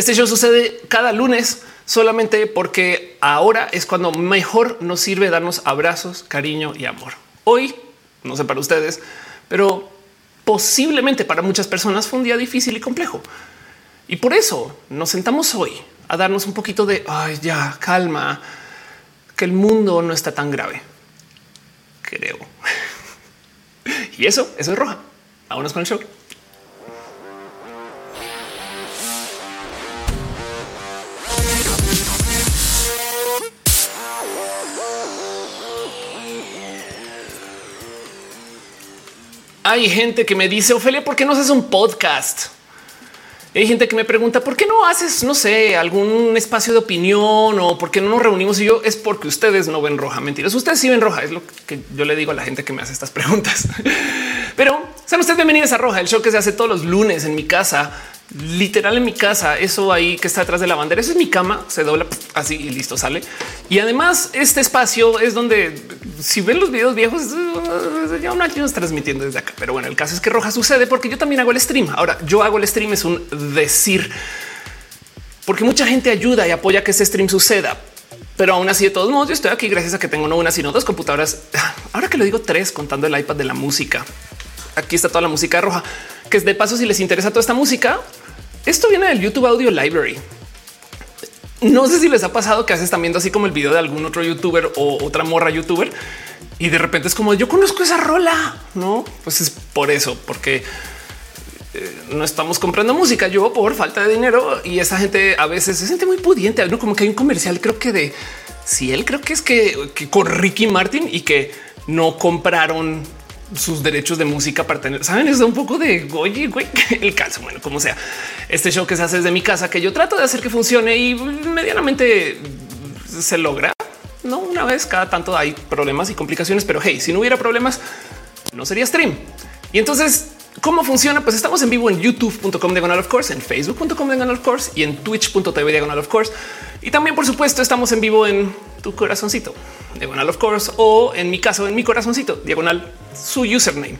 Este show sucede cada lunes solamente porque ahora es cuando mejor nos sirve darnos abrazos, cariño y amor. Hoy, no sé para ustedes, pero posiblemente para muchas personas fue un día difícil y complejo. Y por eso nos sentamos hoy a darnos un poquito de ay, ya calma, que el mundo no está tan grave. Creo. y eso, eso es roja. Vámonos con el show. Hay gente que me dice, Ofelia, ¿por qué no haces un podcast? Hay gente que me pregunta por qué no haces, no sé, algún espacio de opinión o por qué no nos reunimos y yo es porque ustedes no ven roja. Mentiras, ustedes sí ven roja. Es lo que yo le digo a la gente que me hace estas preguntas. Pero sean ustedes bienvenidos a Roja, el show que se hace todos los lunes en mi casa literal en mi casa, eso ahí que está detrás de la bandera, eso es mi cama, se dobla así y listo, sale. Y además este espacio es donde si ven los videos viejos, ya un año transmitiendo desde acá. Pero bueno, el caso es que Roja sucede porque yo también hago el stream. Ahora yo hago el stream es un decir, porque mucha gente ayuda y apoya que ese stream suceda. Pero aún así, de todos modos, yo estoy aquí gracias a que tengo no una, sino dos computadoras. Ahora que lo digo tres, contando el iPad de la música. Aquí está toda la música roja, que es de paso, si les interesa toda esta música, esto viene del YouTube Audio Library. No sé si les ha pasado que haces están viendo así como el video de algún otro youtuber o otra morra youtuber y de repente es como yo conozco esa rola, no? Pues es por eso, porque eh, no estamos comprando música yo por falta de dinero y esa gente a veces se siente muy pudiente, ¿no? como que hay un comercial, creo que de si él creo que es que con Ricky Martin y que no compraron sus derechos de música para tener, saben, es un poco de oye, güey, el caso. Bueno, como sea, este show que se hace desde mi casa, que yo trato de hacer que funcione y medianamente se logra. No una vez cada tanto hay problemas y complicaciones, pero hey, si no hubiera problemas, no sería stream. Y entonces, ¿cómo funciona? Pues estamos en vivo en youtube.com diagonal of course, en facebook.com diagonal of course y en twitch.tv diagonal of course. Y también, por supuesto, estamos en vivo en tu corazoncito, diagonal of course, o en mi caso, en mi corazoncito, diagonal su username.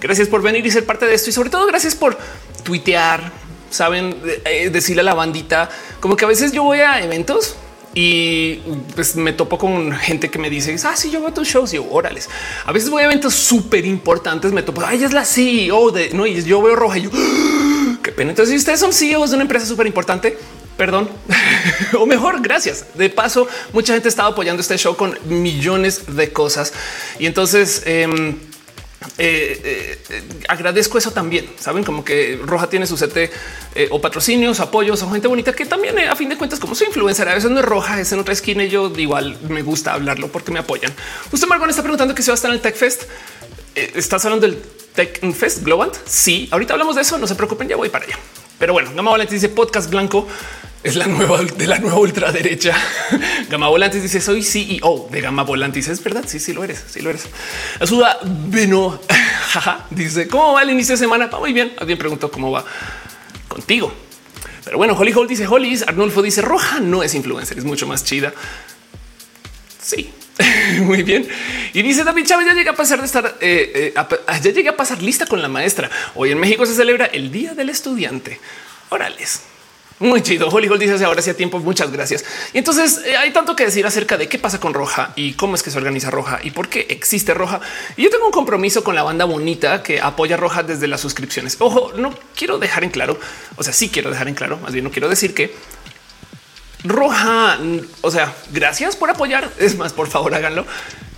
Gracias por venir y ser parte de esto y sobre todo gracias por tuitear, saben, eh, decirle a la bandita, como que a veces yo voy a eventos y pues me topo con gente que me dice, ah, sí, yo veo tus shows y yo, órales. A veces voy a eventos súper importantes, me topo, ay, es la CEO de, no, y yo veo roja y yo, ¡Ah! qué pena. Entonces, si ustedes son CEOs de una empresa súper importante, perdón, o mejor, gracias. De paso, mucha gente estaba apoyando este show con millones de cosas. Y entonces, em, eh, eh, agradezco eso también. Saben como que Roja tiene su set eh, o patrocinios, apoyos o gente bonita que también a fin de cuentas, como soy influencer, a veces no es roja, es en otra esquina. Y yo igual me gusta hablarlo porque me apoyan. Usted Margon está preguntando que se va a estar en el Tech Fest. Estás hablando del Tech Fest Global. Sí, ahorita hablamos de eso. No se preocupen, ya voy para allá. Pero bueno, Gama Volantes dice podcast blanco es la nueva de la nueva ultraderecha. Gama Volantes dice soy CEO de Gama Volantes. Es verdad. Sí, sí lo eres. Sí lo eres. Ayuda Beno dice cómo va el inicio de semana. Va muy bien. Alguien preguntó cómo va contigo. Pero bueno, Holly Hall dice Holly. Arnulfo dice roja no es influencer, es mucho más chida. Sí, Muy bien. Y dice David Chávez, ya llega a pasar de estar, eh, eh, ya llegué a pasar lista con la maestra. Hoy en México se celebra el Día del Estudiante. Órales. Muy chido. Hollywood dice ahora hacía tiempo. Muchas gracias. Y entonces eh, hay tanto que decir acerca de qué pasa con Roja y cómo es que se organiza Roja y por qué existe Roja. Y yo tengo un compromiso con la banda bonita que apoya Roja desde las suscripciones. Ojo, no quiero dejar en claro, o sea, sí quiero dejar en claro, más bien no quiero decir que roja. O sea, gracias por apoyar. Es más, por favor, háganlo.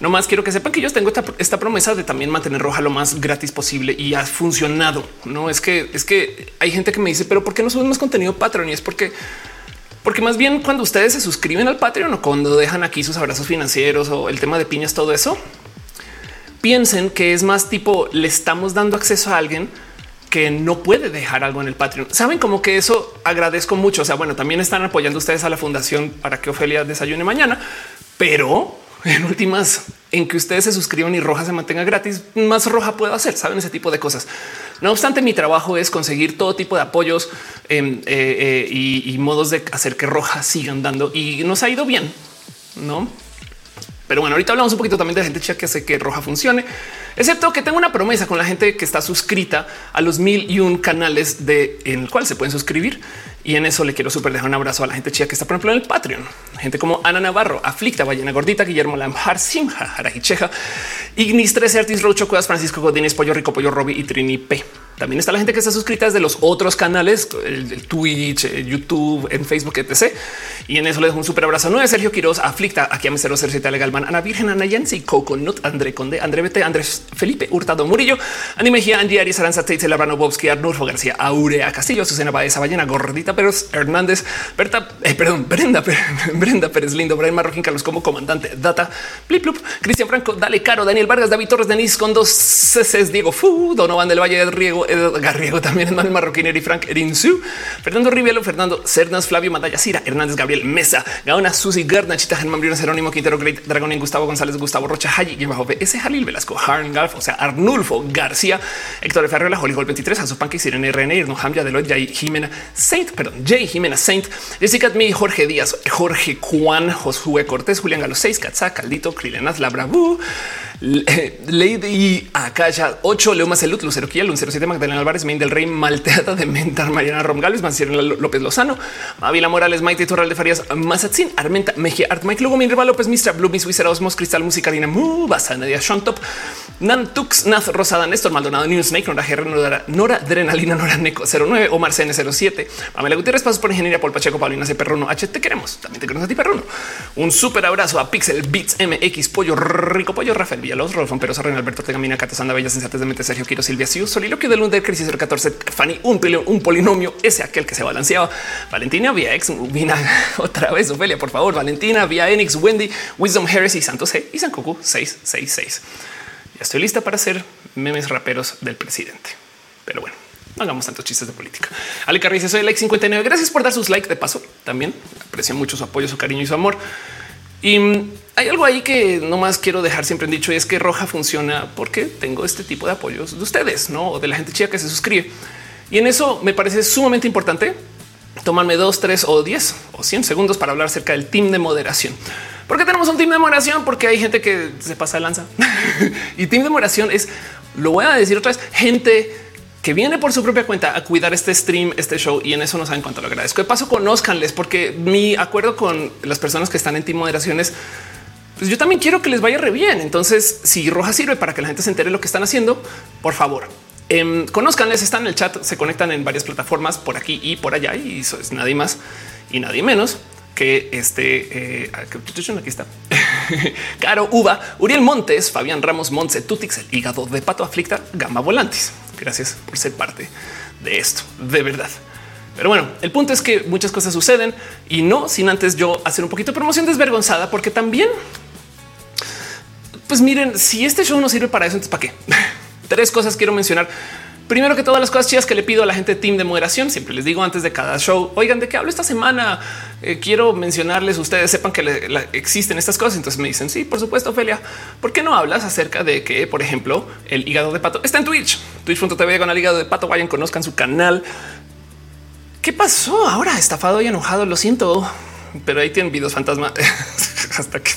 No más quiero que sepan que yo tengo esta, promesa de también mantener roja lo más gratis posible y ha funcionado. No es que es que hay gente que me dice, pero ¿por qué no subimos contenido Patreon? Y es porque porque más bien cuando ustedes se suscriben al Patreon o cuando dejan aquí sus abrazos financieros o el tema de piñas, todo eso, piensen que es más tipo le estamos dando acceso a alguien que no puede dejar algo en el Patreon. Saben como que eso agradezco mucho. O sea, bueno, también están apoyando ustedes a la fundación para que Ofelia desayune mañana, pero en últimas, en que ustedes se suscriban y Roja se mantenga gratis, más Roja puedo hacer, saben ese tipo de cosas. No obstante, mi trabajo es conseguir todo tipo de apoyos em, eh, eh, y, modos de hacer que Roja sigan dando y nos ha ido bien, no? Pero bueno, ahorita hablamos un poquito también de gente que hace que Roja funcione excepto que tengo una promesa con la gente que está suscrita a los mil y un canales de en el cual se pueden suscribir. Y en eso le quiero súper dejar un abrazo a la gente chida que está, por ejemplo, en el Patreon. Gente como Ana Navarro, Aflicta, Ballena Gordita, Guillermo Lamjar, Simja, Arajicheja, Ignis 13, Artis Rocho, Cuevas, Francisco Godínez, Pollo Rico, Pollo Robbie y Trini P. También está la gente que está suscrita desde los otros canales, el, Twitch, YouTube, en Facebook, etc. Y en eso le dejo un súper abrazo. Nueve Sergio Quiroz, Aflicta, aquí a mi 007 Legalman, Ana Virgen, Ana Yancy, Coconut, André Conde, André Bete, Andrés Felipe Hurtado Murillo, Ani Mejía, Angie Arias, Aranza Tate, Labrano Bobsky, Arnulfo García, Aurea Castillo, Susana Baeza, Ballena Gordita, Pérez Hernández, Berta, eh, perdón, Brenda, Brenda Pérez Lindo, Brian Marroquín, Carlos como comandante, Data, Plup, Cristian Franco, Dale Caro, Daniel Vargas, David Torres, Denis con dos CCs, Diego Fu, Donovan del Valle del Riego, Garriego, también Manuel Marroquín, y Frank Erinsu, Fernando Rivielo, Fernando Cernas, Flavio Madaya, Cira, Hernández, Gabriel Mesa, Gaona, Susi Gerna, Chita, Germán Briones, Jerónimo Quintero, Great Dragón, Gustavo González, Gustavo Rocha, Hayi, y bajo ese Jalil Velasco, Harn Galf, o sea, Arnulfo García, Héctor Ferreira, Hollywood 23, Azupanque, Sirene RN, Irno Hamja, Deloitte, Jay Jimena Saint, perdón, Jay Jimena Saint, Jessica Admi, Jorge Díaz, Jorge Juan, Josué Cortés, Julián Galo 6, Katza, Caldito, Krilenas, Labrabu, Lady Akasha 8, Leo Macelut, Lucero Kiel, 07 Magdalena Álvarez, Main del Rey, Malteada de Mentar, Mariana Romgales, Manciera López Lozano, Ávila Morales, Maite Torral de Farías, Mazatzin, Armenta, Mejía, Art, Mike Lugo, Minerva López, Mistra, Blue, Miss, Wizard, Osmos, Cristal, Musicalina, Mu, Basa, Nadia, Shontop, Nantux, Nath, Rosada, Néstor, Maldonado, New Snake, Nora GR, Nora, Nora Adrenalina, Nora Neco 09, Omar CN 07, Pamela Gutiérrez, Pasos por Ingeniería, Paul Pacheco, Paulina C. Perruno, H, te queremos, también te queremos a ti, Perruno. Un súper abrazo a Pixel Beats MX, Pollo Rico, Pollo Rafael Villalobos, Rolfón Perosa, René Alberto Tegamina, Cata Sanda, Bella Sensatez de Mente, Sergio Quiro, Silvia Siu, Soliloquio de Lund, Crisis 14, Fanny, un, un polinomio, ese aquel que se balanceaba, Valentina, vía ex, Vina, otra vez, Ofelia, por favor, Valentina, vía Enix, Wendy, Wisdom Harris y Santos G y San Coco 666. Ya estoy lista para hacer memes raperos del presidente. Pero bueno, no hagamos tantos chistes de política. Ale Carriz, soy like 59. Gracias por dar sus likes de paso. También aprecio mucho su apoyo, su cariño y su amor. Y hay algo ahí que no más quiero dejar siempre en dicho y es que Roja funciona porque tengo este tipo de apoyos de ustedes, no o de la gente chica que se suscribe. Y en eso me parece sumamente importante tomarme dos, tres o diez o cien segundos para hablar acerca del team de moderación. ¿Por qué tenemos un team de moderación? Porque hay gente que se pasa de lanza y team de moderación es, lo voy a decir otra vez, gente que viene por su propia cuenta a cuidar este stream, este show y en eso no saben cuánto lo agradezco. De paso, conózcanles porque mi acuerdo con las personas que están en team moderaciones pues yo también quiero que les vaya re bien. Entonces, si Roja sirve para que la gente se entere lo que están haciendo, por favor, eh, conózcanles, están en el chat, se conectan en varias plataformas por aquí y por allá y eso es nadie más y nadie menos que este eh, aquí está Caro Uva, Uriel Montes, Fabián Ramos, Montse Tutix, el hígado de pato aflicta, Gama Volantis. Gracias por ser parte de esto, de verdad. Pero bueno, el punto es que muchas cosas suceden y no sin antes yo hacer un poquito de promoción desvergonzada, porque también, pues miren, si este show no sirve para eso, entonces para qué? Tres cosas quiero mencionar. Primero que todas las cosas chidas que le pido a la gente team de moderación, siempre les digo antes de cada show, oigan, ¿de qué hablo esta semana? Eh, quiero mencionarles, ustedes sepan que existen estas cosas. Entonces me dicen, sí, por supuesto, Ophelia, ¿por qué no hablas acerca de que, por ejemplo, el hígado de pato está en Twitch? Twitch.tv con el hígado de pato, vayan, conozcan su canal. ¿Qué pasó ahora? Estafado y enojado, lo siento pero ahí tienen videos fantasma hasta que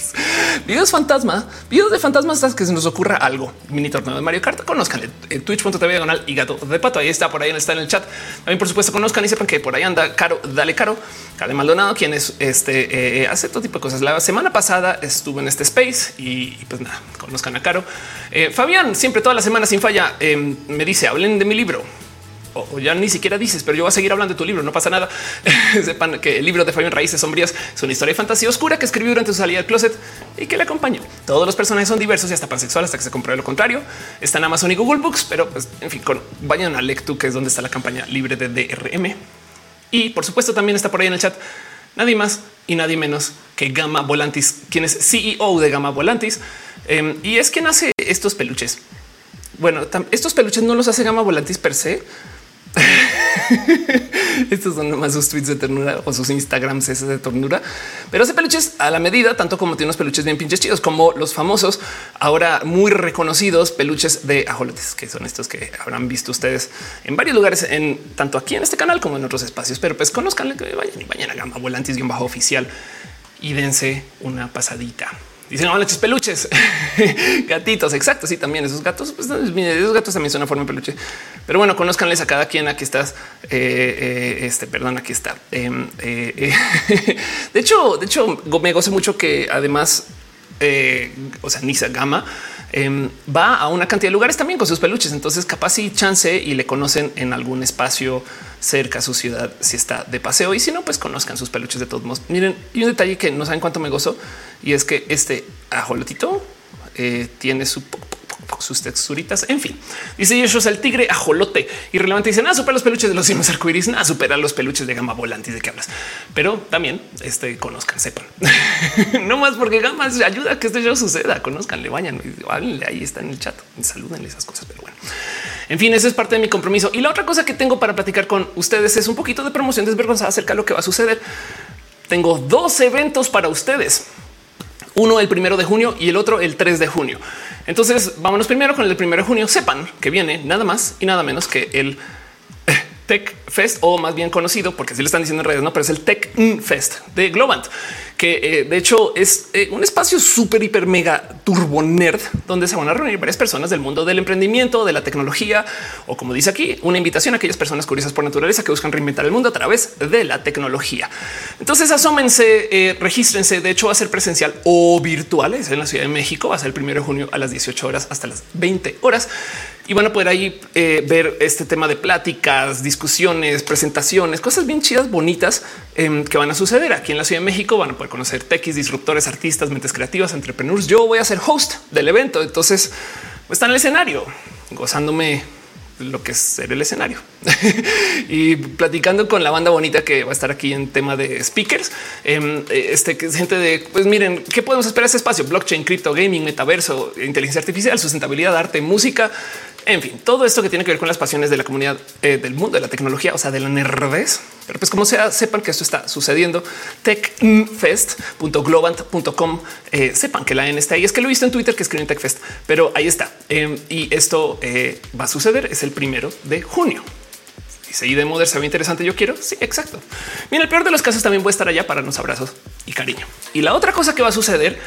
videos fantasma, videos de fantasmas hasta que se nos ocurra algo. Mini torneo de Mario Kart. Conozcan en twitch.tv diagonal y gato de pato. Ahí está, por ahí está en el chat. También, por supuesto, conozcan y sepan que por ahí anda Caro, dale Caro, Caro Maldonado, quien es este eh, hace todo tipo de cosas. La semana pasada estuve en este space y, pues nada, conozcan a Caro. Eh, Fabián, siempre toda la semana sin falla, eh, me dice hablen de mi libro o ya ni siquiera dices, pero yo voy a seguir hablando de tu libro. No pasa nada. Sepan que el libro de Fabián Raíces Sombrías es una historia de fantasía oscura que escribió durante su salida del closet y que le acompaña. Todos los personajes son diversos y hasta pansexuales hasta que se compruebe lo contrario. Está en Amazon y Google Books, pero pues, en fin, con, vayan a Lectu, que es donde está la campaña libre de DRM. Y por supuesto también está por ahí en el chat nadie más y nadie menos que Gama Volantis, quien es CEO de Gama Volantis em, y es quien hace estos peluches. Bueno, estos peluches no los hace Gama Volantis per se, Estos son nomás sus tweets de ternura o sus Instagrams esas de ternura, pero hace peluches a la medida, tanto como tiene unos peluches bien pinches chidos, como los famosos, ahora muy reconocidos peluches de ajolotes, que son estos que habrán visto ustedes en varios lugares, en tanto aquí en este canal como en otros espacios. Pero pues conozcanle que vayan y vayan a gama un bajo oficial y dense una pasadita. Dicen hola, peluches, gatitos. Exacto. Sí, también esos gatos, pues, esos gatos también son una forma de peluche. Pero bueno, conozcanles a cada quien. Aquí estás. Eh, eh, este, perdón, aquí está. Em, eh, de hecho, de hecho, me goce mucho que además, o sea, Nisa Gama em, va a una cantidad de lugares también con sus peluches. Entonces, capaz y chance y le conocen en algún espacio cerca a su ciudad si está de paseo y si no, pues conozcan sus peluches de todos modos. Miren, y un detalle que no saben cuánto me gozo y es que este ajolotito eh, tiene su sus texturitas. En fin, dice es el tigre ajolote y relevante. Dice nada, supera los peluches de los simos arcoiris, nada, supera los peluches de gama volante. ¿De qué hablas? Pero también este conozcan, sepan, no más porque gama ayuda a que este show suceda. Conozcanle, vayan, ahí está en el chat. Salúdenle esas cosas, pero bueno. En fin, esa es parte de mi compromiso. Y la otra cosa que tengo para platicar con ustedes es un poquito de promoción desvergonzada acerca de lo que va a suceder. Tengo dos eventos para ustedes. Uno el primero de junio y el otro el 3 de junio. Entonces vámonos primero con el primero de junio. Sepan que viene nada más y nada menos que el Tech Fest o más bien conocido porque si le están diciendo en redes, no, pero es el Tech Fest de Globant que eh, de hecho es eh, un espacio súper, hiper, mega turbo nerd donde se van a reunir varias personas del mundo del emprendimiento, de la tecnología o como dice aquí, una invitación a aquellas personas curiosas por naturaleza que buscan reinventar el mundo a través de la tecnología. Entonces asómense, eh, regístrense. De hecho, va a ser presencial o virtuales en la Ciudad de México. Va a ser el primero de junio a las 18 horas hasta las 20 horas y van a poder ahí ver este tema de pláticas, discusiones, presentaciones, cosas bien chidas, bonitas em, que van a suceder aquí en la Ciudad de México. Van a poder conocer techis, disruptores, artistas, mentes creativas, entrepreneurs. Yo voy a ser host del evento. Entonces está en el escenario gozándome lo que es ser el escenario y platicando con la banda bonita que va a estar aquí en tema de speakers. Em, este que es gente de pues miren, qué podemos esperar ese espacio? Blockchain, cripto, gaming, metaverso, inteligencia artificial, sustentabilidad, arte, música, en fin, todo esto que tiene que ver con las pasiones de la comunidad eh, del mundo de la tecnología, o sea, de la nerdez. Pero pues como sea, sepan que esto está sucediendo. Techfest.globant.com. Eh, sepan que la N está ahí. Es que lo he visto en Twitter que escriben Techfest, pero ahí está. Em, y esto eh, va a suceder. Es el primero de junio. Dice y de Moder se ve interesante. Yo quiero. Sí, exacto. Mira, el peor de los casos también voy a estar allá para unos abrazos y cariño. Y la otra cosa que va a suceder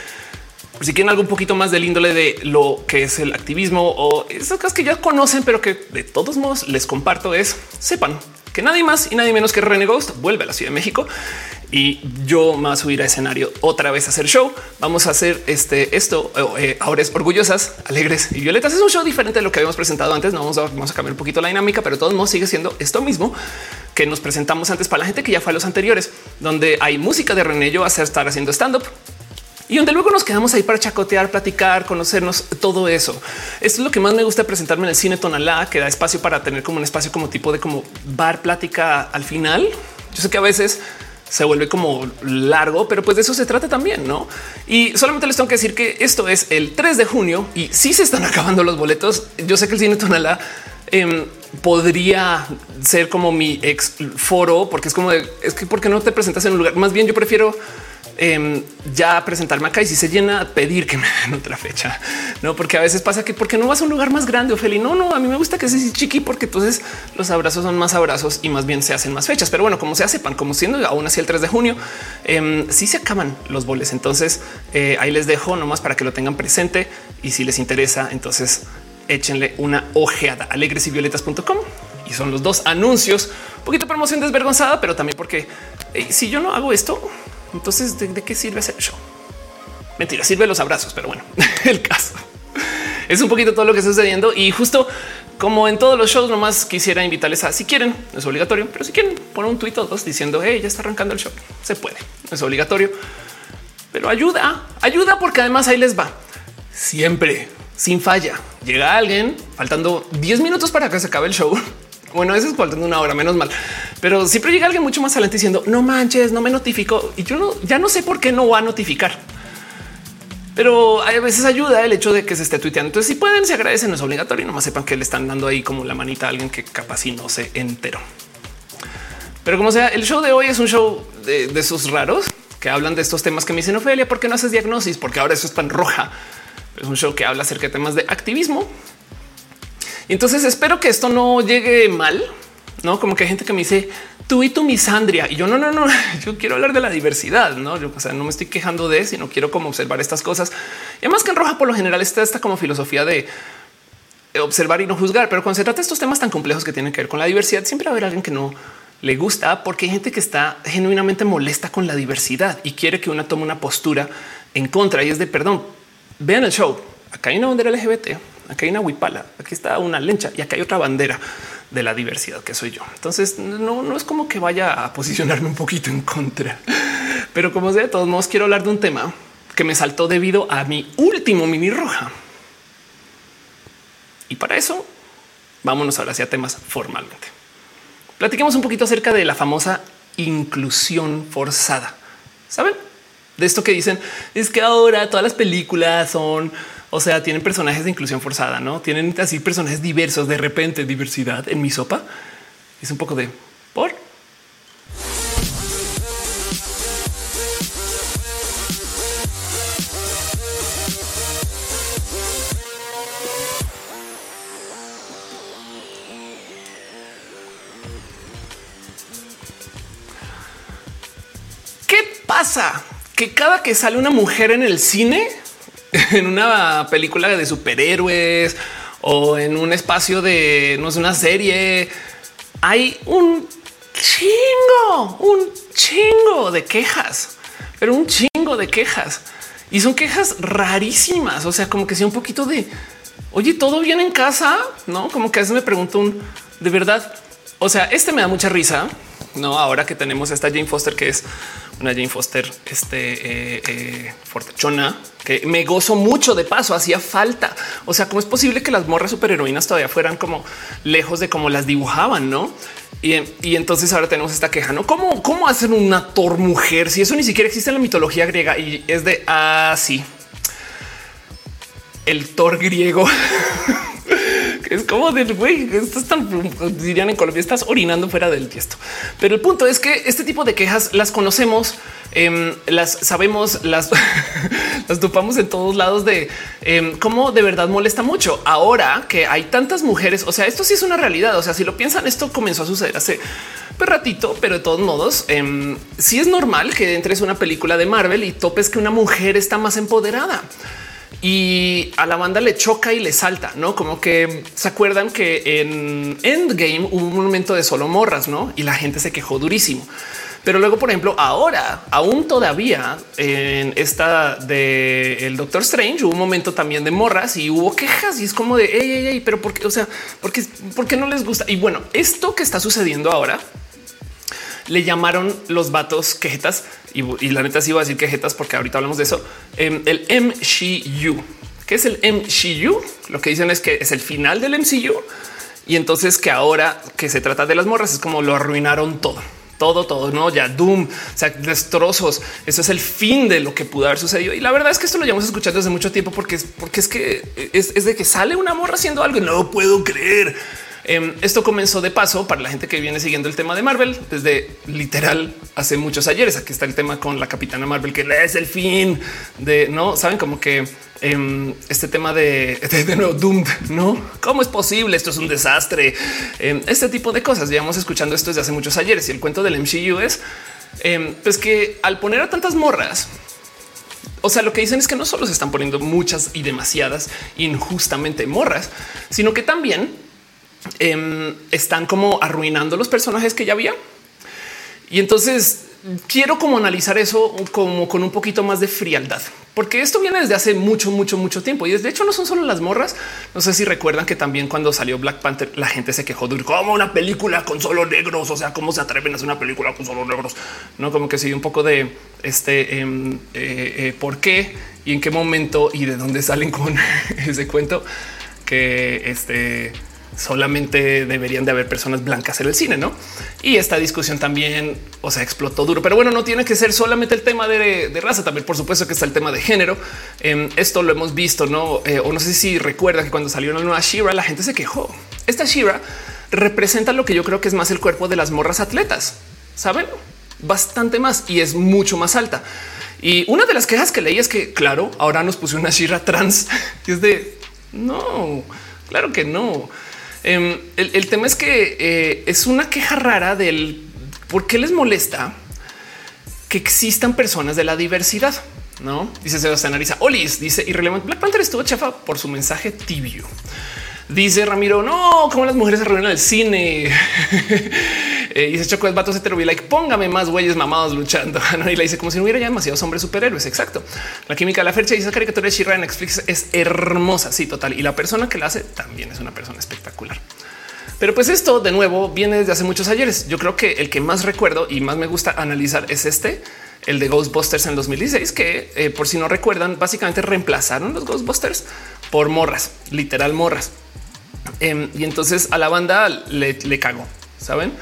si quieren algo un poquito más del índole de lo que es el activismo o esas cosas que ya conocen, pero que de todos modos les comparto es sepan que nadie más y nadie menos que René Ghost vuelve a la Ciudad de México y yo me voy a subir a escenario otra vez a hacer show. Vamos a hacer este esto eh, ahora es orgullosas, alegres y violetas. Es un show diferente de lo que habíamos presentado antes. No vamos a, vamos a cambiar un poquito la dinámica, pero de todos modos sigue siendo esto mismo que nos presentamos antes para la gente que ya fue a los anteriores, donde hay música de René. Yo a estar haciendo stand up y donde luego nos quedamos ahí para chacotear, platicar, conocernos, todo eso. Esto es lo que más me gusta presentarme en el cine Tonalá, que da espacio para tener como un espacio como tipo de como bar plática al final. Yo sé que a veces se vuelve como largo, pero pues de eso se trata también, ¿no? Y solamente les tengo que decir que esto es el 3 de junio y si se están acabando los boletos. Yo sé que el cine Tonalá em, podría ser como mi ex foro, porque es como de, es que porque no te presentas en un lugar. Más bien yo prefiero Em, ya presentarme acá y si se llena, pedir que me den otra fecha, no? Porque a veces pasa que porque no vas a un lugar más grande, Ophelia. No, no, a mí me gusta que sea chiqui porque entonces los abrazos son más abrazos y más bien se hacen más fechas. Pero bueno, como se sepan, como siendo aún así el 3 de junio, eh, sí se acaban los boles. Entonces eh, ahí les dejo nomás para que lo tengan presente y si les interesa, entonces échenle una ojeada alegres y violetas.com y son los dos anuncios. Un poquito promoción desvergonzada, pero también porque si yo no hago esto, entonces, ¿de, qué sirve hacer show? Mentira, sirve los abrazos, pero bueno, el caso es un poquito todo lo que está sucediendo y justo como en todos los shows, nomás quisiera invitarles a si quieren, es obligatorio, pero si quieren poner un tuit o dos diciendo hey, ya está arrancando el show, se puede, es obligatorio, pero ayuda, ayuda porque además ahí les va siempre sin falla. Llega alguien faltando 10 minutos para que se acabe el show bueno, eso es faltando una hora, menos mal. Pero siempre llega alguien mucho más adelante diciendo no manches, no me notificó y yo no, ya no sé por qué no va a notificar. Pero a veces ayuda el hecho de que se esté tuiteando. Entonces, si pueden, se agradecen, no es obligatorio. Nomás sepan que le están dando ahí como la manita a alguien que capaz y no se enteró. Pero como sea, el show de hoy es un show de, esos raros que hablan de estos temas que me dicen Ofelia, ¿por qué no haces diagnosis? Porque ahora eso es tan roja. Es un show que habla acerca de temas de activismo, entonces espero que esto no llegue mal, no como que hay gente que me dice tú y tu misandria. Y yo no, no, no, yo quiero hablar de la diversidad, no? Yo, o no me estoy quejando de, sino quiero como observar estas cosas. Y además que en roja por lo general está esta como filosofía de observar y no juzgar. Pero cuando se trata de estos temas tan complejos que tienen que ver con la diversidad, siempre va a haber alguien que no le gusta porque hay gente que está genuinamente molesta con la diversidad y quiere que una tome una postura en contra. Y es de perdón, vean el show. Acá hay una bandera LGBT, acá hay una huipala, aquí está una lencha y acá hay otra bandera de la diversidad que soy yo. Entonces no, no es como que vaya a posicionarme un poquito en contra, pero como sea, de todos modos quiero hablar de un tema que me saltó debido a mi último mini roja. Y para eso vámonos ahora hacia temas formalmente. Platiquemos un poquito acerca de la famosa inclusión forzada. ¿Saben? De esto que dicen es que ahora todas las películas son o sea, tienen personajes de inclusión forzada, no tienen así personajes diversos. De repente, diversidad en mi sopa es un poco de por. ¿Qué pasa? Que cada que sale una mujer en el cine, en una película de superhéroes o en un espacio de no sé, una serie, hay un chingo, un chingo de quejas, pero un chingo de quejas y son quejas rarísimas. O sea, como que sea un poquito de oye, todo bien en casa, no como que a veces me pregunto un de verdad. O sea, este me da mucha risa. No, ahora que tenemos esta Jane Foster, que es una Jane Foster este, eh, eh, que me gozo mucho de paso, hacía falta. O sea, ¿cómo es posible que las morras superheroínas todavía fueran como lejos de cómo las dibujaban, no? Y, y, entonces ahora tenemos esta queja, ¿no? ¿Cómo, ¿Cómo hacen una Thor mujer si eso ni siquiera existe en la mitología griega y es de así? Ah, el Thor griego es como del güey, estás tan dirían en Colombia, estás orinando fuera del tiesto. Pero el punto es que este tipo de quejas las conocemos, em, las sabemos, las, topamos en todos lados de em, cómo de verdad molesta mucho. Ahora que hay tantas mujeres, o sea, esto sí es una realidad. O sea, si lo piensan, esto comenzó a suceder hace ratito, pero de todos modos, si em, sí es normal que entres una película de Marvel y topes que una mujer está más empoderada y a la banda le choca y le salta, no como que se acuerdan que en Endgame hubo un momento de solo morras, no? Y la gente se quejó durísimo. Pero luego, por ejemplo, ahora aún todavía en esta de el Doctor Strange hubo un momento también de morras y hubo quejas y es como de pero porque, o sea, porque no les gusta. Y bueno, esto que está sucediendo ahora le llamaron los vatos quejetas y, la neta sí iba a decir quejetas porque ahorita hablamos de eso. Em, el MCU, que es el MCU, lo que dicen es que es el final del MCU y entonces que ahora que se trata de las morras es como lo arruinaron todo todo, todo, no ya Doom, destrozos. Eso es el fin de lo que pudo haber sucedido. Y la verdad es que esto lo llevamos escuchando desde mucho tiempo porque es porque es que es, es de que sale una morra haciendo algo no puedo creer. Em, esto comenzó de paso para la gente que viene siguiendo el tema de Marvel desde literal hace muchos ayeres. Aquí está el tema con la capitana Marvel, que es el fin de no saben como que em, este tema de, de, nuevo Doom, no cómo es posible. Esto es un desastre. Em, este tipo de cosas llevamos escuchando esto desde hace muchos ayeres y el cuento del MCU es pues que al poner a tantas morras, o sea, lo que dicen es que no solo se están poniendo muchas y demasiadas injustamente morras, sino que también Em, están como arruinando los personajes que ya había. Y entonces quiero como analizar eso como con un poquito más de frialdad, porque esto viene desde hace mucho, mucho, mucho tiempo. Y de hecho no son solo las morras. No sé si recuerdan que también cuando salió Black Panther, la gente se quejó de como una película con solo negros. O sea, cómo se atreven a hacer una película con solo negros? No como que dio un poco de este em, eh, eh, por qué y en qué momento y de dónde salen con ese cuento que este solamente deberían de haber personas blancas en el cine, ¿no? Y esta discusión también, o sea, explotó duro. Pero bueno, no tiene que ser solamente el tema de, raza, también por supuesto que está el tema de género. Em, esto lo hemos visto, ¿no? Eh, o no sé si recuerda que cuando salió una nueva Shira, la gente se quejó. Esta Shira representa lo que yo creo que es más el cuerpo de las morras atletas, ¿saben? Bastante más y es mucho más alta. Y una de las quejas que leí es que, claro, ahora nos puso una Shira trans y es de no, claro que no. Em, el, tema es que eh, es una queja rara del ¿por qué les molesta que existan personas de la diversidad? No dice Sebastián Ariza. Olis dice irrelevante. Black Panther estuvo chafa por su mensaje tibio. Dice Ramiro, no, como las mujeres se reúnen al cine. eh, dice Choco, el vato se te like, póngame más güeyes mamados luchando. y le dice como si no hubiera ya demasiados hombres superhéroes. Exacto. La química de la fecha dice esa caricatura de Shira en Netflix es hermosa. Sí, total. Y la persona que la hace también es una persona espectacular. Pero pues esto de nuevo viene desde hace muchos ayeres. Yo creo que el que más recuerdo y más me gusta analizar es este, el de Ghostbusters en 2016, que eh, por si no recuerdan, básicamente reemplazaron los Ghostbusters por morras, literal morras. Em, y entonces a la banda le, le cagó, saben?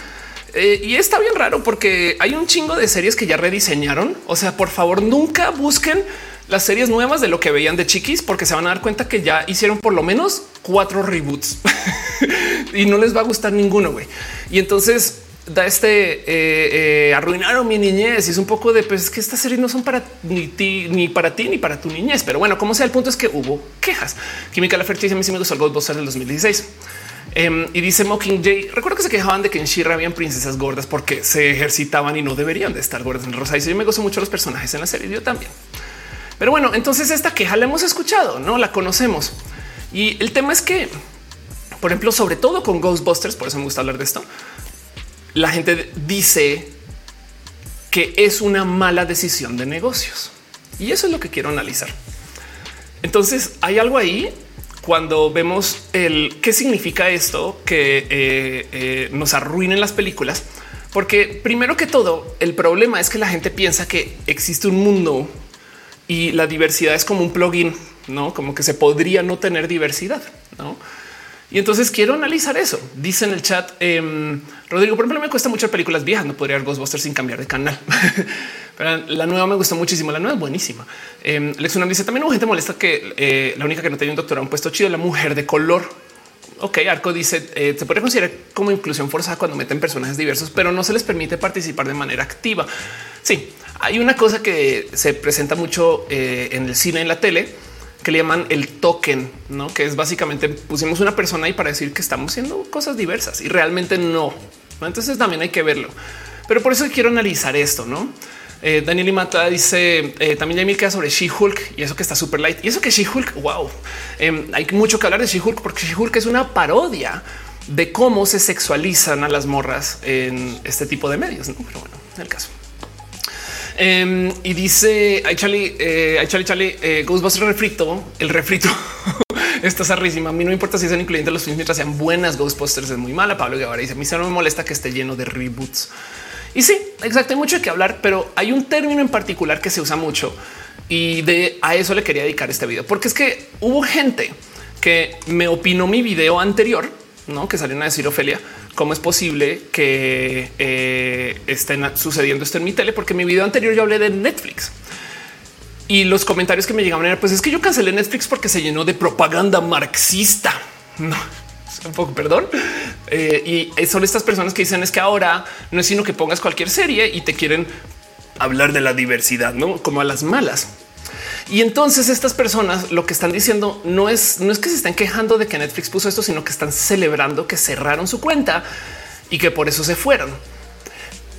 Eh, y está bien raro porque hay un chingo de series que ya rediseñaron. O sea, por favor, nunca busquen las series nuevas de lo que veían de chiquis, porque se van a dar cuenta que ya hicieron por lo menos cuatro reboots y no les va a gustar ninguno. Y entonces da este eh, eh, arruinaron mi niñez y es un poco de pues que estas series no son para ni ti, ni para ti, ni para tu niñez. Pero bueno, como sea, el punto es que hubo quejas. Química la Fertilidad a mí sí me gustó el Ghostbusters del 2016. Em, y dice Mockingjay, recuerdo que se quejaban de que en Shira habían princesas gordas porque se ejercitaban y no deberían de estar gordas en Rosa. Y yo me gozo mucho los personajes en la serie, yo también. Pero bueno, entonces esta queja la hemos escuchado, no la conocemos. Y el tema es que, por ejemplo, sobre todo con Ghostbusters, por eso me gusta hablar de esto, la gente dice que es una mala decisión de negocios. Y eso es lo que quiero analizar. Entonces hay algo ahí cuando vemos el qué significa esto que eh, eh, nos arruinen las películas. Porque primero que todo, el problema es que la gente piensa que existe un mundo y la diversidad es como un plugin, no como que se podría no tener diversidad, no? Y entonces quiero analizar eso. Dice en el chat em, Rodrigo, por ejemplo, me cuesta mucho películas viejas. No podría ver Ghostbusters sin cambiar de canal. Pero la nueva me gusta muchísimo. La nueva es buenísima. Eh, dice también gente molesta que eh, la única que no tenía un doctorado un puesto chido, la mujer de color. Ok, Arco dice eh, se puede considerar como inclusión forzada cuando meten personajes diversos, pero no se les permite participar de manera activa. Sí, hay una cosa que se presenta mucho eh, en el cine, en la tele, que le llaman el token, no que es básicamente pusimos una persona ahí para decir que estamos haciendo cosas diversas y realmente no. Entonces también hay que verlo. Pero por eso quiero analizar esto, no? Eh, Daniel Imata dice eh, también hay mil queda sobre She-Hulk y eso que está súper light y eso que She-Hulk. Wow, em, hay mucho que hablar de She-Hulk porque She-Hulk es una parodia de cómo se sexualizan a las morras en este tipo de medios. ¿no? Pero bueno, en el caso. Em, y dice ay Charlie, eh, Charlie, Charlie, eh, Ghostbusters refrito, el refrito. Está zarrísima. A mí no importa si son incluyentes los films mientras sean buenas. Ghostbusters es muy mala. Pablo Guevara dice: A mí no me molesta que esté lleno de reboots. Y sí, exacto. Hay mucho de que hablar, pero hay un término en particular que se usa mucho y de a eso le quería dedicar este video, porque es que hubo gente que me opinó mi video anterior, no que salieron a decir Ofelia cómo es posible que eh, estén sucediendo esto en mi tele, porque mi video anterior yo hablé de Netflix. Y los comentarios que me llegaban era pues es que yo cancelé Netflix porque se llenó de propaganda marxista. No, un poco perdón. Eh, y son estas personas que dicen es que ahora no es sino que pongas cualquier serie y te quieren hablar de la diversidad, no como a las malas. Y entonces estas personas lo que están diciendo no es, no es que se estén quejando de que Netflix puso esto, sino que están celebrando que cerraron su cuenta y que por eso se fueron.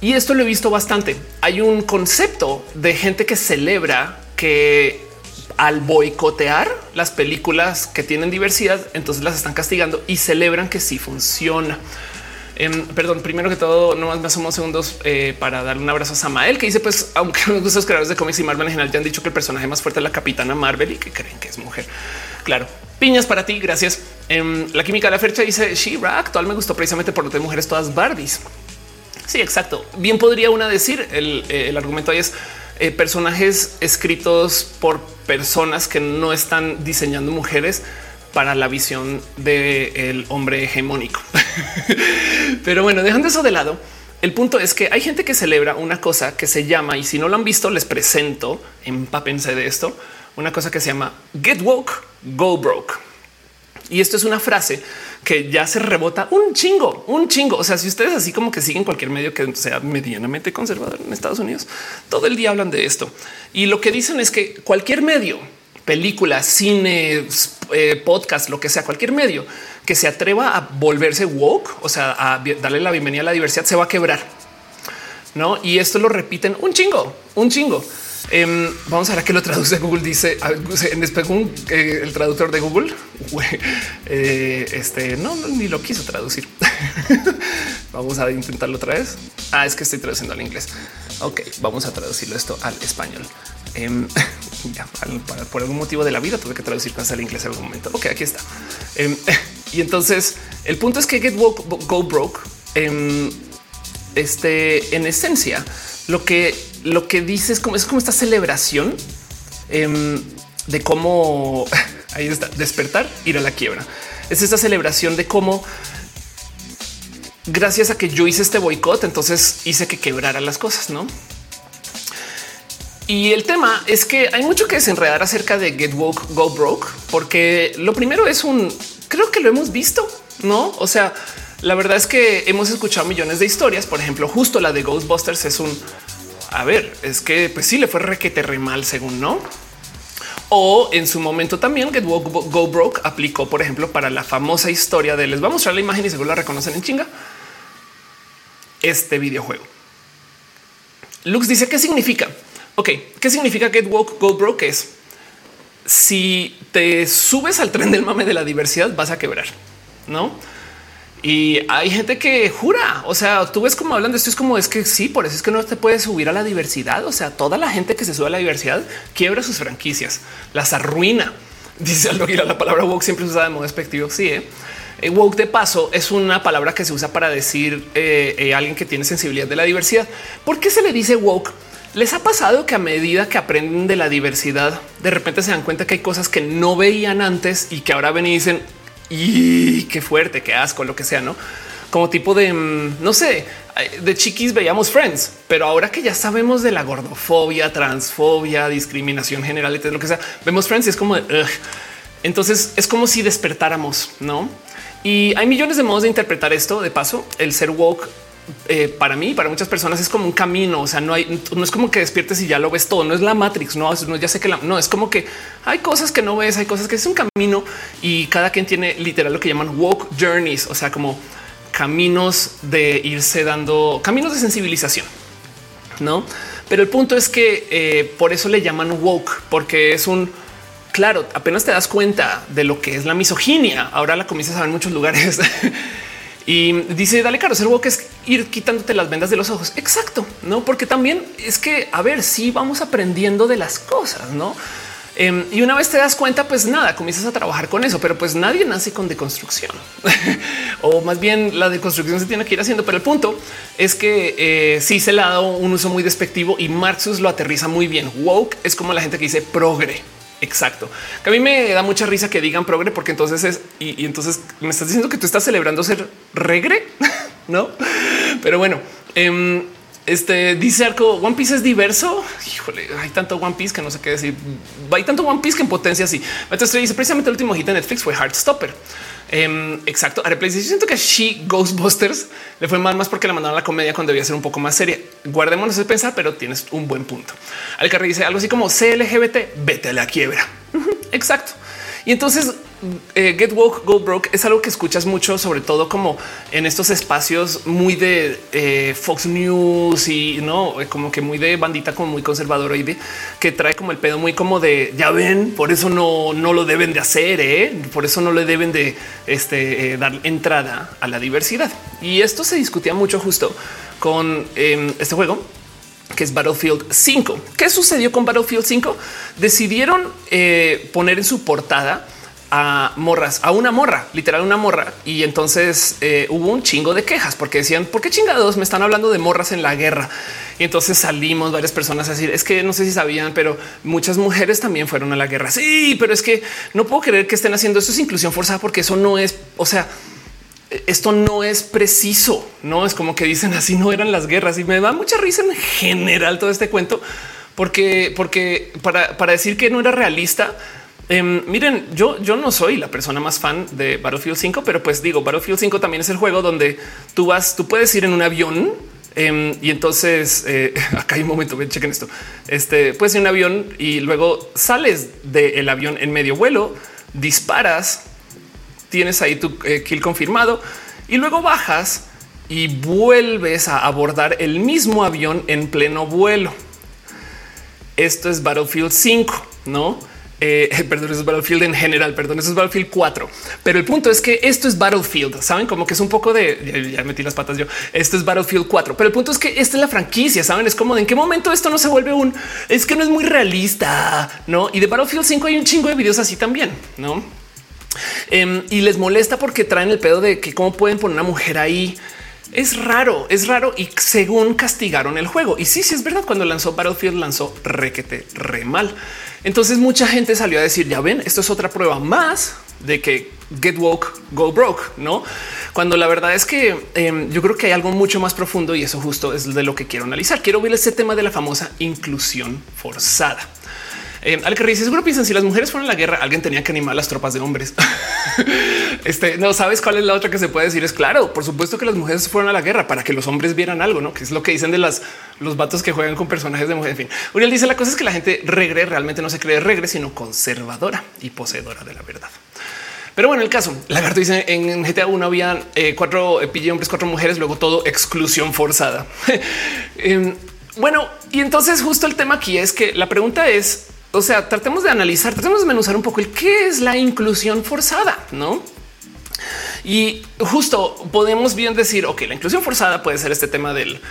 Y esto lo he visto bastante. Hay un concepto de gente que celebra que al boicotear las películas que tienen diversidad, entonces las están castigando y celebran que sí funciona. Em, perdón, primero que todo, no más me asomo segundos eh, para darle un abrazo a Samael, que dice: Pues, aunque me gustan los creadores de cómics y Marvel en general, ya han dicho que el personaje más fuerte es la capitana Marvel y que creen que es mujer. Claro, piñas para ti. Gracias. Em, la química de la fecha dice: She-Ra actual me gustó precisamente por lo de mujeres todas Barbies. Sí, exacto. Bien podría una decir el, el argumento ahí es eh, personajes escritos por personas que no están diseñando mujeres para la visión del hombre hegemónico. Pero bueno, dejando eso de lado, el punto es que hay gente que celebra una cosa que se llama, y si no lo han visto, les presento, empápense de esto, una cosa que se llama Get Woke, Go Broke. Y esto es una frase que ya se rebota un chingo, un chingo. O sea, si ustedes así como que siguen cualquier medio que sea medianamente conservador en Estados Unidos, todo el día hablan de esto. Y lo que dicen es que cualquier medio película, cine, eh, podcast, lo que sea, cualquier medio que se atreva a volverse woke, o sea, a darle la bienvenida a la diversidad, se va a quebrar. no? Y esto lo repiten un chingo, un chingo. Em, vamos a ver qué lo traduce Google. Dice en según eh, el traductor de Google. Eh, este no, ni lo quiso traducir. vamos a intentarlo otra vez. Ah, es que estoy traduciendo al inglés. Ok, vamos a traducirlo esto al español. Em, por algún motivo de la vida tuve que traducir cosas al inglés en algún momento. Ok, aquí está. Em, y entonces el punto es que Get Woke Go Broke. este en esencia lo que lo que dice es como es como esta celebración em, de cómo ahí está despertar, ir a la quiebra. Es esta celebración de cómo gracias a que yo hice este boicot, entonces hice que quebrara las cosas, no? Y el tema es que hay mucho que desenredar acerca de Get Woke, Go Broke, porque lo primero es un creo que lo hemos visto, no? O sea, la verdad es que hemos escuchado millones de historias. Por ejemplo, justo la de Ghostbusters es un a ver, es que pues sí le fue requete re mal según no. O en su momento también Get Go, Go Broke aplicó, por ejemplo, para la famosa historia de les vamos a mostrar la imagen y seguro la reconocen en chinga. Este videojuego. Lux dice qué significa. Ok, qué significa Get Woke Go Broke es si te subes al tren del mame de la diversidad, vas a quebrar, no? Y hay gente que jura, o sea, tú ves como hablan de esto, es como es que sí, por eso es que no te puedes subir a la diversidad. O sea, toda la gente que se sube a la diversidad quiebra sus franquicias, las arruina. Dice algo la palabra woke siempre se usa de modo despectivo. Sí, ¿eh? eh woke de paso es una palabra que se usa para decir eh, eh, alguien que tiene sensibilidad de la diversidad. ¿Por qué se le dice woke? Les ha pasado que a medida que aprenden de la diversidad, de repente se dan cuenta que hay cosas que no veían antes y que ahora ven y dicen y qué fuerte, qué asco, lo que sea, no? Como tipo de mm, no sé, de chiquis veíamos Friends, pero ahora que ya sabemos de la gordofobia, transfobia, discriminación general, lo que sea, vemos Friends y es como de, entonces es como si despertáramos, no? Y hay millones de modos de interpretar esto. De paso, el ser woke eh, para mí, para muchas personas es como un camino. O sea, no hay, no es como que despiertes y ya lo ves todo. No es la Matrix. No, no ya sé que no es como que hay cosas que no ves, hay cosas que es un camino y cada quien tiene literal lo que llaman walk journeys, o sea, como caminos de irse dando caminos de sensibilización, no? Pero el punto es que eh, por eso le llaman woke, porque es un claro, apenas te das cuenta de lo que es la misoginia. Ahora la comienzas a ver en muchos lugares. Y dice, dale caro, ser woke es ir quitándote las vendas de los ojos. Exacto, no? Porque también es que, a ver, si vamos aprendiendo de las cosas, no? Em, y una vez te das cuenta, pues nada, comienzas a trabajar con eso, pero pues nadie nace con deconstrucción o más bien la deconstrucción se tiene que ir haciendo. Pero el punto es que eh, sí se le ha dado un uso muy despectivo y Marxus lo aterriza muy bien. Woke es como la gente que dice progre. Exacto. Que a mí me da mucha risa que digan progre, porque entonces es y, entonces me estás diciendo que tú estás celebrando ser regre, no? Pero bueno, em, este dice Arco One Piece es diverso. Híjole, hay tanto One Piece que no sé qué decir. Hay tanto One Piece que en potencia así. Entonces dice precisamente el último hit de Netflix fue Heartstopper. Um, exacto. Yo siento que She Ghostbusters le fue mal más porque la mandaron a la comedia cuando debía ser un poco más seria. Guardémonos de pensar, pero tienes un buen punto. Al que dice algo así como CLGBT, vete a la quiebra. Exacto. Y entonces eh, Get Woke, Go Broke es algo que escuchas mucho, sobre todo como en estos espacios muy de eh, Fox News y no como que muy de bandita, como muy conservadora y de que trae como el pedo muy como de ya ven, por eso no, no lo deben de hacer, ¿eh? por eso no le deben de este, dar entrada a la diversidad. Y esto se discutía mucho justo con em, este juego que es Battlefield 5. ¿Qué sucedió con Battlefield 5? Decidieron poner en su portada a morras, a una morra, literal una morra. Y entonces eh, hubo un chingo de quejas porque decían, ¿por qué chingados me están hablando de morras en la guerra? Y entonces salimos varias personas a decir, es que no sé si sabían, pero muchas mujeres también fueron a la guerra. Sí, pero es que no puedo creer que estén haciendo esto es inclusión forzada porque eso no es, o sea, esto no es preciso, no es como que dicen así no eran las guerras y me da mucha risa en general todo este cuento porque, porque para, para decir que no era realista, Em, miren, yo, yo no soy la persona más fan de Battlefield 5, pero pues digo, Battlefield 5 también es el juego donde tú vas, tú puedes ir en un avión em, y entonces eh, acá hay un momento, ven, chequen esto. Este puedes ir en un avión y luego sales del avión en medio vuelo, disparas, tienes ahí tu eh, kill confirmado y luego bajas y vuelves a abordar el mismo avión en pleno vuelo. Esto es Battlefield 5, no? Eh, perdón, es Battlefield en general, perdón, eso es Battlefield 4. Pero el punto es que esto es Battlefield, saben como que es un poco de ya, metí las patas yo. Esto es Battlefield 4, pero el punto es que esta es la franquicia, saben? Es como de en qué momento esto no se vuelve un es que no es muy realista, no? Y de Battlefield 5 hay un chingo de videos así también, no? Em, y les molesta porque traen el pedo de que cómo pueden poner una mujer ahí. Es raro, es raro y según castigaron el juego. Y sí, sí es verdad. Cuando lanzó Battlefield lanzó requete re mal. Entonces mucha gente salió a decir, ya ven, esto es otra prueba más de que get woke, go broke, no? Cuando la verdad es que em, yo creo que hay algo mucho más profundo y eso justo es de lo que quiero analizar. Quiero ver ese tema de la famosa inclusión forzada. Eh, al que dice seguro piensan si las mujeres fueron a la guerra, alguien tenía que animar las tropas de hombres. este no sabes cuál es la otra que se puede decir. Es claro, por supuesto que las mujeres fueron a la guerra para que los hombres vieran algo, no que es lo que dicen de las los vatos que juegan con personajes de mujeres. En fin, Uriel dice la cosa es que la gente regre realmente no se cree regre, sino conservadora y poseedora de la verdad. Pero bueno, el caso lagarto dice en GTA 1 había eh, cuatro eh, hombres, cuatro mujeres, luego todo exclusión forzada. Em, bueno, y entonces justo el tema aquí es que la pregunta es o sea, tratemos de analizar, tratemos de menuzar un poco el qué es la inclusión forzada, no? Y justo podemos bien decir, ok, la inclusión forzada puede ser este tema del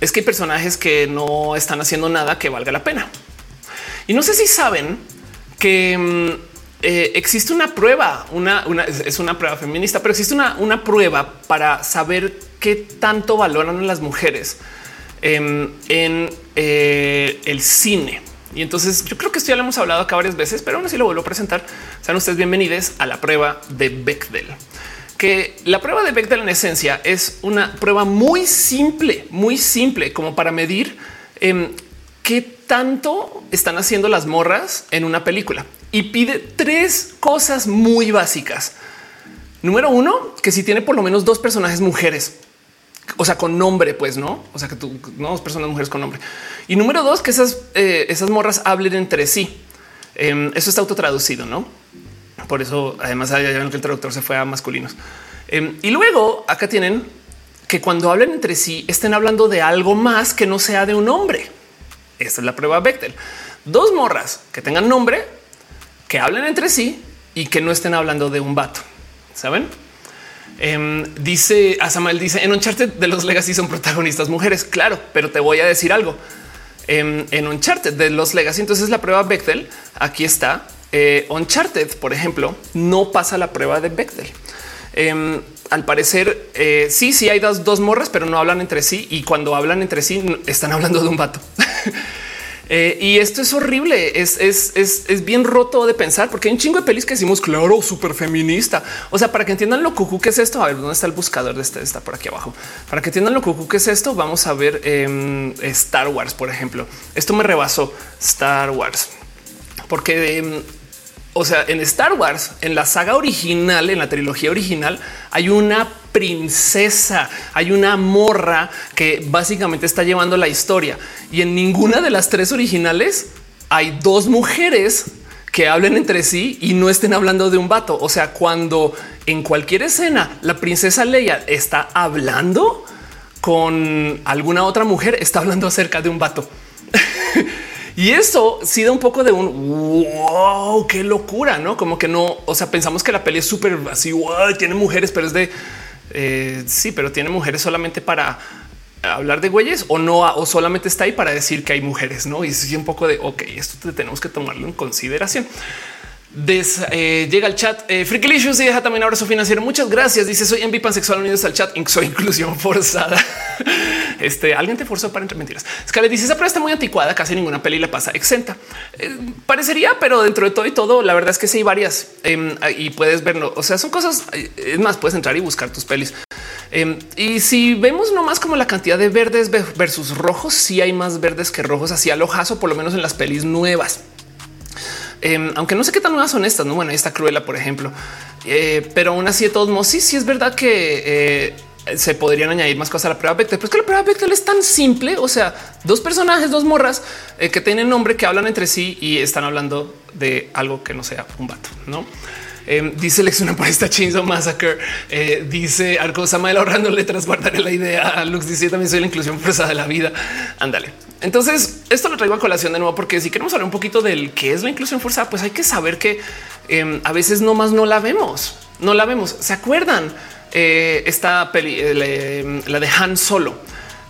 es que hay personajes que no están haciendo nada que valga la pena. Y no sé si saben que mm, eh, existe una prueba, una, es una prueba feminista, pero existe una, una prueba para saber qué tanto valoran las mujeres em, en eh, el cine. Y entonces yo creo que esto ya lo hemos hablado acá varias veces, pero aún así lo vuelvo a presentar. Sean ustedes bienvenidos a la prueba de Bechdel. Que la prueba de Bechdel en esencia es una prueba muy simple, muy simple, como para medir em, qué tanto están haciendo las morras en una película. Y pide tres cosas muy básicas. Número uno, que si tiene por lo menos dos personajes mujeres, o sea, con nombre, pues no, o sea, que tú no personas mujeres con nombre. Y número dos, que esas, eh, esas morras hablen entre sí. Em, eso está autotraducido, no? Por eso, además, ya ven que el traductor se fue a masculinos. Em, y luego acá tienen que cuando hablen entre sí estén hablando de algo más que no sea de un hombre. Esta es la prueba Bechtel. Dos morras que tengan nombre, que hablen entre sí y que no estén hablando de un vato. Saben? Em, dice a Samuel, dice en Uncharted de los Legacy son protagonistas mujeres. Claro, pero te voy a decir algo em, en Uncharted de los Legacy. Entonces la prueba Bechtel aquí está. Eh, Uncharted, por ejemplo, no pasa la prueba de Bechtel. Em, al parecer, eh, sí, sí hay dos, dos morras, pero no hablan entre sí. Y cuando hablan entre sí, están hablando de un vato. Eh, y esto es horrible, es, es, es, es, bien roto de pensar, porque hay un chingo de pelis que decimos, claro, súper feminista. O sea, para que entiendan lo cucú que es esto, a ver dónde está el buscador de este, está por aquí abajo. Para que entiendan lo cucú que es esto, vamos a ver em, Star Wars, por ejemplo. Esto me rebasó Star Wars, porque em, o sea, en Star Wars, en la saga original, en la trilogía original, hay una princesa, hay una morra que básicamente está llevando la historia y en ninguna de las tres originales hay dos mujeres que hablen entre sí y no estén hablando de un vato. O sea, cuando en cualquier escena la princesa Leia está hablando con alguna otra mujer, está hablando acerca de un vato. Y eso sí da un poco de un wow, qué locura, no? Como que no, o sea, pensamos que la peli es súper así, tiene mujeres, pero es de eh, sí, pero tiene mujeres solamente para hablar de güeyes o no, o solamente está ahí para decir que hay mujeres, no? Y es un poco de ok, esto tenemos que tomarlo en consideración. Eh, llega al chat eh, y deja también abrazo financiero. Muchas gracias. Dice soy envi pansexual unidos al chat. Soy inclusión forzada. este alguien te forzó para entre mentiras. Scarlett dice esa prueba está muy anticuada. Casi ninguna peli la pasa exenta. Eh, parecería, pero dentro de todo y todo, la verdad es que sí hay varias em, y puedes verlo. O sea, son cosas. Eh, es más, puedes entrar y buscar tus pelis. Em, y si vemos nomás como la cantidad de verdes versus rojos, sí hay más verdes que rojos así al ojazo, por lo menos en las pelis nuevas. Em, aunque no sé qué tan nuevas son estas, no? Bueno, ahí está Cruella, por ejemplo, eh, pero aún así de todos modos, sí, es verdad que eh, se podrían añadir más cosas a la prueba Bechdel, pero es que la prueba Bechdel es tan simple. O sea, dos personajes, dos morras eh, que tienen nombre, que hablan entre sí y están hablando de algo que no sea un vato, no? Eh, dice una por esta Chainsaw Massacre. Eh, dice Arco Samael ahorrando letras, guardaré la idea. Lux dice también soy la inclusión forzada de la vida. Ándale. Entonces, esto lo traigo a colación de nuevo, porque si queremos hablar un poquito del qué es la inclusión forzada, pues hay que saber que em, a veces no más no la vemos, no la vemos. ¿Se acuerdan? Eh, esta peli, em, la de Han Solo,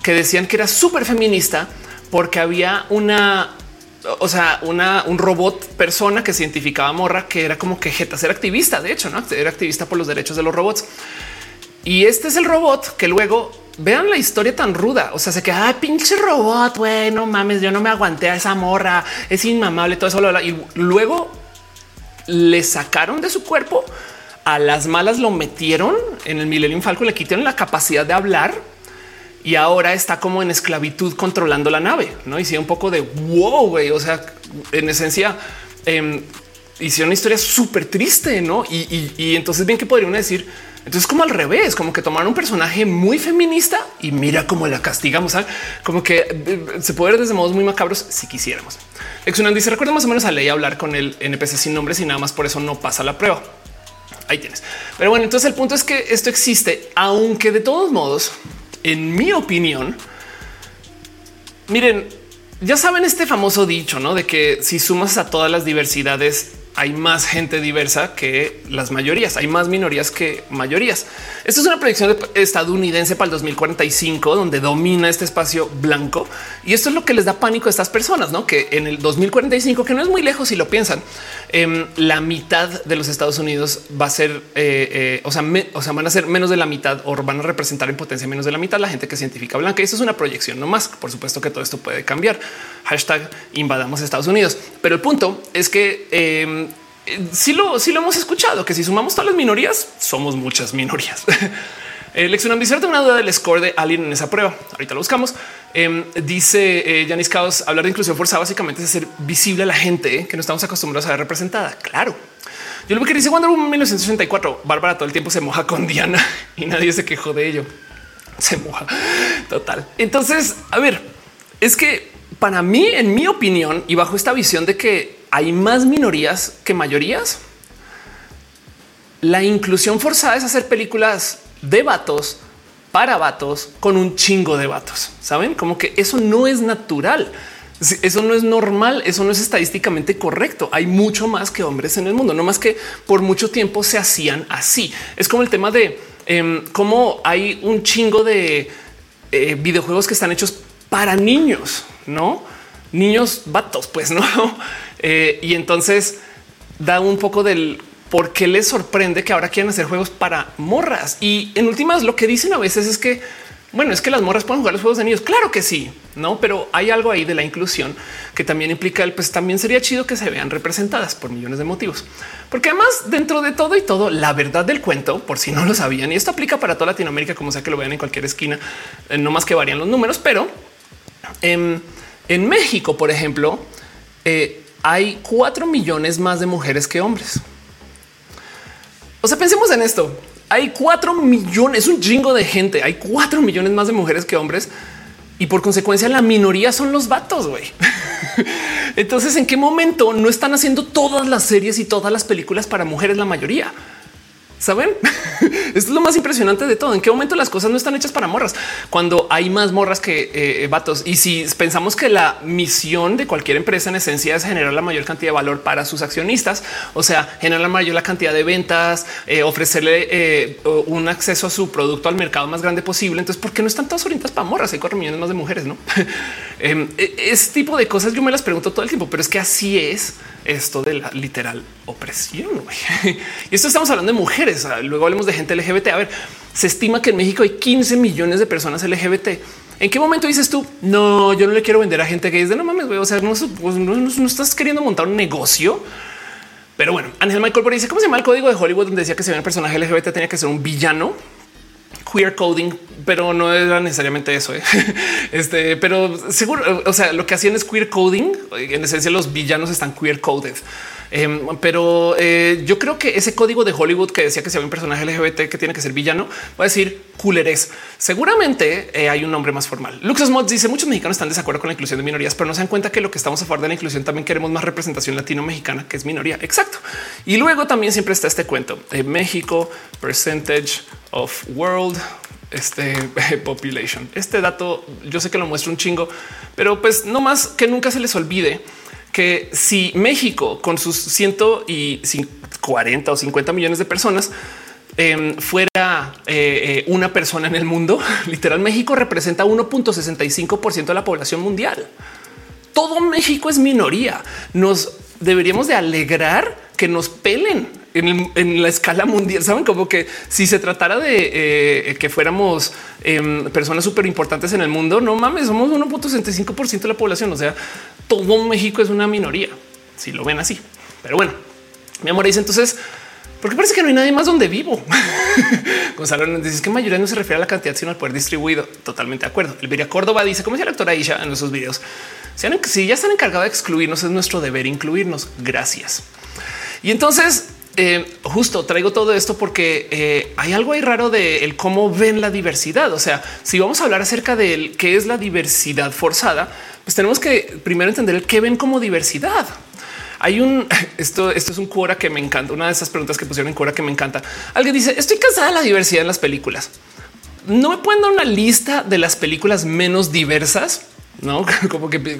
que decían que era súper feminista porque había una o sea, una, un robot persona que se identificaba morra, que era como que jeta, ser activista. De hecho, no era activista por los derechos de los robots. Y este es el robot que luego vean la historia tan ruda. O sea, se queda pinche robot. Güey, no mames, yo no me aguanté a esa morra. Es inmamable todo eso. Y luego le sacaron de su cuerpo a las malas, lo metieron en el Millennium Falcon, le quitaron la capacidad de hablar y ahora está como en esclavitud controlando la nave. No hicieron un poco de wow, güey. O sea, en esencia, eh, hicieron una historia súper triste, no? Y, entonces, bien que podrían decir, entonces, como al revés, como que tomaron un personaje muy feminista y mira cómo la castigamos. Como que eh, se puede ver desde modos muy macabros si quisiéramos. Exunan dice: Recuerda más o menos a ley hablar con el NPC sin nombres y nada más por eso no pasa la prueba. Ahí tienes. Pero bueno, entonces el punto es que esto existe, aunque de todos modos en mi opinión, miren, ya saben este famoso dicho, ¿no? De que si sumas a todas las diversidades hay más gente diversa que las mayorías, hay más minorías que mayorías. Esto es una predicción estadounidense para el 2045, donde domina este espacio blanco. Y esto es lo que les da pánico a estas personas, ¿no? Que en el 2045, que no es muy lejos si lo piensan, em, la mitad de los Estados Unidos va a ser, eh, eh, o, sea, o sea, van a ser menos de la mitad o van a representar en potencia menos de la mitad la gente que se identifica blanca. Y eso es una proyección, no más. Por supuesto que todo esto puede cambiar. Hashtag invadamos Estados Unidos. Pero el punto es que em, sí lo, sí lo hemos escuchado, que si sumamos todas las minorías, somos muchas minorías. El Lección de una duda del score de alguien en esa prueba. Ahorita lo buscamos. Em, dice Janis eh, Caos, hablar de inclusión forzada básicamente es hacer visible a la gente que no estamos acostumbrados a ver representada. Claro. Yo lo que dice Wonder Woman 1964, Bárbara todo el tiempo se moja con Diana y nadie se quejó de ello. Se moja total. Entonces, a ver, es que para mí, en mi opinión y bajo esta visión de que hay más minorías que mayorías. La inclusión forzada es hacer películas de vatos para vatos con un chingo de vatos. Saben como que eso no es natural. Eso no es normal, eso no es estadísticamente correcto. Hay mucho más que hombres en el mundo, no más que por mucho tiempo se hacían así. Es como el tema de em, cómo hay un chingo de eh, videojuegos que están hechos para niños, no niños vatos, pues no. Eh, y entonces da un poco del por qué les sorprende que ahora quieran hacer juegos para morras. Y en últimas, lo que dicen a veces es que, bueno, es que las morras pueden jugar los juegos de niños. Claro que sí, no, pero hay algo ahí de la inclusión que también implica el pues también sería chido que se vean representadas por millones de motivos, porque además, dentro de todo y todo, la verdad del cuento, por si no lo sabían, y esto aplica para toda Latinoamérica, como sea que lo vean en cualquier esquina, eh, no más que varían los números, pero em, en México, por ejemplo, eh, hay cuatro millones más de mujeres que hombres. O sea, pensemos en esto. Hay cuatro millones, un chingo de gente. Hay cuatro millones más de mujeres que hombres y por consecuencia la minoría son los vatos. güey. Entonces, ¿en qué momento no están haciendo todas las series y todas las películas para mujeres la mayoría? Saben, esto es lo más impresionante de todo. En qué momento las cosas no están hechas para morras cuando hay más morras que eh, vatos. Y si pensamos que la misión de cualquier empresa en esencia es generar la mayor cantidad de valor para sus accionistas, o sea, generar la mayor la cantidad de ventas, eh, ofrecerle eh, un acceso a su producto al mercado más grande posible. Entonces, ¿por qué no están todas orientadas para morras? Hay cuatro millones más de mujeres, no? Em, e, ese tipo de cosas yo me las pregunto todo el tiempo, pero es que así es esto de la literal opresión. y esto estamos hablando de mujeres. Luego hablemos de gente LGBT. A ver, se estima que en México hay 15 millones de personas LGBT. ¿En qué momento dices tú? No, yo no le quiero vender a gente que de no mames. O sea, no, estás queriendo montar un negocio. Pero bueno, Ángel Michael dice cómo se llama el código de Hollywood donde decía que si un personaje LGBT tenía que ser un villano queer coding, pero no era necesariamente eso. ¿eh? Este, pero seguro, o sea, lo que hacían es queer coding. En esencia, los villanos están queer coded. Em, pero eh, yo creo que ese código de Hollywood que decía que si había un personaje LGBT que tiene que ser villano, va a decir culeres. Seguramente eh, hay un nombre más formal. Luxus Mods dice muchos mexicanos están de acuerdo con la inclusión de minorías, pero no se dan cuenta que lo que estamos a favor de la inclusión también queremos más representación latino-mexicana, que es minoría. Exacto. Y luego también siempre está este cuento de México, percentage of world este population. Este dato yo sé que lo muestro un chingo, pero pues no más que nunca se les olvide que si México con sus 140 o 50 millones de personas em, fuera eh, eh, una persona en el mundo, literal México representa 1.65 por ciento de la población mundial. Todo México es minoría. Nos deberíamos de alegrar que nos pelen en, la escala mundial. Saben como que si se tratara de eh, que fuéramos em, personas súper importantes en el mundo, no mames, somos 1.65% de la población. O sea, todo México es una minoría si lo ven así. Pero bueno, mi amor dice entonces, porque parece que no hay nadie más donde vivo. Gonzalo dice que mayoría no se refiere a la cantidad, sino al poder distribuido. Totalmente de acuerdo. Elvira Córdoba dice, como decía la doctora Isha en nuestros videos, si ya están encargados de excluirnos, es nuestro deber incluirnos. Gracias. Y entonces eh, justo traigo todo esto porque eh, hay algo ahí raro de el cómo ven la diversidad. O sea, si vamos a hablar acerca de qué es la diversidad forzada, pues tenemos que primero entender el qué ven como diversidad. Hay un esto, esto es un cuora que me encanta. Una de esas preguntas que pusieron en cuora que me encanta. Alguien dice: Estoy cansada de la diversidad en las películas. No me pueden dar una lista de las películas menos diversas no como que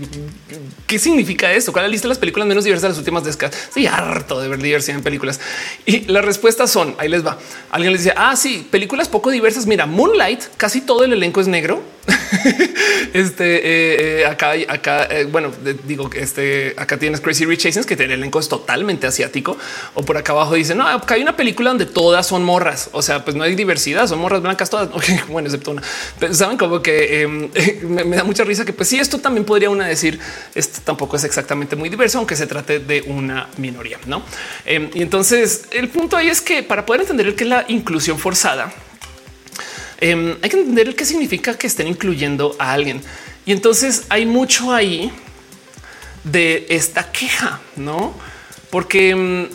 qué significa esto? ¿Cuál es la lista de las películas menos diversas de las últimas décadas? Estoy harto de ver diversidad en películas y las respuestas son ahí les va. Alguien les dice ah, sí, películas poco diversas. Mira, Moonlight, casi todo el elenco es negro. este eh, eh, acá, acá, eh, bueno, digo que este acá tienes Crazy Rich Asians, que el elenco es totalmente asiático. O por acá abajo dicen no, acá hay una película donde todas son morras. O sea, pues no hay diversidad, son morras blancas todas. bueno, excepto una. Pero saben como que em, me, da mucha risa que pues sí, esto también podría una decir esto tampoco es exactamente muy diverso, aunque se trate de una minoría. No? Em, y entonces el punto ahí es que para poder entender el que es la inclusión forzada, Em, hay que entender qué significa que estén incluyendo a alguien. Y entonces hay mucho ahí de esta queja, no? Porque em,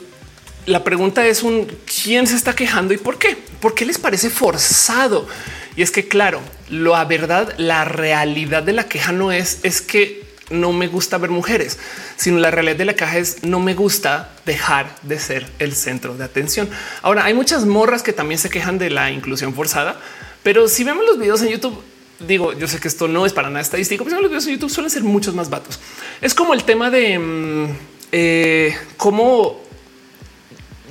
la pregunta es un quién se está quejando y por qué, por qué les parece forzado. Y es que, claro, la verdad, la realidad de la queja no es, es que no me gusta ver mujeres, sino la realidad de la queja es no me gusta dejar de ser el centro de atención. Ahora hay muchas morras que también se quejan de la inclusión forzada, pero si vemos los videos en YouTube, digo, yo sé que esto no es para nada estadístico, pero los videos en YouTube suelen ser muchos más vatos. Es como el tema de mm, eh, cómo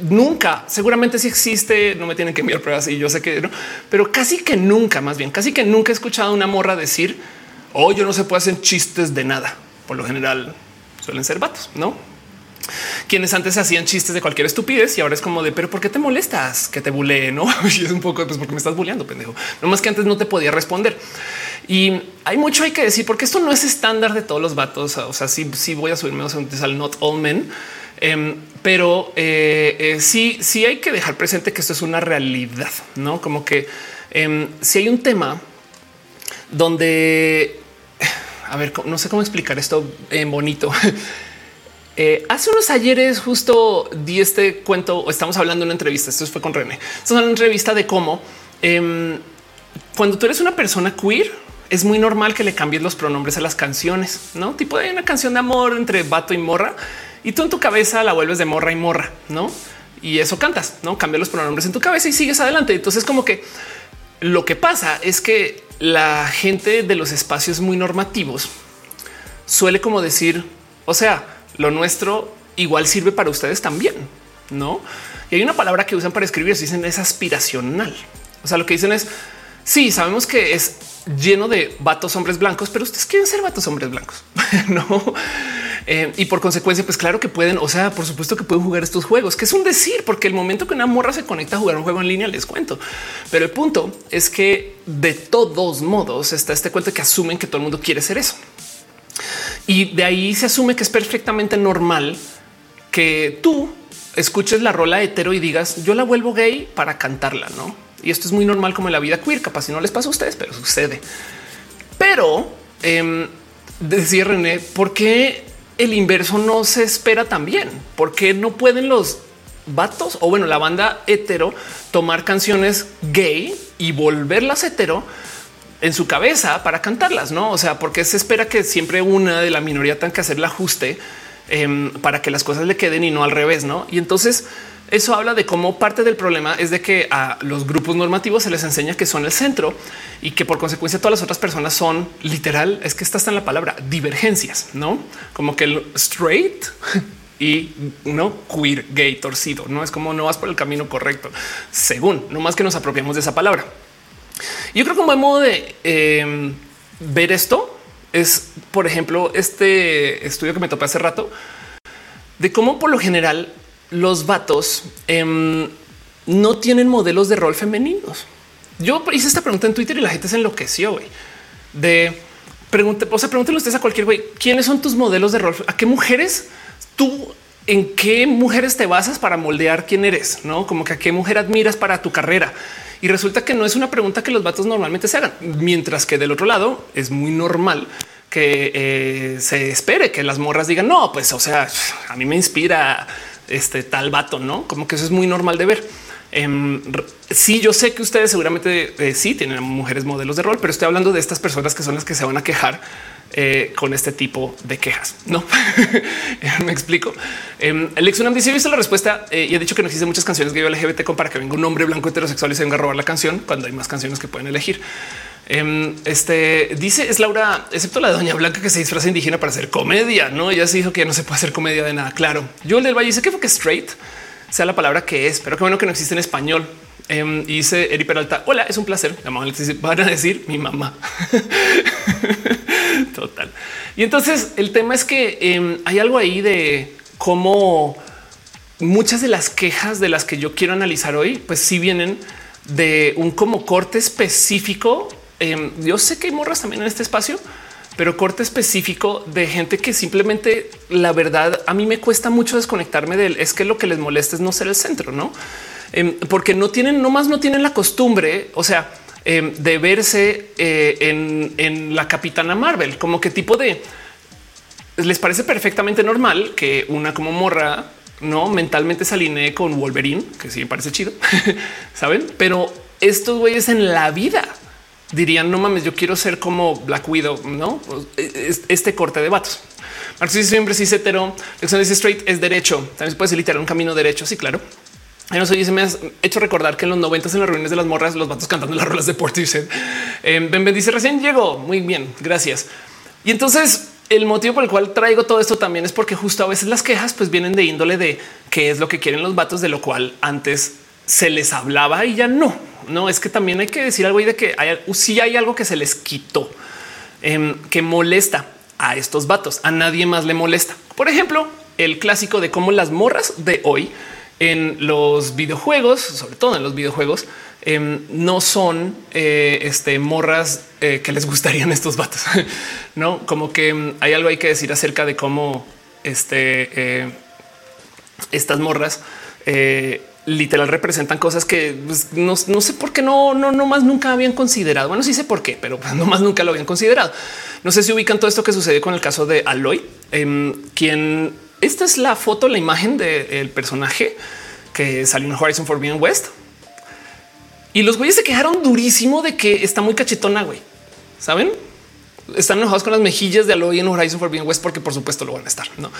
nunca, seguramente si existe, no me tienen que enviar pruebas y yo sé que no, pero casi que nunca, más bien, casi que nunca he escuchado a una morra decir, oh, yo no se puede hacer chistes de nada. Por lo general suelen ser vatos, no? Quienes antes hacían chistes de cualquier estupidez y ahora es como de, pero ¿por qué te molestas que te bulee? No y es un poco pues porque me estás buleando, pendejo. No más que antes no te podía responder. Y hay mucho hay que decir porque esto no es estándar de todos los vatos. O sea, sí, sí voy a subirme al not all men, em, pero eh, eh, sí, sí hay que dejar presente que esto es una realidad, no como que em, si hay un tema donde a ver, no sé cómo explicar esto en bonito. Eh, hace unos ayeres justo di este cuento, estamos hablando de una entrevista, esto fue con René, es una entrevista de cómo em, cuando tú eres una persona queer, es muy normal que le cambies los pronombres a las canciones, no tipo de una canción de amor entre vato y morra y tú en tu cabeza la vuelves de morra y morra, no? Y eso cantas, no cambia los pronombres en tu cabeza y sigues adelante. Entonces, como que lo que pasa es que la gente de los espacios muy normativos suele como decir, o sea, lo nuestro igual sirve para ustedes también, no? Y hay una palabra que usan para escribir, se dicen es aspiracional. O sea, lo que dicen es sí, sabemos que es lleno de vatos hombres blancos, pero ustedes quieren ser vatos hombres blancos, no? Eh, y por consecuencia, pues claro que pueden, o sea, por supuesto que pueden jugar estos juegos, que es un decir, porque el momento que una morra se conecta a jugar un juego en línea, les cuento. Pero el punto es que de todos modos está este cuento que asumen que todo el mundo quiere ser eso. Y de ahí se asume que es perfectamente normal que tú escuches la rola hetero y digas yo la vuelvo gay para cantarla, no? Y esto es muy normal como en la vida queer. Capaz si no les pasa a ustedes, pero sucede. Pero eh, decía René, ¿por qué el inverso no se espera también? porque no pueden los vatos o bueno, la banda hetero tomar canciones gay y volverlas hetero en su cabeza para cantarlas, no? O sea, porque se espera que siempre una de la minoría tenga que hacer el ajuste em, para que las cosas le queden y no al revés, no? Y entonces eso habla de cómo parte del problema es de que a los grupos normativos se les enseña que son el centro y que por consecuencia todas las otras personas son literal. Es que está en la palabra divergencias, no como que el straight y no queer, gay, torcido. No es como no vas por el camino correcto, según no más que nos apropiamos de esa palabra. Yo creo que un buen modo de em, ver esto es, por ejemplo, este estudio que me topé hace rato de cómo por lo general los vatos em, no tienen modelos de rol femeninos. Yo hice esta pregunta en Twitter y la gente se enloqueció güey, de pregunte, o sea, pregúntenle ustedes a cualquier güey quiénes son tus modelos de rol, a qué mujeres tú en qué mujeres te basas para moldear quién eres, no como que a qué mujer admiras para tu carrera. Y resulta que no es una pregunta que los vatos normalmente se hagan, mientras que del otro lado es muy normal que eh, se espere que las morras digan no, pues o sea, a mí me inspira este tal vato, no como que eso es muy normal de ver. Em, sí, yo sé que ustedes seguramente eh, sí tienen mujeres modelos de rol, pero estoy hablando de estas personas que son las que se van a quejar eh, con este tipo de quejas. No me explico. Eh, el Exunam dice: visto la respuesta eh, y ha dicho que no existen muchas canciones gay LGBT con para que venga un hombre blanco heterosexual y se venga a robar la canción cuando hay más canciones que pueden elegir. Em, este dice es Laura, excepto la Doña Blanca que se disfraza indígena para hacer comedia. No, ya se dijo que no se puede hacer comedia de nada. Claro, yo el del Valle dice que fue que straight sea la palabra que es, pero qué bueno que no existe en español. Um, dice Eri Peralta. Hola, es un placer. Van a decir mi mamá. Total. Y entonces el tema es que em, hay algo ahí de cómo muchas de las quejas de las que yo quiero analizar hoy, pues sí vienen de un como corte específico. Em, yo sé que hay morras también en este espacio, pero corte específico de gente que simplemente la verdad a mí me cuesta mucho desconectarme de él. Es que lo que les molesta es no ser el centro, no? Em, porque no tienen, nomás no tienen la costumbre. O sea, Em, de verse eh, en, la Capitana Marvel, como que tipo de les parece perfectamente normal que una como morra no mentalmente se alinee con Wolverine, que sí me parece chido, saben? Pero estos güeyes en la vida dirían no mames, yo quiero ser como Black Widow, no pues, e, este corte de vatos. Marcos siempre sí hetero, dice straight es derecho. También se puede ser literal un camino derecho. Sí, claro. No sé, se me ha hecho recordar que en los noventas en las reuniones de las morras, los vatos cantando las rolas de Portishead. Eh, ben dice recién llegó. Muy bien, gracias. Y entonces el motivo por el cual traigo todo esto también es porque justo a veces las quejas pues vienen de índole de qué es lo que quieren los vatos, de lo cual antes se les hablaba y ya no. No es que también hay que decir algo y de que hay, si hay algo que se les quitó em, que molesta a estos vatos. A nadie más le molesta. Por ejemplo, el clásico de cómo las morras de hoy en los videojuegos, sobre todo en los videojuegos, em, no son eh, este, morras eh, que les gustarían estos vatos. no como que em, hay algo hay que decir acerca de cómo este, eh, estas morras literal representan cosas que pues, no, sé por qué no, no, no más nunca habían considerado. Bueno, sí sé por qué, pero no más nunca lo habían considerado. No sé si ubican todo esto que sucede con el caso de Aloy, em, quien esta es la foto, la imagen del personaje que salió en Horizon Forbidden West. Y los güeyes se quejaron durísimo de que está muy cachetona, güey. ¿Saben? Están enojados con las mejillas de Aloy en Horizon Forbidden West porque por supuesto lo van a estar, ¿no?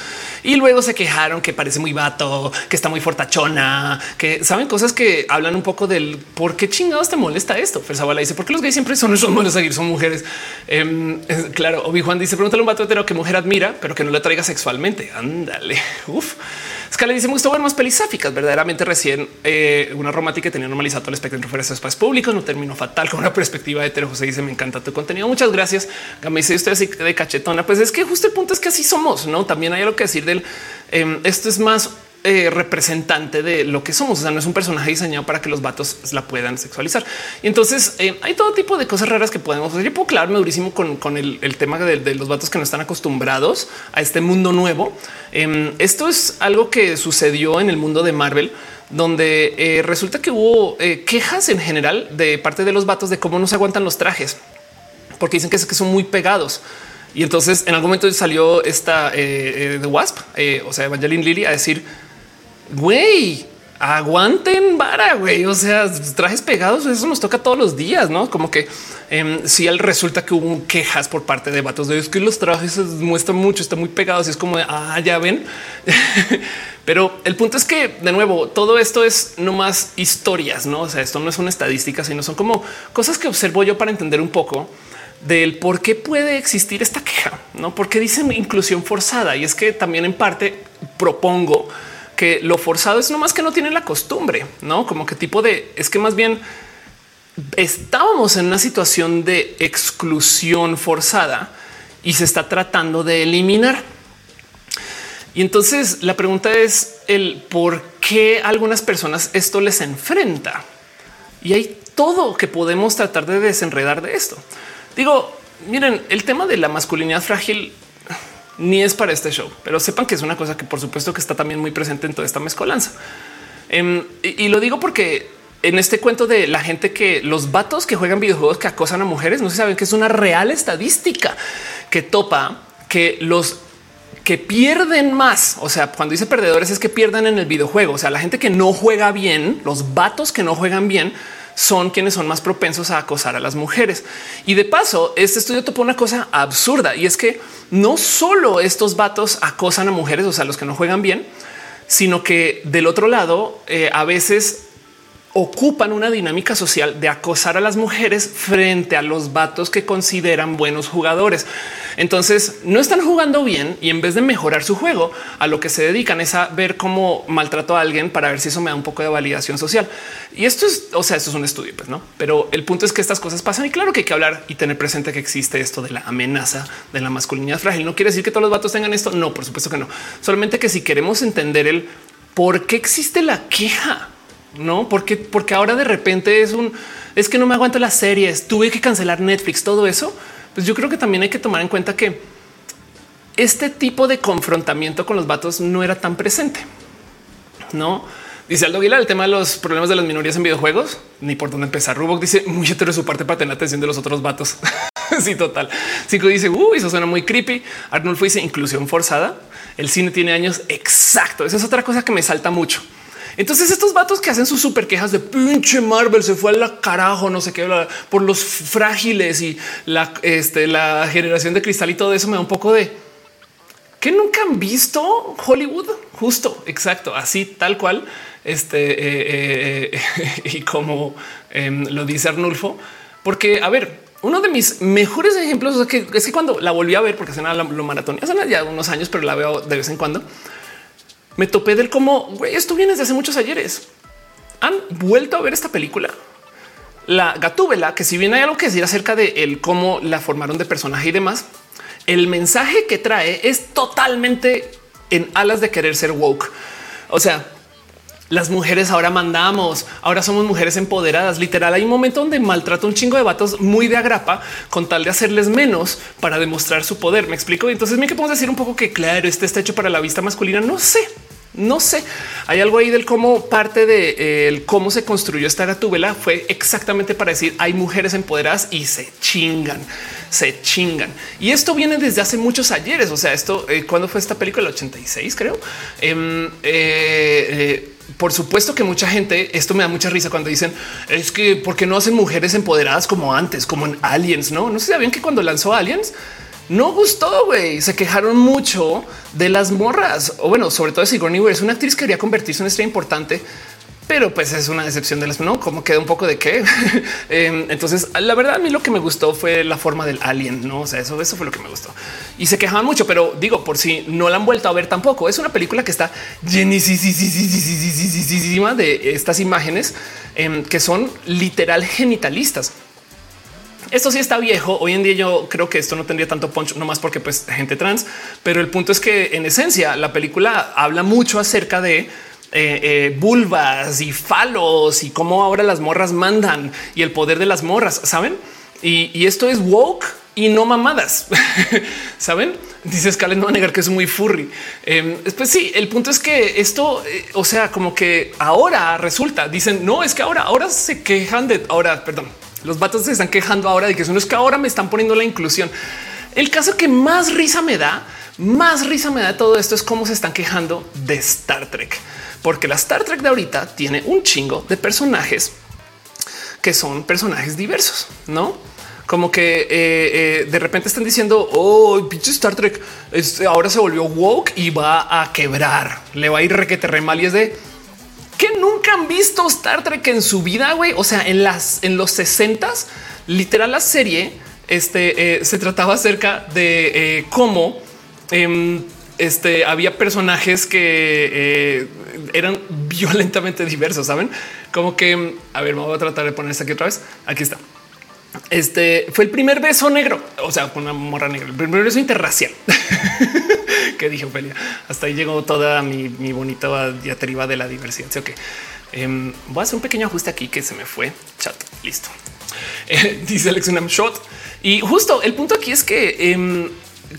Y luego se quejaron que parece muy vato, que está muy fortachona, que saben cosas que hablan un poco del por qué chingados te molesta esto. Fersabala dice, porque los gays siempre son esos modelos a seguir, son mujeres. Em, claro, Obi Juan dice, pregúntale a un vato hetero que mujer admira, pero que no le traiga sexualmente. Ándale. Uf. Scala dice me gustó ver más pelissáficas. Verdaderamente recién eh, una romántica que tenía normalizado el espectro fuerzas espacios públicos. No terminó fatal con una perspectiva hetero. José dice me encanta tu contenido. Muchas gracias. Me dice usted de cachetona. Pues es que justo el punto es que así somos. No también hay algo que decir del em, esto es más eh, representante de lo que somos. O sea, no es un personaje diseñado para que los vatos la puedan sexualizar. Y entonces eh, hay todo tipo de cosas raras que podemos hacer. Yo puedo clavarme durísimo con, el, tema de, los vatos que no están acostumbrados a este mundo nuevo. Em, esto es algo que sucedió en el mundo de Marvel donde eh, resulta que hubo quejas en general de parte de los vatos de cómo no se aguantan los trajes, porque dicen que son muy pegados. Y entonces en algún momento salió esta de Wasp, o sea, Evangeline Lilly a decir, güey, aguanten vara, güey. O sea, trajes pegados, eso nos toca todos los días, no? Como que eh, si él resulta que hubo quejas por parte de vatos de es que los trajes muestran mucho, están muy pegados y es como de ah, ya ven. Pero el punto es que, de nuevo, todo esto es no más historias, no? O sea, esto no es una estadística, sino son como cosas que observo yo para entender un poco del por qué puede existir esta queja, no? Porque dicen inclusión forzada y es que también en parte propongo que lo forzado es nomás que no tienen la costumbre, no como que tipo de es que más bien estábamos en una situación de exclusión forzada y se está tratando de eliminar. Y entonces la pregunta es el por qué algunas personas esto les enfrenta y hay todo que podemos tratar de desenredar de esto. Digo, miren, el tema de la masculinidad frágil ni es para este show, pero sepan que es una cosa que por supuesto que está también muy presente en toda esta mezcolanza. Em, y, lo digo porque en este cuento de la gente que los vatos que juegan videojuegos que acosan a mujeres, no se saben que es una real estadística que topa que los que pierden más, o sea, cuando dice perdedores es que pierden en el videojuego, o sea, la gente que no juega bien, los vatos que no juegan bien, son quienes son más propensos a acosar a las mujeres. Y de paso, este estudio topó una cosa absurda y es que no solo estos vatos acosan a mujeres, o sea, los que no juegan bien, sino que del otro lado, eh, a veces ocupan una dinámica social de acosar a las mujeres frente a los vatos que consideran buenos jugadores. Entonces no están jugando bien y en vez de mejorar su juego, a lo que se dedican es a ver cómo maltrato a alguien para ver si eso me da un poco de validación social. Y esto es, o sea, esto es un estudio, pues no, pero el punto es que estas cosas pasan y claro que hay que hablar y tener presente que existe esto de la amenaza de la masculinidad frágil. No quiere decir que todos los vatos tengan esto. No, por supuesto que no. Solamente que si queremos entender el por qué existe la queja no porque, porque ahora de repente es un es que no me aguanto las series, tuve que cancelar Netflix, todo eso. Pues yo creo que también hay que tomar en cuenta que este tipo de confrontamiento con los vatos no era tan presente. No dice Aldo Aguilar el tema de los problemas de las minorías en videojuegos, ni por dónde empezar. Rubok dice muy hetero su parte para tener atención de los otros vatos. sí, total. Cinco dice uy, eso suena muy creepy. Arnulfo dice inclusión forzada. El cine tiene años. Exacto. Esa es otra cosa que me salta mucho. Entonces estos vatos que hacen sus super quejas de pinche Marvel se fue a la carajo, no sé qué, por los frágiles y la, este, la generación de cristal y todo eso me da un poco de que nunca han visto Hollywood. Justo, exacto, así tal cual. Este eh, eh, y como em, lo dice Arnulfo, porque a ver, uno de mis mejores ejemplos es que, es que cuando la volví a ver, porque hace nada lo maratón, hace ya unos años, pero la veo de vez en cuando me topé del cómo güey, esto viene desde hace muchos ayeres. Han vuelto a ver esta película. La Gatúbela, que si bien hay algo que decir acerca de el cómo la formaron de personaje y demás, el mensaje que trae es totalmente en alas de querer ser woke. O sea, las mujeres ahora mandamos, ahora somos mujeres empoderadas. Literal, hay un momento donde maltrata un chingo de vatos muy de agrapa con tal de hacerles menos para demostrar su poder. Me explico. Entonces, me que podemos decir un poco que claro, este está hecho para la vista masculina. No sé, no sé, hay algo ahí del cómo parte de eh, cómo se construyó esta gatúbela fue exactamente para decir hay mujeres empoderadas y se chingan, se chingan. Y esto viene desde hace muchos ayeres. O sea, esto eh, cuando fue esta película, el 86, creo. Em, eh, por supuesto que mucha gente, esto me da mucha risa cuando dicen es que por qué no hacen mujeres empoderadas como antes, como en Aliens, no? No sabían que cuando lanzó Aliens, no gustó, güey. Se quejaron mucho de las morras. O bueno, sobre todo Sigourney Weaver es una actriz que quería convertirse en una estrella importante, pero pues es una decepción de las no como queda un poco de qué. Em, entonces, la verdad, a mí lo que me gustó fue la forma del alien. No, o sea, eso, eso fue lo que me gustó y se quejaban mucho, pero digo, por si no la han vuelto a ver tampoco. Es una película que está llenísima de estas imágenes em, que son literal genitalistas. Esto sí está viejo. Hoy en día yo creo que esto no tendría tanto punch, no más porque pues gente trans, pero el punto es que en esencia la película habla mucho acerca de eh, eh, vulvas y falos y cómo ahora las morras mandan y el poder de las morras, saben? Y, esto es woke y no mamadas. Saben? Dice Scarlett, no va a negar que es muy furry. Eh, pues sí, el punto es que esto, eh, o sea, como que ahora resulta, dicen, no, es que ahora, ahora se quejan de, ahora, perdón, los vatos se están quejando ahora de que eso no es que ahora me están poniendo la inclusión. El caso que más risa me da, más risa me da todo esto es cómo se están quejando de Star Trek, porque la Star Trek de ahorita tiene un chingo de personajes que son personajes diversos, no? Como que eh, eh, de repente están diciendo, oh, pinche Star Trek ahora se volvió woke y va a quebrar, le va a ir requete re mal y es de que nunca han visto Star Trek en su vida, güey. O sea, en las en los 60 literal la serie este, eh, se trataba acerca de cómo em, este, había personajes que eran violentamente diversos, saben? Como que, a ver, voy a tratar de poner esto aquí otra vez. Aquí está. Este fue el primer beso negro, o sea, con una morra negra, el primer beso interracial que dije Ophelia. Hasta ahí llegó toda mi, bonita diatriba de la diversidad. Sí, ok, em, voy a hacer un pequeño ajuste aquí que se me fue. Chat listo. Eh, dice Alex Unam Shot. Y justo el punto aquí es que em,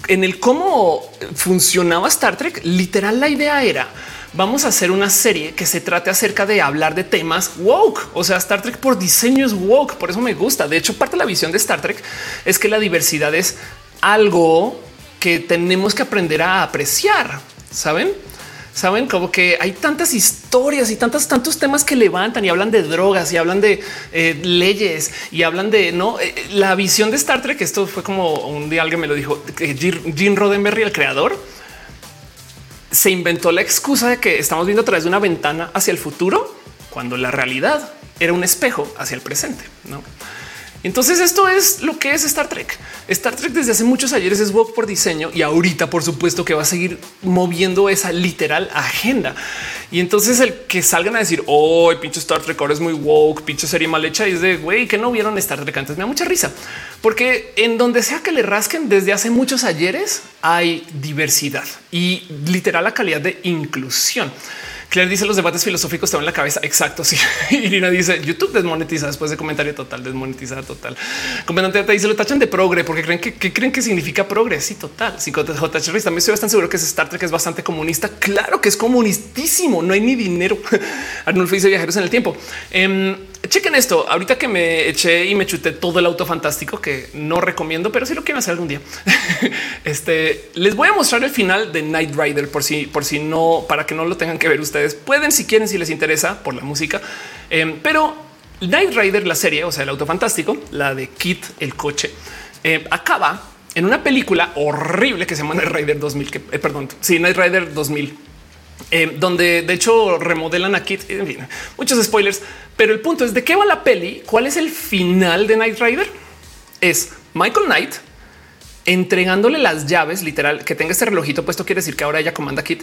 en el cómo funcionaba Star Trek, literal, la idea era vamos a hacer una serie que se trate acerca de hablar de temas woke. O sea, Star Trek por diseño es woke. Por eso me gusta. De hecho, parte de la visión de Star Trek es que la diversidad es algo que tenemos que aprender a apreciar. Saben? Saben como que hay tantas historias y tantos, tantos temas que levantan y hablan de drogas y hablan de eh, leyes y hablan de no eh, la visión de Star Trek. Esto fue como un día alguien me lo dijo. Gene Roddenberry, el creador, se inventó la excusa de que estamos viendo a través de una ventana hacia el futuro, cuando la realidad era un espejo hacia el presente. ¿no? Entonces esto es lo que es Star Trek. Star Trek desde hace muchos ayeres es woke por diseño y ahorita por supuesto que va a seguir moviendo esa literal agenda. Y entonces el que salgan a decir, oh, pinche Star Trek ahora es muy woke, pinche serie mal hecha, es de, güey, que no vieron Star Trek antes, me da mucha risa. Porque en donde sea que le rasquen desde hace muchos ayeres hay diversidad y literal la calidad de inclusión. Claire dice los debates filosóficos están en la cabeza. Exacto. Sí. Irina dice YouTube desmonetiza después de comentario total, desmonetizada total. Comandante dice lo tachan de progre porque creen que, creen que significa progre. Sí, total. Sí, también estoy bastante seguro que es Star Trek es bastante comunista. Claro que es comunistísimo. No hay ni dinero. Arnulfo dice viajeros en el tiempo. Em, chequen esto. Ahorita que me eché y me chuté todo el auto fantástico que no recomiendo, pero sí lo quiero hacer algún día. este les voy a mostrar el final de Night Rider por si, por si no, para que no lo tengan que ver ustedes. Pueden, si quieren, si les interesa por la música, em, pero Night Rider, la serie, o sea, el auto fantástico, la de Kit, el coche, eh, acaba en una película horrible que se llama Night Rider 2000, que eh, perdón, sí, Night Rider 2000 eh, donde de hecho remodelan a Kit. En fin, muchos spoilers, pero el punto es de qué va la peli. ¿Cuál es el final de Night Rider? Es Michael Knight entregándole las llaves, literal, que tenga este relojito puesto, quiere decir que ahora ella comanda Kit,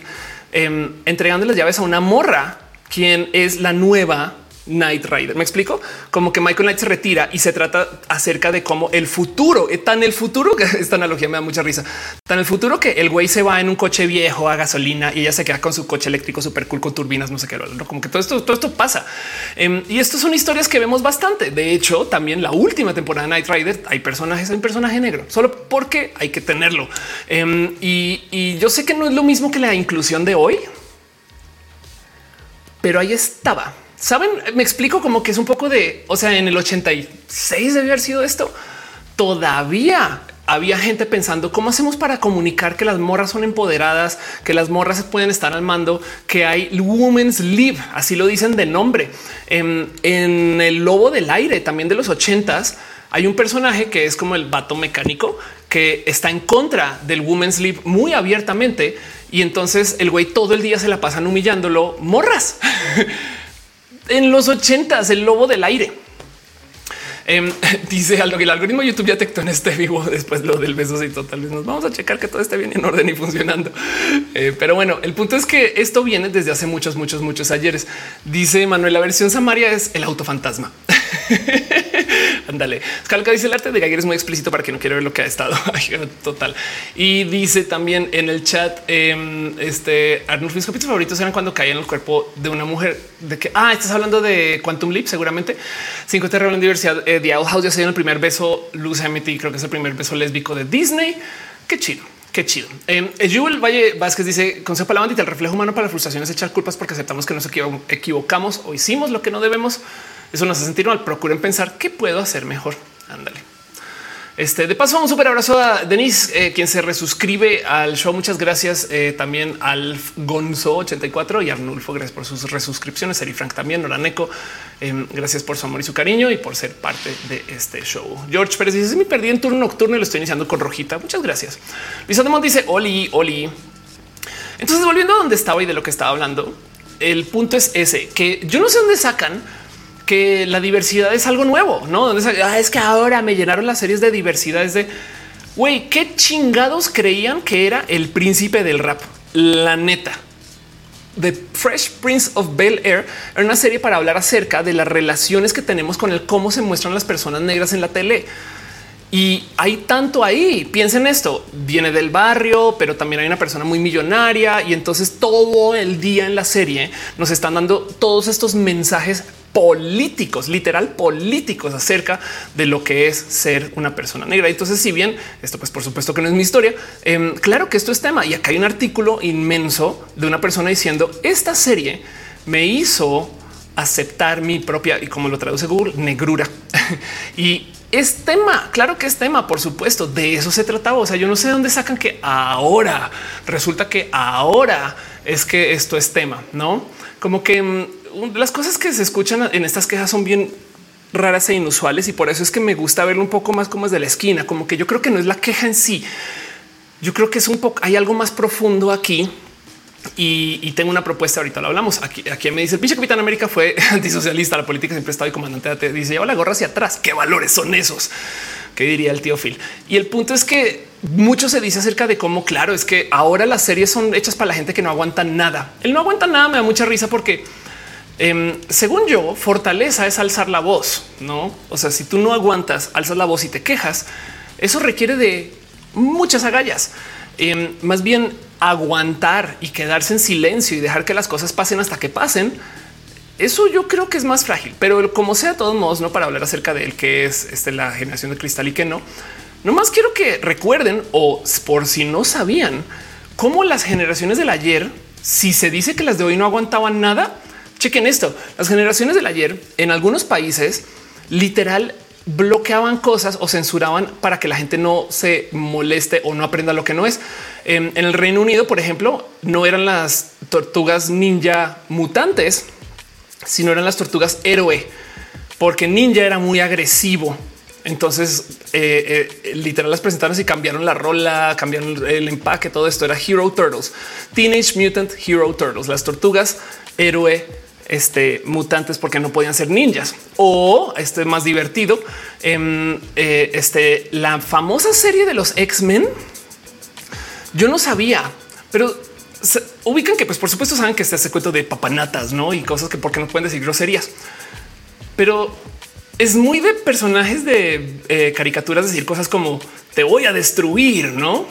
eh, entregando las llaves a una morra, quien es la nueva Night Rider. Me explico como que Michael Knight se retira y se trata acerca de cómo el futuro, es tan el futuro que esta analogía me da mucha risa, tan el futuro que el güey se va en un coche viejo a gasolina y ella se queda con su coche eléctrico súper cool con turbinas, no sé qué, como que todo esto, todo esto pasa. Em, y estas son historias que vemos bastante. De hecho, también la última temporada de Night Rider hay personajes, hay un personaje negro, solo porque hay que tenerlo. Em, y yo sé que no es lo mismo que la inclusión de hoy, pero ahí estaba. Saben, me explico como que es un poco de, o sea, en el 86 debe haber sido esto. Todavía había gente pensando cómo hacemos para comunicar que las morras son empoderadas, que las morras pueden estar al mando, que hay women's live, así lo dicen de nombre. En, el lobo del aire, también de los ochentas, hay un personaje que es como el vato mecánico que está en contra del women's live muy abiertamente. Y entonces el güey todo el día se la pasan humillándolo morras. en los ochentas, el lobo del aire. Em, dice algo que el algoritmo YouTube ya detectó en este vivo después lo del beso y total vez nos vamos a checar que todo esté bien en orden y funcionando. Eh, pero bueno, el punto es que esto viene desde hace muchos, muchos, muchos ayeres. Dice Manuel, la versión Samaria es el auto fantasma. Ándale. Calca dice el arte de Geiger es muy explícito para que no quiera ver lo que ha estado. Total. Y dice también en el chat, eh, este Arnold, mis capítulos favoritos eran cuando caía en el cuerpo de una mujer de que, ah, estás hablando de Quantum Leap, seguramente. Cinco Terror en diversidad. Eh, The House ya se dio el primer beso. Luz Amity, creo que es el primer beso lésbico de Disney. Qué chido. Qué chido. Eh, Jewel Valle Vázquez dice consejo para la bandita. El reflejo humano para la frustración es echar culpas porque aceptamos que nos equivocamos o hicimos lo que no debemos. Eso nos hace sentir mal. Procuren pensar qué puedo hacer mejor. Ándale. Este de paso, un súper abrazo a Denise, eh, quien se resuscribe al show. Muchas gracias eh, también al Gonzo 84 y Arnulfo. Gracias por sus resuscripciones. Eri Frank también, Noraneco. Eh, gracias por su amor y su cariño y por ser parte de este show. George Pérez dice: Me perdí en turno nocturno y lo estoy iniciando con rojita. Muchas gracias. Luis Ademont dice: Oli, Oli. Entonces, volviendo a donde estaba y de lo que estaba hablando, el punto es ese que yo no sé dónde sacan que la diversidad es algo nuevo, no ah, es que ahora me llenaron las series de diversidad. Es de güey, qué chingados creían que era el príncipe del rap. La neta. The Fresh Prince of Bel Air era una serie para hablar acerca de las relaciones que tenemos con el cómo se muestran las personas negras en la tele. Y hay tanto ahí. Piensen esto, viene del barrio, pero también hay una persona muy millonaria y entonces todo el día en la serie nos están dando todos estos mensajes políticos, literal políticos acerca de lo que es ser una persona negra. Entonces, si bien esto, pues por supuesto que no es mi historia, em, claro que esto es tema. Y acá hay un artículo inmenso de una persona diciendo esta serie me hizo aceptar mi propia y como lo traduce Google, negrura. y es tema, claro que es tema, por supuesto, de eso se trataba. O sea, yo no sé de dónde sacan que ahora resulta que ahora es que esto es tema, no como que em, las cosas que se escuchan en estas quejas son bien raras e inusuales y por eso es que me gusta verlo un poco más como es de la esquina, como que yo creo que no es la queja en sí. Yo creo que es un poco, hay algo más profundo aquí y, tengo una propuesta. Ahorita lo hablamos. Aquí, aquí me dice el pinche Capitán América fue antisocialista. La política siempre estaba y comandante. Te dice lleva la gorra hacia atrás. ¿Qué valores son esos? ¿Qué diría el tío Phil? Y el punto es que mucho se dice acerca de cómo, claro, es que ahora las series son hechas para la gente que no aguanta nada. El no aguanta nada me da mucha risa porque Em, según yo, fortaleza es alzar la voz, no? O sea, si tú no aguantas, alzas la voz y te quejas, eso requiere de muchas agallas. Em, más bien aguantar y quedarse en silencio y dejar que las cosas pasen hasta que pasen. Eso yo creo que es más frágil, pero como sea, de todos modos, no para hablar acerca de él, que es este, la generación de cristal y que no. No más quiero que recuerden o por si no sabían cómo las generaciones del ayer, si se dice que las de hoy no aguantaban nada, Chequen esto. Las generaciones del ayer en algunos países literal bloqueaban cosas o censuraban para que la gente no se moleste o no aprenda lo que no es. En, el Reino Unido, por ejemplo, no eran las tortugas ninja mutantes, sino eran las tortugas héroe, porque ninja era muy agresivo. Entonces, eh, eh, literal las presentaron y cambiaron la rola, cambiaron el empaque, todo esto era Hero Turtles, Teenage Mutant Hero Turtles, las tortugas héroe este, mutantes porque no podían ser ninjas. O este más divertido, em, eh, este, la famosa serie de los X-Men. Yo no sabía, pero ubican que, pues por supuesto saben que está ese cuento de papanatas, ¿no? Y cosas que porque no pueden decir groserías. Pero es muy de personajes de eh, caricaturas decir cosas como te voy a destruir, ¿no?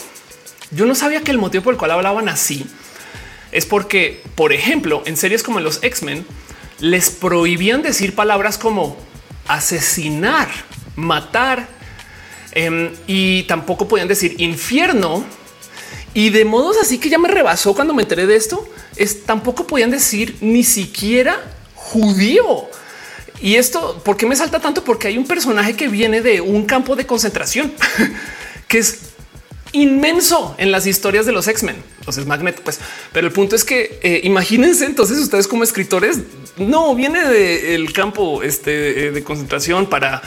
Yo no sabía que el motivo por el cual hablaban así es porque, por ejemplo, en series como los X-Men, les prohibían decir palabras como asesinar, matar em, y tampoco podían decir infierno. Y de modos así que ya me rebasó cuando me enteré de esto, es tampoco podían decir ni siquiera judío. Y esto, ¿por qué me salta tanto? Porque hay un personaje que viene de un campo de concentración, que es inmenso en las historias de los X-Men. Entonces Magneto, pues, pero el punto es que eh, imagínense entonces ustedes como escritores, no viene del campo este, eh, de concentración para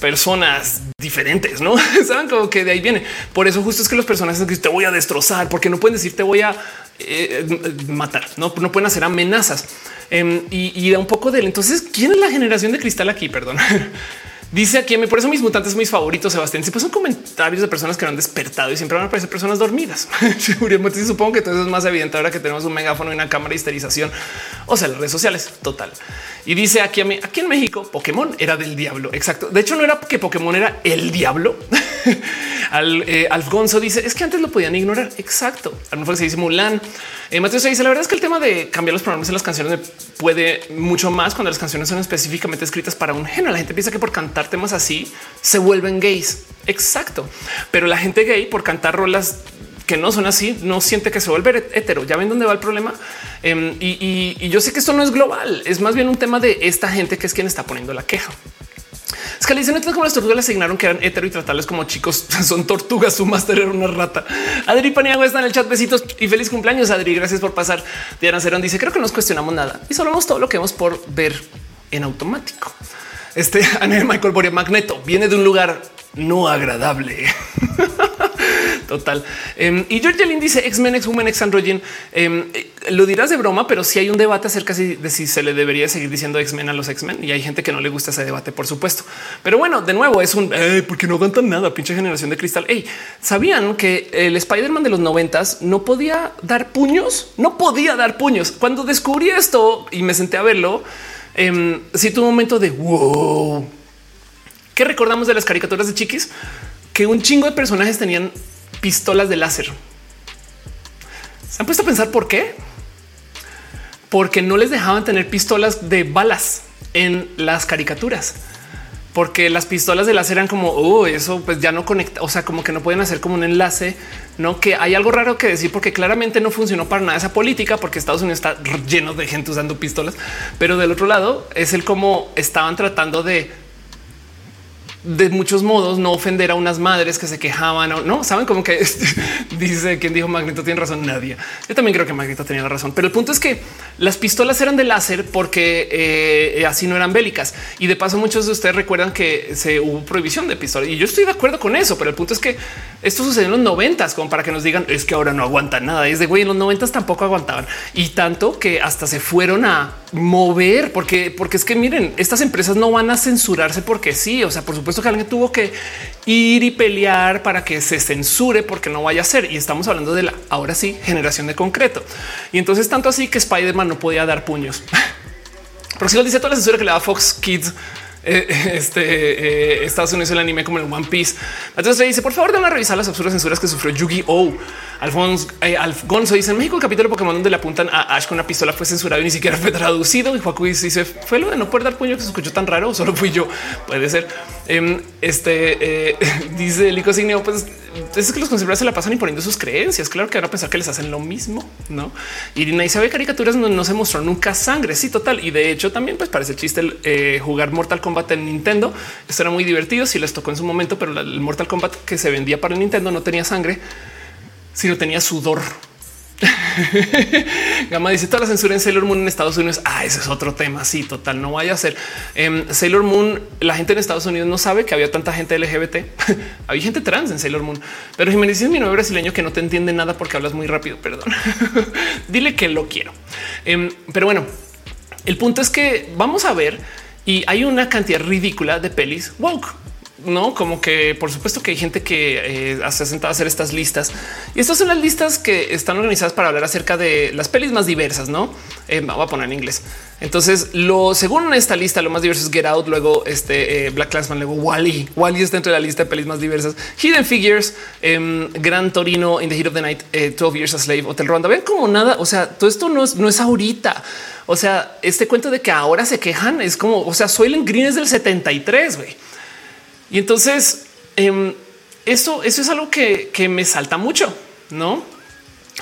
personas diferentes, no saben como que de ahí viene. Por eso justo es que los personajes que te voy a destrozar, porque no pueden decir te voy a eh, matar, no, no pueden hacer amenazas em, y, y, da un poco de él. Entonces, ¿quién es la generación de cristal aquí? Perdón. Dice aquí, por eso mis mutantes mis favoritos, Sebastián. Si pues son comentarios de personas que no han despertado y siempre van a aparecer personas dormidas. Supongo que todo eso es más evidente ahora que tenemos un megáfono y una cámara de esterilización. O sea, las redes sociales total. Y dice aquí, aquí en México, Pokémon era del diablo. Exacto. De hecho, no era que Pokémon era el diablo. Al, eh, Alfonso dice es que antes lo podían ignorar. Exacto. A mejor se dice Mulan. Eh, Mateo se dice la verdad es que el tema de cambiar los pronombres en las canciones puede mucho más cuando las canciones son específicamente escritas para un género. La gente piensa que por cantar temas así se vuelven gays. Exacto. Pero la gente gay por cantar rolas que no son así, no siente que se vuelve hetero. Ya ven dónde va el problema. Em, y, yo sé que esto no es global, es más bien un tema de esta gente que es quien está poniendo la queja. Es que le dicen como las tortugas le asignaron que eran hetero y tratarles como chicos. Son tortugas. Su máster era una rata. Adri Paniagua está en el chat. Besitos y feliz cumpleaños. Adri, gracias por pasar. Diana Cerón dice creo que no nos cuestionamos nada y solo vemos todo lo que hemos por ver en automático. Este Anel Michael Boria Magneto viene de un lugar no agradable. Total. Em, y George Lynn dice X-Men, X-Women, X Androgen. Em, lo dirás de broma, pero si hay un debate acerca de si se le debería seguir diciendo X-Men a los X-Men y hay gente que no le gusta ese debate, por supuesto. Pero bueno, de nuevo es un porque no aguantan nada. Pinche generación de cristal. Sabían que el Spider-Man de los noventas no podía dar puños, no podía dar puños. Cuando descubrí esto y me senté a verlo, eh, sí tuve un momento de wow. ¿Qué recordamos de las caricaturas de chiquis? Que un chingo de personajes tenían pistolas de láser. ¿Se han puesto a pensar por qué? Porque no les dejaban tener pistolas de balas en las caricaturas. Porque las pistolas de láser eran como oh, eso pues ya no conecta, o sea, como que no pueden hacer como un enlace, no que hay algo raro que decir, porque claramente no funcionó para nada esa política, porque Estados Unidos está lleno de gente usando pistolas, pero del otro lado es el cómo estaban tratando de de muchos modos no ofender a unas madres que se quejaban o no saben como que dice quien dijo Magneto tiene razón. Nadie. Yo también creo que Magneto tenía la razón, pero el punto es que las pistolas eran de láser porque eh, así no eran bélicas. Y de paso, muchos de ustedes recuerdan que se hubo prohibición de pistolas y yo estoy de acuerdo con eso. Pero el punto es que esto sucedió en los noventas, como para que nos digan es que ahora no aguantan nada. Es de güey, en los noventas tampoco aguantaban y tanto que hasta se fueron a mover porque, porque es que miren, estas empresas no van a censurarse porque sí. O sea, por supuesto que alguien tuvo que ir y pelear para que se censure porque no vaya a ser. Y estamos hablando de la ahora sí generación de concreto. Y entonces tanto así que Spider-Man no podía dar puños. Pero si lo dice toda la censura que le da Fox Kids eh, este eh, Estados Unidos el anime como el One Piece. Entonces le dice por favor, de una revisar las absurdas censuras que sufrió Yugi Oh. Alfonso eh, Alfonso dice en México el capítulo de Pokémon donde le apuntan a Ash con una pistola fue censurado y ni siquiera fue traducido. Y Joaquín dice fue lo de no poder dar puño que se escuchó tan raro. Solo fui yo. Puede ser. Em, este dice el Signio, pues es que los conservadores se la pasan imponiendo sus creencias. Claro que van a pensar que les hacen lo mismo, no? Y se ve caricaturas donde no se mostró nunca sangre. Sí, total. Y de hecho, también pues parece chiste eh, jugar Mortal Kombat en Nintendo. Esto era muy divertido. Si les tocó en su momento, pero el Mortal Kombat que se vendía para el Nintendo no tenía sangre, sino tenía sudor. Gama dice toda la censura en Sailor Moon en Estados Unidos. Ah, ese es otro tema. Sí, total. No vaya a ser em, Sailor Moon. La gente en Estados Unidos no sabe que había tanta gente LGBT. había gente trans en Sailor Moon, pero me dices mi novio brasileño que no te entiende nada porque hablas muy rápido. Perdón. Dile que lo quiero. Em, pero bueno, el punto es que vamos a ver y hay una cantidad ridícula de pelis woke no como que por supuesto que hay gente que eh, se ha sentado a hacer estas listas y estas son las listas que están organizadas para hablar acerca de las pelis más diversas. No eh, voy a poner en inglés. Entonces, lo según esta lista, lo más diverso es Get Out, luego este eh, Black Clansman, luego Wally. Wally está dentro de la lista de pelis más diversas. Hidden Figures, em, Gran Torino, In the Heat of the Night, 12 Years a Slave, Hotel Rwanda. Ven como nada. O sea, todo esto no es, no es ahorita. O sea, este cuento de que ahora se quejan es como, o sea, Soylent Green es del 73, güey. Y entonces em, eso, eso es algo que, me salta mucho, no?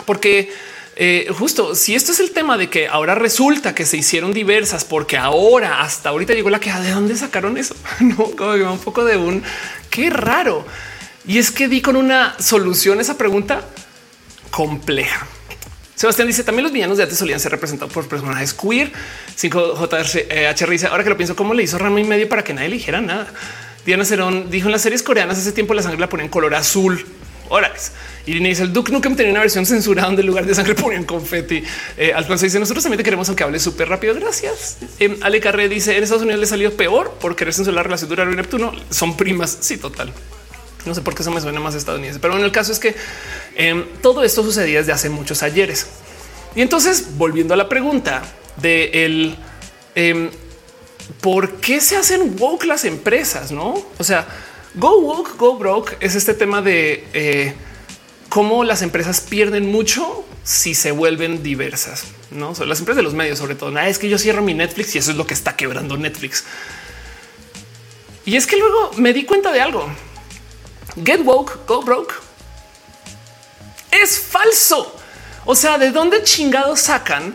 Porque eh, justo si esto es el tema de que ahora resulta que se hicieron diversas, porque ahora hasta ahorita llegó la queja de dónde sacaron eso, no como que un poco de un qué raro. Y es que di con una solución a esa pregunta compleja. Sebastián dice también los villanos de antes solían ser representados por personajes queer. 5JH dice ahora que lo pienso, cómo le hizo Rama y medio para que nadie eligiera nada. Diana Cerón dijo en las series coreanas hace tiempo la sangre la ponen color azul. Órale. Irene dice el Duke nunca tenía una versión censurada donde en lugar de sangre ponían confeti. Eh, Alfonso dice nosotros también te queremos aunque hable súper rápido. Gracias. Eh, Ale Carré dice en Estados Unidos le salió peor por querer censurar la relación de Urano y Neptuno. Son primas. Sí, total. No sé por qué eso me suena más estadounidense, pero en el caso es que em, todo esto sucedía desde hace muchos ayeres. Y entonces, volviendo a la pregunta de el em, por qué se hacen woke las empresas, no? O sea, go woke, go broke es este tema de eh, cómo las empresas pierden mucho si se vuelven diversas, no son las empresas de los medios, sobre todo. es que yo cierro mi Netflix y eso es lo que está quebrando Netflix. Y es que luego me di cuenta de algo. Get woke, go broke. Es falso. O sea, ¿de dónde chingados sacan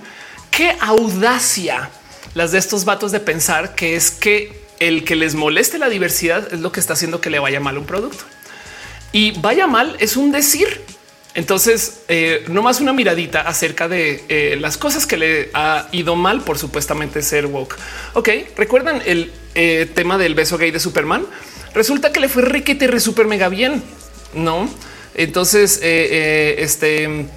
qué audacia las de estos vatos de pensar que es que el que les moleste la diversidad es lo que está haciendo que le vaya mal un producto. Y vaya mal es un decir. Entonces, eh, no más una miradita acerca de eh, las cosas que le ha ido mal por supuestamente ser woke. Ok, recuerdan el eh, tema del beso gay de Superman. Resulta que le fue riquete re super mega bien, no? Entonces, este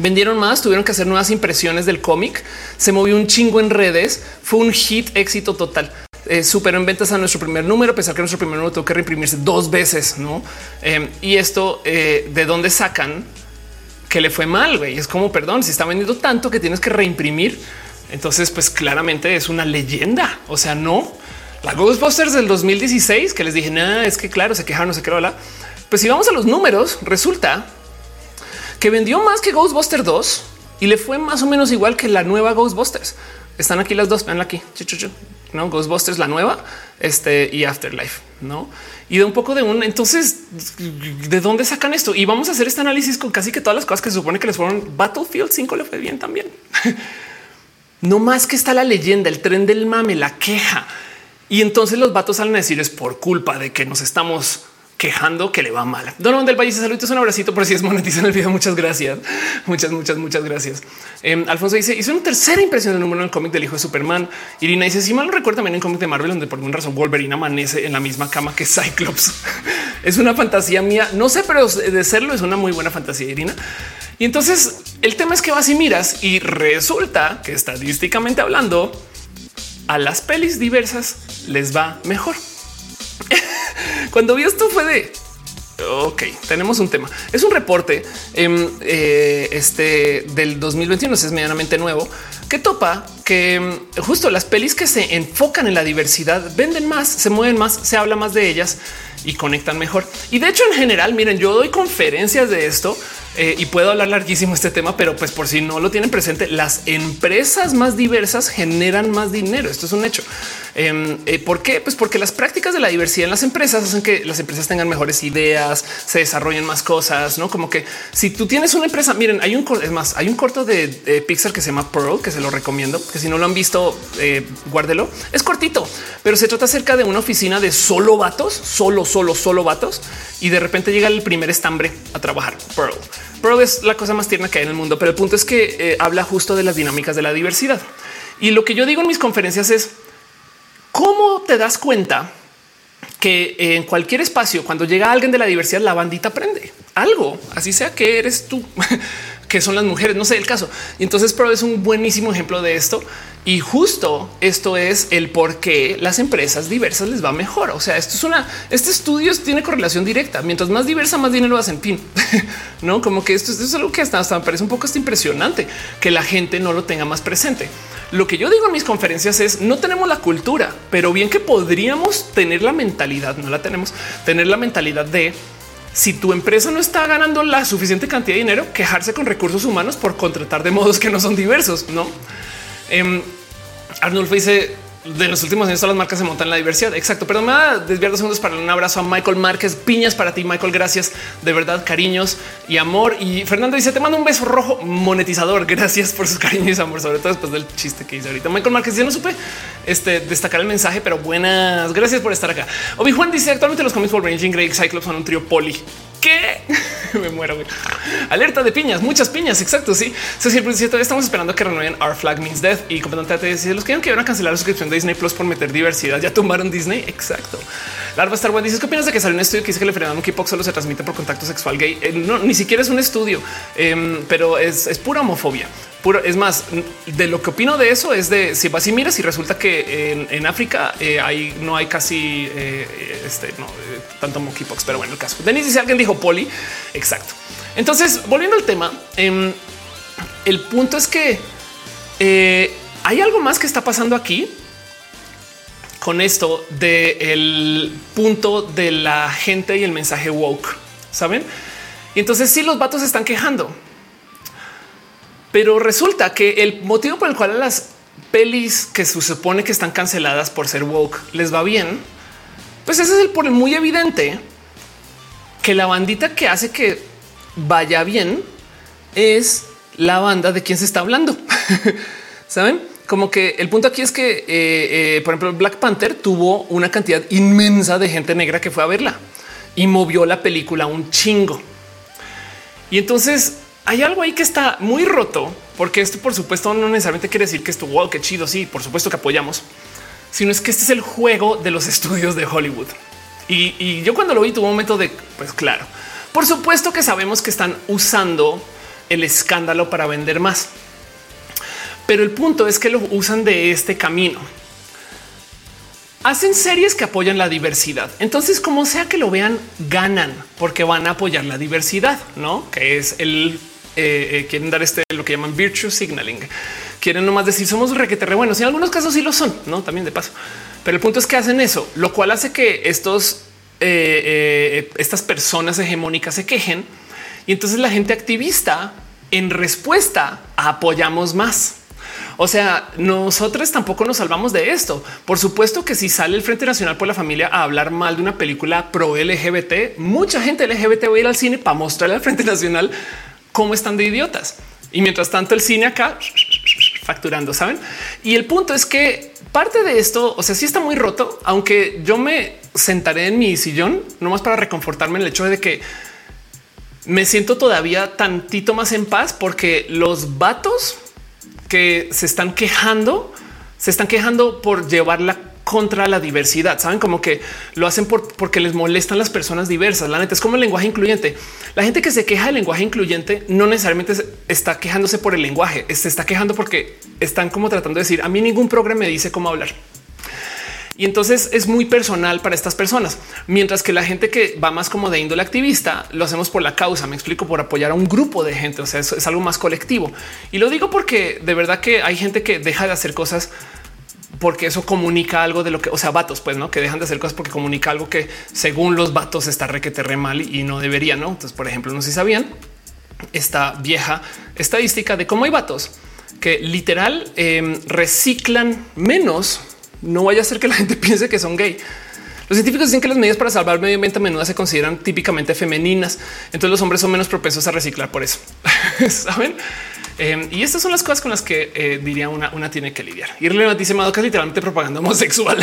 vendieron más, tuvieron que hacer nuevas impresiones del cómic, se movió un chingo en redes, fue un hit, éxito total. Eh, superó en ventas a nuestro primer número, a pesar que nuestro primer número tuvo que reimprimirse dos veces, ¿no? Em, y esto, eh, ¿de dónde sacan que le fue mal? Güey? Es como, perdón, si está vendiendo tanto que tienes que reimprimir, entonces pues claramente es una leyenda, o sea, no. La Ghostbusters del 2016, que les dije, nada, es que claro, se quejaron, no sé qué, Pues si vamos a los números, resulta que vendió más que Ghostbusters 2 y le fue más o menos igual que la nueva Ghostbusters. Están aquí las dos, ven aquí, no Ghostbusters, la nueva, este y Afterlife, no? Y de un poco de un entonces, ¿de dónde sacan esto? Y vamos a hacer este análisis con casi que todas las cosas que se supone que les fueron Battlefield 5 le fue bien también. no más que está la leyenda, el tren del mame, la queja. Y entonces los vatos salen a decir es por culpa de que nos estamos quejando que le va mal. Donovan del Valle, saludos, un abracito por si es monetizan el video. Muchas gracias. Muchas, muchas, muchas gracias. Em, Alfonso dice hizo una tercera impresión del número en el cómic del hijo de Superman. Irina dice si mal no recuerdo también en cómic de Marvel, donde por alguna razón Wolverine amanece en la misma cama que Cyclops. es una fantasía mía. No sé, pero de serlo es una muy buena fantasía, Irina. Y entonces el tema es que vas y miras y resulta que estadísticamente hablando a las pelis diversas les va mejor. Cuando vi esto fue de Ok, tenemos un tema. Es un reporte em, eh, este del 2021, es medianamente nuevo, que topa que em, justo las pelis que se enfocan en la diversidad venden más, se mueven más, se habla más de ellas y conectan mejor. Y de hecho, en general, miren, yo doy conferencias de esto eh, y puedo hablar larguísimo este tema, pero pues por si no lo tienen presente, las empresas más diversas generan más dinero. Esto es un hecho. Em, eh, ¿Por qué? Pues porque las prácticas de la diversidad en las empresas hacen que las empresas tengan mejores ideas, se desarrollen más cosas, no como que si tú tienes una empresa, miren, hay un es más, hay un corto de, Pixar que se llama Pearl, que se lo recomiendo, que si no lo han visto, eh, guárdelo. Es cortito, pero se trata acerca de una oficina de solo vatos, solo, solo, solo vatos, y de repente llega el primer estambre a trabajar. Pearl. Pearl es la cosa más tierna que hay en el mundo, pero el punto es que eh, habla justo de las dinámicas de la diversidad. Y lo que yo digo en mis conferencias es cómo te das cuenta que en cualquier espacio, cuando llega alguien de la diversidad, la bandita aprende algo, así sea que eres tú, que son las mujeres, no sé el caso. Y entonces, pero es un buenísimo ejemplo de esto. Y justo esto es el por qué las empresas diversas les va mejor. O sea, esto es una, este estudio tiene correlación directa. Mientras más diversa, más dinero hacen. Fin, no como que esto, es algo que hasta, hasta me parece un poco impresionante que la gente no lo tenga más presente. Lo que yo digo en mis conferencias es no tenemos la cultura, pero bien que podríamos tener la mentalidad, no la tenemos, tener la mentalidad de si tu empresa no está ganando la suficiente cantidad de dinero, quejarse con recursos humanos por contratar de modos que no son diversos, no? Eh, Arnulfo dice de los últimos años todas las marcas se montan en la diversidad. Exacto, pero me va a desviar dos segundos para un abrazo a Michael Márquez. Piñas para ti, Michael. Gracias de verdad, cariños y amor. Y Fernando dice: Te mando un beso rojo monetizador. Gracias por sus cariños y amor, sobre todo después del chiste que hice ahorita. Michael Márquez, ya no supe este, destacar el mensaje, pero buenas. Gracias por estar acá. Obi Juan dice: Actualmente los cómics Wolverine, Jean Grey, Cyclops son un trío poli. Me muero. Alerta de piñas, muchas piñas. Exacto. Sí, siempre estamos esperando que renueven Our Flag Means Death y completamente te dice los que iban a cancelar la suscripción de Disney Plus por meter diversidad. Ya tumbaron Disney. Exacto. Larva Star Wars dice qué opinas de que salió un estudio que dice que el enfermedad monkeypox solo se transmite por contacto sexual gay. Eh, no, ni siquiera es un estudio, em, pero es, es pura homofobia. Es más, de lo que opino de eso es de si vas y miras y resulta que en, África eh, hay, no hay casi eh, este, no, eh, tanto monkeypox, pero bueno, el caso. Denis dice alguien dijo poli. Exacto. Entonces, volviendo al tema, em, el punto es que hay algo más que está pasando aquí con esto del punto de la gente y el mensaje woke, saben? Y entonces sí los vatos están quejando, pero resulta que el motivo por el cual a las pelis que se supone que están canceladas por ser woke les va bien, pues ese es el por el muy evidente que la bandita que hace que vaya bien es la banda de quien se está hablando. Saben? como que el punto aquí es que, eh, eh, por ejemplo, Black Panther tuvo una cantidad inmensa de gente negra que fue a verla y movió la película un chingo. Y entonces hay algo ahí que está muy roto, porque esto, por supuesto, no necesariamente quiere decir que esto, wow, qué chido. Sí, por supuesto que apoyamos, sino es que este es el juego de los estudios de Hollywood. Y, y yo cuando lo vi tuve un momento de, pues claro, por supuesto que sabemos que están usando el escándalo para vender más. Pero el punto es que lo usan de este camino. Hacen series que apoyan la diversidad. Entonces, como sea que lo vean, ganan porque van a apoyar la diversidad, no? Que es el eh, eh, quieren dar este lo que llaman virtue signaling. Quieren nomás decir somos requeterre buenos. En algunos casos sí lo son, no? También de paso. Pero el punto es que hacen eso, lo cual hace que estos eh, estas personas hegemónicas se quejen y entonces la gente activista en respuesta apoyamos más. O sea, nosotros tampoco nos salvamos de esto. Por supuesto que si sale el Frente Nacional por la Familia a hablar mal de una película pro LGBT, mucha gente LGBT va a ir al cine para mostrarle al Frente Nacional cómo están de idiotas. Y mientras tanto el cine acá facturando, ¿saben? Y el punto es que parte de esto, o sea, sí está muy roto, aunque yo me sentaré en mi sillón, nomás para reconfortarme en el hecho de que me siento todavía tantito más en paz porque los vatos que se están quejando, se están quejando por llevarla contra la diversidad. Saben como que lo hacen porque les molestan las personas diversas. La neta es como el lenguaje incluyente. La gente que se queja del lenguaje incluyente no necesariamente está quejándose por el lenguaje, se está quejando porque están como tratando de decir a mí ningún programa me dice cómo hablar. Y entonces es muy personal para estas personas, mientras que la gente que va más como de índole activista lo hacemos por la causa. Me explico por apoyar a un grupo de gente. O sea, es, es algo más colectivo. Y lo digo porque de verdad que hay gente que deja de hacer cosas porque eso comunica algo de lo que, o sea, vatos, pues no que dejan de hacer cosas porque comunica algo que según los vatos está requete re mal y no debería. No, entonces, por ejemplo, no sé si sabían esta vieja estadística de cómo hay vatos que literal eh, reciclan menos no vaya a ser que la gente piense que son gay. Los científicos dicen que las medidas para salvar el medio ambiente a menudo se consideran típicamente femeninas. Entonces los hombres son menos propensos a reciclar por eso. Saben? Em, y estas son las cosas con las que eh, diría una, una tiene que lidiar. Y dice Madoka es literalmente propaganda homosexual.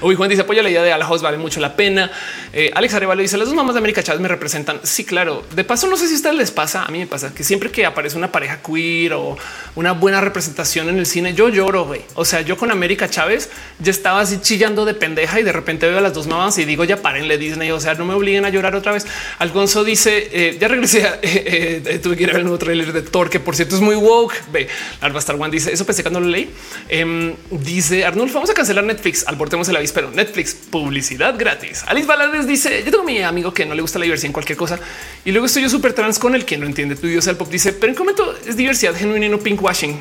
Uy, Juan dice apoya la idea de Alajos vale mucho la pena. Eh, Alex Arevalo dice las dos mamás de América Chávez me representan. Sí, claro. De paso, no sé si a les pasa. A mí me pasa que siempre que aparece una pareja queer o una buena representación en el cine, yo lloro. O sea, yo con América Chávez ya estaba así chillando de pendeja y de repente veo a las dos mamás y digo ya parenle Disney. O sea, no me obliguen a llorar otra vez. Alfonso dice eh, ya regresé. tuve que ir a ver el nuevo trailer de Thor, que por cierto es muy woke. Ve, Star One dice eso pensé cuando lo leí. Em, dice Arnulfo, vamos a cancelar Netflix. Albortemos el avispero. Netflix, publicidad gratis. Alice Balades dice yo tengo mi amigo que no le gusta la diversidad en cualquier cosa. Y luego estoy yo súper trans con el que no entiende tu dios el pop. Dice, pero en qué momento es diversidad genuina y no pinkwashing.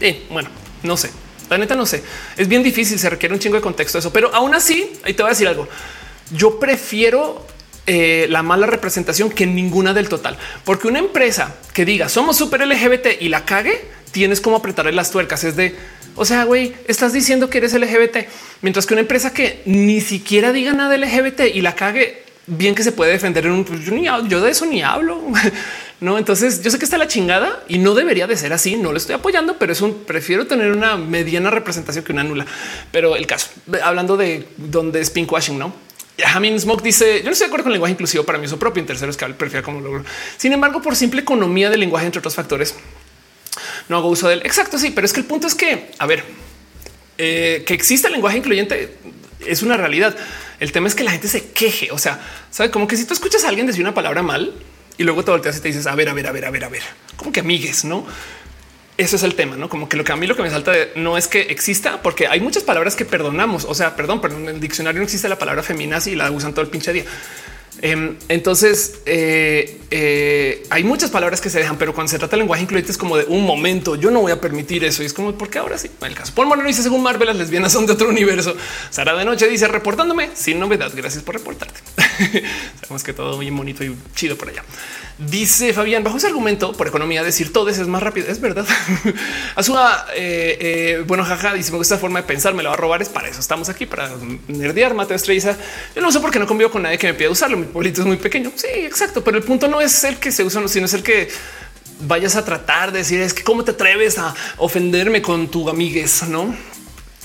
Eh, bueno, no sé. La neta no sé. Es bien difícil, se requiere un chingo de contexto eso, pero aún así, ahí te voy a decir algo. Yo prefiero eh, la mala representación que ninguna del total, porque una empresa que diga somos súper LGBT y la cague, tienes como apretarle las tuercas. Es de, o sea, güey, estás diciendo que eres LGBT, mientras que una empresa que ni siquiera diga nada LGBT y la cague, bien que se puede defender en un pues, yo, yo de eso ni hablo. No, entonces yo sé que está la chingada y no debería de ser así. No lo estoy apoyando, pero es un prefiero tener una mediana representación que una nula. Pero el caso, hablando de donde es pinkwashing, no? Jamin Smoke dice: Yo no estoy de acuerdo con el lenguaje inclusivo para mí, su propio en terceros que prefiero como logro. Sin embargo, por simple economía del lenguaje, entre otros factores, no hago uso del exacto. Sí, pero es que el punto es que, a ver, eh, que exista el lenguaje incluyente es una realidad. El tema es que la gente se queje. O sea, sabe como que si tú escuchas a alguien decir una palabra mal y luego te volteas y te dices, a ver, a ver, a ver, a ver, a ver, como que amigues, no? Eso es el tema, no como que lo que a mí lo que me salta no es que exista, porque hay muchas palabras que perdonamos. O sea, perdón, pero en el diccionario no existe la palabra feminazi y la usan todo el pinche día. Em, entonces eh, eh, hay muchas palabras que se dejan, pero cuando se trata de lenguaje incluyente es como de un momento. Yo no voy a permitir eso. Y es como porque ahora sí. En el caso Paul Moreno dice según Marvel, las lesbianas son de otro universo. Sara de noche dice reportándome sin novedad. Gracias por reportarte. Sabemos que todo muy bonito y chido por allá. Dice Fabián, bajo ese argumento por economía, decir todo es más rápido. Es verdad. a su eh, eh, bueno, jaja, dice me gusta esta forma de pensar, me lo va a robar. Es para eso estamos aquí, para nerdear. Mateo Estrella. Yo no sé por qué no convivo con nadie que me pida usarlo. Mi pueblito es muy pequeño. Sí, exacto. Pero el punto no es el que se usa, sino es el que vayas a tratar de decir es que cómo te atreves a ofenderme con tu amigues, no?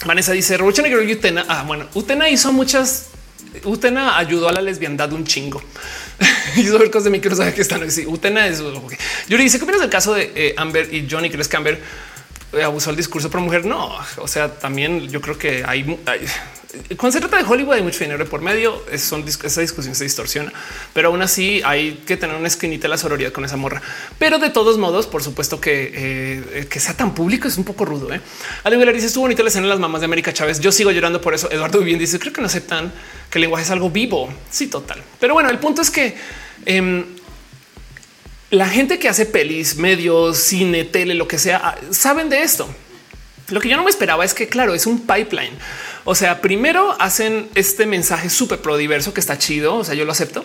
Vanessa dice Rocha Negro y Utena. Ah, bueno, Utena hizo muchas. Utena ayudó a la lesbiandad un chingo. hizo ver cosas de mí que no sabe que están. Utena es. Yuri dice: ¿Qué opinas del caso de eh, Amber y Johnny? ¿Crees que Amber eh, abusó el discurso por mujer? No, o sea, también yo creo que hay cuando se trata de Hollywood hay mucho dinero por medio, esa discusión se distorsiona, pero aún así hay que tener una esquinita de la sororidad con esa morra. Pero de todos modos, por supuesto que eh, que sea tan público es un poco rudo. ¿eh? Dice estuvo bonita la escena de las mamás de América Chávez. Yo sigo llorando por eso. Eduardo bien dice creo que no aceptan que el lenguaje es algo vivo. Sí, total. Pero bueno, el punto es que em, la gente que hace pelis, medios, cine, tele, lo que sea, saben de esto. Lo que yo no me esperaba es que, claro, es un pipeline. O sea, primero hacen este mensaje súper pro diverso que está chido. O sea, yo lo acepto.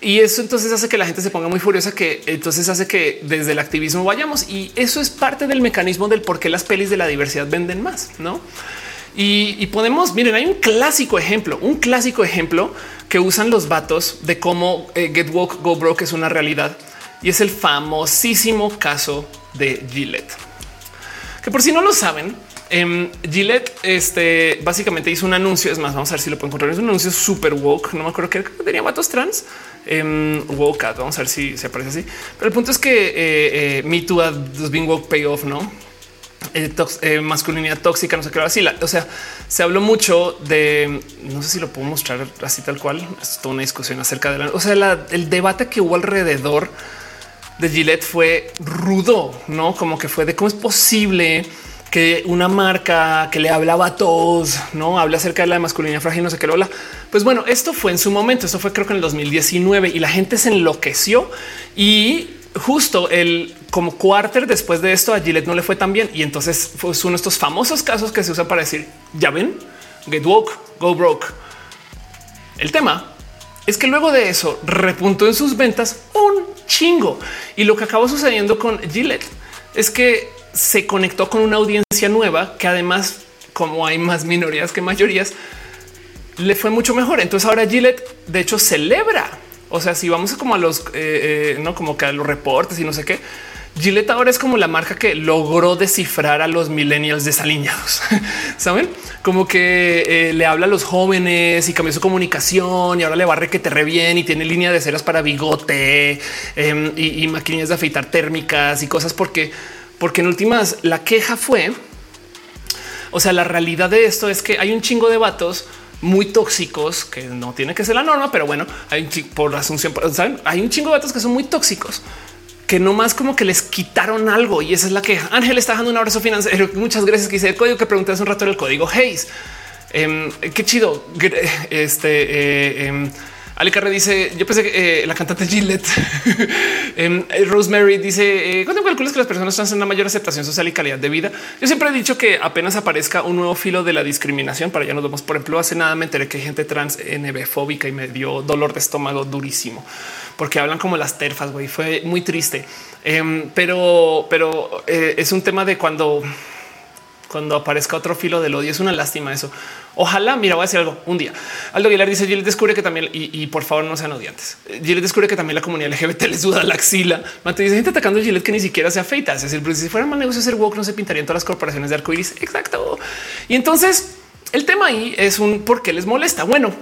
Y eso entonces hace que la gente se ponga muy furiosa, que entonces hace que desde el activismo vayamos. Y eso es parte del mecanismo del por qué las pelis de la diversidad venden más, no? Y, podemos, miren, hay un clásico ejemplo, un clásico ejemplo que usan los vatos de cómo eh, Get Woke, Go Broke es una realidad. Y es el famosísimo caso de Gillette. Que por si no lo saben, Em, Gillette este, básicamente hizo un anuncio. Es más, vamos a ver si lo puedo encontrar. Es un anuncio súper woke. No me acuerdo que tenía vatos trans. Um, woke. Vamos a ver si se aparece así. Pero el punto es que eh, eh, Me Too has been woke payoff, no? Eh, masculinidad tóxica, no sé qué así. o sea, se habló mucho de no sé si lo puedo mostrar así tal cual. Es toda una discusión acerca de la, o sea, el debate que hubo alrededor de Gillette fue rudo, no como que fue de cómo es posible que una marca que le hablaba a todos, no habla acerca de la masculinidad frágil, no sé qué lo habla. Pues bueno, esto fue en su momento. Esto fue creo que en el 2019 y la gente se enloqueció y justo el como cuarter después de esto a Gillette no le fue tan bien. Y entonces fue uno de estos famosos casos que se usan para decir ya ven, get woke, go broke. El tema es que luego de eso repuntó en sus ventas un chingo. Y lo que acabó sucediendo con Gillette es que se conectó con una audiencia nueva que además, como hay más minorías que mayorías, le fue mucho mejor. Entonces ahora Gillette, de hecho, celebra. O sea, si vamos como a los, eh, eh, no como que a los reportes y no sé qué, Gillette ahora es como la marca que logró descifrar a los millennials desaliñados. Saben como que eh, le habla a los jóvenes y cambió su comunicación y ahora le barre que te re bien y tiene línea de ceras para bigote em, y, y maquinillas de afeitar térmicas y cosas porque porque en últimas la queja fue, o sea, la realidad de esto es que hay un chingo de vatos muy tóxicos que no tiene que ser la norma, pero bueno, hay por asunción, ¿saben? hay un chingo de vatos que son muy tóxicos que no más como que les quitaron algo y esa es la que Ángel está dejando un abrazo financiero. Muchas gracias que hice el código que pregunté hace un rato en el código Hayes. Em, qué chido. Este eh, em, Ali Carre dice: Yo pensé que eh, la cantante Gillette. Em, eh, Rosemary dice: eh, ¿Cuándo calculas que las personas en una mayor aceptación social y calidad de vida? Yo siempre he dicho que apenas aparezca un nuevo filo de la discriminación, para ya nos vemos. Por ejemplo, hace nada me enteré que hay gente trans NB y me dio dolor de estómago durísimo porque hablan como las terfas. Güey, fue muy triste, em, pero, pero es un tema de cuando cuando aparezca otro filo del odio. Es una lástima eso. Ojalá, mira, voy a decir algo un día. Aldo Aguilar dice: Gilles descubre que también, y, por favor no sean odiantes. Gilles descubre que también la comunidad LGBT les duda la axila. Mate gente atacando a Gillette que ni siquiera se afeita. Es decir, si fuera mal negocio ser woke, no se pintarían todas las corporaciones de arcoíris. Exacto. Y entonces el tema ahí es un por qué les molesta. Bueno,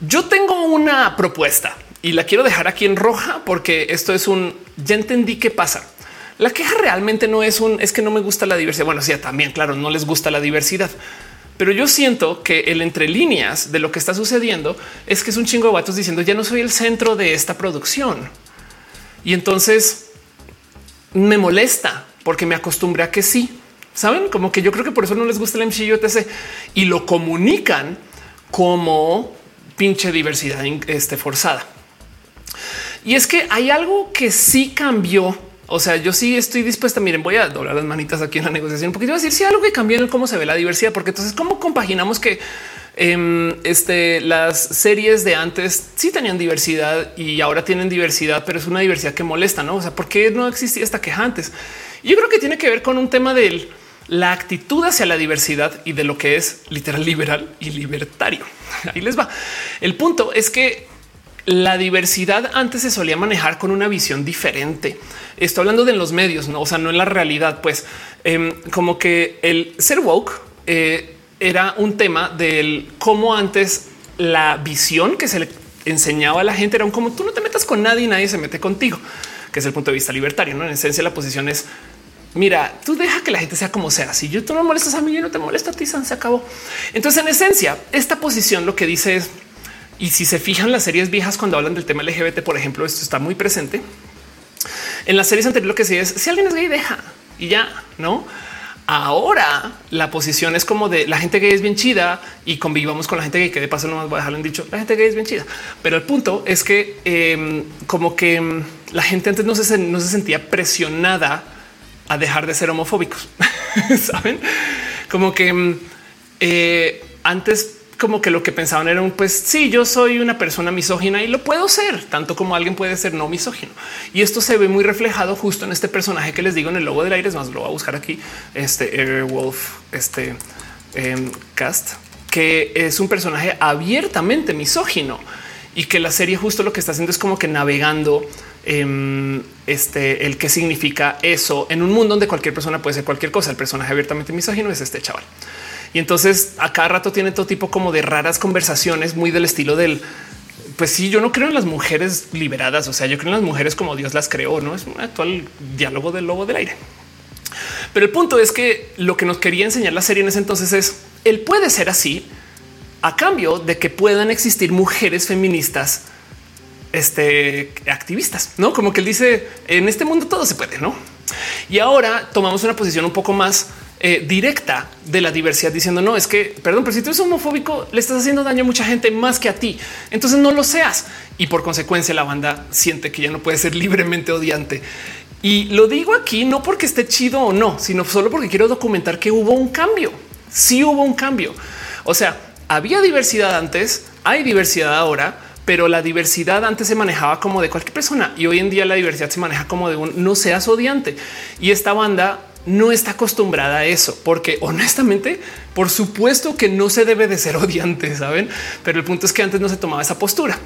yo tengo una propuesta y la quiero dejar aquí en roja porque esto es un ya entendí qué pasa. La queja realmente no es un es que no me gusta la diversidad. Bueno, sí, también, claro, no les gusta la diversidad. Pero yo siento que el entre líneas de lo que está sucediendo es que es un chingo de vatos diciendo ya no soy el centro de esta producción. Y entonces me molesta porque me acostumbré a que sí. Saben como que yo creo que por eso no les gusta el MCU etc. Y lo comunican como pinche diversidad este, forzada. Y es que hay algo que sí cambió o sea, yo sí estoy dispuesta. Miren, voy a doblar las manitas aquí en la negociación porque iba a decir si algo que cambió en cómo se ve la diversidad, porque entonces cómo compaginamos que em, este, las series de antes sí tenían diversidad y ahora tienen diversidad, pero es una diversidad que molesta, no? O sea, ¿por qué no existía esta queja antes? Yo creo que tiene que ver con un tema de la actitud hacia la diversidad y de lo que es literal liberal y libertario. Ahí les va. El punto es que la diversidad antes se solía manejar con una visión diferente. Estoy hablando de los medios, no, o sea, no en la realidad, pues em, como que el ser woke eh, era un tema del cómo antes la visión que se le enseñaba a la gente era un como tú no te metas con nadie nadie se mete contigo, que es el punto de vista libertario. No en esencia, la posición es mira, tú deja que la gente sea como sea. Si yo tú no molestas a mí, yo no te molesto a ti, se acabó. Entonces, en esencia, esta posición lo que dice es, y si se fijan las series viejas cuando hablan del tema LGBT, por ejemplo, esto está muy presente. En las series anteriores lo que sí es, si alguien es gay, deja y ya, ¿no? Ahora la posición es como de la gente gay es bien chida y convivamos con la gente gay, que de paso no más voy a dejarlo en dicho, la gente gay es bien chida. Pero el punto es que em, como que em, la gente antes no se, no se sentía presionada a dejar de ser homofóbicos. Saben como que mm, eh, antes como que lo que pensaban era un pues sí, yo soy una persona misógina y lo puedo ser tanto como alguien puede ser no misógino. Y esto se ve muy reflejado justo en este personaje que les digo en el logo del aire. Es más, lo voy a buscar aquí. Este Airwolf, este em, cast, que es un personaje abiertamente misógino y que la serie justo lo que está haciendo es como que navegando Em, este, el que significa eso en un mundo donde cualquier persona puede ser cualquier cosa. El personaje abiertamente misógino es este chaval. Y entonces a cada rato tiene todo tipo como de raras conversaciones muy del estilo del pues sí, yo no creo en las mujeres liberadas. O sea, yo creo en las mujeres como Dios las creó. No es un actual diálogo del lobo del aire. Pero el punto es que lo que nos quería enseñar la serie en ese entonces es él puede ser así a cambio de que puedan existir mujeres feministas este, activistas, no como que él dice en este mundo todo se puede, no? Y ahora tomamos una posición un poco más eh, directa de la diversidad, diciendo no es que perdón, pero si tú eres homofóbico, le estás haciendo daño a mucha gente más que a ti. Entonces no lo seas. Y por consecuencia, la banda siente que ya no puede ser libremente odiante. Y lo digo aquí no porque esté chido o no, sino solo porque quiero documentar que hubo un cambio. Sí hubo un cambio. O sea, había diversidad antes, hay diversidad ahora pero la diversidad antes se manejaba como de cualquier persona y hoy en día la diversidad se maneja como de un no seas odiante. Y esta banda no está acostumbrada a eso, porque honestamente, por supuesto que no se debe de ser odiante, saben? Pero el punto es que antes no se tomaba esa postura.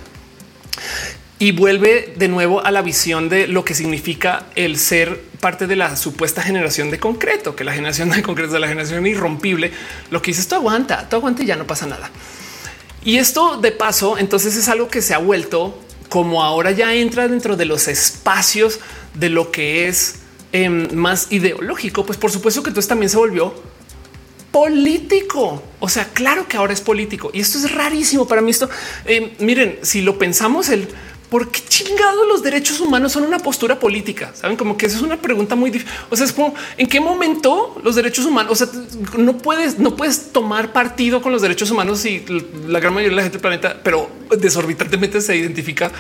Y vuelve de nuevo a la visión de lo que significa el ser parte de la supuesta generación de concreto, que la generación de concreto es la generación irrompible. Lo que dices, tú aguanta, tú aguanta y ya no pasa nada. Y esto de paso, entonces es algo que se ha vuelto como ahora ya entra dentro de los espacios de lo que es em, más ideológico, pues por supuesto que entonces también se volvió político. O sea, claro que ahora es político y esto es rarísimo para mí. Esto em, miren, si lo pensamos, el ¿por qué chingados los derechos humanos son una postura política? Saben como que eso es una pregunta muy difícil. O sea, es como en qué momento los derechos humanos, o sea, no puedes, no puedes tomar partido con los derechos humanos y la gran mayoría de la gente del planeta, pero desorbitantemente se identifica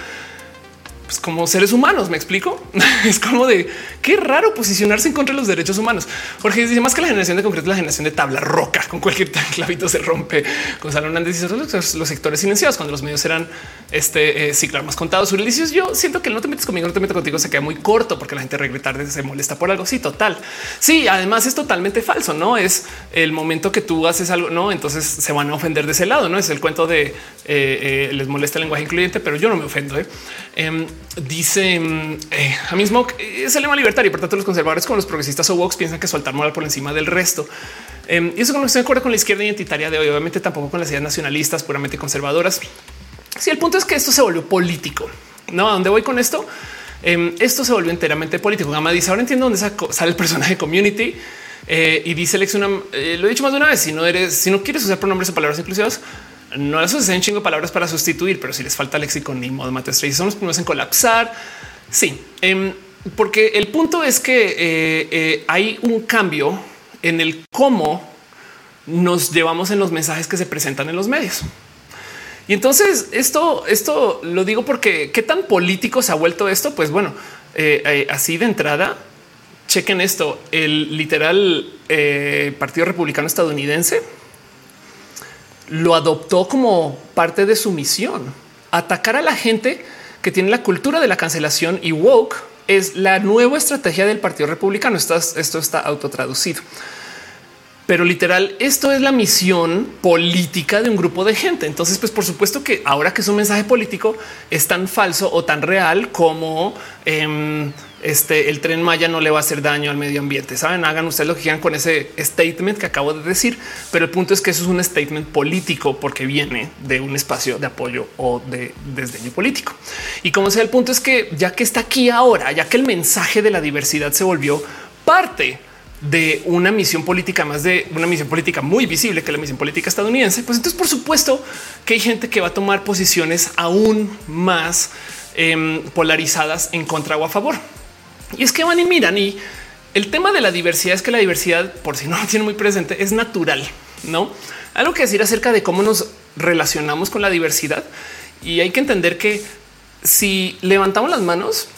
pues, como seres humanos. Me explico. es como de qué raro posicionarse en contra de los derechos humanos. Porque dice más que la generación de concreto, la generación de tabla roca con cualquier clavito se rompe. Con Salón Andes dice los, sectores silenciados cuando los medios eran este eh, más contados. Ulises, yo siento que no te metes conmigo, no te meto contigo, se queda muy corto porque la gente regresa tarde se molesta por algo. Sí, total. Sí, además es totalmente falso. No es el momento que tú haces algo, no? Entonces se van a ofender de ese lado. No es el cuento de eh, eh, les molesta el lenguaje incluyente, pero yo no me ofendo. Em, dice mm, eh, a mismo es el lema libertario. Por tanto, los conservadores como los progresistas o Vox piensan que soltar moral por encima del resto. Em, y eso no estoy de acuerdo con la izquierda identitaria de hoy, obviamente tampoco con las ideas nacionalistas puramente conservadoras. Si el punto es que esto se volvió político, no a dónde voy con esto. Em, esto se volvió enteramente político. Gama dice ahora entiendo dónde sale el personaje community eh, y dice Lex una, eh, lo he dicho más de una vez. Si no eres, si no quieres usar pronombres o palabras inclusivas, no les un chingo palabras para sustituir, pero si les falta léxico ni modo de son los primeros en colapsar. Sí, em, porque el punto es que eh, eh, hay un cambio en el cómo nos llevamos en los mensajes que se presentan en los medios. Y entonces esto, esto lo digo porque qué tan político se ha vuelto esto. Pues bueno, eh, así de entrada, chequen esto. El literal Partido Republicano estadounidense lo adoptó como parte de su misión. Atacar a la gente que tiene la cultura de la cancelación y woke es la nueva estrategia del Partido Republicano. Esto, está autotraducido. Pero literal, esto es la misión política de un grupo de gente. Entonces, pues por supuesto que ahora que es un mensaje político es tan falso o tan real como em, este el tren Maya no le va a hacer daño al medio ambiente. Saben, hagan ustedes lo que quieran con ese statement que acabo de decir, pero el punto es que eso es un statement político porque viene de un espacio de apoyo o de desdeño político. Y como sea, el punto es que ya que está aquí ahora, ya que el mensaje de la diversidad se volvió parte de una misión política, más de una misión política muy visible que la misión política estadounidense, pues entonces por supuesto que hay gente que va a tomar posiciones aún más em, polarizadas en contra o a favor. Y es que van y miran y el tema de la diversidad es que la diversidad, por si no lo tiene muy presente, es natural, ¿no? Algo que decir acerca de cómo nos relacionamos con la diversidad y hay que entender que si levantamos las manos,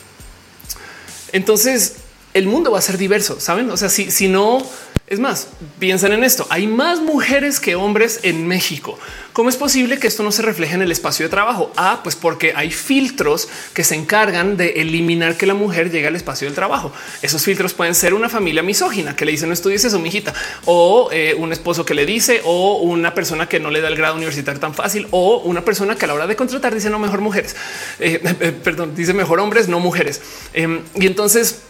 entonces el mundo va a ser diverso, saben? O sea, si, si no es más, piensan en esto. Hay más mujeres que hombres en México. ¿Cómo es posible que esto no se refleje en el espacio de trabajo? Ah, pues porque hay filtros que se encargan de eliminar que la mujer llegue al espacio del trabajo. Esos filtros pueden ser una familia misógina que le dice no estudies eso, mijita, o eh, un esposo que le dice, o una persona que no le da el grado universitario tan fácil, o una persona que a la hora de contratar dice no mejor mujeres, eh, eh, perdón, dice mejor hombres, no mujeres. Em, y entonces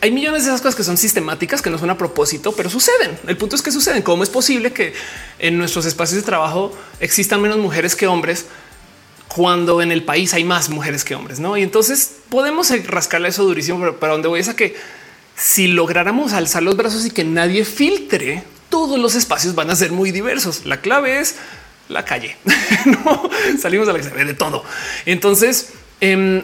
hay millones de esas cosas que son sistemáticas, que no son a propósito, pero suceden. El punto es que suceden. ¿Cómo es posible que en nuestros espacios de trabajo existan menos mujeres que hombres cuando en el país hay más mujeres que hombres? No, y entonces podemos rascarle eso durísimo, pero para donde voy es a que si lográramos alzar los brazos y que nadie filtre, todos los espacios van a ser muy diversos. La clave es la calle. no salimos a la de todo. Entonces, em,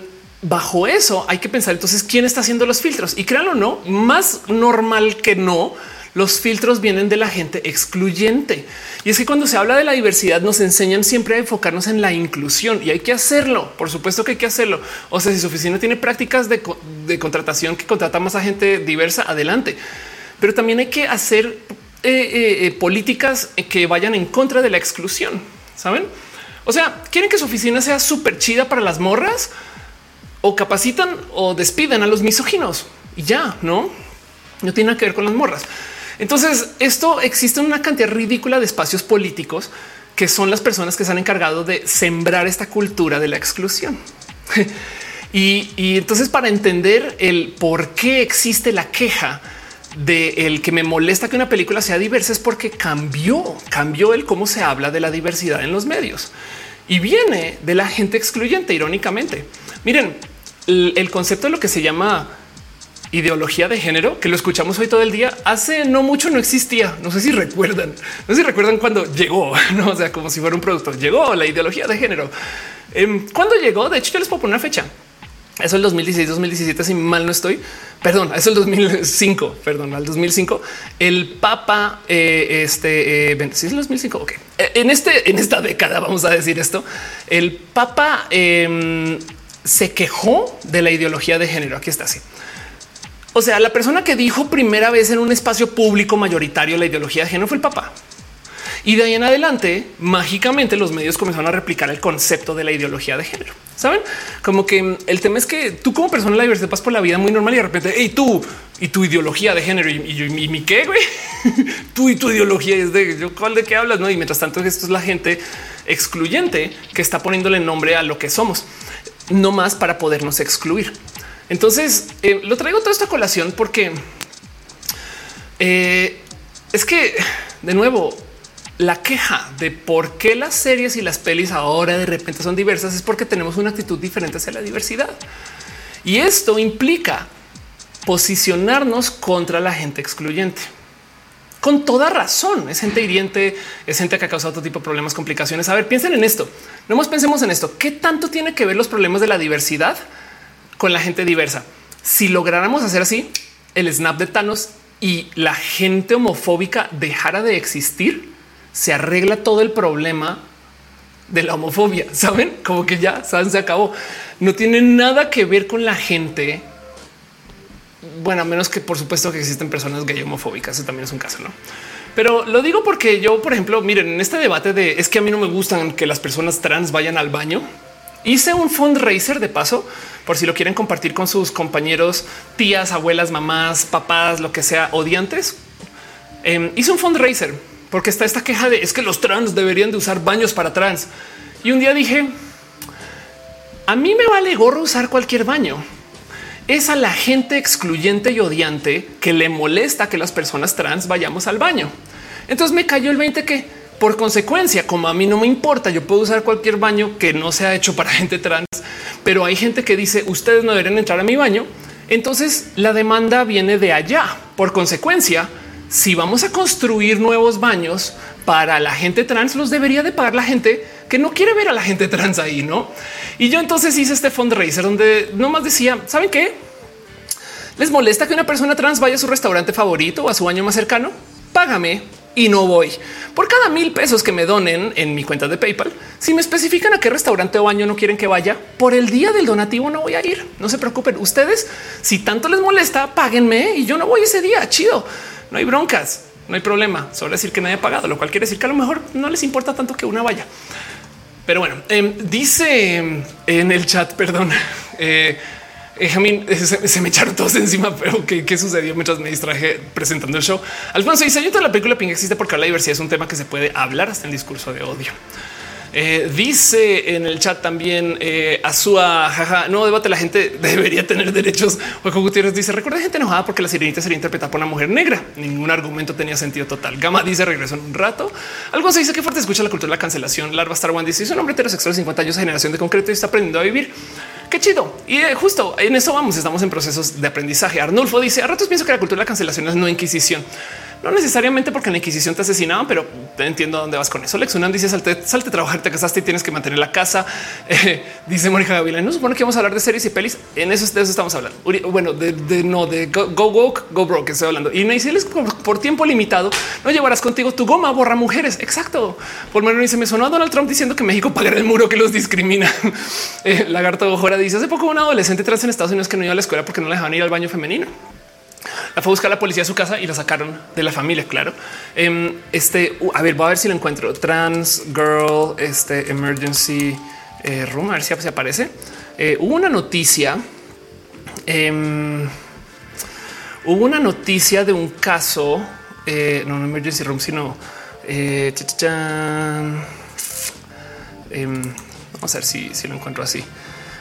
bajo eso hay que pensar entonces quién está haciendo los filtros y créanlo o no, más normal que no, los filtros vienen de la gente excluyente. Y es que cuando se habla de la diversidad nos enseñan siempre a enfocarnos en la inclusión y hay que hacerlo. Por supuesto que hay que hacerlo. O sea, si su oficina tiene prácticas de, contratación que contrata más a gente diversa, adelante. Pero también hay que hacer eh, eh, eh, políticas que vayan en contra de la exclusión. Saben? O sea, quieren que su oficina sea súper chida para las morras o capacitan o despiden a los misóginos y ya no, no tiene nada que ver con las morras. Entonces, esto existe una cantidad ridícula de espacios políticos que son las personas que se han encargado de sembrar esta cultura de la exclusión. y, entonces, para entender el por qué existe la queja de el que me molesta que una película sea diversa es porque cambió, cambió el cómo se habla de la diversidad en los medios y viene de la gente excluyente, irónicamente. Miren, el concepto de lo que se llama ideología de género, que lo escuchamos hoy todo el día, hace no mucho no existía. No sé si recuerdan, no sé si recuerdan cuando llegó, no o sea, como si fuera un producto. Llegó la ideología de género. Em, cuando llegó, de hecho, yo les puedo poner una fecha. Eso es el 2016, 2017, si mal no estoy. Perdón, eso es el 2005, perdón, al 2005. El Papa, eh, este, eh, es el 2005. Ok. Eh, en este, en esta década, vamos a decir esto, el Papa em, se quejó de la ideología de género. Aquí está así. O sea, la persona que dijo primera vez en un espacio público mayoritario la ideología de género fue el Papa. Y de ahí en adelante, mágicamente los medios comenzaron a replicar el concepto de la ideología de género. Saben como que el tema es que tú como persona la diversidad vas por la vida muy normal y de repente y tú y tu ideología de género y, y, mi qué güey, tú y tu ideología es de yo cuál de qué hablas, no? Y mientras tanto, esto es la gente excluyente que está poniéndole nombre a lo que somos no más para podernos excluir. Entonces eh, lo traigo toda esta colación porque eh, es que de nuevo la queja de por qué las series y las pelis ahora de repente son diversas es porque tenemos una actitud diferente hacia la diversidad. Y esto implica posicionarnos contra la gente excluyente con toda razón. Es gente hiriente, es gente que ha causado otro tipo de problemas, complicaciones. A ver, piensen en esto. No más pensemos en esto. ¿Qué tanto tiene que ver los problemas de la diversidad con la gente diversa? Si lográramos hacer así, el snap de Thanos y la gente homofóbica dejara de existir, se arregla todo el problema de la homofobia. Saben como que ya saben, se acabó. No tiene nada que ver con la gente bueno, a menos que por supuesto que existen personas gay homofóbicas, eso también es un caso, ¿no? Pero lo digo porque yo, por ejemplo, miren, en este debate de es que a mí no me gustan que las personas trans vayan al baño, hice un fundraiser de paso por si lo quieren compartir con sus compañeros, tías, abuelas, mamás, papás, lo que sea, odiantes. Em, hice un fundraiser porque está esta queja de es que los trans deberían de usar baños para trans. Y un día dije, a mí me vale gorro usar cualquier baño. Es a la gente excluyente y odiante que le molesta que las personas trans vayamos al baño. Entonces me cayó el 20 que por consecuencia, como a mí no me importa, yo puedo usar cualquier baño que no sea hecho para gente trans, pero hay gente que dice ustedes no deberían entrar a mi baño. Entonces la demanda viene de allá. Por consecuencia, si vamos a construir nuevos baños para la gente trans, los debería de pagar la gente que no quiere ver a la gente trans ahí, no? Y yo entonces hice este fundraiser donde nomás decía, ¿saben qué? ¿Les molesta que una persona trans vaya a su restaurante favorito o a su baño más cercano? Págame y no voy. Por cada mil pesos que me donen en mi cuenta de PayPal, si me especifican a qué restaurante o baño no quieren que vaya, por el día del donativo no voy a ir. No se preocupen. Ustedes, si tanto les molesta, páguenme y yo no voy ese día. Chido. No hay broncas, no hay problema. Solo decir que nadie ha pagado, lo cual quiere decir que a lo mejor no les importa tanto que una vaya. Pero bueno, em, dice en el chat, perdón, eh, eh, se, me echaron todos encima, pero ¿qué, sucedió mientras me distraje presentando el show? Alfonso dice, yo la película Pink existe porque la diversidad es un tema que se puede hablar hasta en discurso de odio. Eh, dice en el chat también eh, Azúa, jaja, no debate, la gente debería tener derechos. Juego Gutiérrez dice, recuerda gente enojada porque la sirenita sería interpretada por una mujer negra. Ningún argumento tenía sentido total. Gama dice, regreso en un rato. Algo se dice que fuerte escucha la cultura de la cancelación. Larva Star One dice, es un hombre heterosexual de 50 años, generación de concreto y está aprendiendo a vivir. Qué chido. Y eh, justo en eso vamos, estamos en procesos de aprendizaje. Arnulfo dice, a ratos pienso que la cultura de la cancelación es no inquisición. No necesariamente porque en la Inquisición te asesinaban, pero entiendo dónde vas con eso. Lex Unan dice salte, salte a trabajar, te casaste y tienes que mantener la casa. Eh, dice Mónica Gavilán. No supone que vamos a hablar de series y pelis. En eso, de eso estamos hablando. Bueno, de, no de go, go woke, go broke. Estoy hablando y me por, por tiempo limitado. No llevarás contigo tu goma, borra mujeres. Exacto. Por menos dice me sonó a Donald Trump diciendo que México pagará el muro que los discrimina. eh, Lagarto Jora dice hace poco un adolescente trans en Estados Unidos que no iba a la escuela porque no le dejaban ir al baño femenino. La fue a buscar la policía a su casa y la sacaron de la familia. Claro. Em, este, a ver, voy a ver si lo encuentro. Trans girl, este emergency eh, room, a ver si aparece. Eh, hubo una noticia. Em, hubo una noticia de un caso, eh, no, no emergency room, sino em, vamos a ver si, si lo encuentro así.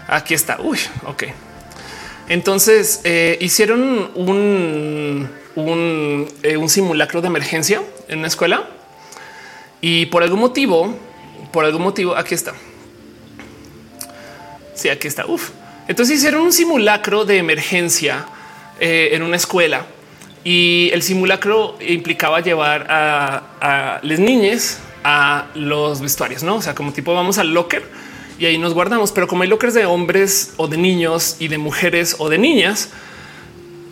Aquí está. Uy, ok. Entonces eh, hicieron un, eh, un, simulacro de emergencia en una escuela y por algún motivo, por algún motivo, aquí está. Sí, aquí está. Uf. Entonces hicieron un simulacro de emergencia eh, en una escuela y el simulacro implicaba llevar a, a las niñas a los vestuarios, no? O sea, como tipo vamos al locker y ahí nos guardamos. Pero como hay lockers de hombres o de niños y de mujeres o de niñas,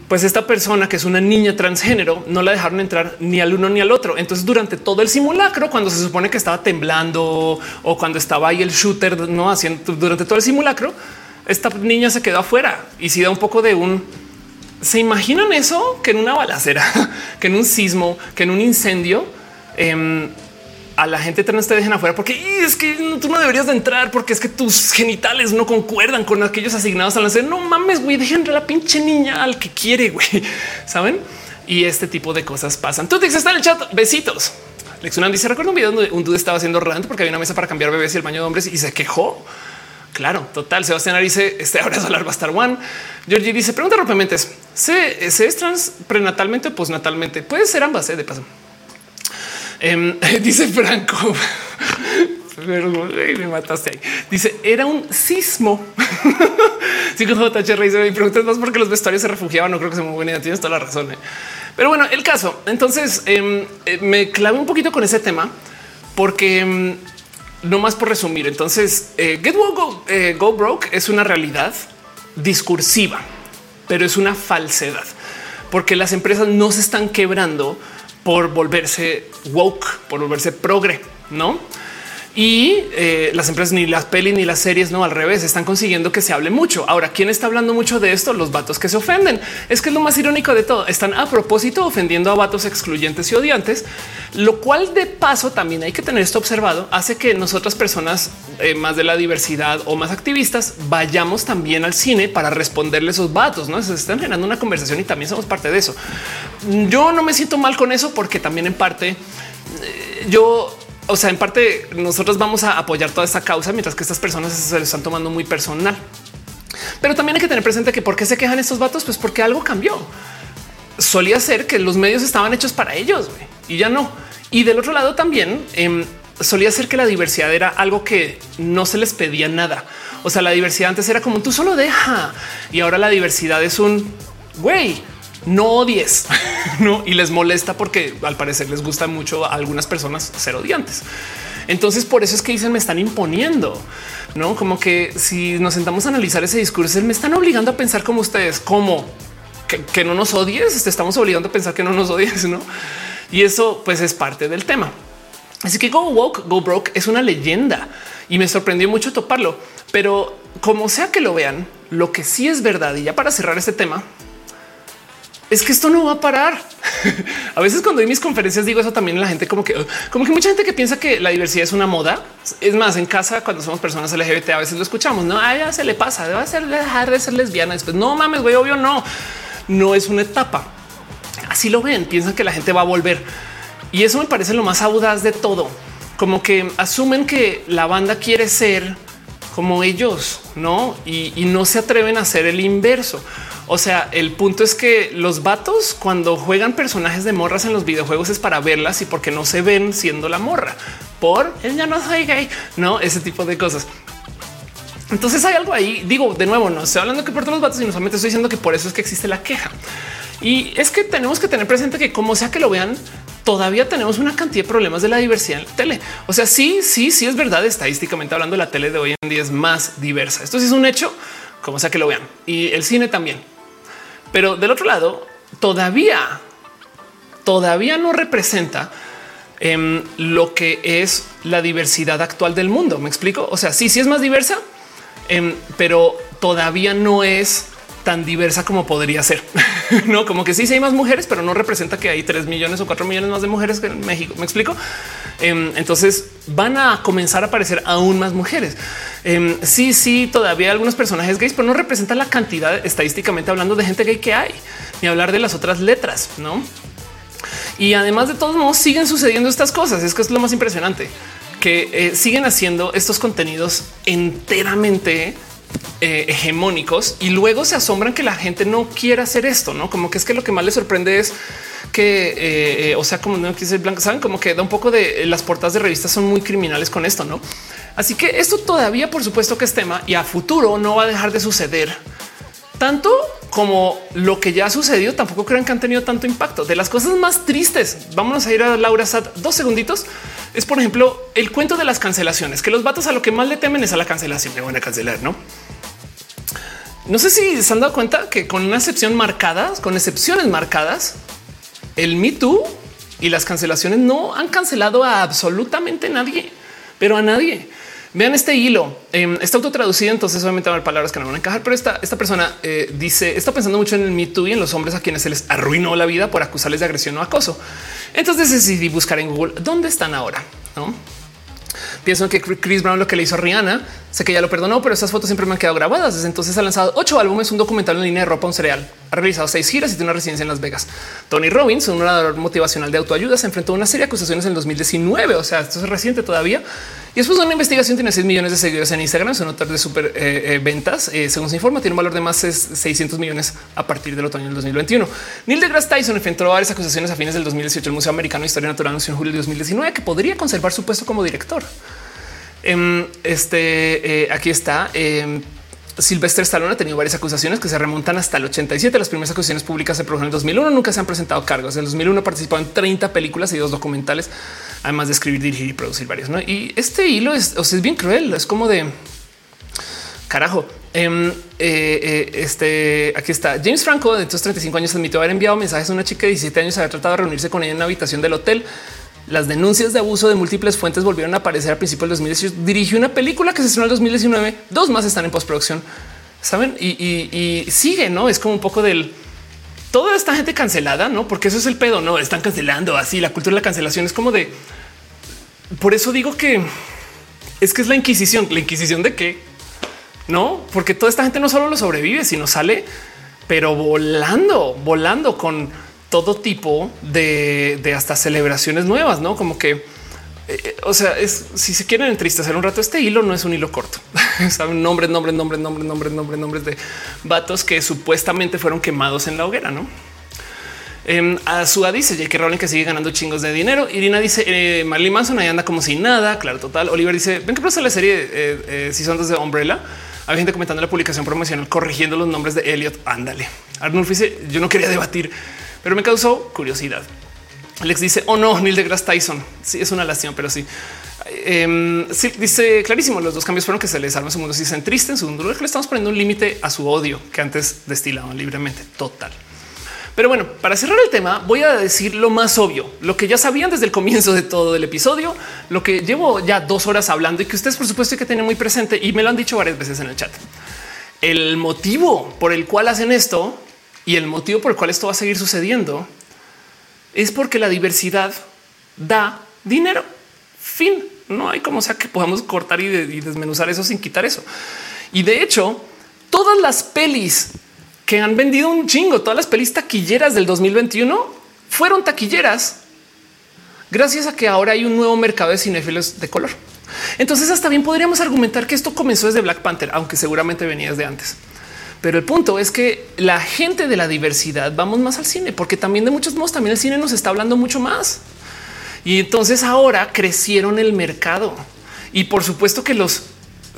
pues esta persona que es una niña transgénero no la dejaron entrar ni al uno ni al otro. Entonces, durante todo el simulacro, cuando se supone que estaba temblando o cuando estaba ahí el shooter, no haciendo durante todo el simulacro, esta niña se quedó afuera y si da un poco de un se imaginan eso que en una balacera, que en un sismo, que en un incendio. Em, a la gente trans te dejen afuera porque es que tú no deberías de entrar porque es que tus genitales no concuerdan con aquellos asignados a la No mames, güey, dejen a la pinche niña al que quiere, güey. Saben? Y este tipo de cosas pasan. Tú dices está en el chat. Besitos. Lexunan dice: Recuerdo un video donde un dude estaba haciendo rant porque había una mesa para cambiar bebés y el baño de hombres y se quejó. Claro, total. Sebastián dice este abrazo al Bastar One. Georgie dice: Pregunta rápidamente: ¿se, ¿se es trans prenatalmente o postnatalmente? Puede ser ambas, ¿eh? de paso. Em, dice Franco, me mataste ahí. Dice era un sismo. Sí, como Rey me preguntas más porque los vestuarios se refugiaban. No creo que sea muy buena idea. Tienes toda la razón. ¿eh? Pero bueno, el caso. Entonces em, eh, me clavé un poquito con ese tema porque em, no más por resumir. Entonces, eh, Get Go, Go Broke es una realidad discursiva, pero es una falsedad porque las empresas no se están quebrando por volverse woke, por volverse progre, no? Y eh, las empresas ni las pelis ni las series, no al revés, están consiguiendo que se hable mucho. Ahora, ¿quién está hablando mucho de esto? Los vatos que se ofenden. Es que es lo más irónico de todo. Están a propósito ofendiendo a vatos excluyentes y odiantes, lo cual de paso también hay que tener esto observado. Hace que nosotras personas eh, más de la diversidad o más activistas vayamos también al cine para responderle esos vatos. No se están generando una conversación y también somos parte de eso. yo no me siento mal con eso porque también en parte eh, yo o sea, en parte nosotros vamos a apoyar toda esta causa, mientras que estas personas se lo están tomando muy personal. Pero también hay que tener presente que por qué se quejan estos vatos, pues porque algo cambió. Solía ser que los medios estaban hechos para ellos y ya no. Y del otro lado también em, solía ser que la diversidad era algo que no se les pedía nada. O sea, la diversidad antes era como tú solo deja y ahora la diversidad es un güey no odies, no y les molesta porque al parecer les gusta mucho a algunas personas ser odiantes. Entonces, por eso es que dicen me están imponiendo, no como que si nos sentamos a analizar ese discurso, me están obligando a pensar como ustedes, como que, no nos odies, te estamos obligando a pensar que no nos odies, no? Y eso pues es parte del tema. Así que Go Woke, Go Broke es una leyenda y me sorprendió mucho toparlo, pero como sea que lo vean, lo que sí es verdad y ya para cerrar este tema, es que esto no va a parar. a veces cuando doy mis conferencias digo eso también la gente como que como que mucha gente que piensa que la diversidad es una moda. Es más, en casa cuando somos personas LGBT a veces lo escuchamos, no, a ella se le pasa, debe ser dejar de ser lesbiana. Después no mames, güey, obvio no, no es una etapa. Así lo ven, piensan que la gente va a volver. Y eso me parece lo más audaz de todo. Como que asumen que la banda quiere ser como ellos, ¿no? Y, no se atreven a hacer el inverso. O sea, el punto es que los vatos cuando juegan personajes de morras en los videojuegos es para verlas y porque no se ven siendo la morra por él ya no soy gay, no ese tipo de cosas. Entonces hay algo ahí. Digo de nuevo, no estoy hablando que por todos los vatos y no solamente estoy diciendo que por eso es que existe la queja. Y es que tenemos que tener presente que como sea que lo vean, todavía tenemos una cantidad de problemas de la diversidad en la tele. O sea, sí, sí, sí es verdad. Estadísticamente hablando, la tele de hoy en día es más diversa. Esto sí es un hecho, como sea que lo vean. Y el cine también. Pero del otro lado, todavía, todavía no representa em, lo que es la diversidad actual del mundo. Me explico. O sea, sí, sí es más diversa, em, pero todavía no es tan diversa como podría ser. no como que sí, sí hay más mujeres, pero no representa que hay tres millones o cuatro millones más de mujeres que en México. Me explico. Em, entonces van a comenzar a aparecer aún más mujeres. Em, sí, sí, todavía hay algunos personajes gays, pero no representan la cantidad estadísticamente hablando de gente gay que hay, ni hablar de las otras letras, no? Y además de todos modos siguen sucediendo estas cosas. Es que es lo más impresionante que eh, siguen haciendo estos contenidos enteramente eh, hegemónicos y luego se asombran que la gente no quiera hacer esto, no como que es que lo que más les sorprende es que, eh, eh, o sea, como no quise blanco, saben como que da un poco de las portadas de revistas son muy criminales con esto, no? Así que esto todavía, por supuesto, que es tema y a futuro no va a dejar de suceder tanto como lo que ya ha sucedido. Tampoco creen que han tenido tanto impacto de las cosas más tristes. Vámonos a ir a Laura Sad dos segunditos. Es, por ejemplo, el cuento de las cancelaciones, que los vatos a lo que más le temen es a la cancelación. Me van a cancelar, no? No sé si se han dado cuenta que con una excepción marcada, con excepciones marcadas, el Me Too y las cancelaciones no han cancelado a absolutamente nadie, pero a nadie. Vean este hilo. Eh, está autotraducido, entonces obviamente va a haber palabras que no van a encajar, pero esta, esta persona eh, dice, está pensando mucho en el Me Too y en los hombres a quienes se les arruinó la vida por acusarles de agresión o acoso. Entonces decidí buscar en Google dónde están ahora. ¿no? Pienso que Chris Brown lo que le hizo a Rihanna, sé que ya lo perdonó, pero esas fotos siempre me han quedado grabadas. Desde entonces ha lanzado ocho álbumes, un documental en línea de ropa, un cereal. Ha realizado seis giras y tiene una residencia en Las Vegas. Tony Robbins, un orador motivacional de autoayuda, se enfrentó a una serie de acusaciones en 2019. O sea, esto es reciente todavía. Y después de una investigación tiene 6 millones de seguidores en Instagram, es un autor de super eh, eh, ventas. Eh, según se informa, tiene un valor de más de 600 millones a partir del otoño del 2021. Neil deGrasse Tyson enfrentó varias acusaciones a fines del 2018. El Museo Americano de Historia Natural anunció en julio de 2019 que podría conservar su puesto como director. Em, este aquí está. Silvestre Stallone ha tenido varias acusaciones que se remontan hasta el 87. Las primeras acusaciones públicas se produjeron en el 2001. Nunca se han presentado cargos. En el 2001 participó en 30 películas y dos documentales, además de escribir, dirigir y producir varios. Y este hilo es, es bien cruel. Es como de carajo. Em, eh, eh, este aquí está James Franco de estos 35 años admitió haber enviado mensajes a una chica de 17 años, había tratado de reunirse con ella en una habitación del hotel. Las denuncias de abuso de múltiples fuentes volvieron a aparecer a principios del 2018. Dirigió una película que se estrenó en el 2019. Dos más están en postproducción. Saben y, sigue, no es como un poco del toda esta gente cancelada, no? Porque eso es el pedo. No están cancelando así. La cultura de la cancelación es como de por eso digo que es que es la Inquisición. La Inquisición de qué? No, porque toda esta gente no solo lo sobrevive, sino sale, pero volando, volando con todo tipo de, hasta celebraciones nuevas, no como que eh, o sea, es si se quieren entristecer un rato, este hilo no es un hilo corto. Saben nombres, nombres, nombres, nombres, nombres, nombres, nombres de vatos que supuestamente fueron quemados en la hoguera, no? Eh, a su dice J.K. Rowling que sigue ganando chingos de dinero. Irina dice eh, Manson ahí anda como si nada. Claro, total. Oliver dice ven que pasa la serie eh, eh, si son de Umbrella. Hay gente comentando la publicación promocional corrigiendo los nombres de Elliot. Ándale. Arnulf dice yo no quería debatir, pero me causó curiosidad. Alex dice, oh no, Neil deGrasse Tyson. Sí, es una lástima, pero sí. Eh, sí, dice clarísimo, los dos cambios fueron que se les arma su mundo, si se entristen, su mundo, le estamos poniendo un límite a su odio que antes destilaban libremente, total. Pero bueno, para cerrar el tema, voy a decir lo más obvio, lo que ya sabían desde el comienzo de todo el episodio, lo que llevo ya dos horas hablando y que ustedes por supuesto que tienen muy presente y me lo han dicho varias veces en el chat. El motivo por el cual hacen esto y el motivo por el cual esto va a seguir sucediendo es porque la diversidad da dinero. Fin. No hay como sea que podamos cortar y, desmenuzar eso sin quitar eso. Y de hecho, todas las pelis que han vendido un chingo, todas las pelis taquilleras del 2021 fueron taquilleras gracias a que ahora hay un nuevo mercado de cinéfilos de color. Entonces hasta bien podríamos argumentar que esto comenzó desde Black Panther, aunque seguramente venía desde antes. Pero el punto es que la gente de la diversidad vamos más al cine, porque también de muchos modos también el cine nos está hablando mucho más. Y entonces ahora crecieron el mercado. Y por supuesto que los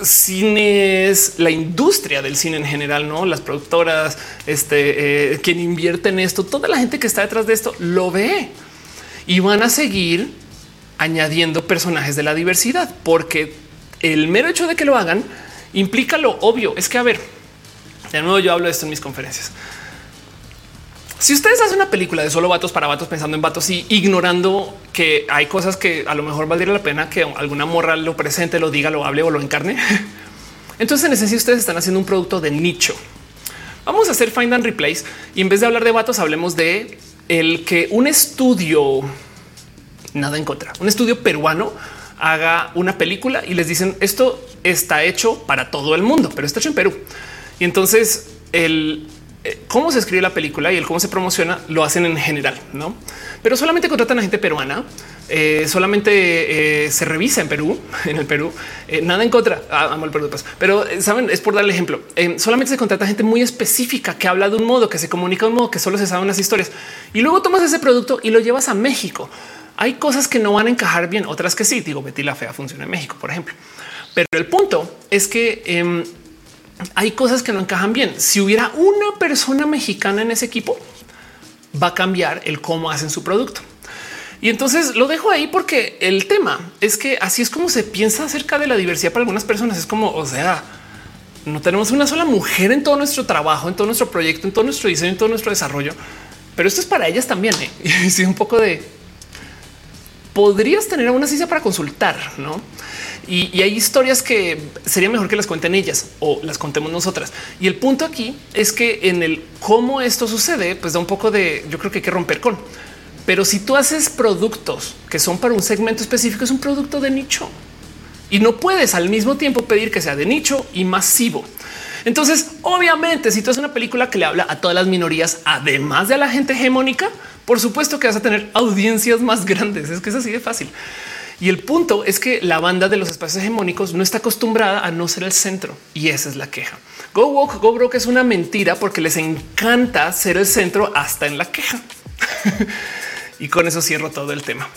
cines, la industria del cine en general, no las productoras, este eh, quien invierte en esto, toda la gente que está detrás de esto lo ve y van a seguir añadiendo personajes de la diversidad, porque el mero hecho de que lo hagan implica lo obvio. Es que, a ver, de nuevo, yo hablo de esto en mis conferencias. Si ustedes hacen una película de solo vatos para vatos pensando en vatos y ignorando que hay cosas que a lo mejor valdría la pena que alguna morra lo presente, lo diga, lo hable o lo encarne, entonces en esencia ustedes están haciendo un producto de nicho. Vamos a hacer find and replace y en vez de hablar de vatos, hablemos de el que un estudio, nada en contra, un estudio peruano haga una película y les dicen esto está hecho para todo el mundo, pero está hecho en Perú. Y entonces el eh, cómo se escribe la película y el cómo se promociona lo hacen en general, no? Pero solamente contratan a gente peruana, eh, solamente eh, se revisa en Perú, en el Perú, nada en contra. Ah, amo el Perú, pero saben, es por darle ejemplo. solamente se contrata gente muy específica que habla de un modo, que se comunica de un modo, que solo se saben las historias y luego tomas ese producto y lo llevas a México. Hay cosas que no van a encajar bien, otras que sí. Digo, Betty la Fea funciona en México, por ejemplo. Pero el punto es que em, hay cosas que no encajan bien. Si hubiera una persona mexicana en ese equipo, va a cambiar el cómo hacen su producto. Y entonces lo dejo ahí porque el tema es que así es como se piensa acerca de la diversidad para algunas personas. Es como, o sea, no tenemos una sola mujer en todo nuestro trabajo, en todo nuestro proyecto, en todo nuestro diseño, en todo nuestro desarrollo. Pero esto es para ellas también. ¿eh? Y sí, un poco de podrías tener una ciencia para consultar, no? Y, hay historias que sería mejor que las cuenten ellas o las contemos nosotras. Y el punto aquí es que en el cómo esto sucede, pues da un poco de yo creo que hay que romper con. Pero si tú haces productos que son para un segmento específico, es un producto de nicho y no puedes al mismo tiempo pedir que sea de nicho y masivo. Entonces, obviamente, si tú haces una película que le habla a todas las minorías, además de a la gente hegemónica, por supuesto que vas a tener audiencias más grandes. Es que es así de fácil. Y el punto es que la banda de los espacios hegemónicos no está acostumbrada a no ser el centro y esa es la queja. Go Walk, Go Broke es una mentira porque les encanta ser el centro hasta en la queja. y con eso cierro todo el tema.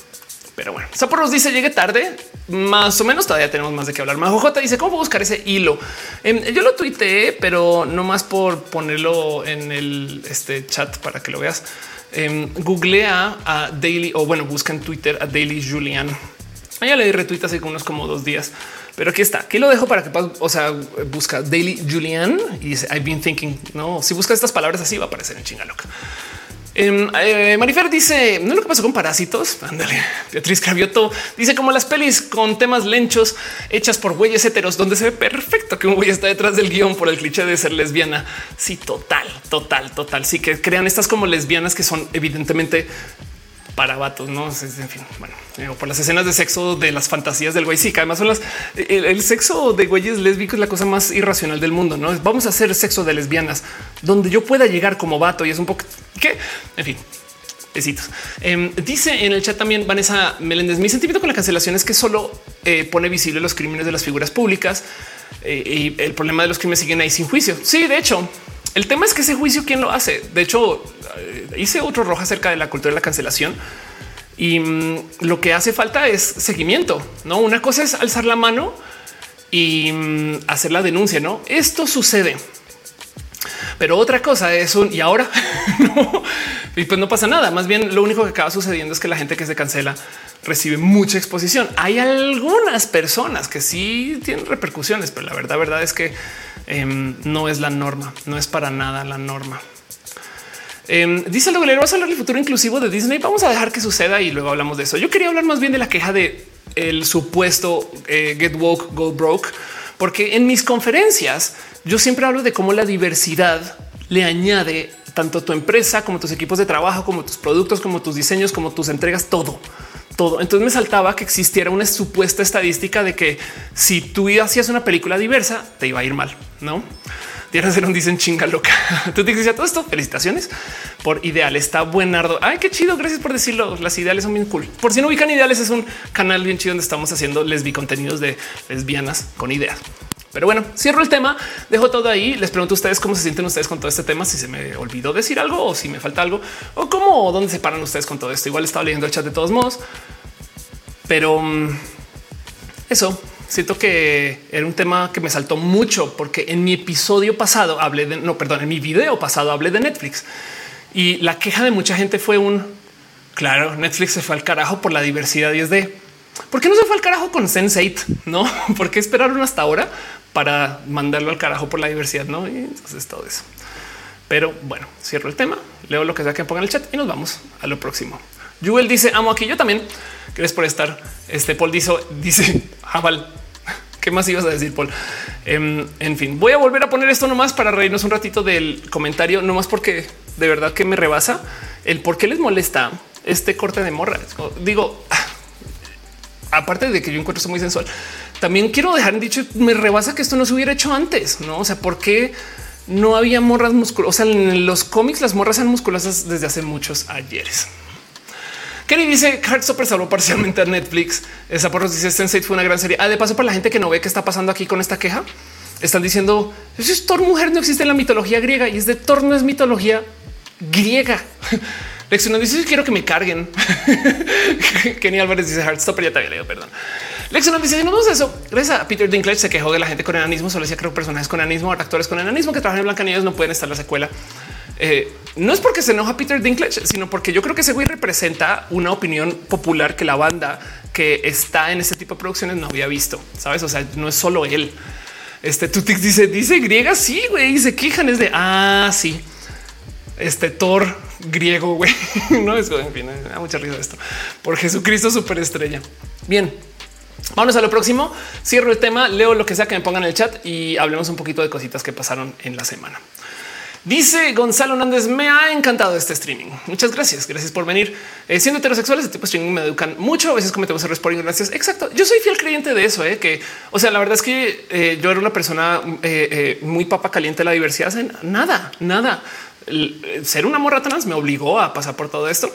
Pero bueno, Saporos dice llegue tarde, más o menos todavía tenemos más de qué hablar. Majo J dice cómo buscar ese hilo. Em, yo lo tuiteé, pero no más por ponerlo en el este chat para que lo veas. Eh, googlea a Daily o bueno, busca en Twitter a Daily Julian ya le di retweet hace unos como dos días, pero aquí está. Aquí lo dejo para que o sea, busca Daily Julian y dice I've been thinking. No, si buscas estas palabras así va a aparecer en chinga loca. Em, eh, Marifer dice no lo que pasó con parásitos. Ándale. Beatriz Cravioto dice como las pelis con temas lenchos hechas por güeyes heteros, donde se ve perfecto que un güey está detrás del guion por el cliché de ser lesbiana. Sí, total, total, total. Sí que crean estas como lesbianas que son evidentemente para vatos, no en fin, bueno, por las escenas de sexo de las fantasías del güey. Sí, que además son las el, sexo de güeyes lésbicos es la cosa más irracional del mundo. No vamos a hacer sexo de lesbianas donde yo pueda llegar como vato y es un poco que en fin. Em, dice en el chat también Vanessa Meléndez, mi sentimiento con la cancelación es que solo eh, pone visible los crímenes de las figuras públicas eh, y el problema de los crímenes siguen ahí sin juicio. Sí, de hecho, el tema es que ese juicio, ¿quién lo hace? De hecho, eh, hice otro rojo acerca de la cultura de la cancelación y mm, lo que hace falta es seguimiento. No una cosa es alzar la mano y mm, hacer la denuncia. No, esto sucede. Pero otra cosa es un y ahora no, y pues no pasa nada. Más bien lo único que acaba sucediendo es que la gente que se cancela recibe mucha exposición. Hay algunas personas que sí tienen repercusiones, pero la verdad, verdad es que em, no es la norma, no es para nada la norma. Eh, dice el vas a hablar del futuro inclusivo de Disney. Vamos a dejar que suceda y luego hablamos de eso. Yo quería hablar más bien de la queja de el supuesto eh, get woke, go broke, porque en mis conferencias yo siempre hablo de cómo la diversidad le añade tanto tu empresa como tus equipos de trabajo, como tus productos, como tus diseños, como tus entregas, todo, todo. Entonces me saltaba que existiera una supuesta estadística de que si tú hacías una película diversa, te iba a ir mal, no? Tierra un dicen chinga loca. Tú te dices todo esto. Felicitaciones por ideal. Está buenardo. Ay, qué chido. Gracias por decirlo. Las ideales son bien cool. Por si no ubican ideales, es un canal bien chido donde estamos haciendo lesbi contenidos de lesbianas con ideas. Pero bueno, cierro el tema, dejo todo ahí. Les pregunto a ustedes cómo se sienten ustedes con todo este tema, si se me olvidó decir algo o si me falta algo o cómo o dónde se paran ustedes con todo esto. Igual estaba leyendo el chat de todos modos, pero mm, eso siento que era un tema que me saltó mucho porque en mi episodio pasado hablé de no, perdón, en mi video pasado hablé de Netflix y la queja de mucha gente fue un claro, Netflix se fue al carajo por la diversidad y es de por qué no se fue al carajo con Sense8? No, por qué esperaron hasta ahora para mandarlo al carajo por la diversidad. No, y entonces todo eso. Pero bueno, cierro el tema, leo lo que sea que pongan el chat y nos vamos a lo próximo. Juel dice amo aquí. Yo también. Gracias por estar. Este Paul dice, dice Jabal. ¿Qué más ibas a decir, Paul? Em, en fin, voy a volver a poner esto nomás para reírnos un ratito del comentario, nomás porque de verdad que me rebasa el por qué les molesta este corte de morra. Digo, aparte de que yo encuentro esto muy sensual, también quiero dejar en dicho, me rebasa que esto no se hubiera hecho antes, no? O sea, ¿por qué no había morras musculosas? En los cómics las morras eran musculosas desde hace muchos ayeres. Kenny dice Heartstopper salvó parcialmente a Netflix. Esa por dice Sense8 fue una gran serie. Ah, de paso, para la gente que no ve qué está pasando aquí con esta queja, están diciendo es Thor mujer, no existe en la mitología griega y es de Thor, no es mitología griega. Lección dice quiero que me carguen. Kenny Álvarez dice Heartstopper ya te había leído, perdón. Lección dice no eso. Gracias a Peter Dinklage se quejó de la gente con enanismo. Solo decía creo personajes con enanismo, actores con enanismo que trabajan en Blancanieves no pueden estar en la secuela. Eh, no es porque se enoja Peter Dinklage, sino porque yo creo que ese güey representa una opinión popular que la banda que está en ese tipo de producciones no había visto. Sabes? O sea, no es solo él. Este Tutix dice, dice griega. Sí, güey, y se quejan. Es de ah, sí. Este Thor griego, güey. no es en fin, me da mucha risa esto por Jesucristo superestrella. Bien, Vamos a lo próximo. Cierro el tema, leo lo que sea que me pongan en el chat y hablemos un poquito de cositas que pasaron en la semana. Dice Gonzalo Hernández, me ha encantado este streaming. Muchas gracias. Gracias por venir. Eh, siendo heterosexuales, este tipo streaming me educan mucho. A veces cometemos errores por ignorancias. Exacto. Yo soy fiel creyente de eso, eh, que, o sea, la verdad es que eh, yo era una persona muy papa caliente de la diversidad. Nada, nada. Ser una morra trans me obligó a pasar por todo esto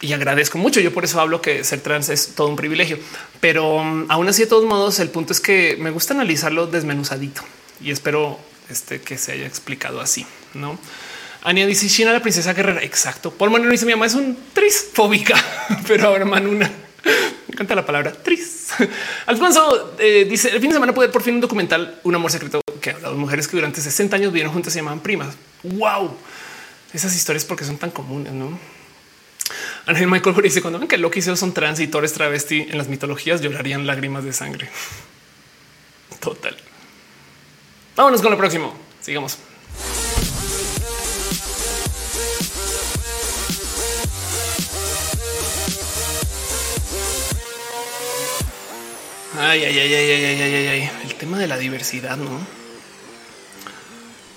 y agradezco mucho. Yo por eso hablo que ser trans es todo un privilegio, pero um, aún así, de todos modos, el punto es que me gusta analizarlo desmenuzadito y espero este, que se haya explicado así. No, Ania dice China, la princesa guerrera. Exacto. Paul Manuel dice mi mamá es un trisfóbica, pero ahora Manuna me encanta la palabra tris. Alfonso eh, dice el fin de semana puede por fin un documental, un amor secreto que habla de mujeres que durante 60 años vivieron juntas se llamaban primas. Wow, esas historias porque son tan comunes, no? Ángel Michael dice cuando ven que Loki son transitores travesti en las mitologías llorarían lágrimas de sangre. Total. Vámonos con lo próximo. Sigamos. Ay, ay, ay, ay, ay, ay, ay, ay, el tema de la diversidad, no?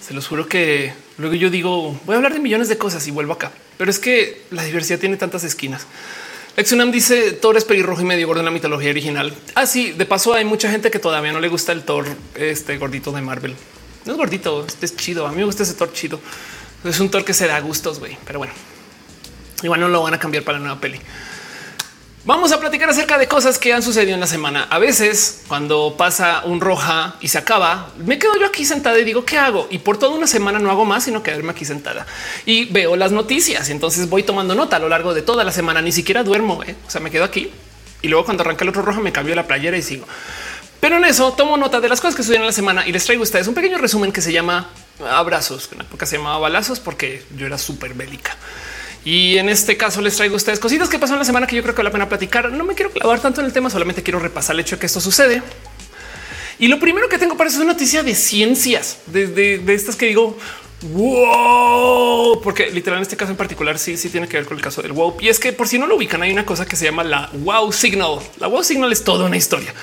Se los juro que luego yo digo voy a hablar de millones de cosas y vuelvo acá, pero es que la diversidad tiene tantas esquinas. Exunam dice Thor es pelirrojo y medio gordo en la mitología original. Así ah, de paso, hay mucha gente que todavía no le gusta el Thor este gordito de Marvel. No es gordito, este es chido. A mí me gusta ese Thor chido. Es un Thor que se da gustos, güey. Pero bueno, Igual no lo van a cambiar para la nueva peli. Vamos a platicar acerca de cosas que han sucedido en la semana. A veces, cuando pasa un roja y se acaba, me quedo yo aquí sentada y digo, ¿qué hago? Y por toda una semana no hago más, sino quedarme aquí sentada y veo las noticias. Y entonces voy tomando nota a lo largo de toda la semana. Ni siquiera duermo. ¿eh? O sea, me quedo aquí y luego cuando arranca el otro roja, me cambio la playera y sigo. Pero en eso tomo nota de las cosas que sucedieron en la semana y les traigo a ustedes un pequeño resumen que se llama abrazos. En la época se llamaba balazos porque yo era súper bélica. Y en este caso les traigo a ustedes cositas que pasaron la semana que yo creo que vale la pena platicar. No me quiero clavar tanto en el tema, solamente quiero repasar el hecho de que esto sucede. Y lo primero que tengo para eso es una noticia de ciencias, de, estas que digo, wow, porque literal en este caso en particular sí, sí tiene que ver con el caso del wow. Y es que por si no lo ubican, hay una cosa que se llama la wow signal. La wow signal es toda una historia.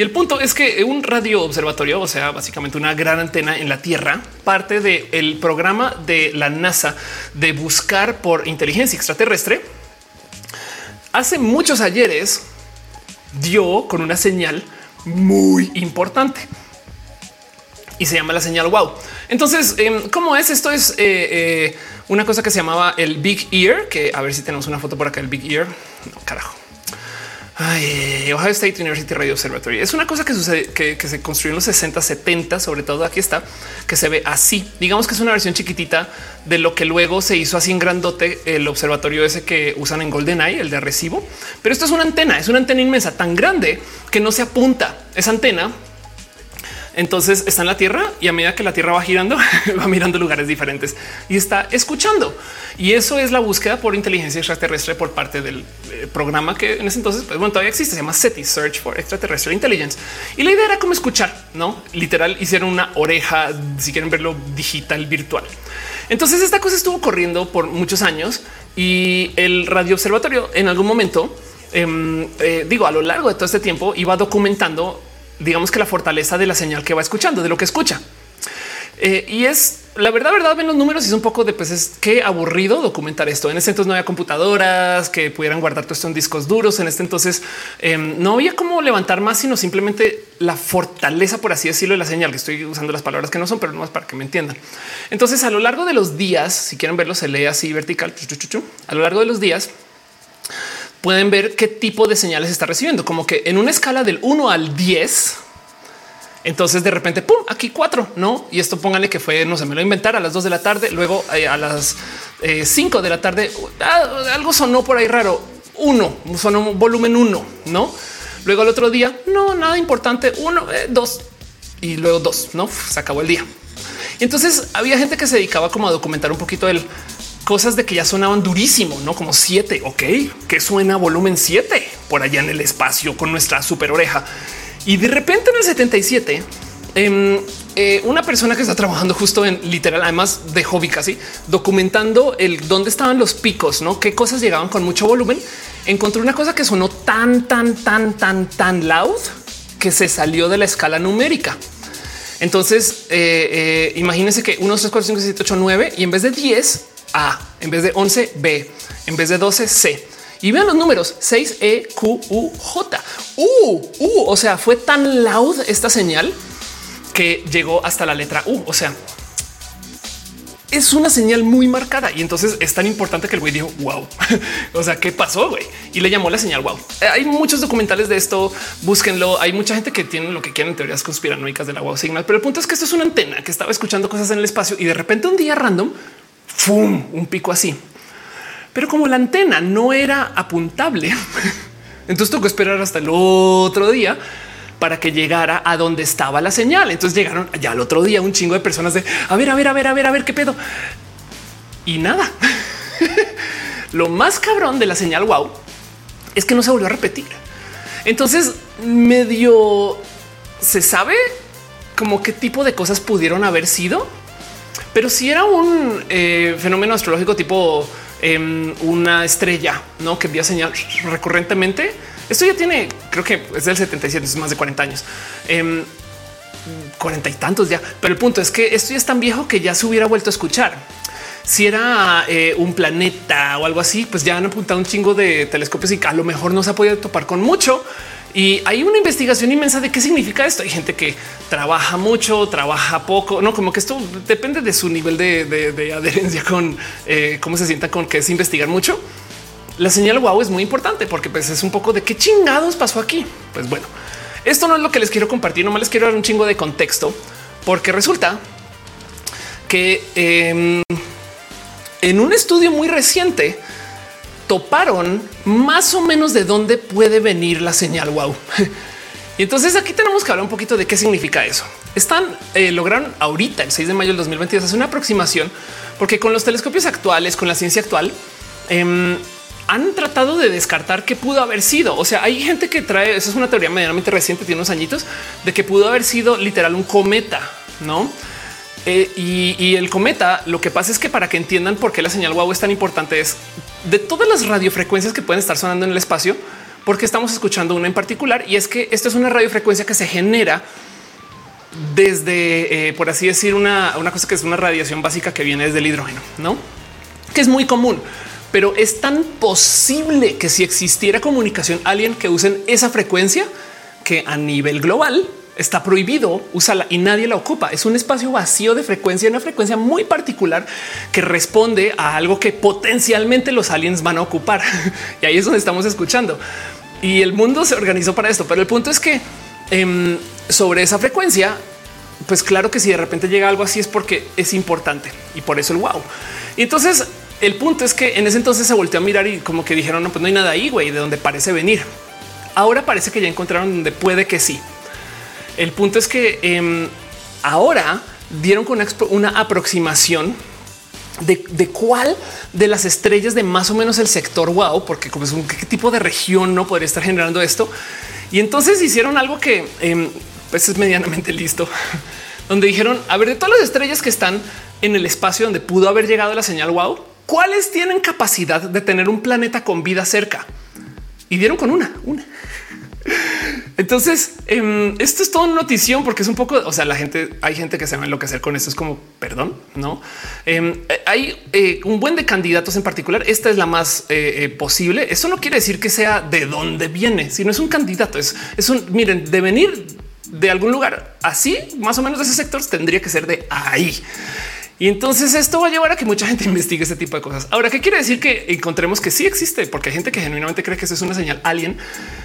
Y el punto es que un radio observatorio, o sea, básicamente una gran antena en la Tierra, parte del programa de la NASA de buscar por inteligencia extraterrestre. Hace muchos ayeres dio con una señal muy importante y se llama la señal wow. Entonces, em, ¿cómo es? Esto es eh, eh, una cosa que se llamaba el Big Ear, que a ver si tenemos una foto por acá, el Big Ear. No, carajo. Ay, Ohio State University Radio Observatory. Es una cosa que sucede que, se construyó en los 60, 70, sobre todo aquí está, que se ve así. Digamos que es una versión chiquitita de lo que luego se hizo así en grandote el observatorio ese que usan en GoldenEye, el de Arecibo. Pero esto es una antena, es una antena inmensa tan grande que no se apunta. Esa antena entonces está en la Tierra y a medida que la Tierra va girando, va mirando lugares diferentes y está escuchando. Y eso es la búsqueda por inteligencia extraterrestre por parte del eh, programa que en ese entonces, pues bueno, todavía existe, se llama SETI, Search for Extraterrestrial Intelligence. Y la idea era como escuchar, no literal hicieron una oreja, si quieren verlo digital virtual. Entonces esta cosa estuvo corriendo por muchos años y el radio observatorio en algún momento, em, eh, digo, a lo largo de todo este tiempo iba documentando digamos que la fortaleza de la señal que va escuchando, de lo que escucha. Eh, y es la verdad, verdad, ven los números y es un poco de pues es qué aburrido documentar esto. En ese entonces no había computadoras que pudieran guardar todo esto en discos duros. En este entonces em, no había cómo levantar más, sino simplemente la fortaleza, por así decirlo, de la señal que estoy usando las palabras que no son, pero no es para que me entiendan. Entonces, a lo largo de los días, si quieren verlo, se lee así vertical. A lo largo de los días, pueden ver qué tipo de señales está recibiendo, como que en una escala del 1 al 10. Entonces de repente, pum, aquí cuatro, no? Y esto pónganle que fue, no se me lo inventar a las 2 de la tarde, luego eh, a las 5 eh, de la tarde, ah, algo sonó por ahí raro. Uno sonó volumen uno, no? Luego al otro día, no, nada importante. Uno, eh, dos y luego dos, no se acabó el día. Y entonces había gente que se dedicaba como a documentar un poquito el cosas de que ya sonaban durísimo, no como siete. Ok, que suena volumen 7 por allá en el espacio con nuestra super oreja. Y de repente en el 77, em, eh, una persona que está trabajando justo en literal, además de hobby casi documentando el dónde estaban los picos, no qué cosas llegaban con mucho volumen, encontró una cosa que sonó tan, tan, tan, tan, tan loud que se salió de la escala numérica. Entonces, eh, eh, imagínense que 1, 2, 3, 4, 5, 6, 7, 8, 9 y en vez de 10 a, en vez de 11 B, en vez de 12 C. Y vean los números 6 E Q U J. U, U, o sea, fue tan loud esta señal que llegó hasta la letra U. O sea, es una señal muy marcada y entonces es tan importante que el güey dijo wow. o sea, ¿qué pasó? güey? Y le llamó la señal wow. Eh, hay muchos documentales de esto. Búsquenlo. Hay mucha gente que tiene lo que quieren teorías conspiranoicas de la wow signal, pero el punto es que esto es una antena que estaba escuchando cosas en el espacio y de repente un día random ¡fum! un pico así. Pero como la antena no era apuntable, entonces tocó esperar hasta el otro día para que llegara a donde estaba la señal. Entonces llegaron ya al otro día un chingo de personas de a ver, a ver, a ver, a ver, a ver qué pedo. Y nada. Lo más cabrón de la señal wow es que no se volvió a repetir. Entonces medio se sabe como qué tipo de cosas pudieron haber sido pero si era un eh, fenómeno astrológico tipo em, una estrella, no que envía señal recurrentemente, esto ya tiene, creo que es del 77, es más de 40 años. Em, cuarenta y tantos ya, pero el punto es que esto ya es tan viejo que ya se hubiera vuelto a escuchar. si era eh, un planeta o algo así, pues ya han apuntado un chingo de telescopios y a lo mejor no se ha podido topar con mucho. Y hay una investigación inmensa de qué significa esto. Hay gente que trabaja mucho, trabaja poco, no como que esto depende de su nivel de, adherencia con eh, cómo se sienta con que es investigar mucho. La señal wow es muy importante porque pues, es un poco de qué chingados pasó aquí. Pues bueno, esto no es lo que les quiero compartir, nomás les quiero dar un chingo de contexto porque resulta que em, en un estudio muy reciente, toparon más o menos de dónde puede venir la señal wow. Y entonces aquí tenemos que hablar un poquito de qué significa eso. Están eh, lograron ahorita el 6 de mayo del 2022 hacer una aproximación porque con los telescopios actuales, con la ciencia actual, em, han tratado de descartar qué pudo haber sido. O sea, hay gente que trae, eso es una teoría medianamente reciente, tiene unos añitos, de que pudo haber sido literal un cometa, ¿no? Eh, y, el cometa, lo que pasa es que para que entiendan por qué la señal wow es tan importante es de todas las radiofrecuencias que pueden estar sonando en el espacio, porque estamos escuchando una en particular y es que esta es una radiofrecuencia que se genera desde, eh, por así decir, una, una cosa que es una radiación básica que viene desde el hidrógeno, no? Que es muy común, pero es tan posible que si existiera comunicación alien que usen esa frecuencia que a nivel global está prohibido usarla y nadie la ocupa. Es un espacio vacío de frecuencia, una frecuencia muy particular que responde a algo que potencialmente los aliens van a ocupar. y ahí es donde estamos escuchando. Y el mundo se organizó para esto. Pero el punto es que em, sobre esa frecuencia, pues claro que si de repente llega algo así es porque es importante y por eso el wow. Y entonces el punto es que en ese entonces se volteó a mirar y como que dijeron, no, pues no hay nada ahí, güey, de donde parece venir. Ahora parece que ya encontraron donde puede que sí. El punto es que em, ahora dieron con una, aproximación de, cuál de las estrellas de más o menos el sector wow, porque como es un qué tipo de región no podría estar generando esto. Y entonces hicieron algo que em, pues es medianamente listo, donde dijeron a ver de todas las estrellas que están en el espacio donde pudo haber llegado la señal wow, cuáles tienen capacidad de tener un planeta con vida cerca y dieron con una, una. Entonces, em, esto es todo una notición porque es un poco, o sea, la gente, hay gente que se va a enloquecer con esto. Es como, perdón, no em, hay eh, un buen de candidatos en particular. Esta es la más eh, eh, posible. Eso no quiere decir que sea de dónde viene, sino es un candidato. Es, es un, miren, de venir de algún lugar así, más o menos de ese sector, tendría que ser de ahí. Y entonces esto va a llevar a que mucha gente investigue este tipo de cosas. Ahora, ¿qué quiere decir que encontremos que sí existe? Porque hay gente que genuinamente cree que eso es una señal alien.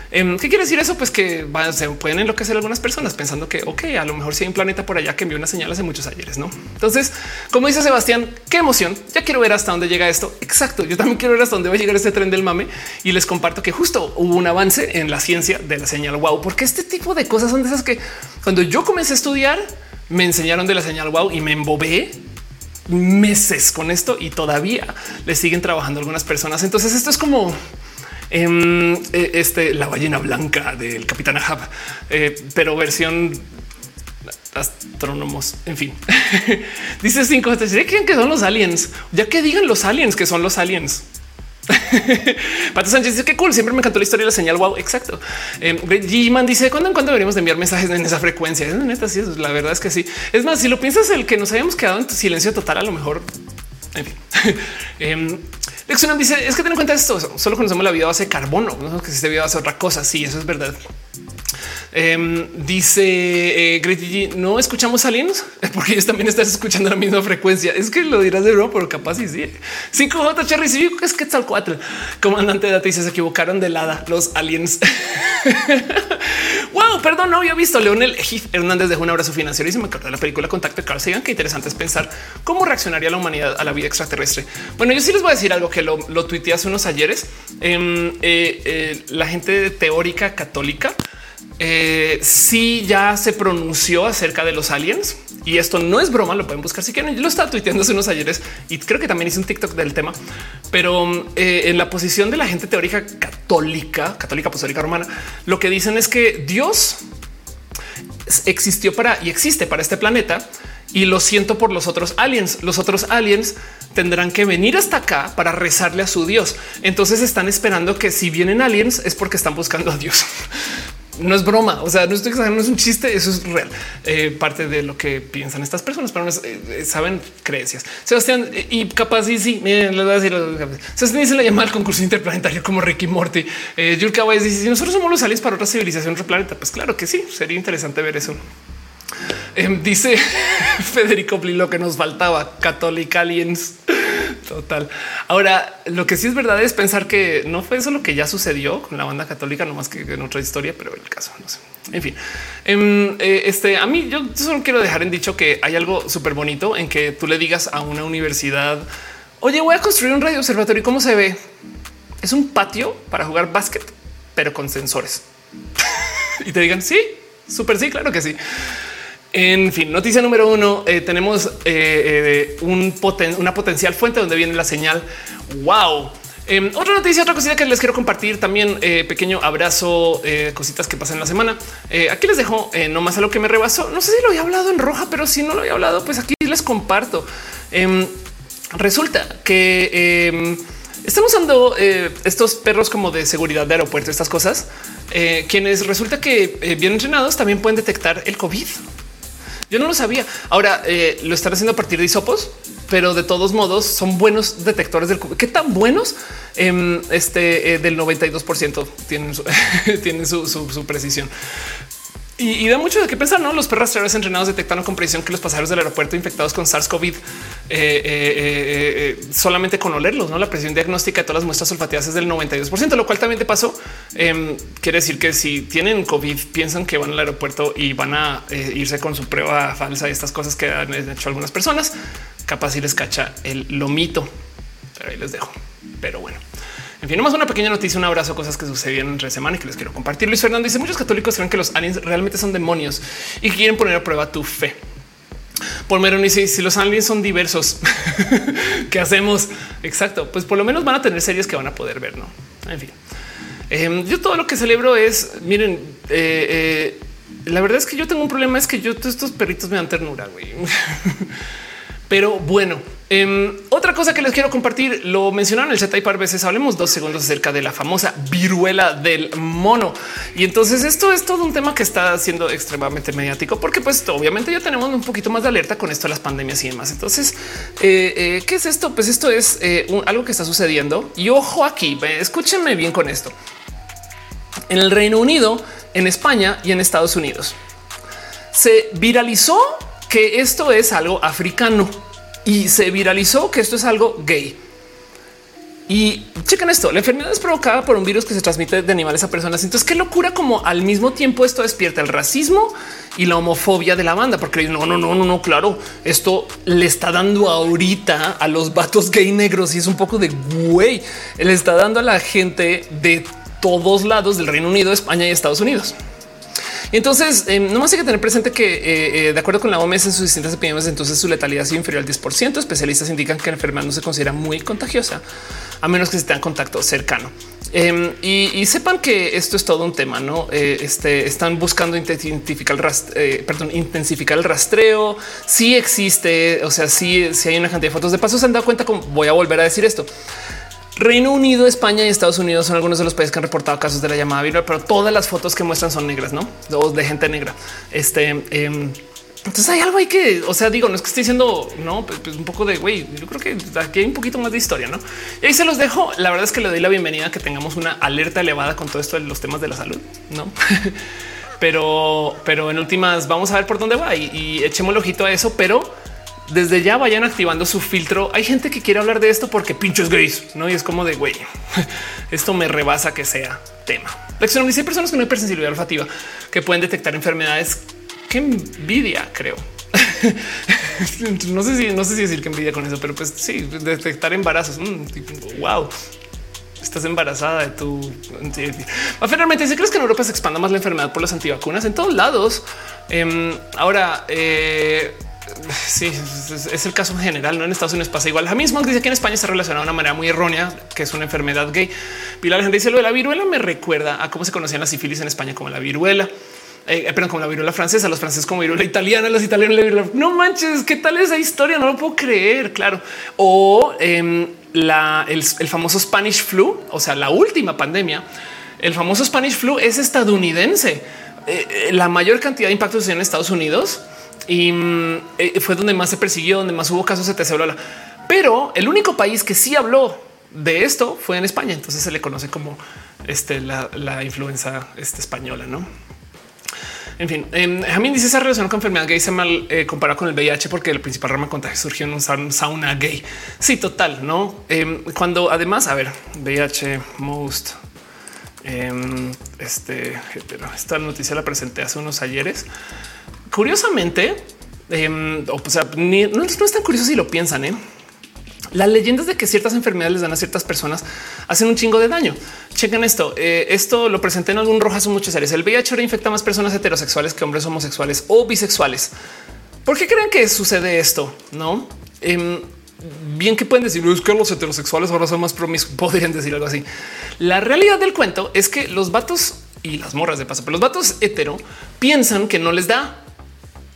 Em, ¿Qué quiere decir eso? Pues que se pueden enloquecer algunas personas pensando que, ok, a lo mejor si hay un planeta por allá que envió una señal hace muchos ayeres, ¿no? Entonces, como dice Sebastián, qué emoción. Ya quiero ver hasta dónde llega esto. Exacto. Yo también quiero ver hasta dónde va a llegar este tren del mame y les comparto que justo hubo un avance en la ciencia de la señal wow, porque este tipo de cosas son de esas que cuando yo comencé a estudiar me enseñaron de la señal wow y me embobé meses con esto y todavía le siguen trabajando algunas personas. Entonces esto es como em, e, este la ballena blanca del capitán Ahab, eh, pero versión astrónomos. En fin, dice cinco. ¿Quién que son los aliens? Ya que digan los aliens que son los aliens. Pato Sánchez dice que cool. Siempre me encantó la historia de la señal. Wow, exacto. Eh, G-Man dice cuándo en cuándo deberíamos de enviar mensajes en esa frecuencia. En esta sí, la verdad es que sí. Es más, si lo piensas, el que nos habíamos quedado en silencio total, a lo mejor. En fin. eh, dice es que ten en cuenta esto. Solo conocemos la vida base de carbono, no que vida base otra cosa. Sí, eso es verdad. Em, dice eh, no escuchamos aliens porque ellos también estás escuchando la misma frecuencia. Es que lo dirás de broma, pero capaz y sí. 5J Cherry, sí, es que tal 4. Comandante data se equivocaron de lada los aliens. wow, perdón, no había visto. Leonel Hernández dejó un abrazo financiero y se me acordó de la película Contacto Carl Sagan. Qué interesante es pensar cómo reaccionaría la humanidad a la vida extraterrestre. Bueno, yo sí les voy a decir algo que lo, lo tuiteé hace unos ayeres. Em, eh, eh, la gente teórica católica eh, sí ya se pronunció acerca de los aliens y esto no es broma, lo pueden buscar si quieren. Yo lo estaba tuiteando hace unos ayeres y creo que también hice un TikTok del tema, pero eh, en la posición de la gente teórica católica, católica apostólica romana, lo que dicen es que Dios existió para y existe para este planeta y lo siento por los otros aliens. Los otros aliens tendrán que venir hasta acá para rezarle a su Dios. Entonces están esperando que si vienen aliens es porque están buscando a Dios. no es broma. O sea, no estoy exagerando, es un chiste. Eso es real. Eh, parte de lo que piensan estas personas, pero no eh, saben creencias. Sebastián y capaz sí, sí, miren, les voy a decir. Sebastián dice la llamada al concurso interplanetario como Ricky Morty. Eh, Yurka dice si nosotros somos los aliens para otra civilización, otro planeta, pues claro que sí. Sería interesante ver eso. Em, dice Federico Pli lo que nos faltaba, Catholic Aliens. Total. Ahora, lo que sí es verdad es pensar que no fue eso lo que ya sucedió con la banda católica, no más que en otra historia, pero en el caso no sé. En fin, em, eh, este a mí yo solo quiero dejar en dicho que hay algo súper bonito en que tú le digas a una universidad, oye, voy a construir un radio observatorio. ¿Cómo se ve? Es un patio para jugar básquet, pero con sensores y te digan sí, súper sí, claro que sí. En fin, noticia número uno, eh, tenemos eh, eh, un una potencial fuente donde viene la señal. Wow. Em, otra noticia, otra cosita que les quiero compartir también. pequeño abrazo, cositas que pasan la semana. aquí les dejo nomás a lo que me rebasó. No sé si lo había hablado en roja, pero si no lo había hablado, pues aquí les comparto. Em, resulta que em, están usando estos perros como de seguridad de aeropuerto, estas cosas, quienes resulta que bien entrenados también pueden detectar el COVID. Yo no lo sabía. Ahora eh, lo están haciendo a partir de hisopos, pero de todos modos son buenos detectores del ¿Qué tan buenos? Em, este eh, del 92% tienen tienen su precisión. Y, da mucho de qué pensar, ¿no? Los perros rastreadores entrenados detectaron con precisión que los pasajeros del aeropuerto infectados con SARS-CoV eh, eh, eh, solamente con olerlos, ¿no? La presión diagnóstica de todas las muestras olfativas es del 92%, lo cual también te pasó. Em, quiere decir que si tienen COVID, piensan que van al aeropuerto y van a irse con su prueba falsa y estas cosas que han hecho algunas personas, capaz si les cacha el lomito. Pero ahí les dejo. Pero bueno. En fin, nomás una pequeña noticia, un abrazo, cosas que sucedieron entre semana y que les quiero compartir. Luis Fernando dice muchos católicos creen que los aliens realmente son demonios y quieren poner a prueba tu fe. Por Merón dice si los aliens son diversos, ¿qué hacemos? Exacto. Pues por lo menos van a tener series que van a poder ver, no? En fin, em, yo todo lo que celebro es miren, eh, eh, la verdad es que yo tengo un problema, es que yo estos perritos me dan ternura, güey. Pero bueno, em, otra cosa que les quiero compartir, lo mencionaron en el chat y par veces, hablemos dos segundos acerca de la famosa viruela del mono. Y entonces esto es todo un tema que está siendo extremadamente mediático porque pues obviamente ya tenemos un poquito más de alerta con esto de las pandemias y demás. Entonces, eh, eh, ¿qué es esto? Pues esto es eh, algo que está sucediendo y ojo aquí, escúchenme bien con esto. En el Reino Unido, en España y en Estados Unidos se viralizó que esto es algo africano y se viralizó que esto es algo gay. Y chequen esto, la enfermedad es provocada por un virus que se transmite de animales a personas. Entonces, qué locura como al mismo tiempo esto despierta el racismo y la homofobia de la banda, porque no, no, no, no, no, claro, esto le está dando ahorita a los vatos gay negros y es un poco de güey, le está dando a la gente de todos lados del Reino Unido, España y Estados Unidos. Entonces, eh, no más hay que tener presente que, eh, eh, de acuerdo con la OMS, en sus distintas epidemias, entonces su letalidad es inferior al 10%. Especialistas indican que la enfermedad no se considera muy contagiosa, a menos que se tenga contacto cercano. Em, y, sepan que esto es todo un tema, no este, están buscando intensificar el, rastreo. Si existe, o sea, si, si hay una cantidad de fotos de pasos, se han dado cuenta. Como voy a volver a decir esto. Reino Unido, España y Estados Unidos son algunos de los países que han reportado casos de la llamada viral, pero todas las fotos que muestran son negras, no de gente negra. Este, em, entonces hay algo ahí que, o sea, digo, no es que esté diciendo, no, pues, pues, un poco de güey. Yo creo que aquí hay un poquito más de historia, no? Y ahí se los dejo. La verdad es que le doy la bienvenida a que tengamos una alerta elevada con todo esto de los temas de la salud, no? pero, pero en últimas, vamos a ver por dónde va y, y echemos el ojito a eso, pero desde ya vayan activando su filtro. Hay gente que quiere hablar de esto porque pinches gays, no? Y es como de güey, esto me rebasa que sea tema. Lección dice personas con hipersensibilidad olfativa que pueden detectar enfermedades. Qué envidia, creo. no sé si, no sé si decir que envidia con eso, pero pues sí, detectar embarazos. wow, mm, estás embarazada de tu. Finalmente, si crees que en Europa se expanda más la enfermedad por las antivacunas en todos lados. Em, ahora, eh, Sí, es el caso en general. No en Estados Unidos pasa igual. La misma dice que en España se relaciona de una manera muy errónea, que es una enfermedad gay. Pilar gente dice lo de la viruela me recuerda a cómo se conocían las sífilis en España como la viruela. Eh, pero como la viruela francesa, los franceses como viruela italiana, los italianos la viruela. No manches, qué tal esa historia? No lo puedo creer. Claro. O em, el, famoso Spanish flu, o sea, la última pandemia el famoso Spanish flu es estadounidense. Eh, eh, la mayor cantidad de impactos en Estados Unidos y mm, eh, fue donde más se persiguió, donde más hubo casos de TC. Pero el único país que sí habló de esto fue en España. Entonces se le conoce como este, la, influenza este, española, no? En fin, eh, a mí dice esa relación con enfermedad gay se mal eh, con el VIH porque el principal rama de contagio surgió en un sauna gay. Sí, total, no? Em, cuando además, a ver, VIH, most, em, este, esta noticia la presenté hace unos ayeres. Curiosamente, em, o sea, no, no, es tan curioso si lo piensan, ¿eh? Las leyendas de que ciertas enfermedades les dan a ciertas personas hacen un chingo de daño. Chequen esto. Eh, esto lo presenté en algún rojazo muchas series. El VIH infecta más personas heterosexuales que hombres homosexuales o bisexuales. ¿Por qué creen que sucede esto? No em, bien que pueden decir es que los heterosexuales ahora son más promiscuos. Podrían decir algo así. La realidad del cuento es que los vatos y las morras de paso, pero los vatos hetero piensan que no les da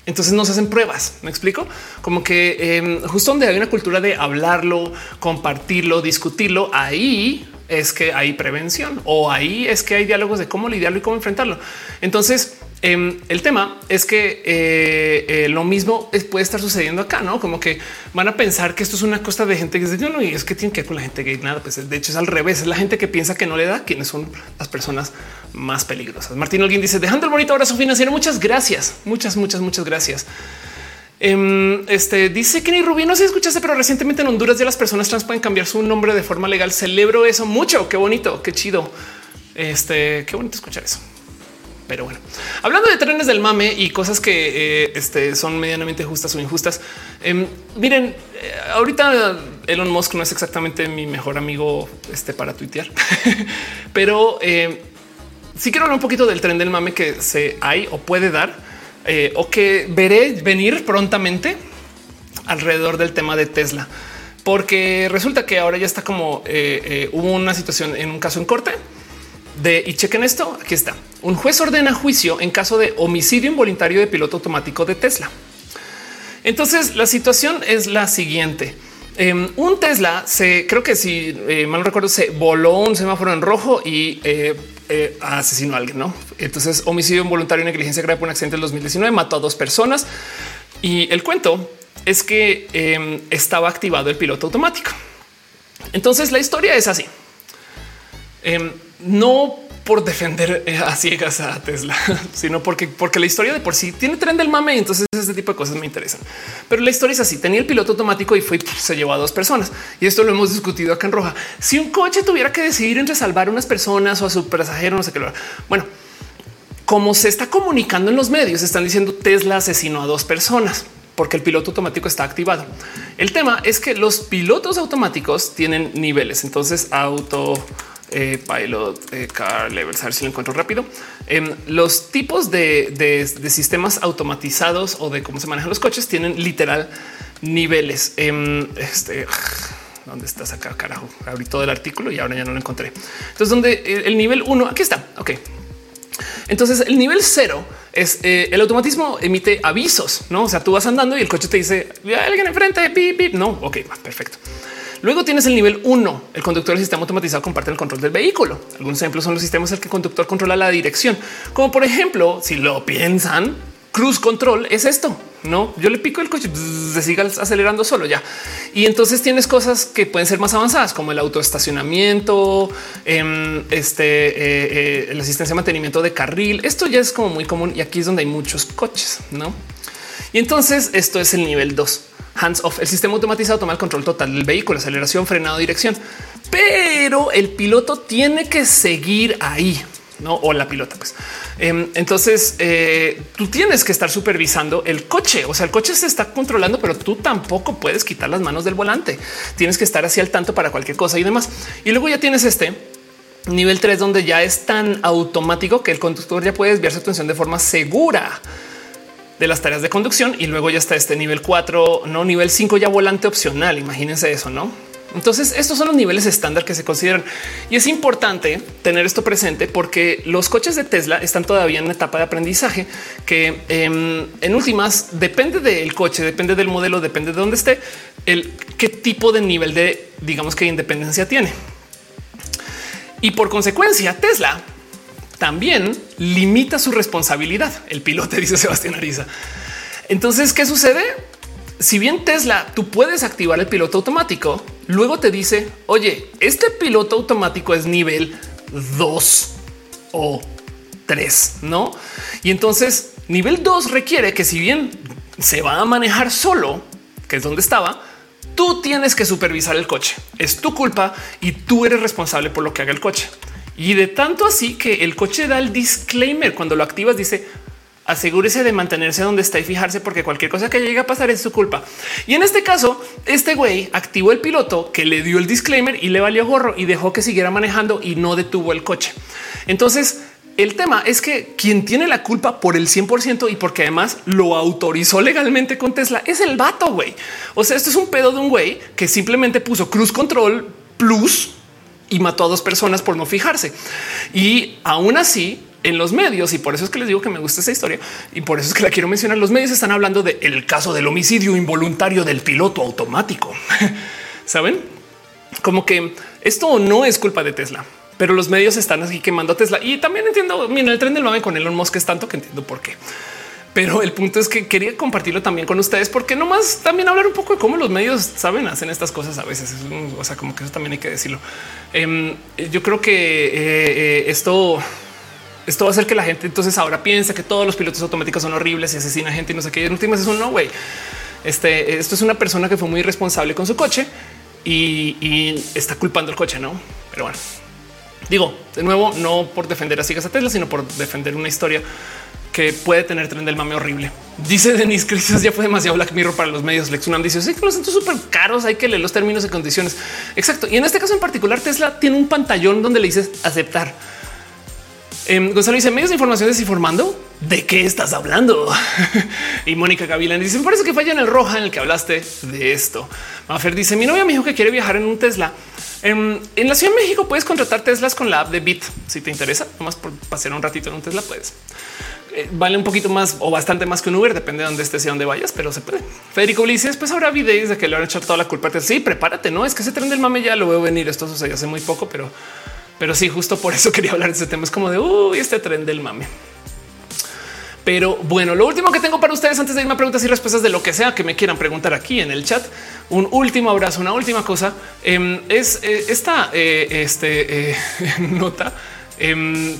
entonces no se hacen pruebas. Me explico como que em, justo donde hay una cultura de hablarlo, compartirlo, discutirlo, ahí es que hay prevención o ahí es que hay diálogos de cómo lidiarlo y cómo enfrentarlo. Entonces, Em, el tema es que eh, eh, lo mismo puede estar sucediendo acá, no como que van a pensar que esto es una cosa de gente que dice no, no, y es que tiene que ver con la gente gay. Nada, pues de hecho es al revés. Es la gente que piensa que no le da quienes son las personas más peligrosas. Martín alguien dice dejando el bonito abrazo financiero. Muchas gracias, muchas, muchas, muchas gracias. Em, este dice ni Rubí no se escuchaste, pero recientemente en Honduras ya las personas trans pueden cambiar su nombre de forma legal. Celebro eso mucho. Qué bonito, qué chido. Este, qué bonito escuchar eso. Pero bueno, hablando de trenes del mame y cosas que eh, este, son medianamente justas o injustas. Em, miren, eh, ahorita Elon Musk no es exactamente mi mejor amigo este, para tuitear, pero em, sí quiero hablar un poquito del tren del mame que se hay o puede dar eh, o que veré venir prontamente alrededor del tema de Tesla, porque resulta que ahora ya está como hubo una situación en un caso en corte de y chequen esto. Aquí está. Un juez ordena juicio en caso de homicidio involuntario de piloto automático de Tesla. Entonces la situación es la siguiente. Em, un Tesla se creo que si eh, mal recuerdo se voló un semáforo en rojo y eh, eh, asesinó a alguien. No, entonces homicidio involuntario negligencia grave por un accidente del 2019 mató a dos personas y el cuento es que em, estaba activado el piloto automático. Entonces la historia es así. No por defender eh, a ciegas a Tesla, sino porque, porque la historia de por sí tiene tren del mame. Entonces ese tipo de cosas me interesan. Pero la historia es así. Tenía el piloto automático y fue se llevó a dos personas. Y esto lo hemos discutido acá en Roja. Si un coche tuviera que decidir entre salvar a unas personas o a su pasajero, no sé qué. Bueno, como se está comunicando en los medios, están diciendo Tesla asesinó a dos personas porque el piloto automático está activado. El tema es que los pilotos automáticos tienen niveles. Entonces auto eh, pilot, eh, car levels, a ver si lo encuentro rápido. Em, los tipos de, sistemas automatizados o de cómo se manejan los coches tienen literal niveles. Em, este, ¿dónde estás acá? Carajo, abrí todo el artículo y ahora ya no lo encontré. Entonces, donde el, nivel uno, aquí está. Ok. Entonces, el nivel cero es eh, el automatismo emite avisos, no? O sea, tú vas andando y el coche te dice alguien enfrente, pip, No, ok, perfecto. Luego tienes el nivel 1. El conductor del sistema automatizado comparte el control del vehículo. Algunos ejemplos son los sistemas en el que el conductor controla la dirección, como por ejemplo, si lo piensan, cruise control es esto. No, yo le pico el coche, se siga acelerando solo ya. Y entonces tienes cosas que pueden ser más avanzadas, como el autoestacionamiento, em, este, eh, eh, la asistencia de mantenimiento de carril. Esto ya es como muy común y aquí es donde hay muchos coches, no? Y entonces esto es el nivel 2 hands off. El sistema automatizado toma el control total del vehículo, aceleración, frenado, dirección, pero el piloto tiene que seguir ahí. No, o la pilota. Pues em, entonces eh, tú tienes que estar supervisando el coche. O sea, el coche se está controlando, pero tú tampoco puedes quitar las manos del volante. Tienes que estar así al tanto para cualquier cosa y demás. Y luego ya tienes este nivel 3, donde ya es tan automático que el conductor ya puede desviar su atención de forma segura de las tareas de conducción y luego ya está este nivel 4, no nivel 5 ya volante opcional. Imagínense eso, no? Entonces, estos son los niveles estándar que se consideran y es importante tener esto presente porque los coches de Tesla están todavía en una etapa de aprendizaje que em, en últimas depende del coche, depende del modelo, depende de dónde esté, el qué tipo de nivel de digamos que independencia tiene. Y por consecuencia, Tesla también limita su responsabilidad. El pilote dice Sebastián Ariza. Entonces, ¿qué sucede? Si bien Tesla, tú puedes activar el piloto automático, luego te dice, oye, este piloto automático es nivel 2 o 3, ¿no? Y entonces nivel 2 requiere que si bien se va a manejar solo, que es donde estaba, tú tienes que supervisar el coche. Es tu culpa y tú eres responsable por lo que haga el coche. Y de tanto así que el coche da el disclaimer cuando lo activas, dice asegúrese de mantenerse donde está y fijarse porque cualquier cosa que llegue a pasar es su culpa. Y en este caso, este güey activó el piloto que le dio el disclaimer y le valió gorro y dejó que siguiera manejando y no detuvo el coche. Entonces, el tema es que quien tiene la culpa por el 100% y porque además lo autorizó legalmente con Tesla es el vato, güey. O sea, esto es un pedo de un güey que simplemente puso Cruz Control Plus y mató a dos personas por no fijarse. Y aún así, en los medios, y por eso es que les digo que me gusta esa historia, y por eso es que la quiero mencionar, los medios están hablando del caso del homicidio involuntario del piloto automático. ¿Saben? Como que esto no es culpa de Tesla pero los medios están así quemando a Tesla. Y también entiendo, mira, el tren del mame con Elon Musk es tanto que entiendo por qué. Pero el punto es que quería compartirlo también con ustedes, porque no más también hablar un poco de cómo los medios saben hacer estas cosas a veces. O sea, como que eso también hay que decirlo. Em, yo creo que eh, eh, esto esto va a hacer que la gente entonces ahora piensa que todos los pilotos automáticos son horribles y asesinan gente y no sé qué. En últimas es un no, güey. Este, esto es una persona que fue muy responsable con su coche y, y está culpando el coche, no? Pero bueno, Digo, de nuevo, no por defender a Sigas a Tesla, sino por defender una historia que puede tener tren del mame horrible. Dice Denis Crisis ya fue demasiado Black Mirror para los medios. Lexunam dice sí que los centros súper caros. Hay que leer los términos y condiciones. Exacto. Y en este caso en particular, Tesla tiene un pantallón donde le dices aceptar. Eh, Gonzalo dice medios de información desinformando. ¿De qué estás hablando? y Mónica Gavilán dice: Me parece que falla en el roja en el que hablaste de esto. Mafer dice: Mi novia me dijo que quiere viajar en un Tesla. En, la Ciudad de México puedes contratar Teslas con la app de Bit. Si te interesa, nomás por pasar un ratito en un Tesla, puedes. Eh, vale un poquito más o bastante más que un Uber, depende de dónde estés y dónde vayas, pero se puede. Federico dice después habrá videos de que le han echado toda la culpa. Sí, prepárate. No es que ese tren del mame ya lo veo venir. Esto sucedió hace muy poco, pero, pero sí, justo por eso quería hablar de ese tema. Es como de uy, este tren del mame. Pero bueno, lo último que tengo para ustedes antes de irme a preguntas y respuestas de lo que sea que me quieran preguntar aquí en el chat, un último abrazo, una última cosa em, es eh, esta eh, este, nota em,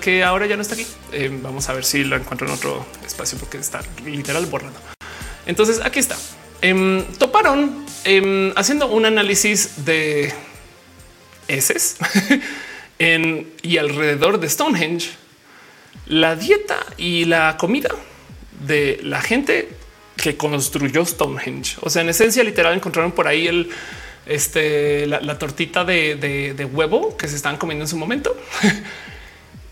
que ahora ya no está aquí. Em, vamos a ver si lo encuentro en otro espacio porque está literal borrado. Entonces aquí está. toparon haciendo un análisis de heces en y alrededor de Stonehenge la dieta y la comida de la gente que construyó Stonehenge. O sea, en esencia, literal, encontraron por ahí el, este, la, tortita de, huevo que se estaban comiendo en su momento.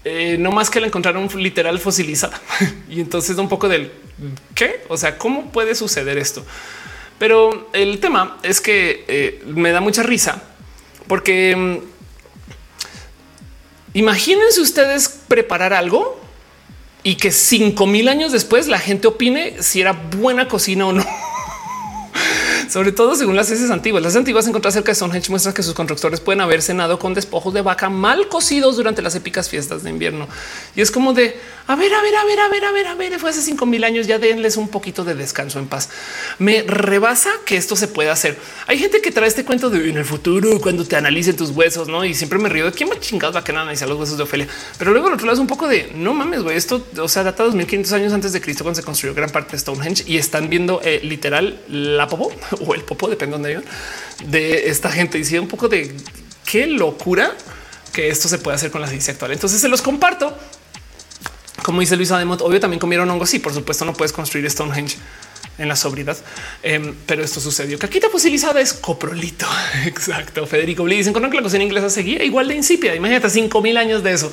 Eh, no más que la encontraron literal fosilizada. y entonces un poco del qué, o sea, cómo puede suceder esto. Pero el tema es que eh, me da mucha risa porque mm, imagínense ustedes preparar algo y que cinco mil años después la gente opine si era buena cocina o no. Sobre todo según las heces antiguas. Las antiguas encontradas cerca de Stonehenge muestran que sus constructores pueden haber cenado con despojos de vaca mal cocidos durante las épicas fiestas de invierno. Y es como de a ver, a ver, a ver, a ver, a ver, a ver, fue hace cinco mil años, ya denles un poquito de descanso en paz. Me rebasa que esto se pueda hacer. Hay gente que trae este cuento de en el futuro, cuando te analicen tus huesos, ¿no? Y siempre me río de quién va chingados va a querer analizar los huesos de Ofelia. Pero luego el otro lado es un poco de, no mames, güey, esto, o sea, data 2500 años antes de Cristo cuando se construyó gran parte de Stonehenge y están viendo eh, literal la popó o el popó, depende de dónde de esta gente. Y un poco de qué locura que esto se puede hacer con la ciencia actual. Entonces se los comparto como dice Luisa Demont, obvio también comieron hongos. Sí, por supuesto, no puedes construir Stonehenge en la sobriedad, em, pero esto sucedió. Caquita fosilizada es coprolito. Exacto. Federico Lee dicen que la cocina inglesa seguía igual de insípida. Imagínate cinco mil años de eso.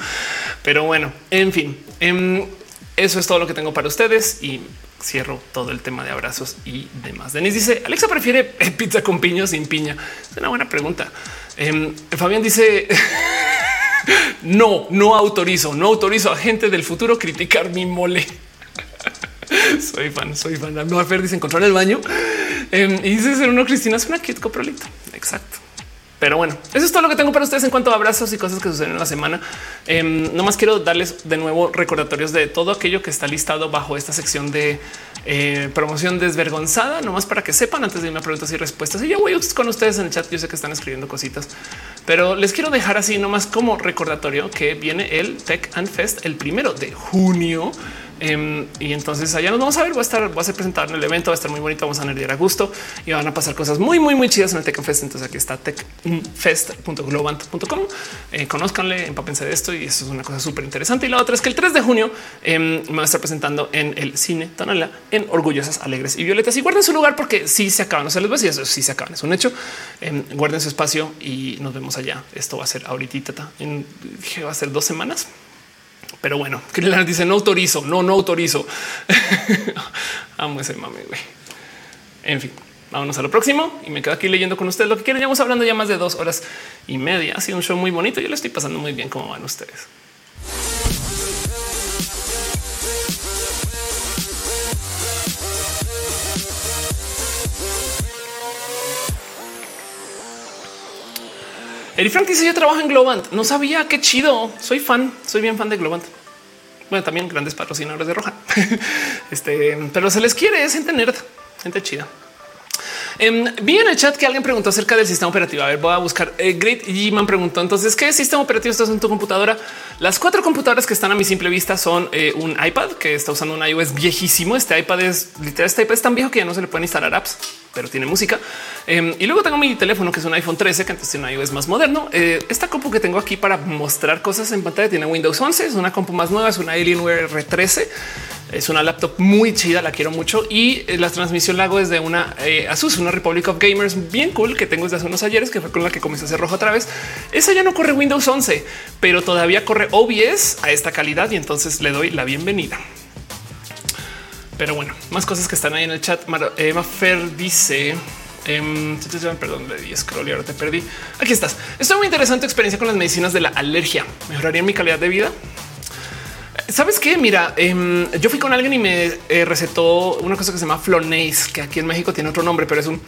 Pero bueno, en fin, em, eso es todo lo que tengo para ustedes y cierro todo el tema de abrazos y demás. Denis dice Alexa prefiere pizza con piño sin piña. Es una buena pregunta. Em, Fabián dice no, no autorizo, no autorizo a gente del futuro criticar mi mole. soy fan, soy fan. No, Fer dice encontrar el baño em, y dice ser uno Cristina es una kit coprolito. Exacto. Pero bueno, eso es todo lo que tengo para ustedes en cuanto a abrazos y cosas que suceden en la semana. Eh, más quiero darles de nuevo recordatorios de todo aquello que está listado bajo esta sección de eh, promoción desvergonzada, nomás para que sepan antes de irme a preguntas y respuestas. Y ya voy con ustedes en el chat. Yo sé que están escribiendo cositas, pero les quiero dejar así nomás como recordatorio que viene el Tech and Fest el primero de junio Em, y entonces allá nos vamos a ver. Va a estar, va a ser presentado en el evento, va a estar muy bonito. Vamos a nerdear a gusto y van a pasar cosas muy, muy, muy chidas en el Tech Fest. Entonces aquí está techfest.globant.com. Eh, conozcanle, empápense de esto y eso es una cosa súper interesante. Y la otra es que el 3 de junio em, me va a estar presentando en el cine Tonala en Orgullosas, Alegres y Violetas. Y guarden su lugar porque si se acaban, no se les va a decir eso, sí se acaban, es un hecho. Em, guarden su espacio y nos vemos allá. Esto va a ser ahorita, en, va a ser dos semanas. Pero bueno, le dice no autorizo, no, no autorizo. Amo ese mame, güey. En fin, vámonos a lo próximo y me quedo aquí leyendo con ustedes lo que quieren. Ya vamos hablando ya más de dos horas y media. Ha sido un show muy bonito. Yo le estoy pasando muy bien. ¿Cómo van ustedes? Eri Frank dice yo trabajo en Globant. No sabía qué chido. Soy fan, soy bien fan de Globant. Bueno, también grandes patrocinadores de Roja. este, pero se les quiere, es gente nerd, gente chida. Em, vi en el chat que alguien preguntó acerca del sistema operativo. A ver, voy a buscar. Eh, Great G-Man preguntó entonces qué sistema operativo estás en tu computadora. Las cuatro computadoras que están a mi simple vista son eh, un iPad que está usando un iOS viejísimo. Este iPad es literal, este iPad es tan viejo que ya no se le pueden instalar apps, pero tiene música. Em, y luego tengo mi teléfono que es un iPhone 13 que antes tiene un iOS más moderno. Eh, esta compu que tengo aquí para mostrar cosas en pantalla tiene Windows 11, es una compu más nueva, es una Alienware R13. Es una laptop muy chida, la quiero mucho y eh, la transmisión la hago desde una eh, Asus, una Republic of Gamers bien cool que tengo desde hace unos ayeres, que fue con la que comencé a hacer rojo otra vez. Esa ya no corre Windows 11, pero todavía corre OBS a esta calidad y entonces le doy la bienvenida. Pero bueno, más cosas que están ahí en el chat. Emma Fer dice em, perdón, le di scroll ahora te perdí. Aquí estás. Estoy muy interesante experiencia con las medicinas de la alergia. Mejoraría mi calidad de vida. ¿Sabes qué? Mira, em, yo fui con alguien y me eh, recetó una cosa que se llama Flonase, que aquí en México tiene otro nombre, pero es un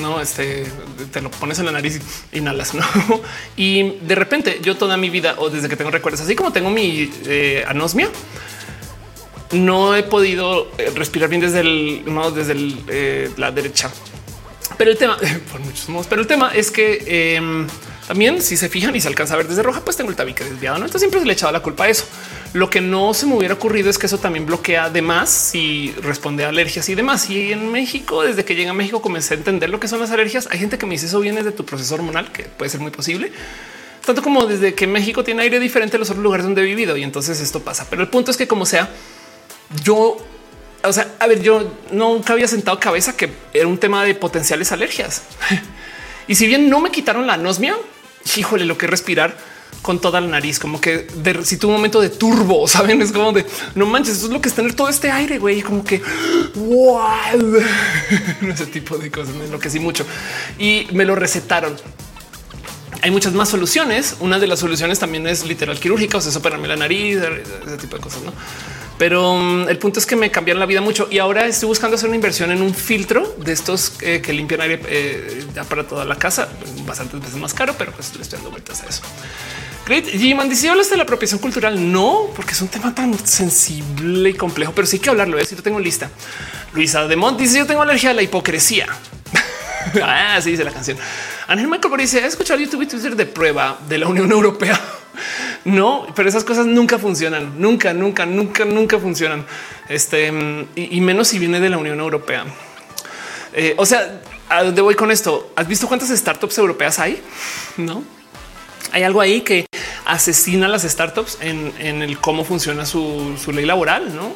no, este te lo pones en la nariz y inhalas, no? Y de repente yo toda mi vida o desde que tengo recuerdos, así como tengo mi eh, anosmia, no he podido eh, respirar bien desde el no desde la derecha. Pero el tema por muchos modos, pero el tema es que em, también si se fijan y se alcanza a ver desde roja, pues tengo el tabique desviado. ¿no? Entonces siempre se le he echado la culpa a eso. Lo que no se me hubiera ocurrido es que eso también bloquea además si responde a alergias y demás. Y en México, desde que llegué a México, comencé a entender lo que son las alergias. Hay gente que me dice eso viene de tu proceso hormonal, que puede ser muy posible. Tanto como desde que México tiene aire diferente a los otros lugares donde he vivido. Y entonces esto pasa. Pero el punto es que como sea, yo o sea, a ver, yo nunca había sentado cabeza que era un tema de potenciales alergias. y si bien no me quitaron la anosmia, híjole, lo que respirar con toda la nariz, como que de, si tu momento de turbo, saben, es como de no manches, eso es lo que es tener todo este aire, güey, como que wow, ese tipo de cosas me enloquecí mucho y me lo recetaron. Hay muchas más soluciones. Una de las soluciones también es literal quirúrgica, o sea, operarme la nariz, ese tipo de cosas, no? Pero um, el punto es que me cambiaron la vida mucho y ahora estoy buscando hacer una inversión en un filtro de estos eh, que limpian aire eh, para toda la casa, bastantes veces más caro, pero pues le estoy dando vueltas a eso. Great. G-Man dice, ¿hablas de la apropiación cultural? No, porque es un tema tan sensible y complejo, pero sí que hablarlo. ¿eh? Si lo tengo lista. Luisa de Mont dice, yo tengo alergia a la hipocresía. ah, dice la canción. Ángel Michael dice, ¿has escuchado YouTube y Twitter de prueba de la Unión Europea? no, pero esas cosas nunca funcionan. Nunca, nunca, nunca, nunca funcionan. Este, y, menos si viene de la Unión Europea. Eh, o sea, ¿a dónde voy con esto? ¿Has visto cuántas startups europeas hay? No hay algo ahí que asesina a las startups en, el cómo funciona su, ley laboral, no?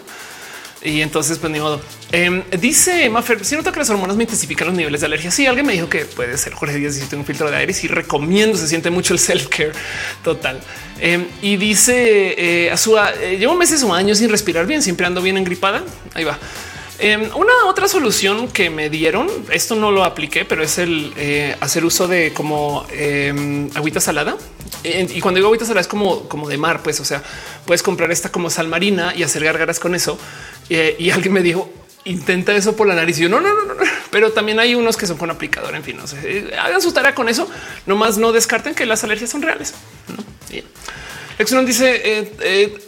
Y entonces, pues ni modo. Em, dice Maffer, si noto que las hormonas me intensifican los niveles de alergia. Sí, alguien me dijo que puede ser Jorge Díaz si tengo un filtro de aire. y recomiendo, se siente mucho el self care total. Em, y dice eh, a su eh, llevo meses o años sin respirar bien, siempre ando bien engripada. Ahí va. Em, una otra solución que me dieron, esto no lo apliqué, pero es el eh, hacer uso de como eh, agüita salada. y cuando digo agüita salada es como, como de mar, pues, o sea, puedes comprar esta como sal marina y hacer gárgaras con eso. Eh, y alguien me dijo, intenta eso por la nariz. Y yo no, no, no, no, pero también hay unos que son con aplicador. En fin, no sé, eh, hagan su tarea con eso. Nomás no descarten que las alergias son reales. ¿no? dice eh, eh,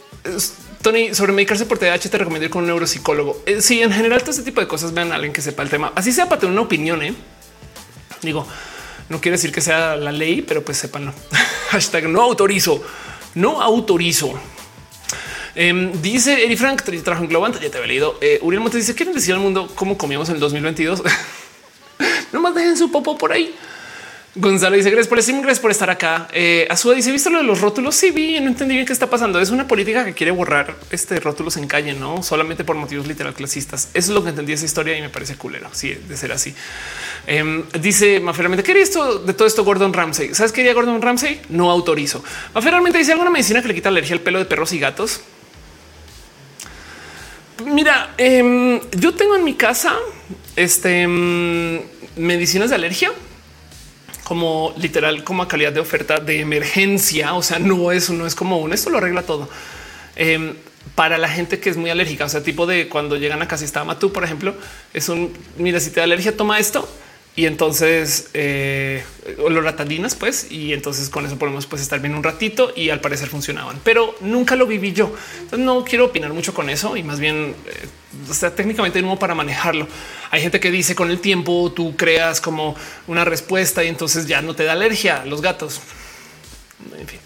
Tony sobre medicarse por TDAH. Te recomiendo ir con un neuropsicólogo. sí, en general, todo este tipo de cosas vean a alguien que sepa el tema. Así sea para tener una opinión. Digo, no quiere decir que sea la ley, pero pues sépanlo. Hashtag no autorizo, no autorizo. Em, dice Eri Frank, trabajo en Globant, ya te había leído. Eh, Uriel Montes dice, ¿quieren decir al mundo cómo comíamos en el 2022? más dejen su popo por ahí. Gonzalo dice gracias por gracias por estar acá. Eh, Azúa dice visto lo de los rótulos. Sí, vi, no entendí bien qué está pasando. Es una política que quiere borrar este rótulos en calle, no solamente por motivos literal clasistas. Eso es lo que entendí esa historia y me parece culero. Sí, de ser así. Em, dice Maferamente, ¿qué esto de todo esto Gordon Ramsay? ¿Sabes qué haría Gordon Ramsay? No autorizo. Maferamente dice alguna medicina que le quita alergia al pelo de perros y gatos. Mira, em, yo tengo en mi casa este em, medicinas de alergia como literal, como a calidad de oferta de emergencia. O sea, no es, no es como un esto lo arregla todo. Em, para la gente que es muy alérgica, o sea, tipo de cuando llegan a casa está Matú, por ejemplo, es un mira, si te da alergia, toma esto y entonces eh, loratadinas, pues, y entonces con eso podemos pues estar bien un ratito y al parecer funcionaban, pero nunca lo viví yo. Entonces no quiero opinar mucho con eso y más bien, eh, o sea, técnicamente no para manejarlo. Hay gente que dice con el tiempo tú creas como una respuesta y entonces ya no te da alergia a los gatos. En fin.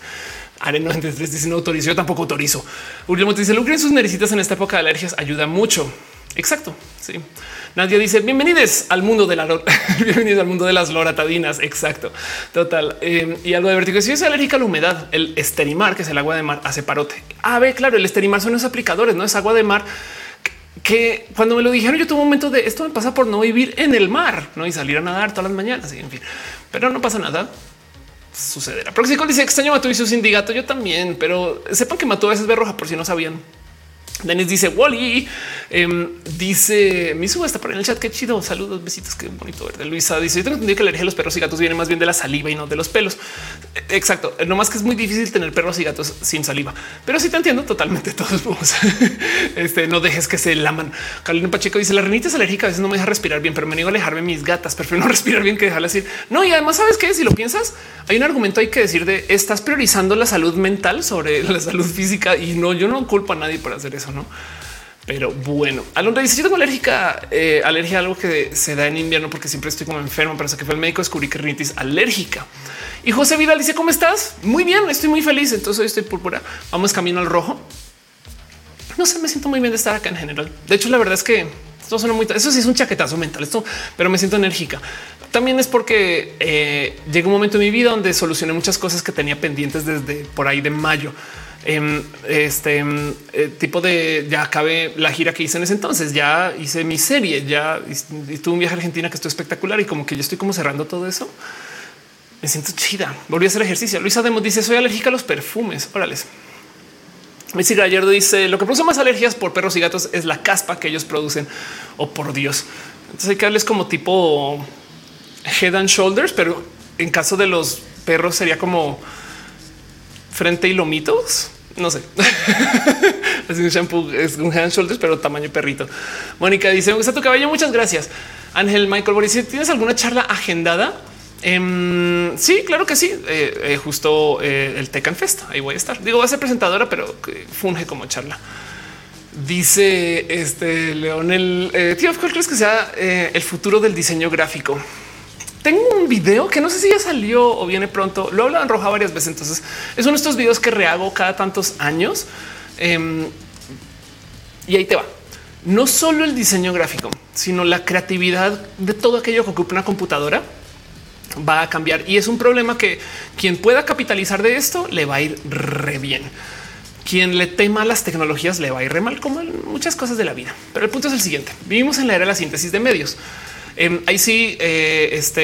Arena 93 dice no autorizo, yo tampoco autorizo. Uriel dice lucren sus nerecitas en esta época de alergias ayuda mucho. Exacto. Sí. Nadie dice bienvenidos al mundo de la bienvenidos al mundo de las loratadinas. Exacto. Total. Em, y algo de vértigo. Si es alérgica a la humedad, el esterimar, que es el agua de mar, hace parote. A ver, claro, el esterimar son los aplicadores, no es agua de mar que cuando me lo dijeron, yo tuve un momento de esto me pasa por no vivir en el mar ¿no? y salir a nadar todas las mañanas. En fin, pero no pasa nada. Sucederá. Proxico dice extraño mató y su sindicato. Yo también, pero sepan que mató a veces ver roja por si no sabían. Denis dice Wally, em, dice mi suba está por en el chat. Qué chido. Saludos, besitos. Qué bonito verte. Luisa dice: Yo tengo entendido que la alergia a los perros y gatos viene más bien de la saliva y no de los pelos. E, exacto. No más que es muy difícil tener perros y gatos sin saliva, pero sí te entiendo totalmente. Todos vamos. este no dejes que se laman. Carolina Pacheco dice: La renita es alérgica. A veces no me deja respirar bien, pero me niego a alejarme mis gatas. Prefiero no respirar bien que dejarla así. No, y además, sabes que si lo piensas, hay un argumento hay que decir de estás priorizando la salud mental sobre la salud física y no, yo no culpo a nadie por hacer eso no? Pero bueno, Alondra dice yo tengo alérgica, eh, alergia a algo que se da en invierno porque siempre estoy como enfermo, pero hasta que fue el médico descubrí que rinitis alérgica. Y José Vidal dice cómo estás? Muy bien, estoy muy feliz. Entonces hoy estoy púrpura. Vamos camino al rojo. No sé, me siento muy bien de estar acá en general. De hecho, la verdad es que esto suena muy, eso sí es un chaquetazo mental, esto, pero me siento enérgica. También es porque eh, llegó un momento en mi vida donde solucioné muchas cosas que tenía pendientes desde por ahí de mayo. Em, este em, eh, tipo de ya acabé la gira que hice en ese entonces, ya hice mi serie, ya tuve un viaje a Argentina que estuvo espectacular y como que yo estoy como cerrando todo eso. Me siento chida. Volví a hacer ejercicio. Luisa Demos dice soy alérgica a los perfumes. Órales. Missy Gallardo dice lo que produce más alergias por perros y gatos es la caspa que ellos producen. O oh, por Dios. Entonces hay que darles como tipo head and shoulders, pero en caso de los perros sería como frente y lomitos. No sé. es un shampoo, es un hand shoulders, pero tamaño perrito. Mónica dice: Me gusta tu cabello. Muchas gracias. Ángel Michael Boris, ¿tienes alguna charla agendada? Em, sí, claro que sí. Eh, eh, justo eh, el Tecan Fest. Ahí voy a estar. Digo, va a ser presentadora, pero funge como charla. Dice este Leonel, tío, ¿cuál crees que sea el futuro del diseño gráfico? Tengo un video que no sé si ya salió o viene pronto. Lo he hablado en roja varias veces. Entonces es uno de estos videos que rehago cada tantos años. Em, y ahí te va. No solo el diseño gráfico, sino la creatividad de todo aquello que ocupa una computadora va a cambiar. Y es un problema que quien pueda capitalizar de esto le va a ir re bien. Quien le tema a las tecnologías le va a ir re mal, como muchas cosas de la vida. Pero el punto es el siguiente. Vivimos en la era de la síntesis de medios. Em, ahí sí eh, este,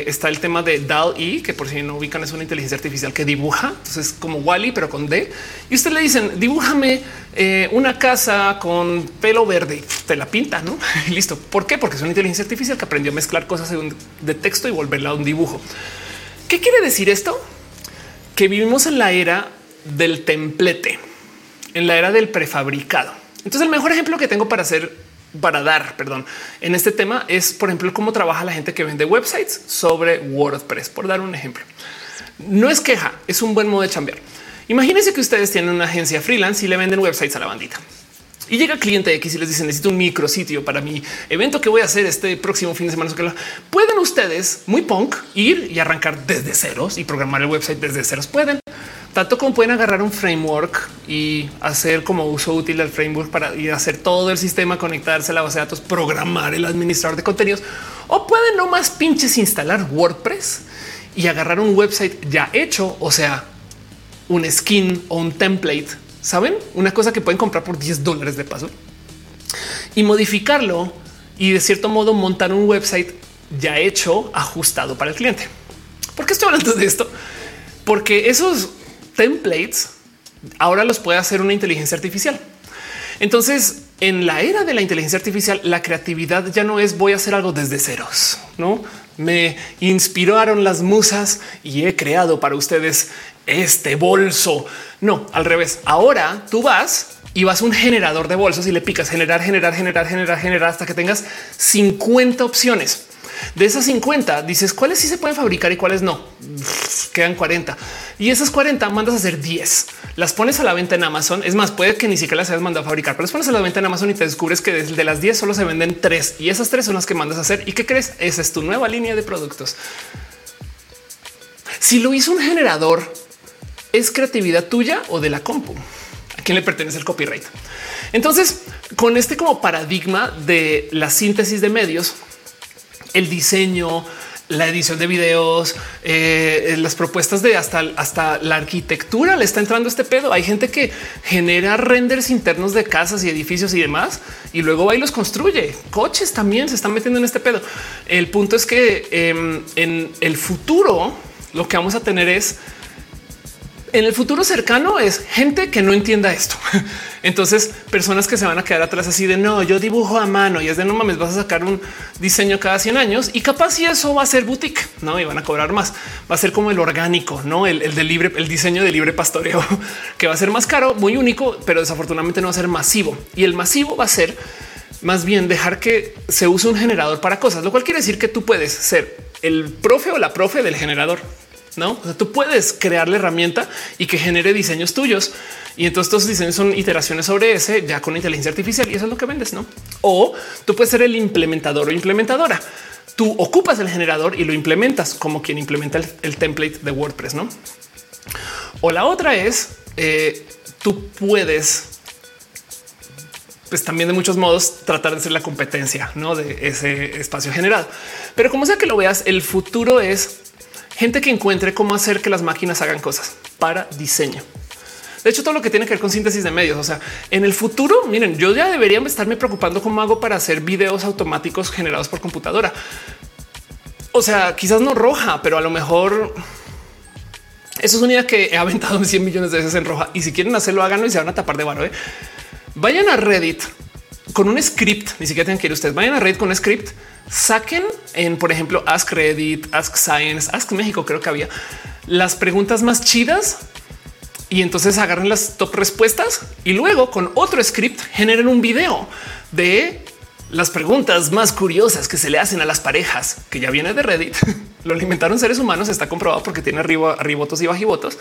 eh, está el tema de DAL-E, que por si no ubican es una inteligencia artificial que dibuja. Entonces como Wally, pero con D. Y usted le dicen, dibújame eh, una casa con pelo verde. Te la pinta, ¿no? Y listo. ¿Por qué? Porque es una inteligencia artificial que aprendió a mezclar cosas de texto y volverla a un dibujo. ¿Qué quiere decir esto? Que vivimos en la era del templete, en la era del prefabricado. Entonces el mejor ejemplo que tengo para hacer para dar, perdón, en este tema es, por ejemplo, cómo trabaja la gente que vende websites sobre WordPress, por dar un ejemplo. No es queja, es un buen modo de chambear. Imagínense que ustedes tienen una agencia freelance y le venden websites a la bandita. Y llega el cliente X y les dice necesito un micrositio para mi evento que voy a hacer este próximo fin de semana. Pueden ustedes muy punk ir y arrancar desde ceros y programar el website desde ceros. Pueden tanto como pueden agarrar un framework y hacer como uso útil del framework para ir hacer todo el sistema, conectarse a la base de datos, programar el administrador de contenidos o pueden no más pinches instalar WordPress y agarrar un website ya hecho, o sea, un skin o un template Saben una cosa que pueden comprar por 10 dólares de paso y modificarlo y de cierto modo montar un website ya hecho, ajustado para el cliente. ¿Por qué estoy hablando de esto? Porque esos templates ahora los puede hacer una inteligencia artificial. Entonces, en la era de la inteligencia artificial, la creatividad ya no es voy a hacer algo desde ceros, no me inspiraron las musas y he creado para ustedes este bolso. No, al revés. Ahora tú vas y vas a un generador de bolsos y le picas generar, generar, generar, generar, generar hasta que tengas 50 opciones. De esas 50 dices cuáles sí se pueden fabricar y cuáles no. quedan 40 y esas 40 mandas a hacer 10. Las pones a la venta en Amazon. Es más, puede que ni siquiera las hayas mandado a fabricar, pero las pones a la venta en Amazon y te descubres que de las 10 solo se venden 3 y esas 3 son las que mandas a hacer. ¿Y qué crees? Esa es tu nueva línea de productos. Si lo hizo un generador ¿Es creatividad tuya o de la compu? ¿A quién le pertenece el copyright? Entonces, con este como paradigma de la síntesis de medios, el diseño, la edición de videos, eh, las propuestas de hasta, hasta la arquitectura le está entrando este pedo. Hay gente que genera renders internos de casas y edificios y demás, y luego va y los construye. Coches también se están metiendo en este pedo. El punto es que em, en el futuro lo que vamos a tener es en el futuro cercano es gente que no entienda esto. Entonces, personas que se van a quedar atrás así de no, yo dibujo a mano y es de no mames, vas a sacar un diseño cada 100 años y capaz si eso va a ser boutique, no? Y van a cobrar más. Va a ser como el orgánico, no el, el de libre, el diseño de libre pastoreo, que va a ser más caro, muy único, pero desafortunadamente no va a ser masivo. Y el masivo va a ser más bien dejar que se use un generador para cosas, lo cual quiere decir que tú puedes ser el profe o la profe del generador. No, tú puedes crear la herramienta y que genere diseños tuyos. Y entonces estos diseños son iteraciones sobre ese ya con inteligencia artificial y eso es lo que vendes, no? O tú puedes ser el implementador o implementadora. Tú ocupas el generador y lo implementas como quien implementa el, template de WordPress, no? O la otra es eh, tú puedes pues también de muchos modos tratar de ser la competencia ¿no? de ese espacio generado. Pero como sea que lo veas, el futuro es gente que encuentre cómo hacer que las máquinas hagan cosas para diseño. De hecho, todo lo que tiene que ver con síntesis de medios, o sea, en el futuro, miren, yo ya debería estarme preocupando cómo hago para hacer videos automáticos generados por computadora. O sea, quizás no roja, pero a lo mejor eso es una idea que he aventado 100 millones de veces en roja. Y si quieren hacerlo, háganlo y se van a tapar de varo. ¿eh? Vayan a Reddit con un script, ni siquiera tienen que ir ustedes, vayan a Reddit con un script saquen en, por ejemplo, Ask Reddit, Ask Science, Ask México, creo que había las preguntas más chidas y entonces agarren las top respuestas y luego con otro script generen un video de las preguntas más curiosas que se le hacen a las parejas que ya viene de Reddit. Lo alimentaron seres humanos, está comprobado porque tiene arriba, arribotos y bajivotos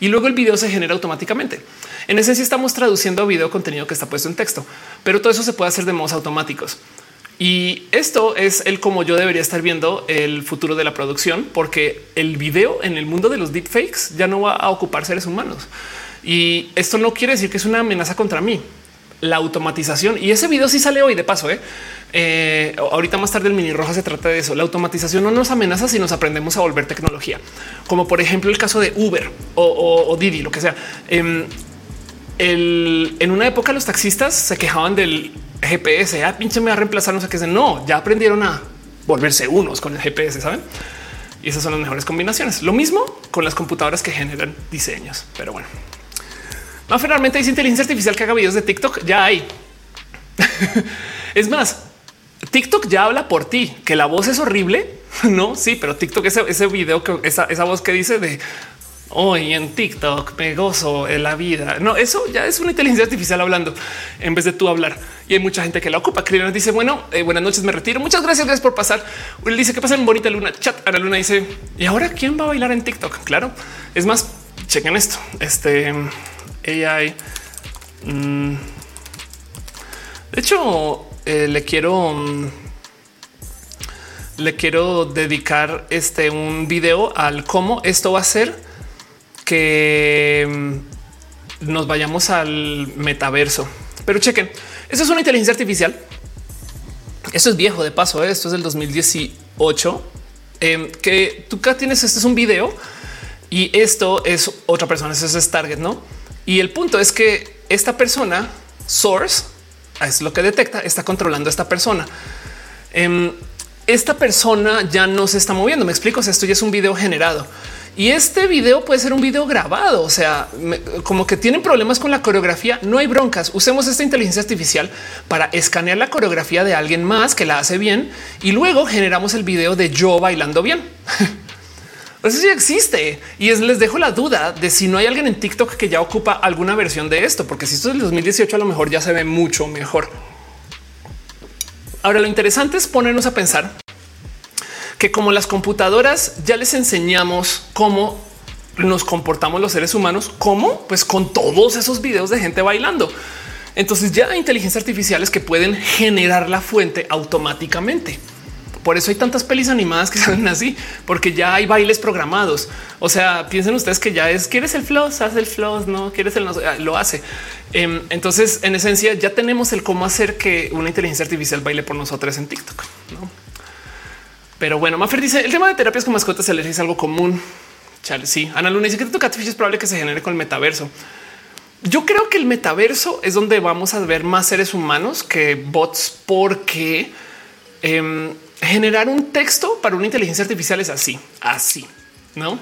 y luego el video se genera automáticamente. En esencia estamos traduciendo video contenido que está puesto en texto, pero todo eso se puede hacer de modos automáticos. Y esto es el cómo yo debería estar viendo el futuro de la producción, porque el video en el mundo de los deepfakes ya no va a ocupar seres humanos. Y esto no quiere decir que es una amenaza contra mí. La automatización y ese video sí sale hoy de paso. ¿eh? Eh, ahorita más tarde el mini roja se trata de eso. La automatización no nos amenaza si nos aprendemos a volver tecnología, como por ejemplo el caso de Uber o, Didi, lo que sea. Em, en una época los taxistas se quejaban del GPS, ah, pinche me va a reemplazar, no sé qué. No, ya aprendieron a volverse unos con el GPS, saben? Y esas son las mejores combinaciones. Lo mismo con las computadoras que generan diseños. Pero bueno, no, finalmente dice inteligencia artificial que haga videos de TikTok. Ya hay. es más, TikTok ya habla por ti, que la voz es horrible. No, sí, pero TikTok ese, ese video que esa, esa voz que dice de hoy en TikTok me gozo en la vida. No, eso ya es una inteligencia artificial hablando en vez de tú hablar. Y hay mucha gente que la ocupa. Cristian dice, bueno, eh, buenas noches, me retiro. Muchas gracias, gracias por pasar. Él dice que pasa en bonita luna. Chat a la luna dice, ¿y ahora quién va a bailar en TikTok? Claro, es más, chequen esto. Este AI. Mm, de hecho, eh, le quiero... Mm, le quiero dedicar este un video al cómo esto va a ser que mm, nos vayamos al metaverso. Pero chequen, eso es una inteligencia artificial. Eso es viejo de paso. ¿eh? Esto es del 2018 em, que tú tienes. Este es un video y esto es otra persona. Eso es target, no? Y el punto es que esta persona source es lo que detecta, está controlando a esta persona. Em, esta persona ya no se está moviendo. Me explico. esto ya es un video generado. Y este video puede ser un video grabado. O sea, como que tienen problemas con la coreografía. No hay broncas. Usemos esta inteligencia artificial para escanear la coreografía de alguien más que la hace bien y luego generamos el video de yo bailando bien. Eso sí existe y es, les dejo la duda de si no hay alguien en TikTok que ya ocupa alguna versión de esto, porque si esto es del 2018, a lo mejor ya se ve mucho mejor. Ahora, lo interesante es ponernos a pensar que como las computadoras ya les enseñamos cómo nos comportamos los seres humanos, cómo pues con todos esos videos de gente bailando. Entonces ya hay inteligencias artificiales que pueden generar la fuente automáticamente. Por eso hay tantas pelis animadas que salen así, porque ya hay bailes programados. O sea, piensen ustedes que ya es quieres el floss, haz el floss, no quieres el no, ah, lo hace. Em, entonces, en esencia, ya tenemos el cómo hacer que una inteligencia artificial baile por nosotros en TikTok. ¿no? Pero bueno, Maffer dice el tema de terapias con mascotas es algo común. Chale, sí. Ana Luna dice que tu catfish es probable que se genere con el metaverso. Yo creo que el metaverso es donde vamos a ver más seres humanos que bots, porque em, generar un texto para una inteligencia artificial es así, así, no?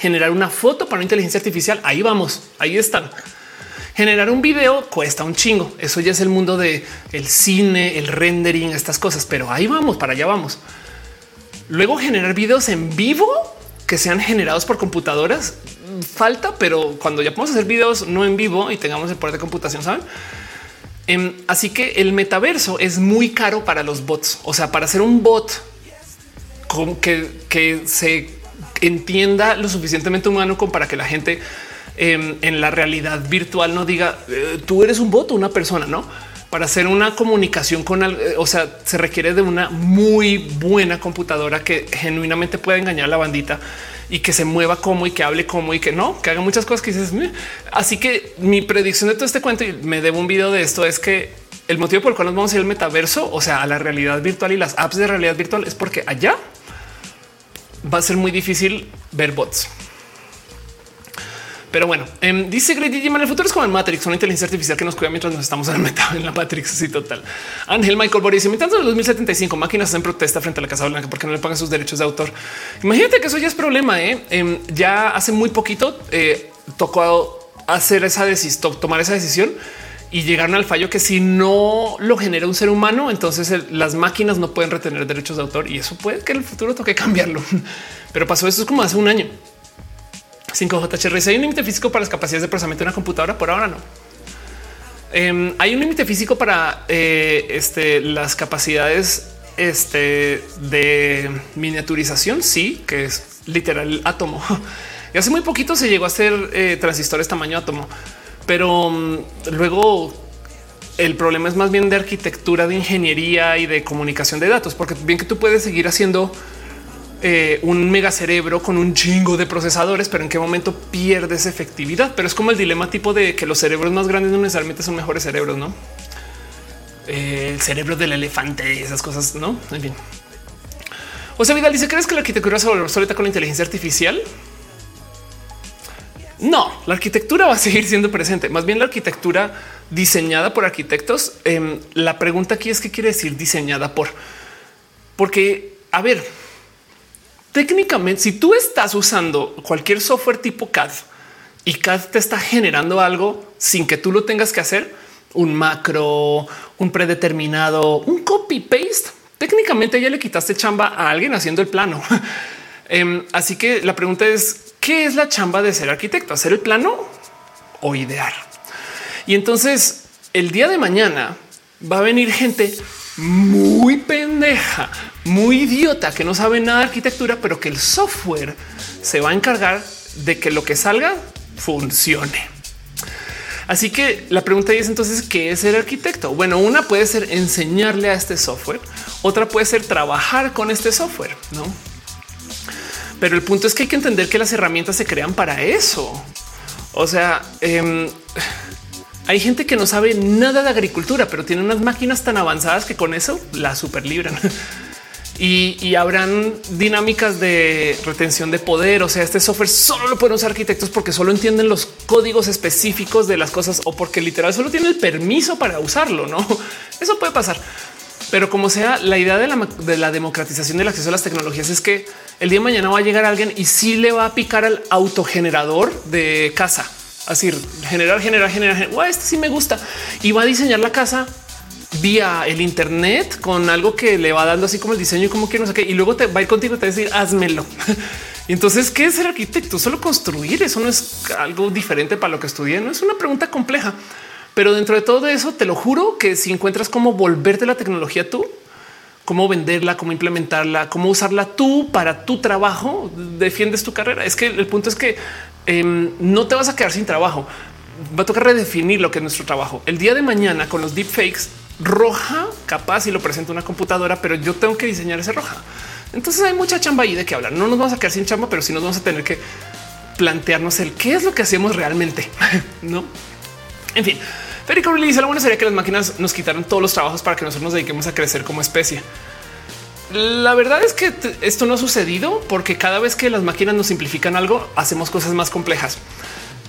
Generar una foto para una inteligencia artificial. Ahí vamos, ahí están. Generar un video cuesta un chingo. Eso ya es el mundo de el cine, el rendering, estas cosas, pero ahí vamos, para allá vamos. Luego generar videos en vivo que sean generados por computadoras falta, pero cuando ya podemos hacer videos no en vivo y tengamos el poder de computación, saben? Em, así que el metaverso es muy caro para los bots. O sea, para hacer un bot con que, se entienda lo suficientemente humano como para que la gente em, en la realidad virtual no diga eh, tú eres un bot o una persona, no? para hacer una comunicación con, eh, o sea, se requiere de una muy buena computadora que genuinamente pueda engañar a la bandita y que se mueva como y que hable como y que no, que haga muchas cosas que dices. Así que mi predicción de todo este cuento y me debo un video de esto es que el motivo por el cual nos vamos a ir al metaverso, o sea, a la realidad virtual y las apps de realidad virtual es porque allá va a ser muy difícil ver bots. Pero bueno, em, dice Grady Diman, el futuro es como el Matrix, una inteligencia artificial que nos cuida mientras nos estamos en en la Matrix. Sí, total. Ángel Michael Boris, mientras en el 2075 máquinas hacen protesta frente a la Casa Blanca porque no le pagan sus derechos de autor. Imagínate que eso ya es problema. ¿eh? Em, ya hace muy poquito eh, tocó hacer esa decisión, tomar esa decisión y llegaron al fallo que si no lo genera un ser humano, entonces las máquinas no pueden retener derechos de autor y eso puede que en el futuro toque cambiarlo. Pero pasó esto como hace un año. 5JHR. Hay un límite físico para las capacidades de procesamiento de una computadora. Por ahora no. Em, hay un límite físico para eh, este, las capacidades este, de miniaturización. Sí, que es literal átomo. Y hace muy poquito se llegó a hacer eh, transistores tamaño átomo, pero um, luego el problema es más bien de arquitectura, de ingeniería y de comunicación de datos, porque bien que tú puedes seguir haciendo eh, un mega cerebro con un chingo de procesadores, pero en qué momento pierdes efectividad. Pero es como el dilema tipo de que los cerebros más grandes no necesariamente son mejores cerebros, no? Eh, el cerebro del elefante y esas cosas, no? En fin. O sea, Vidal dice: ¿Crees que la arquitectura se volver obsoleta con la inteligencia artificial? No, la arquitectura va a seguir siendo presente. Más bien la arquitectura diseñada por arquitectos. Em, la pregunta aquí es qué quiere decir diseñada por, porque a ver, técnicamente, si tú estás usando cualquier software tipo CAD y CAD te está generando algo sin que tú lo tengas que hacer, un macro, un predeterminado, un copy paste, técnicamente ya le quitaste chamba a alguien haciendo el plano. Em, así que la pregunta es ¿qué es la chamba de ser arquitecto? ¿Hacer el plano o idear? Y entonces el día de mañana va a venir gente muy pendeja, muy idiota, que no sabe nada de arquitectura, pero que el software se va a encargar de que lo que salga funcione. Así que la pregunta es entonces, ¿qué es ser arquitecto? Bueno, una puede ser enseñarle a este software, otra puede ser trabajar con este software, ¿no? Pero el punto es que hay que entender que las herramientas se crean para eso. O sea, eh, hay gente que no sabe nada de agricultura, pero tiene unas máquinas tan avanzadas que con eso la super libran. Y, habrán dinámicas de retención de poder. O sea, este software solo lo pueden usar arquitectos porque solo entienden los códigos específicos de las cosas o porque literal solo tiene el permiso para usarlo. No, eso puede pasar. Pero como sea, la idea de la, de la, democratización del acceso a las tecnologías es que el día de mañana va a llegar alguien y sí le va a picar al autogenerador de casa Así generar, generar, generar. este sí me gusta y va a diseñar la casa vía el Internet con algo que le va dando así como el diseño y como que no sé qué. Y luego te va ir contigo y te va a házmelo. Entonces, ¿qué es ser arquitecto? Solo construir. Eso no es algo diferente para lo que estudié. No es una pregunta compleja, pero dentro de todo eso, te lo juro que si encuentras cómo volverte la tecnología tú, cómo venderla, cómo implementarla, cómo usarla tú para tu trabajo, defiendes tu carrera. Es que el punto es que Em, no te vas a quedar sin trabajo. Va a tocar redefinir lo que es nuestro trabajo. El día de mañana con los deepfakes, roja capaz y lo presenta una computadora, pero yo tengo que diseñar ese roja. Entonces hay mucha chamba ahí de qué hablar. No nos vamos a quedar sin chamba, pero sí nos vamos a tener que plantearnos el qué es lo que hacemos realmente. no, en fin. Federico dice lo bueno sería que las máquinas nos quitaran todos los trabajos para que nosotros nos dediquemos a crecer como especie. La verdad es que esto no ha sucedido porque cada vez que las máquinas nos simplifican algo, hacemos cosas más complejas.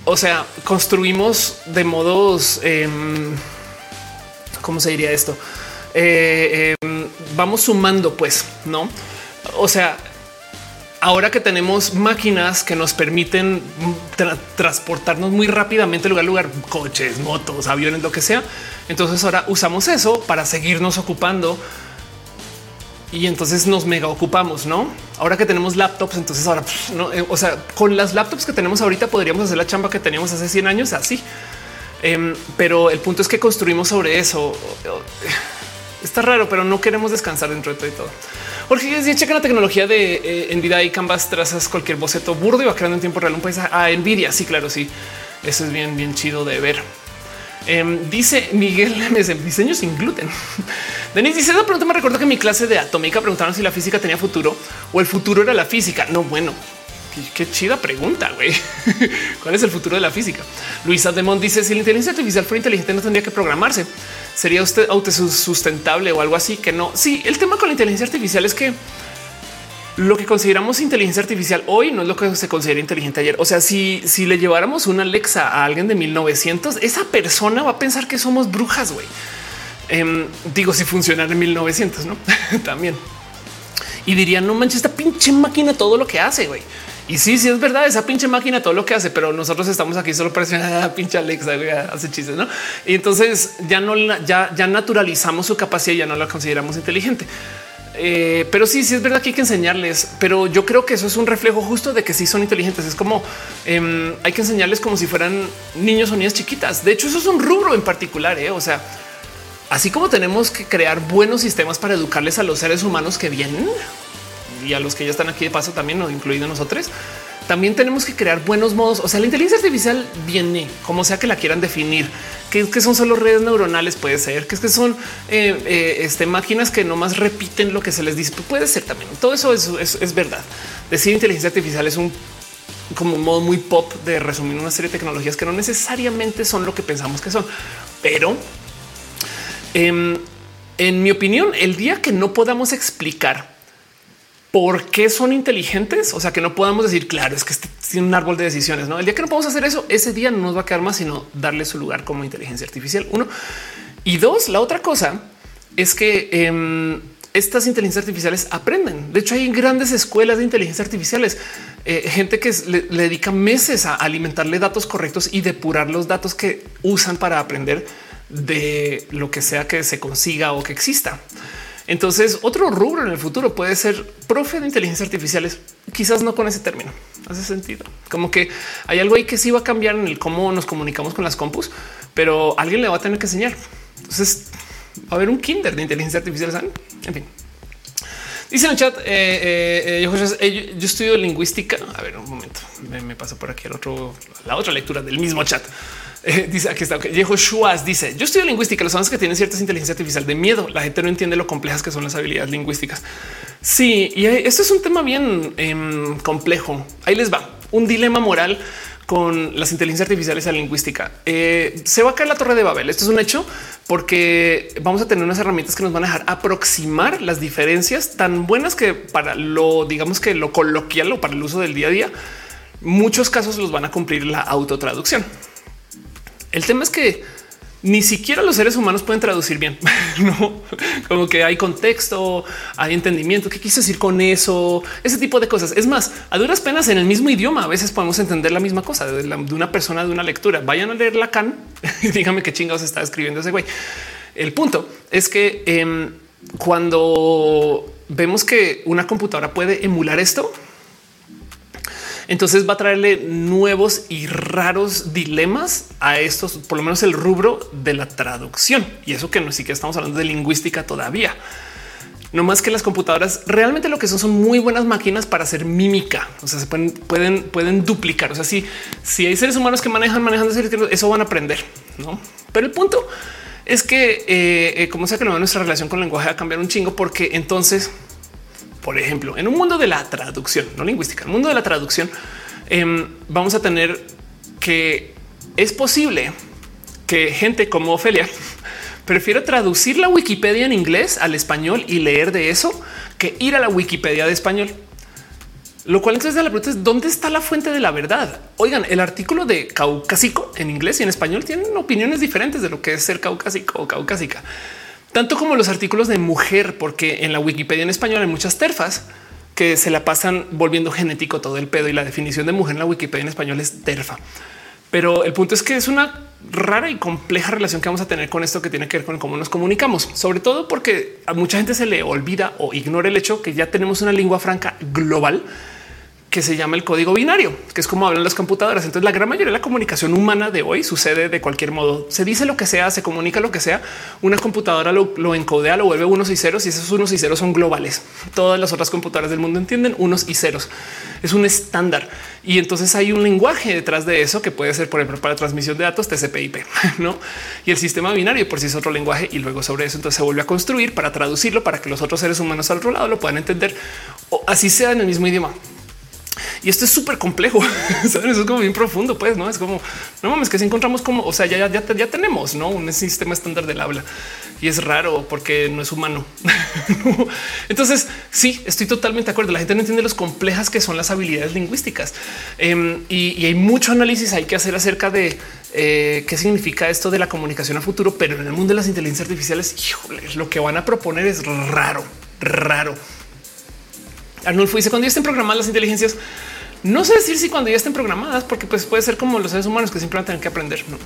O sea, construimos de modos, em, ¿cómo se diría esto? Eh, em, vamos sumando, pues, ¿no? O sea, ahora que tenemos máquinas que nos permiten transportarnos muy rápidamente lugar a lugar, coches, motos, aviones, lo que sea, entonces ahora usamos eso para seguirnos ocupando y entonces nos mega ocupamos, no? Ahora que tenemos laptops, entonces ahora no, eh, o sea, con las laptops que tenemos ahorita podríamos hacer la chamba que teníamos hace 100 años así. Em, pero el punto es que construimos sobre eso. Está raro, pero no queremos descansar dentro de todo y todo. Jorge si checa la tecnología de eh, Nvidia y Canvas, trazas cualquier boceto burdo y va creando en tiempo real un país a Nvidia. Sí, claro, sí. Eso es bien, bien chido de ver. Em, dice Miguel diseño sin gluten. Denis dice: Esa pregunta me recuerdo que en mi clase de atómica preguntaron si la física tenía futuro o el futuro era la física. No, bueno, qué, chida pregunta, güey. ¿Cuál es el futuro de la física? Luisa Demont dice: Si la inteligencia artificial fuera inteligente, no tendría que programarse. Sería usted autosustentable o algo así que no. Sí, el tema con la inteligencia artificial es que lo que consideramos inteligencia artificial hoy no es lo que se considera inteligente ayer. O sea, si, si le lleváramos una Alexa a alguien de 1900, esa persona va a pensar que somos brujas, güey. Em, digo, si funcionara en 1900, ¿no? También. Y dirían, no manches, esta pinche máquina todo lo que hace, güey. Y sí, sí es verdad, esa pinche máquina todo lo que hace, pero nosotros estamos aquí solo para decir, ah, pinche Alexa, güey, hace chistes, ¿no? Y entonces ya no, ya, ya naturalizamos su capacidad ya no la consideramos inteligente. Eh, pero sí, sí es verdad que hay que enseñarles, pero yo creo que eso es un reflejo justo de que sí son inteligentes. Es como em, hay que enseñarles como si fueran niños o niñas chiquitas. De hecho, eso es un rubro en particular. ¿eh? O sea, así como tenemos que crear buenos sistemas para educarles a los seres humanos que vienen y a los que ya están aquí de paso también, incluido nosotros también tenemos que crear buenos modos. O sea, la inteligencia artificial viene como sea que la quieran definir, que, que son solo redes neuronales, puede ser que es que son eh, eh, este, máquinas que no más repiten lo que se les dice. Puede ser también. Todo eso es, verdad. Decir inteligencia artificial es un como modo muy pop de resumir una serie de tecnologías que no necesariamente son lo que pensamos que son, pero em, en mi opinión, el día que no podamos explicar por qué son inteligentes. O sea, que no podamos decir, claro, es que este tiene un árbol de decisiones. No, el día que no podemos hacer eso, ese día no nos va a quedar más, sino darle su lugar como inteligencia artificial. Uno y dos. La otra cosa es que em, estas inteligencias artificiales aprenden. De hecho, hay grandes escuelas de inteligencia artificiales, eh, gente que le, dedica meses a alimentarle datos correctos y depurar los datos que usan para aprender de lo que sea que se consiga o que exista. Entonces, otro rubro en el futuro puede ser profe de inteligencia artificiales, quizás no con ese término. hace sentido. Como que hay algo ahí que sí va a cambiar en el cómo nos comunicamos con las compus, pero alguien le va a tener que enseñar. Entonces va a haber un kinder de inteligencia artificial. En fin. Dice en el chat, eh, eh, eh, yo, estudio lingüística. A ver, un momento, me, paso por aquí al otro, la otra lectura del mismo chat. dice aquí está. Yejo Shuas dice: Yo estudio lingüística. Los avances que tienen cierta inteligencia artificial de miedo. La gente no entiende lo complejas que son las habilidades lingüísticas. Sí, y esto es un tema bien em, complejo. Ahí les va un dilema moral con las inteligencias artificiales y la lingüística. Eh, se va a caer la torre de Babel. Esto es un hecho porque vamos a tener unas herramientas que nos van a dejar aproximar las diferencias tan buenas que para lo, digamos que lo coloquial o para el uso del día a día, muchos casos los van a cumplir la autotraducción. El tema es que ni siquiera los seres humanos pueden traducir bien. no como que hay contexto, hay entendimiento. ¿Qué quiso decir con eso? Ese tipo de cosas. Es más, a duras penas en el mismo idioma, a veces podemos entender la misma cosa de, una persona de una lectura. Vayan a leer Lacan y dígame qué chingados está escribiendo ese güey. El punto es que em, cuando vemos que una computadora puede emular esto, entonces va a traerle nuevos y raros dilemas a estos, por lo menos el rubro de la traducción. Y eso que no sí que estamos hablando de lingüística todavía. No más que las computadoras realmente lo que son son muy buenas máquinas para hacer mímica. O sea, se pueden, pueden, pueden duplicar. O sea, si, si hay seres humanos que manejan, manejan eso van a aprender, no? Pero el punto es que, eh, eh, como sea que no, nuestra relación con el lenguaje va a cambiar un chingo, porque entonces por ejemplo, en un mundo de la traducción, no lingüística, el mundo de la traducción, em, vamos a tener que es posible que gente como Ofelia prefiera traducir la Wikipedia en inglés al español y leer de eso que ir a la Wikipedia de español. Lo cual entonces la pregunta es dónde está la fuente de la verdad. Oigan, el artículo de caucásico en inglés y en español tienen opiniones diferentes de lo que es ser caucásico o caucásica tanto como los artículos de mujer, porque en la Wikipedia en español hay muchas terfas que se la pasan volviendo genético todo el pedo y la definición de mujer en la Wikipedia en español es terfa. Pero el punto es que es una rara y compleja relación que vamos a tener con esto que tiene que ver con cómo nos comunicamos, sobre todo porque a mucha gente se le olvida o ignora el hecho que ya tenemos una lengua franca global que se llama el código binario, que es como hablan las computadoras. Entonces la gran mayoría de la comunicación humana de hoy sucede de cualquier modo. Se dice lo que sea, se comunica lo que sea. Una computadora lo, encodea, lo vuelve unos y ceros y esos unos y ceros son globales. Todas las otras computadoras del mundo entienden unos y ceros. Es un estándar. Y entonces hay un lenguaje detrás de eso que puede ser, por ejemplo, para transmisión de datos TCP/IP, no? Y el sistema binario por sí es otro lenguaje y luego sobre eso entonces se vuelve a construir para traducirlo para que los otros seres humanos al otro lado lo puedan entender o así sea en el mismo idioma. Y esto es súper complejo. Eso es como bien profundo, pues no es como no mames que si encontramos como, o sea, ya, ya, ya tenemos ¿no? un sistema estándar del habla y es raro porque no es humano. Entonces, sí, estoy totalmente de acuerdo. La gente no entiende los complejas que son las habilidades lingüísticas em, y, hay mucho análisis hay que hacer acerca de eh, qué significa esto de la comunicación a futuro, pero en el mundo de las inteligencias artificiales, lo que van a proponer es raro, raro. Arnulfo dice cuando ya estén programadas las inteligencias, no sé decir si cuando ya estén programadas, porque pues puede ser como los seres humanos que siempre van a tener que aprender. ¿no?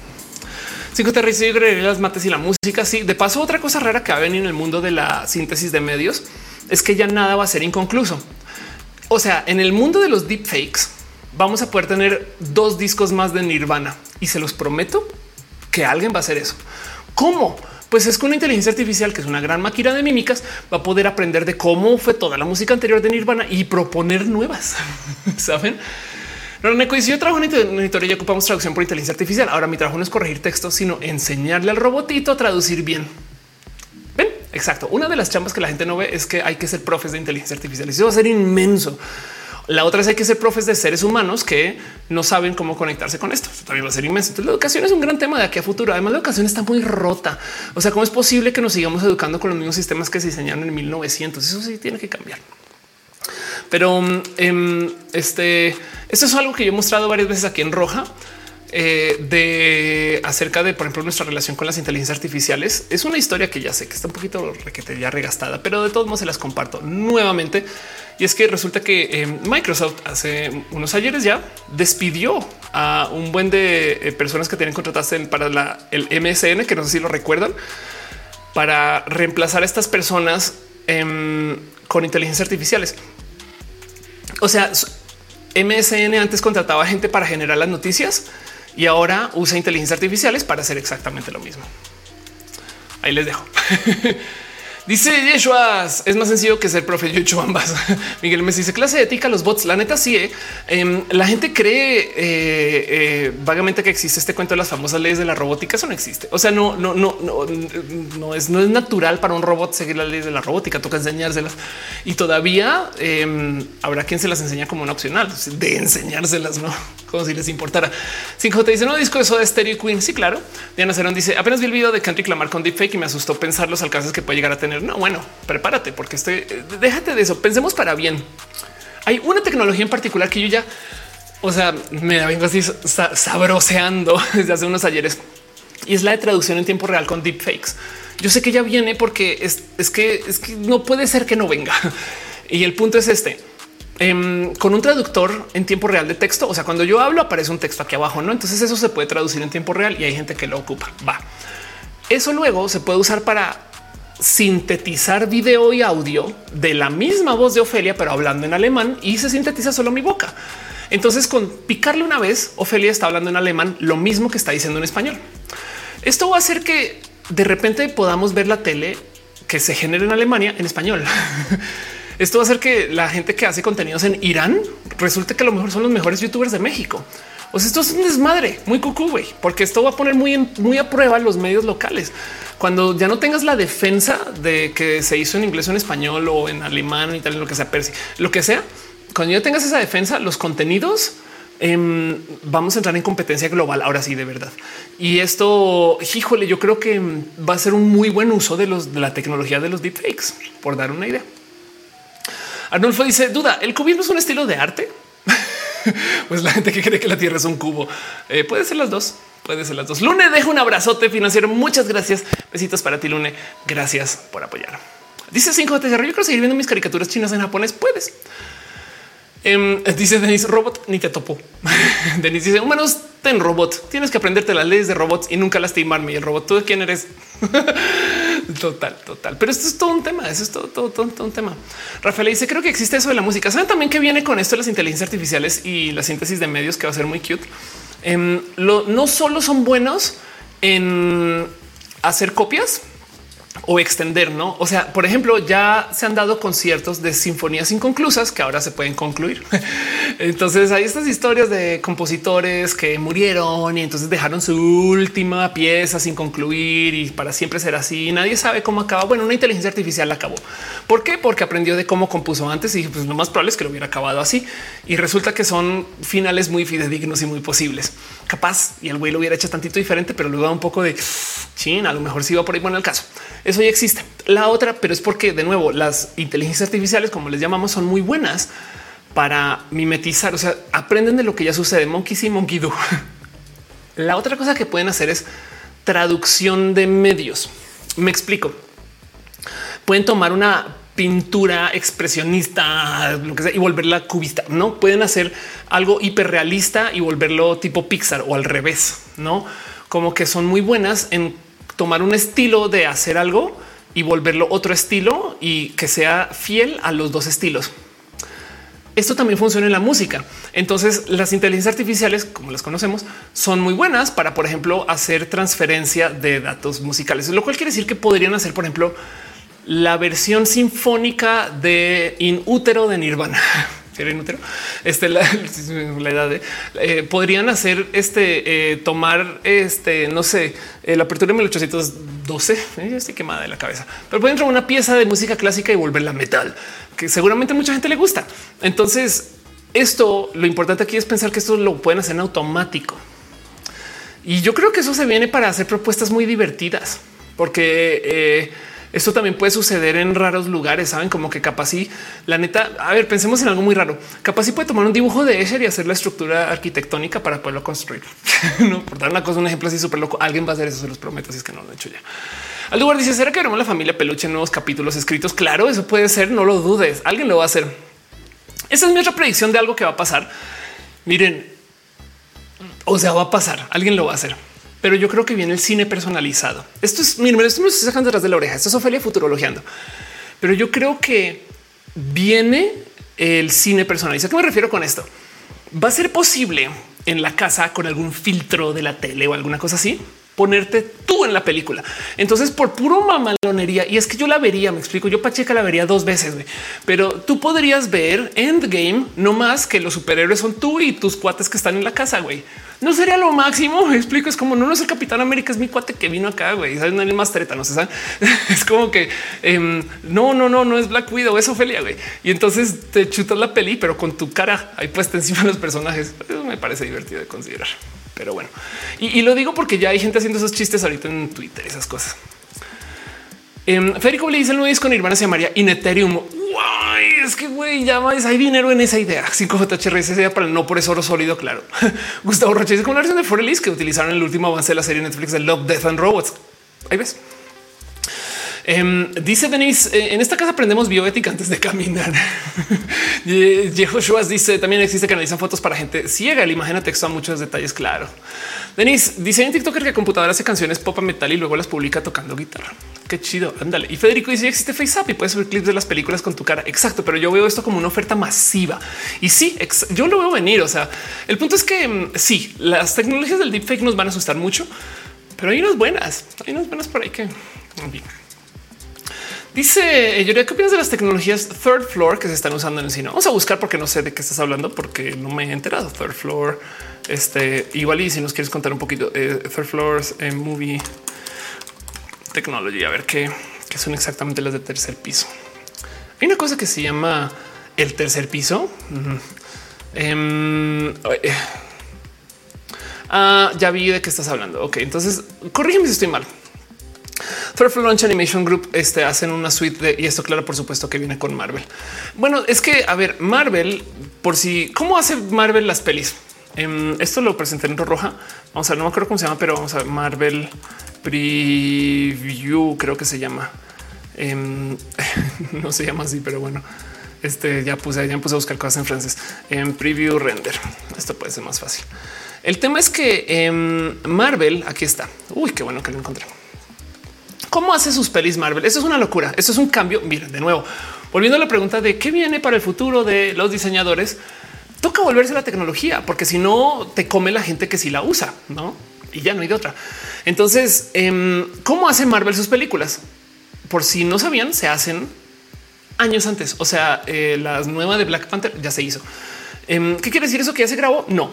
Cinco y las mates y la música. Sí, de paso, otra cosa rara que va a venir en el mundo de la síntesis de medios es que ya nada va a ser inconcluso. O sea, en el mundo de los deepfakes vamos a poder tener dos discos más de Nirvana y se los prometo que alguien va a hacer eso. ¿Cómo? Pues es que una inteligencia artificial, que es una gran máquina de mímicas, va a poder aprender de cómo fue toda la música anterior de Nirvana y proponer nuevas. Saben? No, Neko, si yo trabajo en editoría y ocupamos traducción por inteligencia artificial. Ahora mi trabajo no es corregir textos, sino enseñarle al robotito a traducir bien. Ven, exacto. Una de las chambas que la gente no ve es que hay que ser profes de inteligencia artificial. Eso va a ser inmenso. La otra es hay que ser profes de seres humanos que no saben cómo conectarse con esto. también va a ser inmenso. Entonces, la educación es un gran tema de aquí a futuro. Además, la educación está muy rota. O sea, ¿cómo es posible que nos sigamos educando con los mismos sistemas que se diseñaron en 1900? Eso sí tiene que cambiar. Pero um, este, esto es algo que yo he mostrado varias veces aquí en Roja. Eh, de acerca de, por ejemplo, nuestra relación con las inteligencias artificiales. Es una historia que ya sé que está un poquito requete ya regastada, pero de todos modos se las comparto nuevamente. Y es que resulta que eh, Microsoft hace unos ayeres ya despidió a un buen de eh, personas que tienen contratadas para el MSN, que no sé si lo recuerdan, para reemplazar a estas personas em, con inteligencias artificiales. O sea, MSN antes contrataba gente para generar las noticias y ahora usa inteligencia artificiales para hacer exactamente lo mismo. Ahí les dejo. Dice Yeshua, es más sencillo que ser profe. Yo he hecho ambas. Miguel me dice clase de ética, los bots. La neta, sí. ¿eh? Em, la gente cree eh, eh, vagamente que existe este cuento de las famosas leyes de la robótica. Eso no existe. O sea, no, no, no, no, no es, no es natural para un robot seguir las leyes de la robótica. Toca enseñárselas y todavía em, habrá quien se las enseña como una opcional de enseñárselas, no como si les importara. 5J dice no disco eso de Stereo Queen. Sí, claro. Diana Cerón dice apenas vi el video de Kendrick Lamar con deepfake y me asustó pensar los alcances que puede llegar a tener no, bueno, prepárate porque estoy, déjate de eso. Pensemos para bien. Hay una tecnología en particular que yo ya, o sea, me vengo así sabroseando desde hace unos ayeres y es la de traducción en tiempo real con deepfakes. Yo sé que ya viene porque es, que es que no puede ser que no venga. Y el punto es este. Em, con un traductor en tiempo real de texto. O sea, cuando yo hablo aparece un texto aquí abajo, no? Entonces eso se puede traducir en tiempo real y hay gente que lo ocupa. Va. Eso luego se puede usar para sintetizar video y audio de la misma voz de Ofelia, pero hablando en alemán y se sintetiza solo mi boca. Entonces, con picarle una vez, Ofelia está hablando en alemán lo mismo que está diciendo en español. Esto va a hacer que de repente podamos ver la tele que se genera en Alemania en español. Esto va a hacer que la gente que hace contenidos en Irán resulte que a lo mejor son los mejores youtubers de México. O sea, esto es un desmadre muy cucú, güey, porque esto va a poner muy, muy a prueba los medios locales. Cuando ya no tengas la defensa de que se hizo en inglés o en español o en alemán, italiano, lo que sea, persi, lo que sea, cuando ya tengas esa defensa, los contenidos em, vamos a entrar en competencia global. Ahora sí, de verdad. Y esto, híjole, yo creo que va a ser un muy buen uso de, los, de la tecnología de los deepfakes, por dar una idea. Arnulfo dice duda. El cubismo es un estilo de arte. pues la gente que cree que la Tierra es un cubo eh, puede ser las dos. Puede ser las dos. Lune, dejo un abrazote financiero. Muchas gracias. Besitos para ti, Lune. Gracias por apoyar. Dice 5 Yo quiero seguir viendo mis caricaturas chinas en japonés. Puedes. Em, dice Denis Robot, ni te topo. Denis dice humanos, ten robot. Tienes que aprenderte las leyes de robots y nunca lastimarme. Y el robot, tú de quién eres? total, total. Pero esto es todo un tema. Eso es todo, todo, todo, un tema. Rafael dice: Creo que existe eso de la música. Saben también que viene con esto las inteligencias artificiales y la síntesis de medios que va a ser muy cute. Em, no solo son buenos en hacer copias o extender, no? O sea, por ejemplo, ya se han dado conciertos de sinfonías inconclusas que ahora se pueden concluir. entonces hay estas historias de compositores que murieron y entonces dejaron su última pieza sin concluir y para siempre será así. Nadie sabe cómo acaba. Bueno, una inteligencia artificial acabó. ¿Por qué? Porque aprendió de cómo compuso antes y pues lo más probable es que lo hubiera acabado así. Y resulta que son finales muy fidedignos y muy posibles. Capaz y el güey lo hubiera hecho tantito diferente, pero luego da un poco de chin. A lo mejor sí va por ahí. Bueno, el caso eso existe. La otra, pero es porque de nuevo las inteligencias artificiales, como les llamamos, son muy buenas para mimetizar. O sea, aprenden de lo que ya sucede. Monkey sí, monkey do. La otra cosa que pueden hacer es traducción de medios. Me explico. Pueden tomar una pintura expresionista, lo que sea, y volverla cubista. No pueden hacer algo hiperrealista y volverlo tipo Pixar o al revés, no como que son muy buenas en tomar un estilo de hacer algo y volverlo otro estilo y que sea fiel a los dos estilos. Esto también funciona en la música. Entonces las inteligencias artificiales, como las conocemos, son muy buenas para, por ejemplo, hacer transferencia de datos musicales, lo cual quiere decir que podrían hacer, por ejemplo, la versión sinfónica de In Útero de Nirvana. inútero, este, la, edad de eh, podrían hacer este, eh, tomar este, no sé, eh, la apertura de 1812. Ya estoy quemada de la cabeza, pero pueden traer una pieza de música clásica y volverla metal, que seguramente mucha gente le gusta. Entonces, esto lo importante aquí es pensar que esto lo pueden hacer en automático. Y yo creo que eso se viene para hacer propuestas muy divertidas, porque esto también puede suceder en raros lugares, saben como que capaz y la neta, a ver, pensemos en algo muy raro. Capaz si puede tomar un dibujo de Escher y hacer la estructura arquitectónica para poderlo construir. no por dar una cosa, un ejemplo así súper loco. Alguien va a hacer eso, se los prometo. Si es que no lo he hecho ya. Al lugar dice: ¿Será que veremos la familia peluche en nuevos capítulos escritos? Claro, eso puede ser. No lo dudes. Alguien lo va a hacer. Esa es mi otra predicción de algo que va a pasar. Miren, o sea, va a pasar. Alguien lo va a hacer pero yo creo que viene el cine personalizado. Esto es, miren, esto me estoy sacando detrás de la oreja. Esto es Ofelia futurologiando, pero yo creo que viene el cine personalizado. ¿A qué me refiero con esto? va a ser posible en la casa con algún filtro de la tele o alguna cosa así ponerte tú en la película. Entonces, por puro mamalonería, y es que yo la vería, me explico, yo Pacheca la vería dos veces, pero tú podrías ver Endgame no más que los superhéroes son tú y tus cuates que están en la casa, güey. No sería lo máximo. Me explico. Es como no, no es el Capitán América, es mi cuate que vino acá. Güey, ¿sabes? no es más treta. No sé. Es como que em, no, no, no, no es Black Widow, es Ofelia. Güey. Y entonces te chutas la peli, pero con tu cara ahí puesta encima de los personajes. Eso me parece divertido de considerar. Pero bueno, y, lo digo porque ya hay gente haciendo esos chistes ahorita en Twitter, esas cosas. Eh, Federico le dice el nuevo disco Nirvana se llamaría In Ethereum. Guay, es que güey, ya más hay dinero en esa idea. 5JHR esa idea para no por eso oro sólido. Claro. Gustavo Rocha dice con la versión de Forelis que utilizaron el último avance de la serie Netflix de Love, Death and Robots. Ahí ves. Em, dice Denise, eh, en esta casa aprendemos bioética antes de caminar. Joshua dice, también existe que analizan fotos para gente ciega. La imagen a texto a muchos detalles, claro. Denise dice en TikToker que computadora hace canciones pop a metal y luego las publica tocando guitarra. Qué chido, ándale. Y Federico dice, existe FaceApp y puedes subir clips de las películas con tu cara. Exacto, pero yo veo esto como una oferta masiva. Y sí, yo lo veo venir. O sea, el punto es que mm, sí, las tecnologías del deepfake nos van a asustar mucho, pero hay unas buenas, hay unas buenas por ahí que... Dice Yoria, ¿qué opinas de las tecnologías third floor que se están usando en el cine? Vamos a buscar porque no sé de qué estás hablando, porque no me he enterado. Third floor, este igual y si nos quieres contar un poquito, eh, third floors en movie technology, a ver qué, son exactamente las de tercer piso. Hay una cosa que se llama el tercer piso. Em, eh, ah, ya vi de qué estás hablando. Ok, entonces corrígeme si estoy mal. Third Launch Animation Group este, hacen una suite de, y esto claro, por supuesto que viene con Marvel. Bueno, es que a ver, Marvel, por si, ¿cómo hace Marvel las pelis? Em, esto lo presenté en roja. Vamos a ver, no me acuerdo cómo se llama, pero vamos a ver Marvel Preview, creo que se llama. Em, no se llama así, pero bueno, este ya puse, ya puse a buscar cosas en francés en preview render. Esto puede ser más fácil. El tema es que Marvel aquí está. Uy, qué bueno que lo encontré. ¿Cómo hace sus pelis Marvel? Eso es una locura. Eso es un cambio. Miren, de nuevo, volviendo a la pregunta de qué viene para el futuro de los diseñadores, toca volverse la tecnología, porque si no te come la gente que sí la usa, no? Y ya no hay de otra. Entonces, em, ¿cómo hace Marvel sus películas? Por si no sabían, se hacen años antes. O sea, eh, las nuevas de Black Panther ya se hizo. Em, ¿Qué quiere decir eso que ya se grabó? No,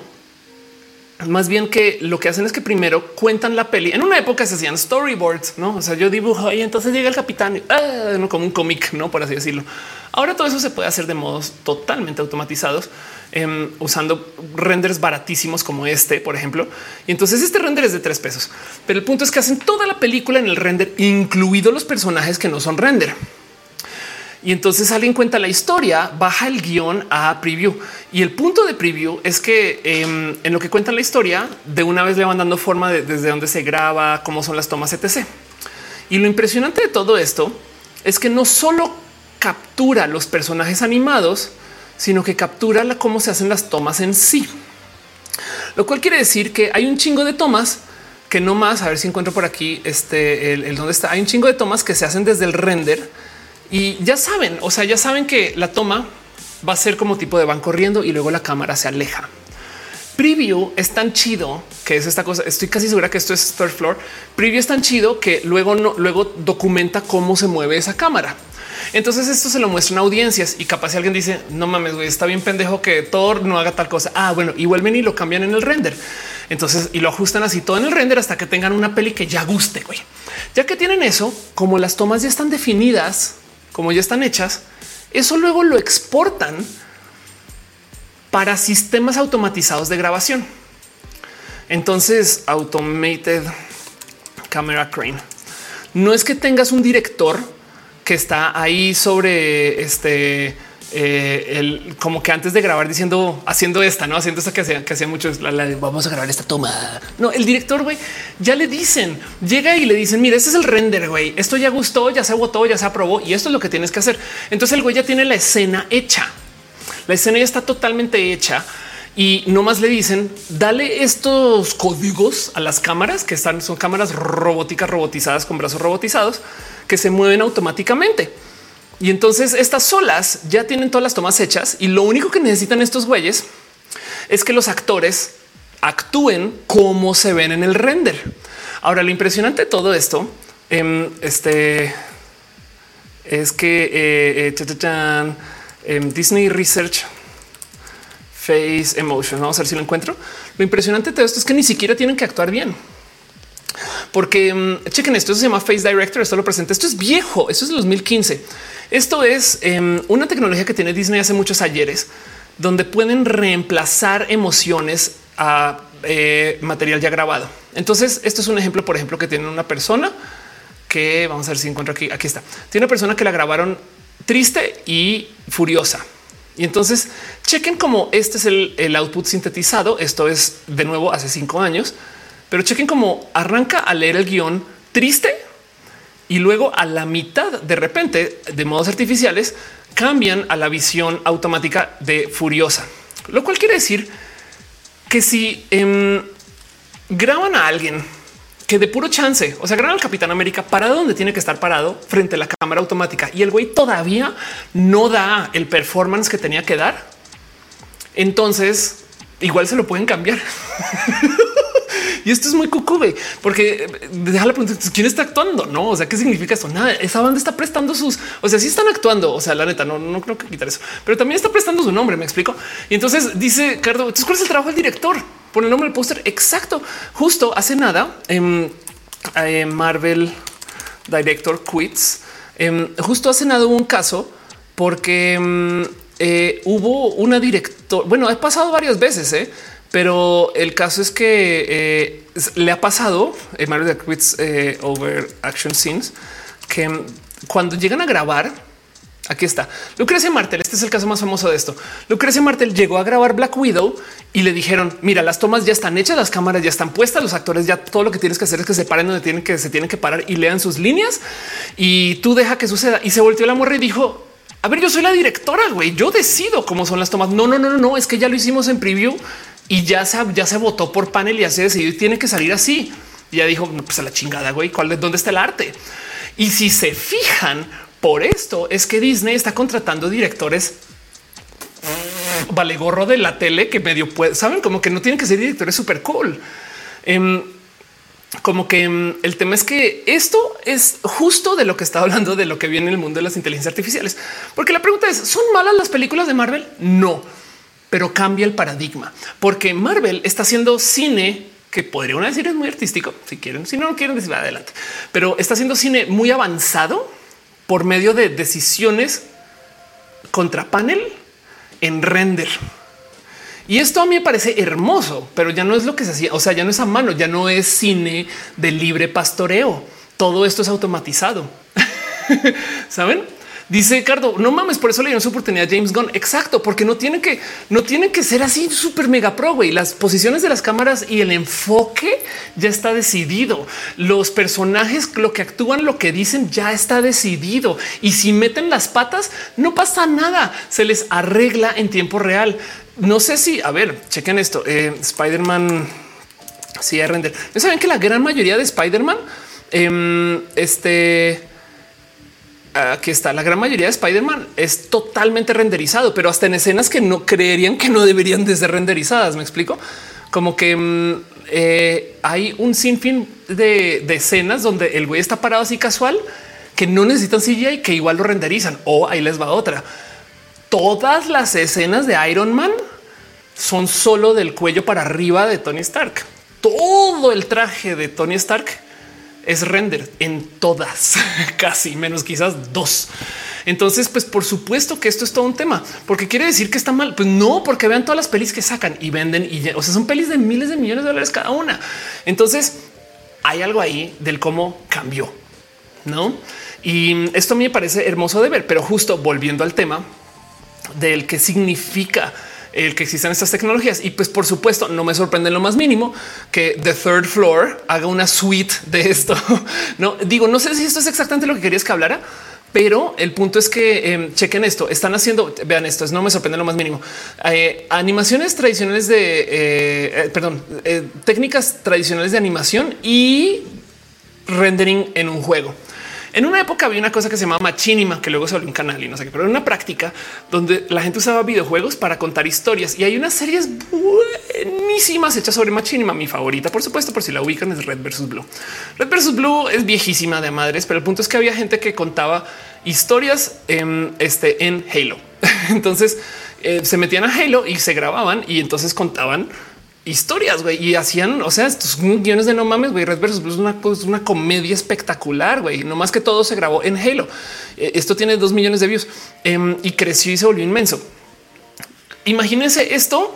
más bien que lo que hacen es que primero cuentan la peli. En una época se hacían storyboards, no? O sea, yo dibujo y entonces llega el capitán ah, como un cómic, no por así decirlo. Ahora todo eso se puede hacer de modos totalmente automatizados em, usando renders baratísimos como este, por ejemplo. Y entonces este render es de tres pesos, pero el punto es que hacen toda la película en el render, incluidos los personajes que no son render. Y entonces alguien cuenta la historia, baja el guion a preview. Y el punto de preview es que em, en lo que cuentan la historia, de una vez le van dando forma de, desde dónde se graba, cómo son las tomas, etc. Y lo impresionante de todo esto es que no solo captura los personajes animados, sino que captura cómo se hacen las tomas en sí. Lo cual quiere decir que hay un chingo de tomas que no más, a ver si encuentro por aquí este, el, el dónde está. Hay un chingo de tomas que se hacen desde el render y ya saben, o sea, ya saben que la toma va a ser como tipo de van corriendo y luego la cámara se aleja. Preview es tan chido que es esta cosa. Estoy casi segura que esto es third floor. Preview es tan chido que luego no, luego documenta cómo se mueve esa cámara. Entonces esto se lo muestran a audiencias y capaz si alguien dice no mames, güey, está bien pendejo que Thor no haga tal cosa. Ah, bueno, y vuelven y lo cambian en el render. Entonces y lo ajustan así todo en el render hasta que tengan una peli que ya guste. Güey. Ya que tienen eso, como las tomas ya están definidas, como ya están hechas, eso luego lo exportan para sistemas automatizados de grabación. Entonces, automated camera crane. No es que tengas un director que está ahí sobre este eh, como que antes de grabar diciendo haciendo esta, no haciendo esta que hacía, que mucho la, vamos a grabar esta toma. No, el director güey ya le dicen, llega y le dicen, mira, este es el render, güey. Esto ya gustó, ya se votó, ya se aprobó y esto es lo que tienes que hacer. Entonces el güey ya tiene la escena hecha. La escena ya está totalmente hecha y no más le dicen dale estos códigos a las cámaras que están, son cámaras robóticas robotizadas con brazos robotizados que se mueven automáticamente. Y entonces estas solas ya tienen todas las tomas hechas y lo único que necesitan estos güeyes es que los actores actúen como se ven en el render. Ahora, lo impresionante de todo esto em, este, es que eh, eh, em, Disney Research Face Emotion, vamos a ver si lo encuentro. Lo impresionante de todo esto es que ni siquiera tienen que actuar bien. Porque em, chequen esto, se llama Face Director, esto lo presenta, esto es viejo, esto es de 2015. Esto es una tecnología que tiene Disney hace muchos ayeres, donde pueden reemplazar emociones a eh, material ya grabado. Entonces, esto es un ejemplo, por ejemplo, que tiene una persona que vamos a ver si encuentro aquí. Aquí está. Tiene una persona que la grabaron triste y furiosa. Y entonces chequen cómo este es el, output sintetizado. Esto es de nuevo hace cinco años, pero chequen cómo arranca a leer el guion triste y luego a la mitad de repente de modos artificiales cambian a la visión automática de furiosa, lo cual quiere decir que si em, graban a alguien que de puro chance, o sea, graban al Capitán América parado donde tiene que estar parado frente a la cámara automática y el güey todavía no da el performance que tenía que dar, entonces igual se lo pueden cambiar. Y esto es muy cucu, porque eh, deja la pregunta, ¿quién está actuando? No, o sea, ¿qué significa esto? Nada, esa banda está prestando sus, o sea, sí están actuando, o sea, la neta, no, no creo que quitar eso, pero también está prestando su nombre, me explico. Y entonces dice Cardo, ¿cuál es el trabajo del director? Pone el nombre del póster exacto. Justo hace nada, en em, Marvel Director Quits, em, justo hace nada hubo un caso porque em, eh, hubo una director, bueno, ha pasado varias veces, eh, pero el caso es que eh, le ha pasado en Mario de Quits eh, over action scenes que cuando llegan a grabar, aquí está Lucrecia Martel. Este es el caso más famoso de esto. Lucrecia Martel llegó a grabar Black Widow y le dijeron: Mira, las tomas ya están hechas, las cámaras ya están puestas, los actores ya todo lo que tienes que hacer es que se paren donde tienen que se tienen que parar y lean sus líneas y tú deja que suceda. Y se volteó la morra y dijo: A ver, yo soy la directora, güey. Yo decido cómo son las tomas. No, no, no, no, no. Es que ya lo hicimos en preview y ya se, ya se votó por panel y así decidió y tiene que salir así. Y ya dijo, pues a la chingada, güey, ¿cuál es dónde está el arte? Y si se fijan por esto es que Disney está contratando directores vale gorro de la tele que medio puede, saben como que no tienen que ser directores súper cool. Em, como que em, el tema es que esto es justo de lo que está hablando de lo que viene en el mundo de las inteligencias artificiales, porque la pregunta es: ¿son malas las películas de Marvel? No pero cambia el paradigma porque Marvel está haciendo cine que podría decir es muy artístico. Si quieren, si no, no quieren decir adelante, pero está haciendo cine muy avanzado por medio de decisiones contra panel en render. Y esto a mí me parece hermoso, pero ya no es lo que se hacía. O sea, ya no es a mano, ya no es cine de libre pastoreo. Todo esto es automatizado. Saben? Dice Cardo, no mames, por eso le dieron su oportunidad a James Gunn. Exacto, porque no tienen que, no tienen que ser así súper mega pro. Y las posiciones de las cámaras y el enfoque ya está decidido. Los personajes, lo que actúan, lo que dicen ya está decidido. Y si meten las patas, no pasa nada. Se les arregla en tiempo real. No sé si, a ver, chequen esto. Eh, Spider-Man, sí, render. ¿No saben que la gran mayoría de Spider-Man, em, este aquí está. La gran mayoría de Spider-Man es totalmente renderizado, pero hasta en escenas que no creerían que no deberían de ser renderizadas. Me explico como que mm, eh, hay un sinfín de, de, escenas donde el güey está parado así casual que no necesitan CGI y que igual lo renderizan. O ahí les va otra. Todas las escenas de Iron Man son solo del cuello para arriba de Tony Stark. Todo el traje de Tony Stark es render en todas, casi menos quizás dos. Entonces, pues por supuesto que esto es todo un tema, porque quiere decir que está mal. Pues no, porque vean todas las pelis que sacan y venden y o sea, son pelis de miles de millones de dólares cada una. Entonces hay algo ahí del cómo cambió, no? Y esto a mí me parece hermoso de ver, pero justo volviendo al tema del que significa el que existan estas tecnologías. Y pues por supuesto no me sorprende lo más mínimo que The Third Floor haga una suite de esto. No digo, no sé si esto es exactamente lo que querías que hablara, pero el punto es que em, chequen esto. Están haciendo, vean esto, no me sorprende lo más mínimo. Eh, animaciones tradicionales de, eh, eh, perdón, técnicas tradicionales de animación y rendering en un juego. En una época había una cosa que se llamaba Machinima, que luego se volvió un canal y no sé qué, pero era una práctica donde la gente usaba videojuegos para contar historias y hay unas series buenísimas hechas sobre Machinima. Mi favorita, por supuesto, por si la ubican, es Red versus Blue. Red versus Blue es viejísima de madres, pero el punto es que había gente que contaba historias en, este, en Halo. Entonces eh, se metían a Halo y se grababan y entonces contaban historias güey, y hacían, o sea, estos guiones de no mames, güey. Red versus Blue es una, pues, una comedia espectacular, güey. No más que todo se grabó en Halo. Eh, esto tiene dos millones de views em, y creció y se volvió inmenso. Imagínense esto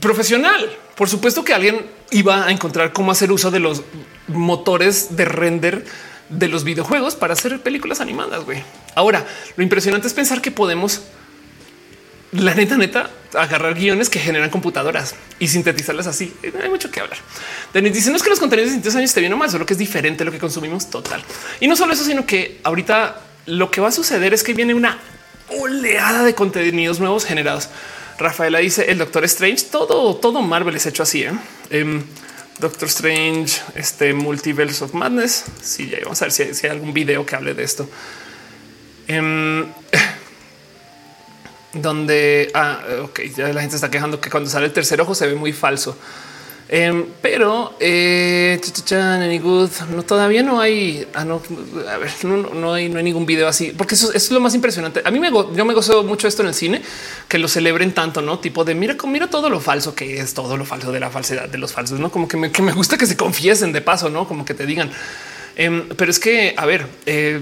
profesional. Por supuesto que alguien iba a encontrar cómo hacer uso de los motores de render de los videojuegos para hacer películas animadas. Güey. Ahora, lo impresionante es pensar que podemos la neta, neta, agarrar guiones que generan computadoras y sintetizarlas así. Hay mucho que hablar. Denis dice: No es que los contenidos de distintos años te vienen mal, solo que es diferente lo que consumimos total. Y no solo eso, sino que ahorita lo que va a suceder es que viene una oleada de contenidos nuevos generados. Rafaela dice: El Doctor Strange, todo, todo Marvel es hecho así. ¿eh? Em, Doctor Strange, este Multiverse of Madness. Sí, ya vamos a ver si hay, algún video que hable de esto. Em, donde ah, ok, ya la gente está quejando que cuando sale el tercer ojo se ve muy falso. Em, pero eh, no todavía no hay. Ah, no, a ver, no, hay, no hay ningún video así, porque eso, es lo más impresionante. A mí me, yo me gozo mucho esto en el cine, que lo celebren tanto, no tipo de mira, mira todo lo falso que es, todo lo falso de la falsedad de los falsos, no como que me, que me gusta que se confiesen de paso, no como que te digan. Em, pero es que, a ver, eh,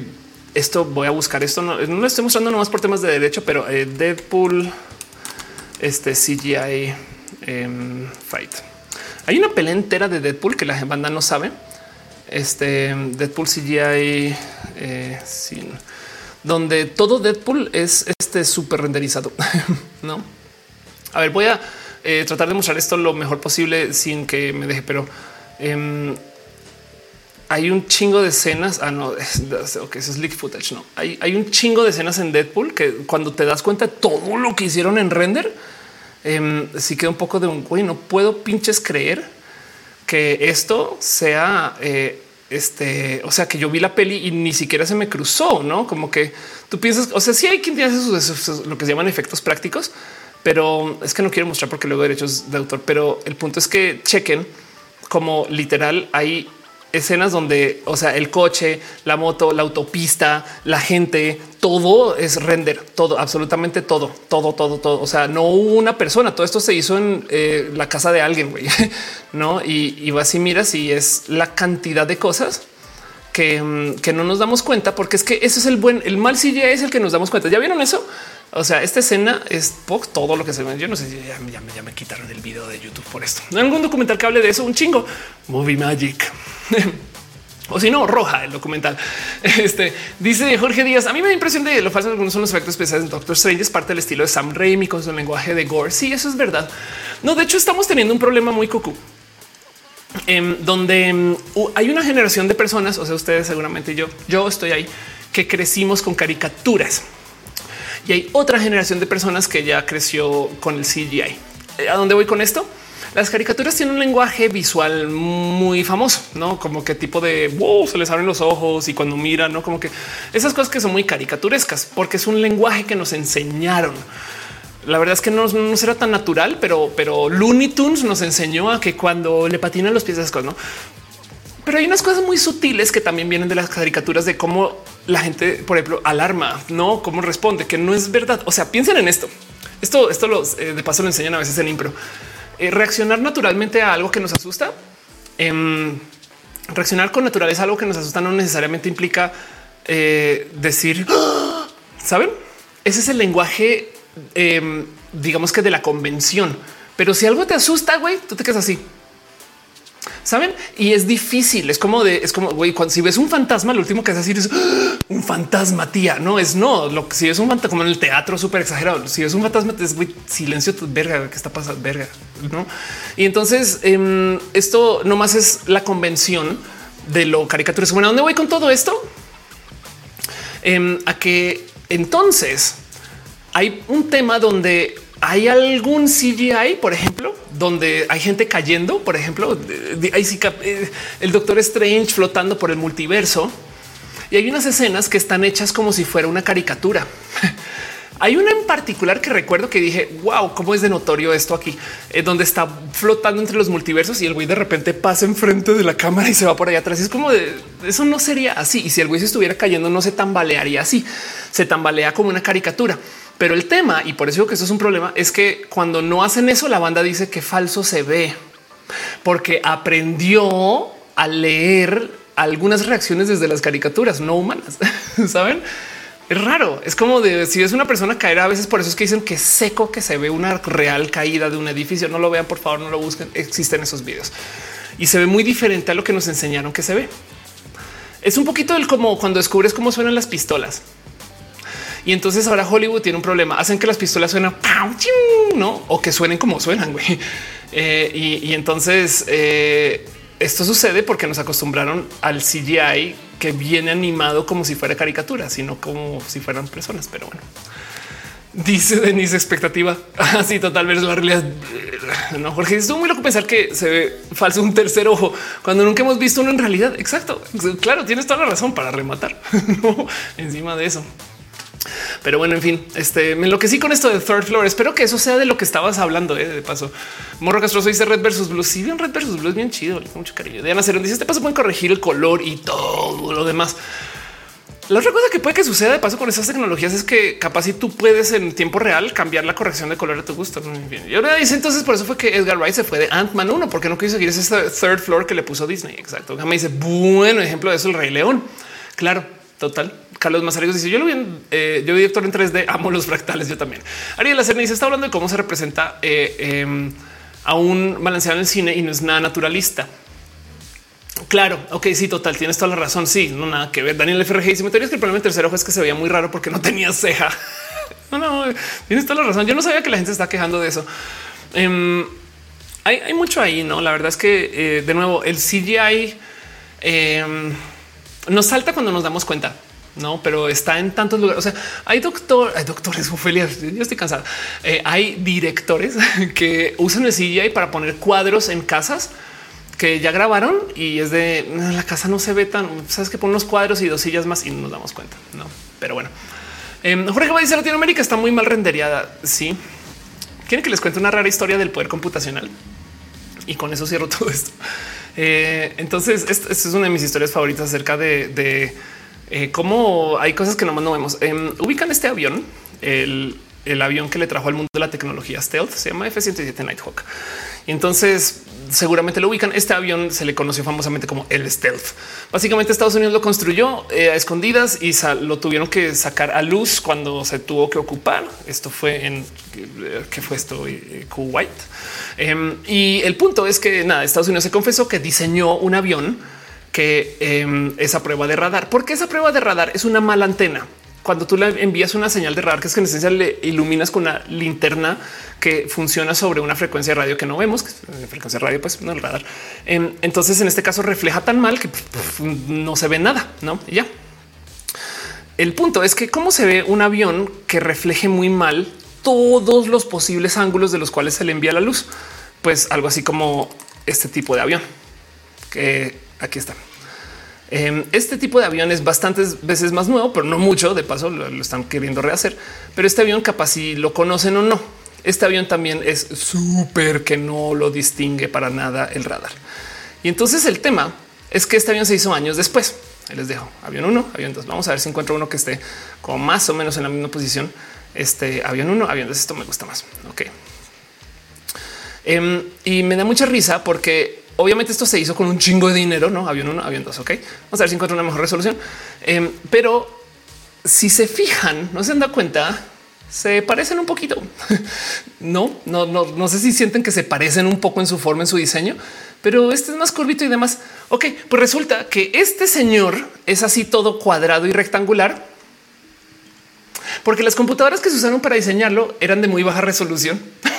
esto voy a buscar esto. No, lo estoy mostrando nomás por temas de derecho, pero eh, Deadpool, este CGI em, fight. Hay una pelea entera de Deadpool que la banda no sabe. Este Deadpool CGI eh, sin donde todo Deadpool es este súper renderizado. no, a ver, voy a eh, tratar de mostrar esto lo mejor posible sin que me deje, pero em, hay un chingo de escenas. Ah, no, es, okay, es leak footage. No hay, hay un chingo de escenas en Deadpool que cuando te das cuenta de todo lo que hicieron en render, eh, sí queda un poco de un güey. No puedo pinches creer que esto sea eh, este, o sea, que yo vi la peli y ni siquiera se me cruzó, no como que tú piensas, o sea, sí hay quien tiene lo que se llaman efectos prácticos, pero es que no quiero mostrar porque luego derechos de autor. Pero el punto es que chequen como literal hay escenas donde, o sea, el coche, la moto, la autopista, la gente, todo es render, todo, absolutamente todo, todo, todo, todo. O sea, no una persona, todo esto se hizo en eh, la casa de alguien, güey, no? Y, y vas y miras y es la cantidad de cosas que, mm, que, no nos damos cuenta, porque es que eso es el buen, el mal CGI es el que nos damos cuenta. ¿Ya vieron eso? O sea, esta escena es todo lo que se ve. Yo no sé si ya, me quitaron el video de YouTube por esto. ¿No hay algún documental que hable de eso? Un chingo. Movie Magic. o si no, roja el documental. Este dice Jorge Díaz. A mí me da impresión de lo falso. Algunos son los efectos especiales en Doctor Strange. Es parte del estilo de Sam Raimi con su lenguaje de gore. Sí, eso es verdad. No, de hecho, estamos teniendo un problema muy cucú. En donde em, hay una generación de personas, o sea, ustedes seguramente yo, yo estoy ahí, que crecimos con caricaturas y hay otra generación de personas que ya creció con el CGI. Eh, ¿A dónde voy con esto? Las caricaturas tienen un lenguaje visual muy famoso, no como que tipo de wow, se les abren los ojos y cuando miran, no como que esas cosas que son muy caricaturescas, porque es un lenguaje que nos enseñaron. La verdad es que no, será tan natural, pero, pero Looney Tunes nos enseñó a que cuando le patinan los pies, esas cosas, no? Pero hay unas cosas muy sutiles que también vienen de las caricaturas de cómo la gente, por ejemplo, alarma, no cómo responde, que no es verdad. O sea, piensen en esto. Esto, esto los eh, de paso lo enseñan a veces en impro. Eh, reaccionar naturalmente a algo que nos asusta. Em, reaccionar con naturaleza a algo que nos asusta no necesariamente implica eh, decir, ¡Ah!". saben? Ese es el lenguaje, em, digamos que de la convención. Pero si algo te asusta, güey, tú te quedas así saben? Y es difícil. Es como de, es como güey, cuando si ves un fantasma, lo último que es decir es ¡Ah! un fantasma, tía. No es no. Lo que si es un fantasma, como en el teatro súper exagerado, si es un fantasma, es güey, silencio, verga, que está pasando, verga. No? Y entonces em, esto nomás es la convención de lo caricaturesco. Bueno, ¿a dónde voy con todo esto? Em, a que entonces hay un tema donde hay algún CGI, por ejemplo, donde hay gente cayendo, por ejemplo, eh, el Doctor Strange flotando por el multiverso. Y hay unas escenas que están hechas como si fuera una caricatura. Hay una en particular que recuerdo que dije, wow, cómo es de notorio esto aquí, eh, donde está flotando entre los multiversos y el güey de repente pasa enfrente de la cámara y se va por allá atrás. Es como de eso no sería así. Y si el güey se estuviera cayendo, no se tambalearía así, se tambalea como una caricatura. Pero el tema, y por eso digo que eso es un problema, es que cuando no hacen eso, la banda dice que falso se ve porque aprendió a leer algunas reacciones desde las caricaturas no humanas. Saben? Es raro. Es como de si es una persona caer a veces. Por eso es que dicen que seco que se ve una real caída de un edificio. No lo vean, por favor, no lo busquen. Existen esos videos y se ve muy diferente a lo que nos enseñaron que se ve. Es un poquito del como cuando descubres cómo suenan las pistolas. Y entonces ahora Hollywood tiene un problema. Hacen que las pistolas suenan no o que suenen como suenan. güey. Eh, y, entonces eh, esto sucede porque nos acostumbraron al CGI que viene animado como si fuera caricatura, sino como si fueran personas. Pero bueno, dice Denise expectativa. Así total vez la realidad. No, Jorge, estuvo muy loco pensar que se ve falso un tercer ojo cuando nunca hemos visto uno en realidad. Exacto. Claro, tienes toda la razón para rematar encima de eso. Pero bueno, en fin, este me enloquecí con esto de third floor. Espero que eso sea de lo que estabas hablando. Eh, de paso, Morro Castroso dice Red versus Blue. Si bien Red versus Blue es bien chido, mucho cariño. Diana Cerón dice: Este paso pueden corregir el color y todo lo demás. La otra cosa que puede que suceda de paso con esas tecnologías es que capaz si tú puedes en tiempo real cambiar la corrección de color a tu gusto. Y ahora dice entonces por eso fue que Edgar Wright se fue de Ant-Man 1 porque no quiso seguir ese third floor que le puso Disney. Exacto. Me dice bueno ejemplo de eso el Rey León. Claro, total. Carlos Mazariegos dice yo lo vi en, eh, yo vi director en 3D, amo los fractales. Yo también. Ariel Lacerna dice está hablando de cómo se representa eh, em, a un balanceado en el cine y no es nada naturalista. Claro, ok, sí, total, tienes toda la razón. Sí, no nada que ver. Daniel FRG dice: Me teoría es que el problema del tercer ojo es que se veía muy raro porque no tenía ceja. no, no, tienes toda la razón. Yo no sabía que la gente está quejando de eso. Em, hay, mucho ahí, no? La verdad es que eh, de nuevo el CGI em, nos salta cuando nos damos cuenta no, pero está en tantos lugares. O sea, hay doctor, hay doctores, Ofelia, yo estoy cansada. Eh, hay directores que usan el CGI para poner cuadros en casas que ya grabaron y es de la casa no se ve tan, sabes que pon unos cuadros y dos sillas más y no nos damos cuenta. No, pero bueno. Eh, Jorge va a decir Latinoamérica está muy mal renderiada. Sí. Quieren que les cuente una rara historia del poder computacional y con eso cierro todo esto. Eh, entonces, esta es una de mis historias favoritas acerca de eh, cómo hay cosas que nomás no vemos. Em, ubican este avión, el, avión que le trajo al mundo de la tecnología stealth, se llama F-107 Nighthawk. Entonces seguramente lo ubican. Este avión se le conoció famosamente como el stealth. Básicamente Estados Unidos lo construyó eh, a escondidas y lo tuvieron que sacar a luz cuando se tuvo que ocupar. Esto fue en qué fue esto eh, Kuwait. Em, y el punto es que nada, Estados Unidos se confesó que diseñó un avión que em, esa prueba de radar, porque esa prueba de radar es una mala antena. Cuando tú le envías una señal de radar, que es que en esencia le iluminas con una linterna que funciona sobre una frecuencia de radio que no vemos, que es frecuencia de radio, pues no el radar. Em, entonces, en este caso, refleja tan mal que no se ve nada, no? ya. El punto es que cómo se ve un avión que refleje muy mal todos los posibles ángulos de los cuales se le envía la luz, pues algo así como este tipo de avión que aquí está. Em, este tipo de avión es bastantes veces más nuevo, pero no mucho. De paso lo, están queriendo rehacer, pero este avión capaz si lo conocen o no. Este avión también es súper que no lo distingue para nada el radar. Y entonces el tema es que este avión se hizo años después. Les dejo avión 1, avión 2. Vamos a ver si encuentro uno que esté como más o menos en la misma posición. Este avión 1, avión 2. Esto me gusta más. Ok. Em, y me da mucha risa porque Obviamente esto se hizo con un chingo de dinero, no avión uno, avión dos. Ok, vamos a ver si encuentro una mejor resolución. Em, pero si se fijan, no se han dado cuenta, se parecen un poquito. no, no, no, no sé si sienten que se parecen un poco en su forma, en su diseño, pero este es más curvito y demás. Ok, pues resulta que este señor es así todo cuadrado y rectangular porque las computadoras que se usaron para diseñarlo eran de muy baja resolución.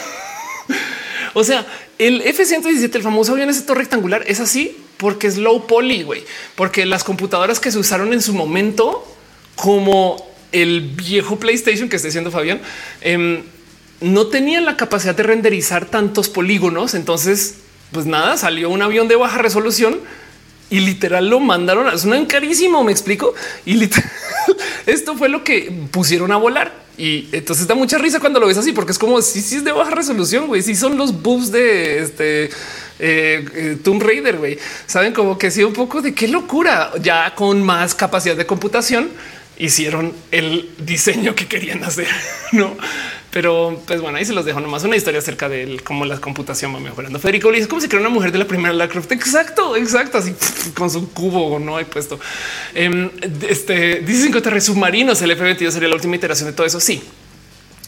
o sea, el F-117, el famoso avión ese todo rectangular, es así porque es low poly, güey, porque las computadoras que se usaron en su momento, como el viejo PlayStation que está diciendo Fabián, em, no tenían la capacidad de renderizar tantos polígonos. Entonces, pues nada, salió un avión de baja resolución y literal lo mandaron a suenan carísimo. Me explico. Y literal, esto fue lo que pusieron a volar. Y entonces da mucha risa cuando lo ves así, porque es como si sí, es de baja resolución, güey. Si son los bugs de este eh, eh, Tomb Raider, güey. Saben como que sí, un poco de qué locura ya con más capacidad de computación hicieron el diseño que querían hacer, no? Pero pues bueno, ahí se los dejo nomás una historia acerca de cómo la computación va mejorando. Federico dice cómo se creó una mujer de la primera Lacroft. Exacto, exacto. Así con su cubo no hay puesto. Em, este dicen que submarinos. El F22 sería la última iteración de todo eso. Sí,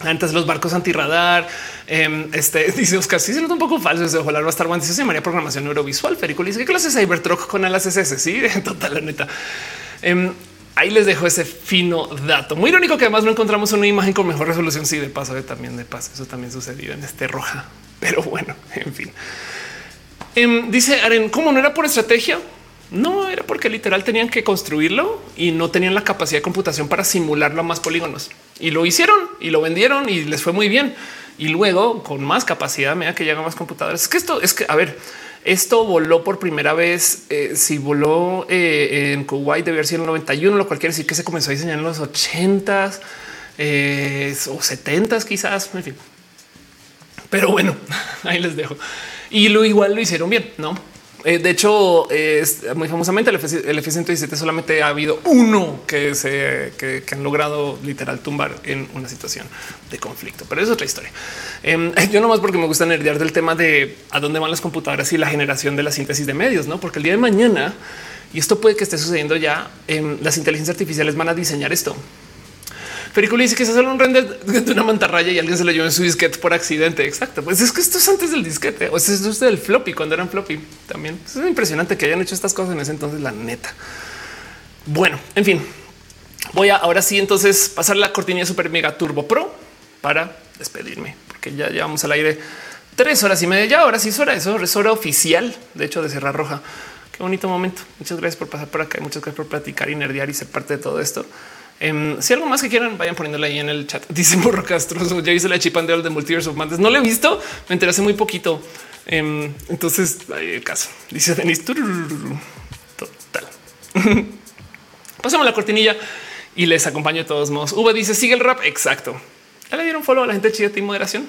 antes los barcos antirradar. Eh, este dice Oscar, sí se nota un poco falso. Desde ojalá va a estar bueno. Se llamaría programación neurovisual. Federico dice qué clase de Cybertruck con alas SS. Sí, total, la neta. Eh, Ahí les dejo ese fino dato. Muy irónico que además no encontramos una imagen con mejor resolución. Sí, de paso, de también de paso. Eso también sucedió en este roja. Pero bueno, en fin. Em, dice Aren, ¿cómo no era por estrategia? No era porque literal tenían que construirlo y no tenían la capacidad de computación para simularlo a más polígonos y lo hicieron y lo vendieron y les fue muy bien. Y luego con más capacidad, me da que llegan más computadores. Es que esto es que, a ver, esto voló por primera vez. Eh, si voló eh, en Kuwait, debe haber sido en el 91, lo cual quiere decir que se comenzó a diseñar en los 80s eh, o 70s, quizás. En fin, pero bueno, ahí les dejo. Y lo igual lo hicieron bien, no? Eh, de hecho, muy famosamente el, F 117 solamente ha habido uno que se que, han logrado literal tumbar en una situación de conflicto, pero es otra historia. Em, yo nomás porque me gusta nerdear del tema de a dónde van las computadoras y la generación de la síntesis de medios, no? Porque el día de mañana y esto puede que esté sucediendo ya. em, las inteligencias artificiales van a diseñar esto Perico dice que se hace un render de una mantarraya y alguien se lo llevó en su disquete por accidente. Exacto. Pues es que esto es antes del disquete o es esto del floppy cuando eran floppy también. Es impresionante que hayan hecho estas cosas en ese entonces, la neta. Bueno, en fin, voy a ahora sí entonces pasar la cortinilla Super Mega Turbo Pro para despedirme, porque ya llevamos al aire tres horas y media. Ya ahora sí es hora, eso es hora oficial, de hecho, de cerrar roja. Qué bonito momento. Muchas gracias por pasar por acá. Muchas gracias por platicar y nerdear y ser parte de todo esto. Em, si algo más que quieran, vayan poniéndole ahí en el chat. Dice Morro Castro. Ya hice la chipandeo de Multiverse of Madness. No lo he visto, me enteré hace muy poquito. Em, entonces, el caso. Dice Denis. Total. Pasamos la cortinilla y les acompaño de todos modos. Uva dice sigue el rap. Exacto. Ya le dieron follow a la gente chida y moderación.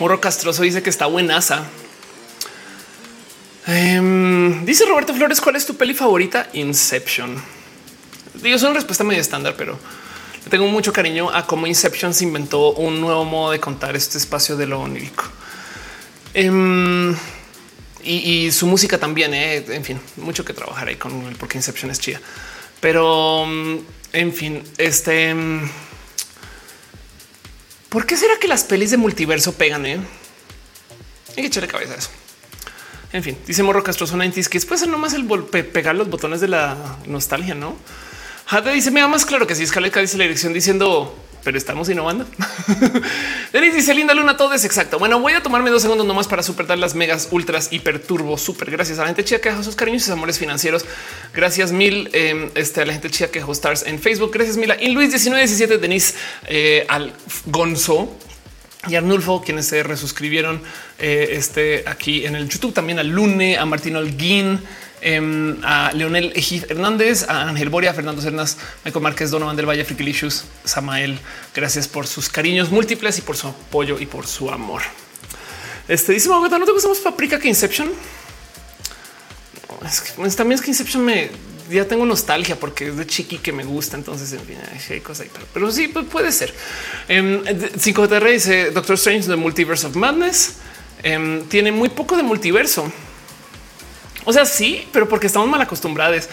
Morro Castroso dice que está buenaza. Em, dice Roberto Flores, ¿cuál es tu peli favorita? Inception. Digo, es una respuesta medio estándar, pero tengo mucho cariño a cómo Inception se inventó un nuevo modo de contar este espacio de lo onírico. Em, y, su música también, eh, en fin, mucho que trabajar ahí con él porque Inception es chida. Pero, en fin, este... ¿Por qué será que las pelis de multiverso pegan? Eh? Hay que echarle cabeza a eso. En fin, dice Morro Castroso 90 que después nomás el pegar los botones de la nostalgia, no? Jade dice: Me da más claro que si Scarlett dice la dirección diciendo pero estamos innovando. Denis dice linda luna, todo es exacto. Bueno, voy a tomarme dos segundos nomás para superar las megas ultras hiper turbo. Súper gracias a la gente chida que dejó sus cariños y amores financieros. Gracias mil em, este, a la gente chida que dejó stars en Facebook. Gracias mil y Luis 1917, Denis eh, al Gonzo y Arnulfo, quienes se resuscribieron eh, este, aquí en el YouTube, también a Lune, a Martín Holguín, Em, a Leonel Hernández, a Ángel Boria, Fernando Cernas, Michael Márquez, Donovan del Valle, Frikilicious, Samael. Gracias por sus cariños múltiples y por su apoyo y por su amor. Este dice ¿no te gustamos paprika que Inception? es que, pues, también es que Inception me ya tengo nostalgia porque es de chiqui que me gusta. Entonces, en fin, hay cosas ahí, pero, sí pues, puede ser. 5 em, TR dice Doctor Strange, The Multiverse of Madness. Em, tiene muy poco de multiverso. O sea, sí, pero porque estamos mal acostumbrados.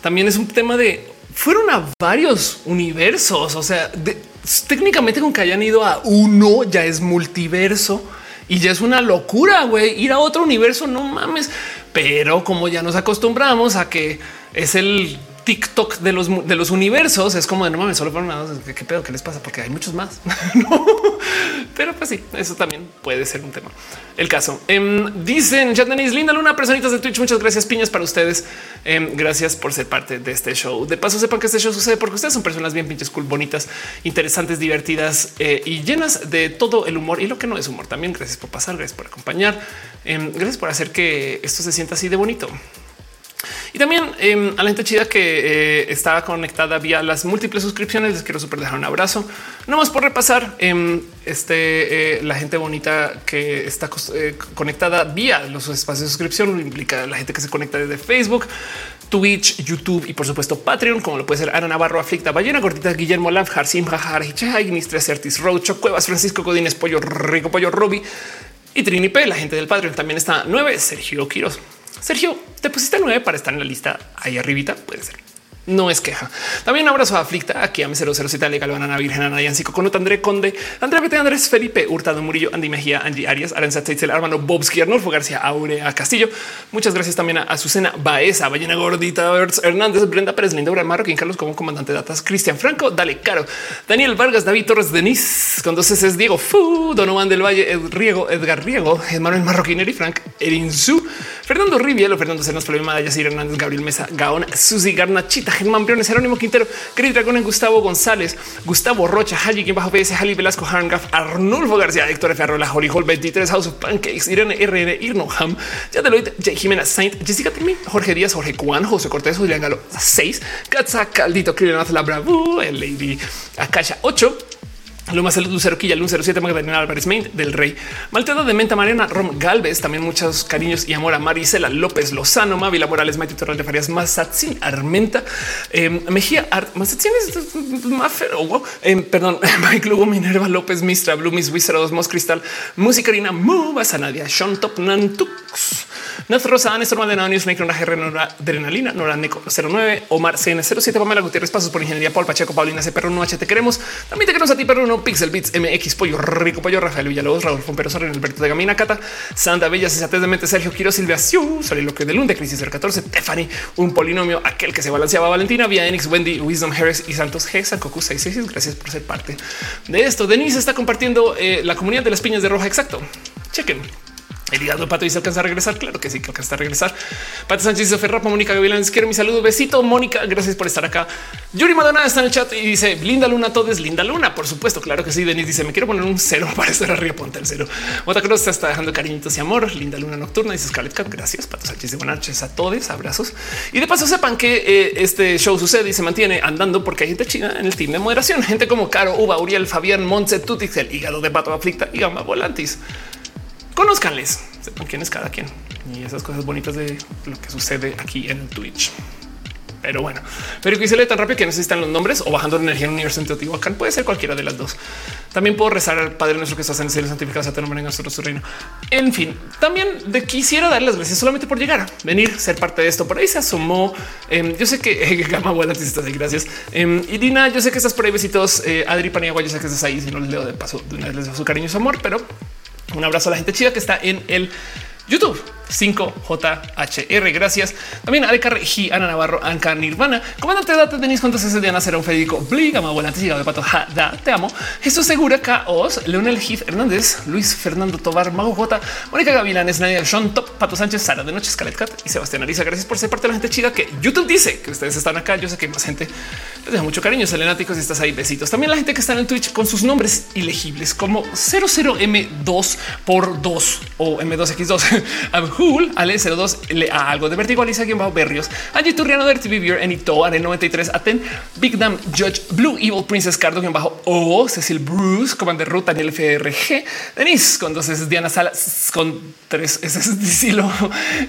También es un tema de fueron a varios universos. O sea, técnicamente con que hayan ido a uno ya es multiverso y ya es una locura, güey. Ir a otro universo, no mames. Pero como ya nos acostumbramos a que es el TikTok de los, de los universos es como de no mames, solo para nada. ¿Qué, pedo? ¿Qué les pasa? Porque hay muchos más. Pero pues sí, eso también puede ser un tema. El caso em, dicen chat linda luna, personitas de Twitch. Muchas gracias, piñas para ustedes. Em, gracias por ser parte de este show. De paso, sepan que este show sucede porque ustedes son personas bien pinches cool, bonitas, interesantes, divertidas eh, y llenas de todo el humor y lo que no es humor. También gracias por pasar, gracias por acompañar. Em, gracias por hacer que esto se sienta así de bonito. Y también em, a la gente chida que eh, está conectada vía las múltiples suscripciones. Les quiero súper dejar un abrazo. No más por repasar em, este, eh, la gente bonita que está eh, conectada vía los espacios de suscripción. Implica la gente que se conecta desde Facebook, Twitch, YouTube y por supuesto Patreon, como lo puede ser Ana Navarro, Aflicta, Ballena Gordita, Guillermo Lamp, Harsim, Jajar, Hichai, Artis, Rocho, Cuevas, Francisco Codines, Pollo Rico, Pollo Robbie y Trini P. La gente del Patreon también está nueve. Sergio Quiroz. Sergio, te pusiste nueve para estar en la lista ahí arribita. Puede ser no es queja. También un abrazo a Aflicta, aquí a M007, Legal, Banana Virgen, Ana Yancico, Conot, André Conde, André Bete, Andrés Felipe, Hurtado Murillo, Andy Mejía, Angie Arias, Aranza Teitzel, Armando Bobski, Arnulfo García, Aurea Castillo. Muchas gracias también a Azucena Baeza, Ballena Gordita, Hernández, Brenda Pérez, Linda Obra Marroquín, Carlos como comandante de datas, Cristian Franco, Dale Caro, Daniel Vargas, David Torres, Denis, con dos es Diego Fu, Donovan del Valle, Ed Riego, Edgar Riego, Manuel Marroquineri, Frank Erinzu, Fernando Rivielo, Fernando Cenas, Problema, Yacir Hernández, Gabriel Mesa, Gaón, Susi Garnachita, Germán Briones, Jerónimo Quintero, Cris Dragón, Gustavo González, Gustavo Rocha, Haji, quien bajo PS, Jali Velasco, Harngaf, Arnulfo García, Héctor Ferrola, Holly Hall 23, House of Pancakes, Irene RN, Irnoham, Yadeloid, J. Jimena Saint, Jessica Timi, Jorge Díaz, Jorge Juan, José Cortés, Julián Galo 6, Katza Caldito, Krilianath, La Bravu, el Lady Akasha 8, Luma Lucero Quilla, Lun 07, Magdalena Álvarez Main del Rey, Malteada de Menta, Mariana Rom Galvez, también muchos cariños y amor a Marisela López Lozano, Mávila Morales, Maite Torral de Farias, Mazatzin Armenta, eh, Mejía Art, Mazatzin es Maffer, oh, eh, perdón, Mike Lugo, Minerva López, Mistra, Blue, Miss Wizard, Mos Cristal, Musicarina, Muba, Sanadia, Sean Top, Nantux. Nath Rosa, Maldonado, Newsmaker, una GR, Nora, Adrenalina, Nora Neco 09, Omar CN07, Pamela Gutiérrez, Pasos por Ingeniería, Paul Pacheco, Paulina C. Perro, no H, te queremos. También te queremos a ti, Perro, no Pixel Beats, MX, Pollo Rico, Pollo, Rafael Villalobos, Raúl Fompero, Soren, Alberto de Gamina, Cata, Santa Bella, Cesatez de Mente, Sergio Quiro, Silvia Siu, lo que de Lund, de Crisis 14, Stephanie, un polinomio, aquel que se balanceaba, Valentina, Vía Enix, Wendy, Wisdom Harris y Santos G, San Cocu 66. Gracias por ser parte de esto. Denise está compartiendo eh, la comunidad de las piñas de roja. Exacto. Chequen. El hígado pato dice alcanza a regresar. Claro que sí, que alcanza a regresar. Pato Sánchez dice Ferrapa, Mónica Gavilán. Quiero mi saludo. Besito, Mónica. Gracias por estar acá. Yuri Madonna está en el chat y dice linda luna. Todo es linda luna. Por supuesto. Claro que sí. Denis dice me quiero poner un cero para estar arriba. Ponte el cero. Cruz está dejando cariñitos y amor. Linda luna nocturna. Dice Scarlett Cat. Gracias. Pato Sánchez de buenas noches a todos. Abrazos. Y de paso sepan que eh, este show sucede y se mantiene andando porque hay gente china en el team de moderación. Gente como Caro, Uba, Uriel, Fabián, Montse, Tutix, el hígado de pato aflicta y gama volantis. Conozcanles, sepan quién es cada quien y esas cosas bonitas de lo que sucede aquí en Twitch. Pero bueno, pero que se tan rápido que necesitan los nombres o bajando la energía en el universo en Teotihuacán. Puede ser cualquiera de las dos. También puedo rezar al Padre nuestro que estás en el cielo, santificado sea tu nombre en nosotros su reino. En fin, también de quisiera dar las gracias solamente por llegar, venir, ser parte de esto. Por ahí se asomó. Em, yo sé que eh, Gama Abuela estás ahí. Gracias. Eh, y Dina, yo sé que estás por ahí. Besitos. Eh, Adri Paniagua, yo sé que estás ahí. Si no les leo de paso, les doy su cariño y su amor, pero un abrazo a la gente chida que está en el YouTube. 5JHR. Gracias. También a G, Ana Navarro, Anca Nirvana, comandante datos, Denis Cuentos, ese Diana Será un Federico, Bligama, Volante, llegado de Pato, da, te amo. Jesús Segura, Caos, Leonel Heath Hernández, Luis Fernando Tobar, Mago J, Mónica Gavilanes, Nadia Sean Top, Pato Sánchez, Sara de Noche, Scarlett Cat y Sebastián Ariza. Gracias por ser parte de la gente chida que YouTube dice que ustedes están acá. Yo sé que más gente. Les dejo mucho cariño. Selenáticos, si estás ahí, besitos. También la gente que está en el Twitch con sus nombres ilegibles como 00M2 por 2 o M2X2, Abhul, Ale 02 le a algo de vertigo, Alicia quien bajo Berrios, Angie Turriano, Dirty Beer, Enito, Are 93, Aten, Big Dam, Judge, Blue Evil Princess Cardo, quien bajo O, Cecil Bruce, Commander Ruth, Daniel FRG, Denise, con dos S, Diana Salas, con tres S, Dicilo,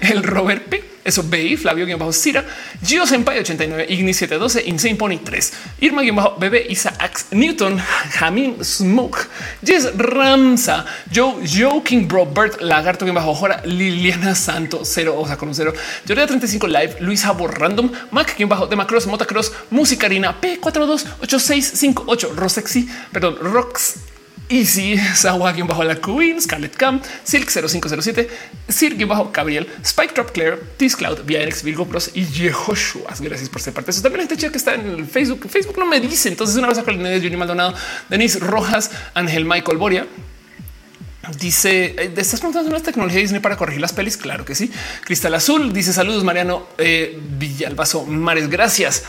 el Robert P. Eso Bay, Flavio bajo Cira, Gio Senpai 89, Ignis 712, Insane Pony 3, Irma bajo Bebe, Isaac Newton, Jamin Smoke, Jess Ramsa, Joe, Joe King Bro, Bert Lagarto bajo Jora, Liliana Santo 0, o sea, con un 0, Jordi 35 Live, Luis Jabor Random, Mac bajo de Macross, Motacross, Musicarina P428658, Rosexy, perdón, Rox Easy, Sawa bajo la Queen, Scarlet Cam, Silk 0507, Sir bajo Gabriel, Spike Drop Claire, Tis Cloud, VNX, Virgo Pros y Yehoshua. Gracias por ser parte de eso. También la gente que está en el Facebook. Facebook no me dice. Entonces, una vez a Colina Juni Maldonado, Denise Rojas, Ángel Michael Boria. Dice, ¿de estas preguntando una tecnología Disney para corregir las pelis? Claro que sí. Cristal Azul dice saludos, Mariano eh, Villalbazo Mares. Gracias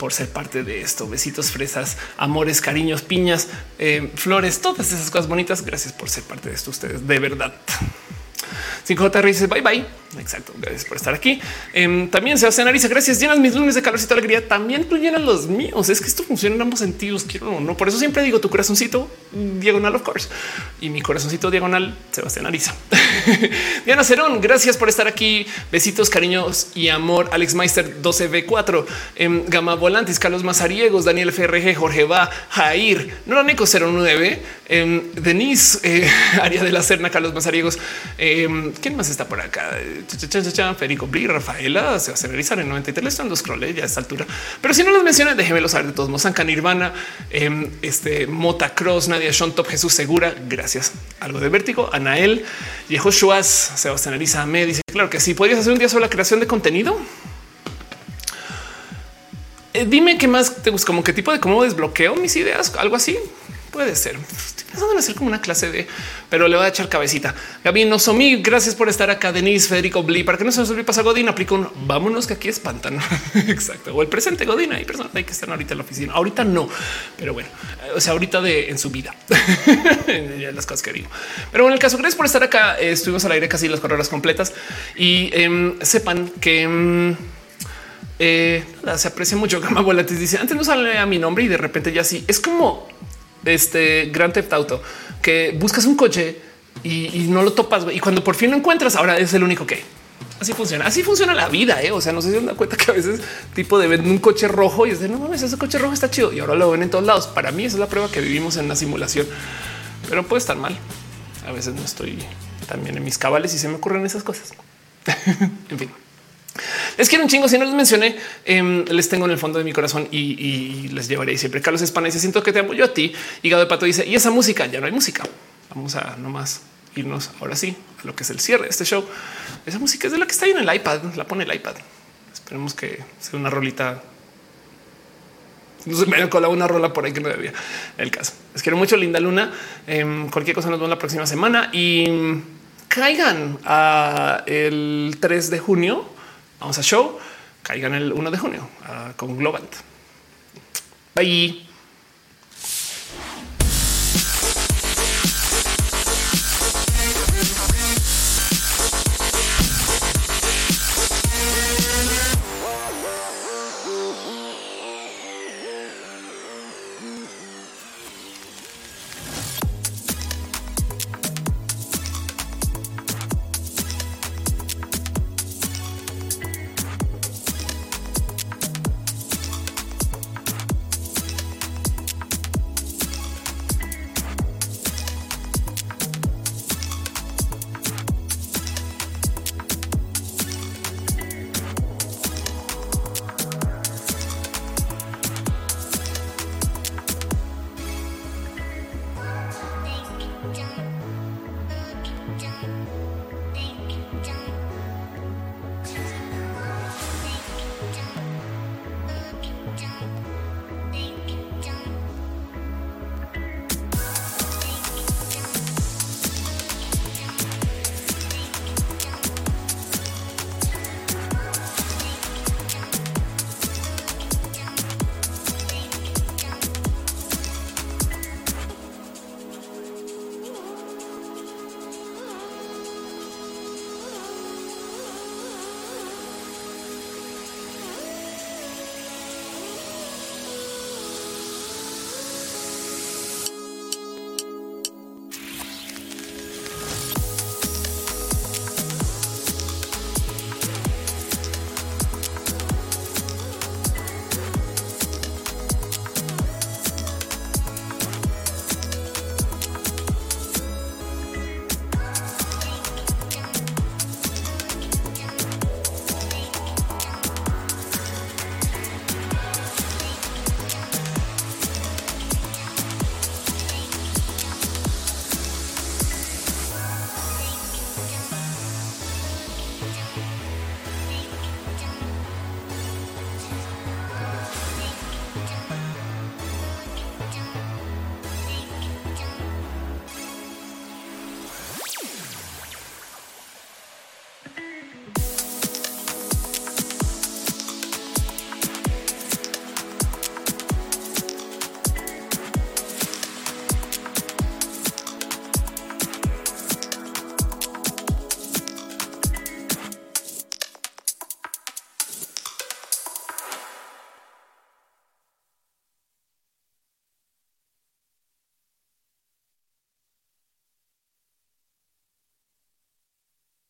por ser parte de esto. Besitos, fresas, amores, cariños, piñas, eh, flores, todas esas cosas bonitas. Gracias por ser parte de esto ustedes, de verdad. 5J dice bye bye. Exacto. Gracias por estar aquí. Eh, también Sebastián Ariza, gracias. Llenas mis lunes de calorcito alegría. También tú llenas los míos. Es que esto funciona en ambos sentidos. Quiero o no. Por eso siempre digo tu corazoncito diagonal, of course, y mi corazoncito diagonal, Sebastián Ariza. Diana Cerón, gracias por estar aquí. Besitos, cariños y amor. Alex Meister 12B4, eh, Gama Volantis, Carlos Mazariegos, Daniel FRG, Jorge Va, Jair, Noraneco 09, eh, Denise, eh, Aria de la Serna, Carlos Mazariegos. Eh, ¿Quién más está por acá? Federico Bri, Rafaela, se va a realizar en 93. Están los scrollé ya a esta altura. Pero si no los mencionan, déjenmelo saber de todos modos. Nirvana, eh, este Motacross, Nadia Sean Top, Jesús Segura. Gracias. Algo de vértigo. Anael, Yehoshua, Sebastián Elisa me dice claro que sí. Podrías hacer un día sobre la creación de contenido. Eh, dime qué más te gusta, como qué tipo de cómo desbloqueo mis ideas, algo así. Puede ser. Estoy pensando en hacer como una clase de, pero le voy a echar cabecita. Gaby Nosomi, gracias por estar acá. Denise, Federico Bli, para que no se nos olvide pasar Godín, aplica un vámonos que aquí espantan. Exacto. O el presente Godín. Hay personas que están ahorita en la oficina. Ahorita no, pero bueno, eh, o sea, ahorita de en su vida, las cosas que digo. Pero en el caso, gracias por estar acá. Eh, estuvimos al aire casi las cuatro horas completas y eh, sepan que mm, eh, nada, se aprecia mucho. Gama Volatis dice antes no sale a mi nombre y de repente ya sí es como este Gran Theft Auto que buscas un coche y, no lo topas y cuando por fin lo encuentras ahora es el único que así funciona. Así funciona la vida. ¿eh? O sea, no sé si se dan cuenta que a veces tipo de ven un coche rojo y es de no mames, ese coche rojo está chido y ahora lo ven en todos lados. Para mí esa es la prueba que vivimos en una simulación, pero puede estar mal. A veces no estoy también en mis cabales y se me ocurren esas cosas. en fin. Les quiero un chingo. Si no les mencioné, eh, les tengo en el fondo de mi corazón y, les llevaré siempre. Carlos Espana dice: Siento que te amo yo a ti. Hígado de pato dice: Y esa música ya no hay música. Vamos a nomás irnos ahora sí a lo que es el cierre de este show. Esa música es de la que está ahí en el iPad. La pone el iPad. Esperemos que sea una rolita. No se me colado una rola por ahí que no debía el caso. Les quiero mucho, linda luna. Eh, cualquier cosa nos vemos la próxima semana y caigan a el 3 de junio Vamos a show. Caigan el 1 de junio uh, con Globant. Bye.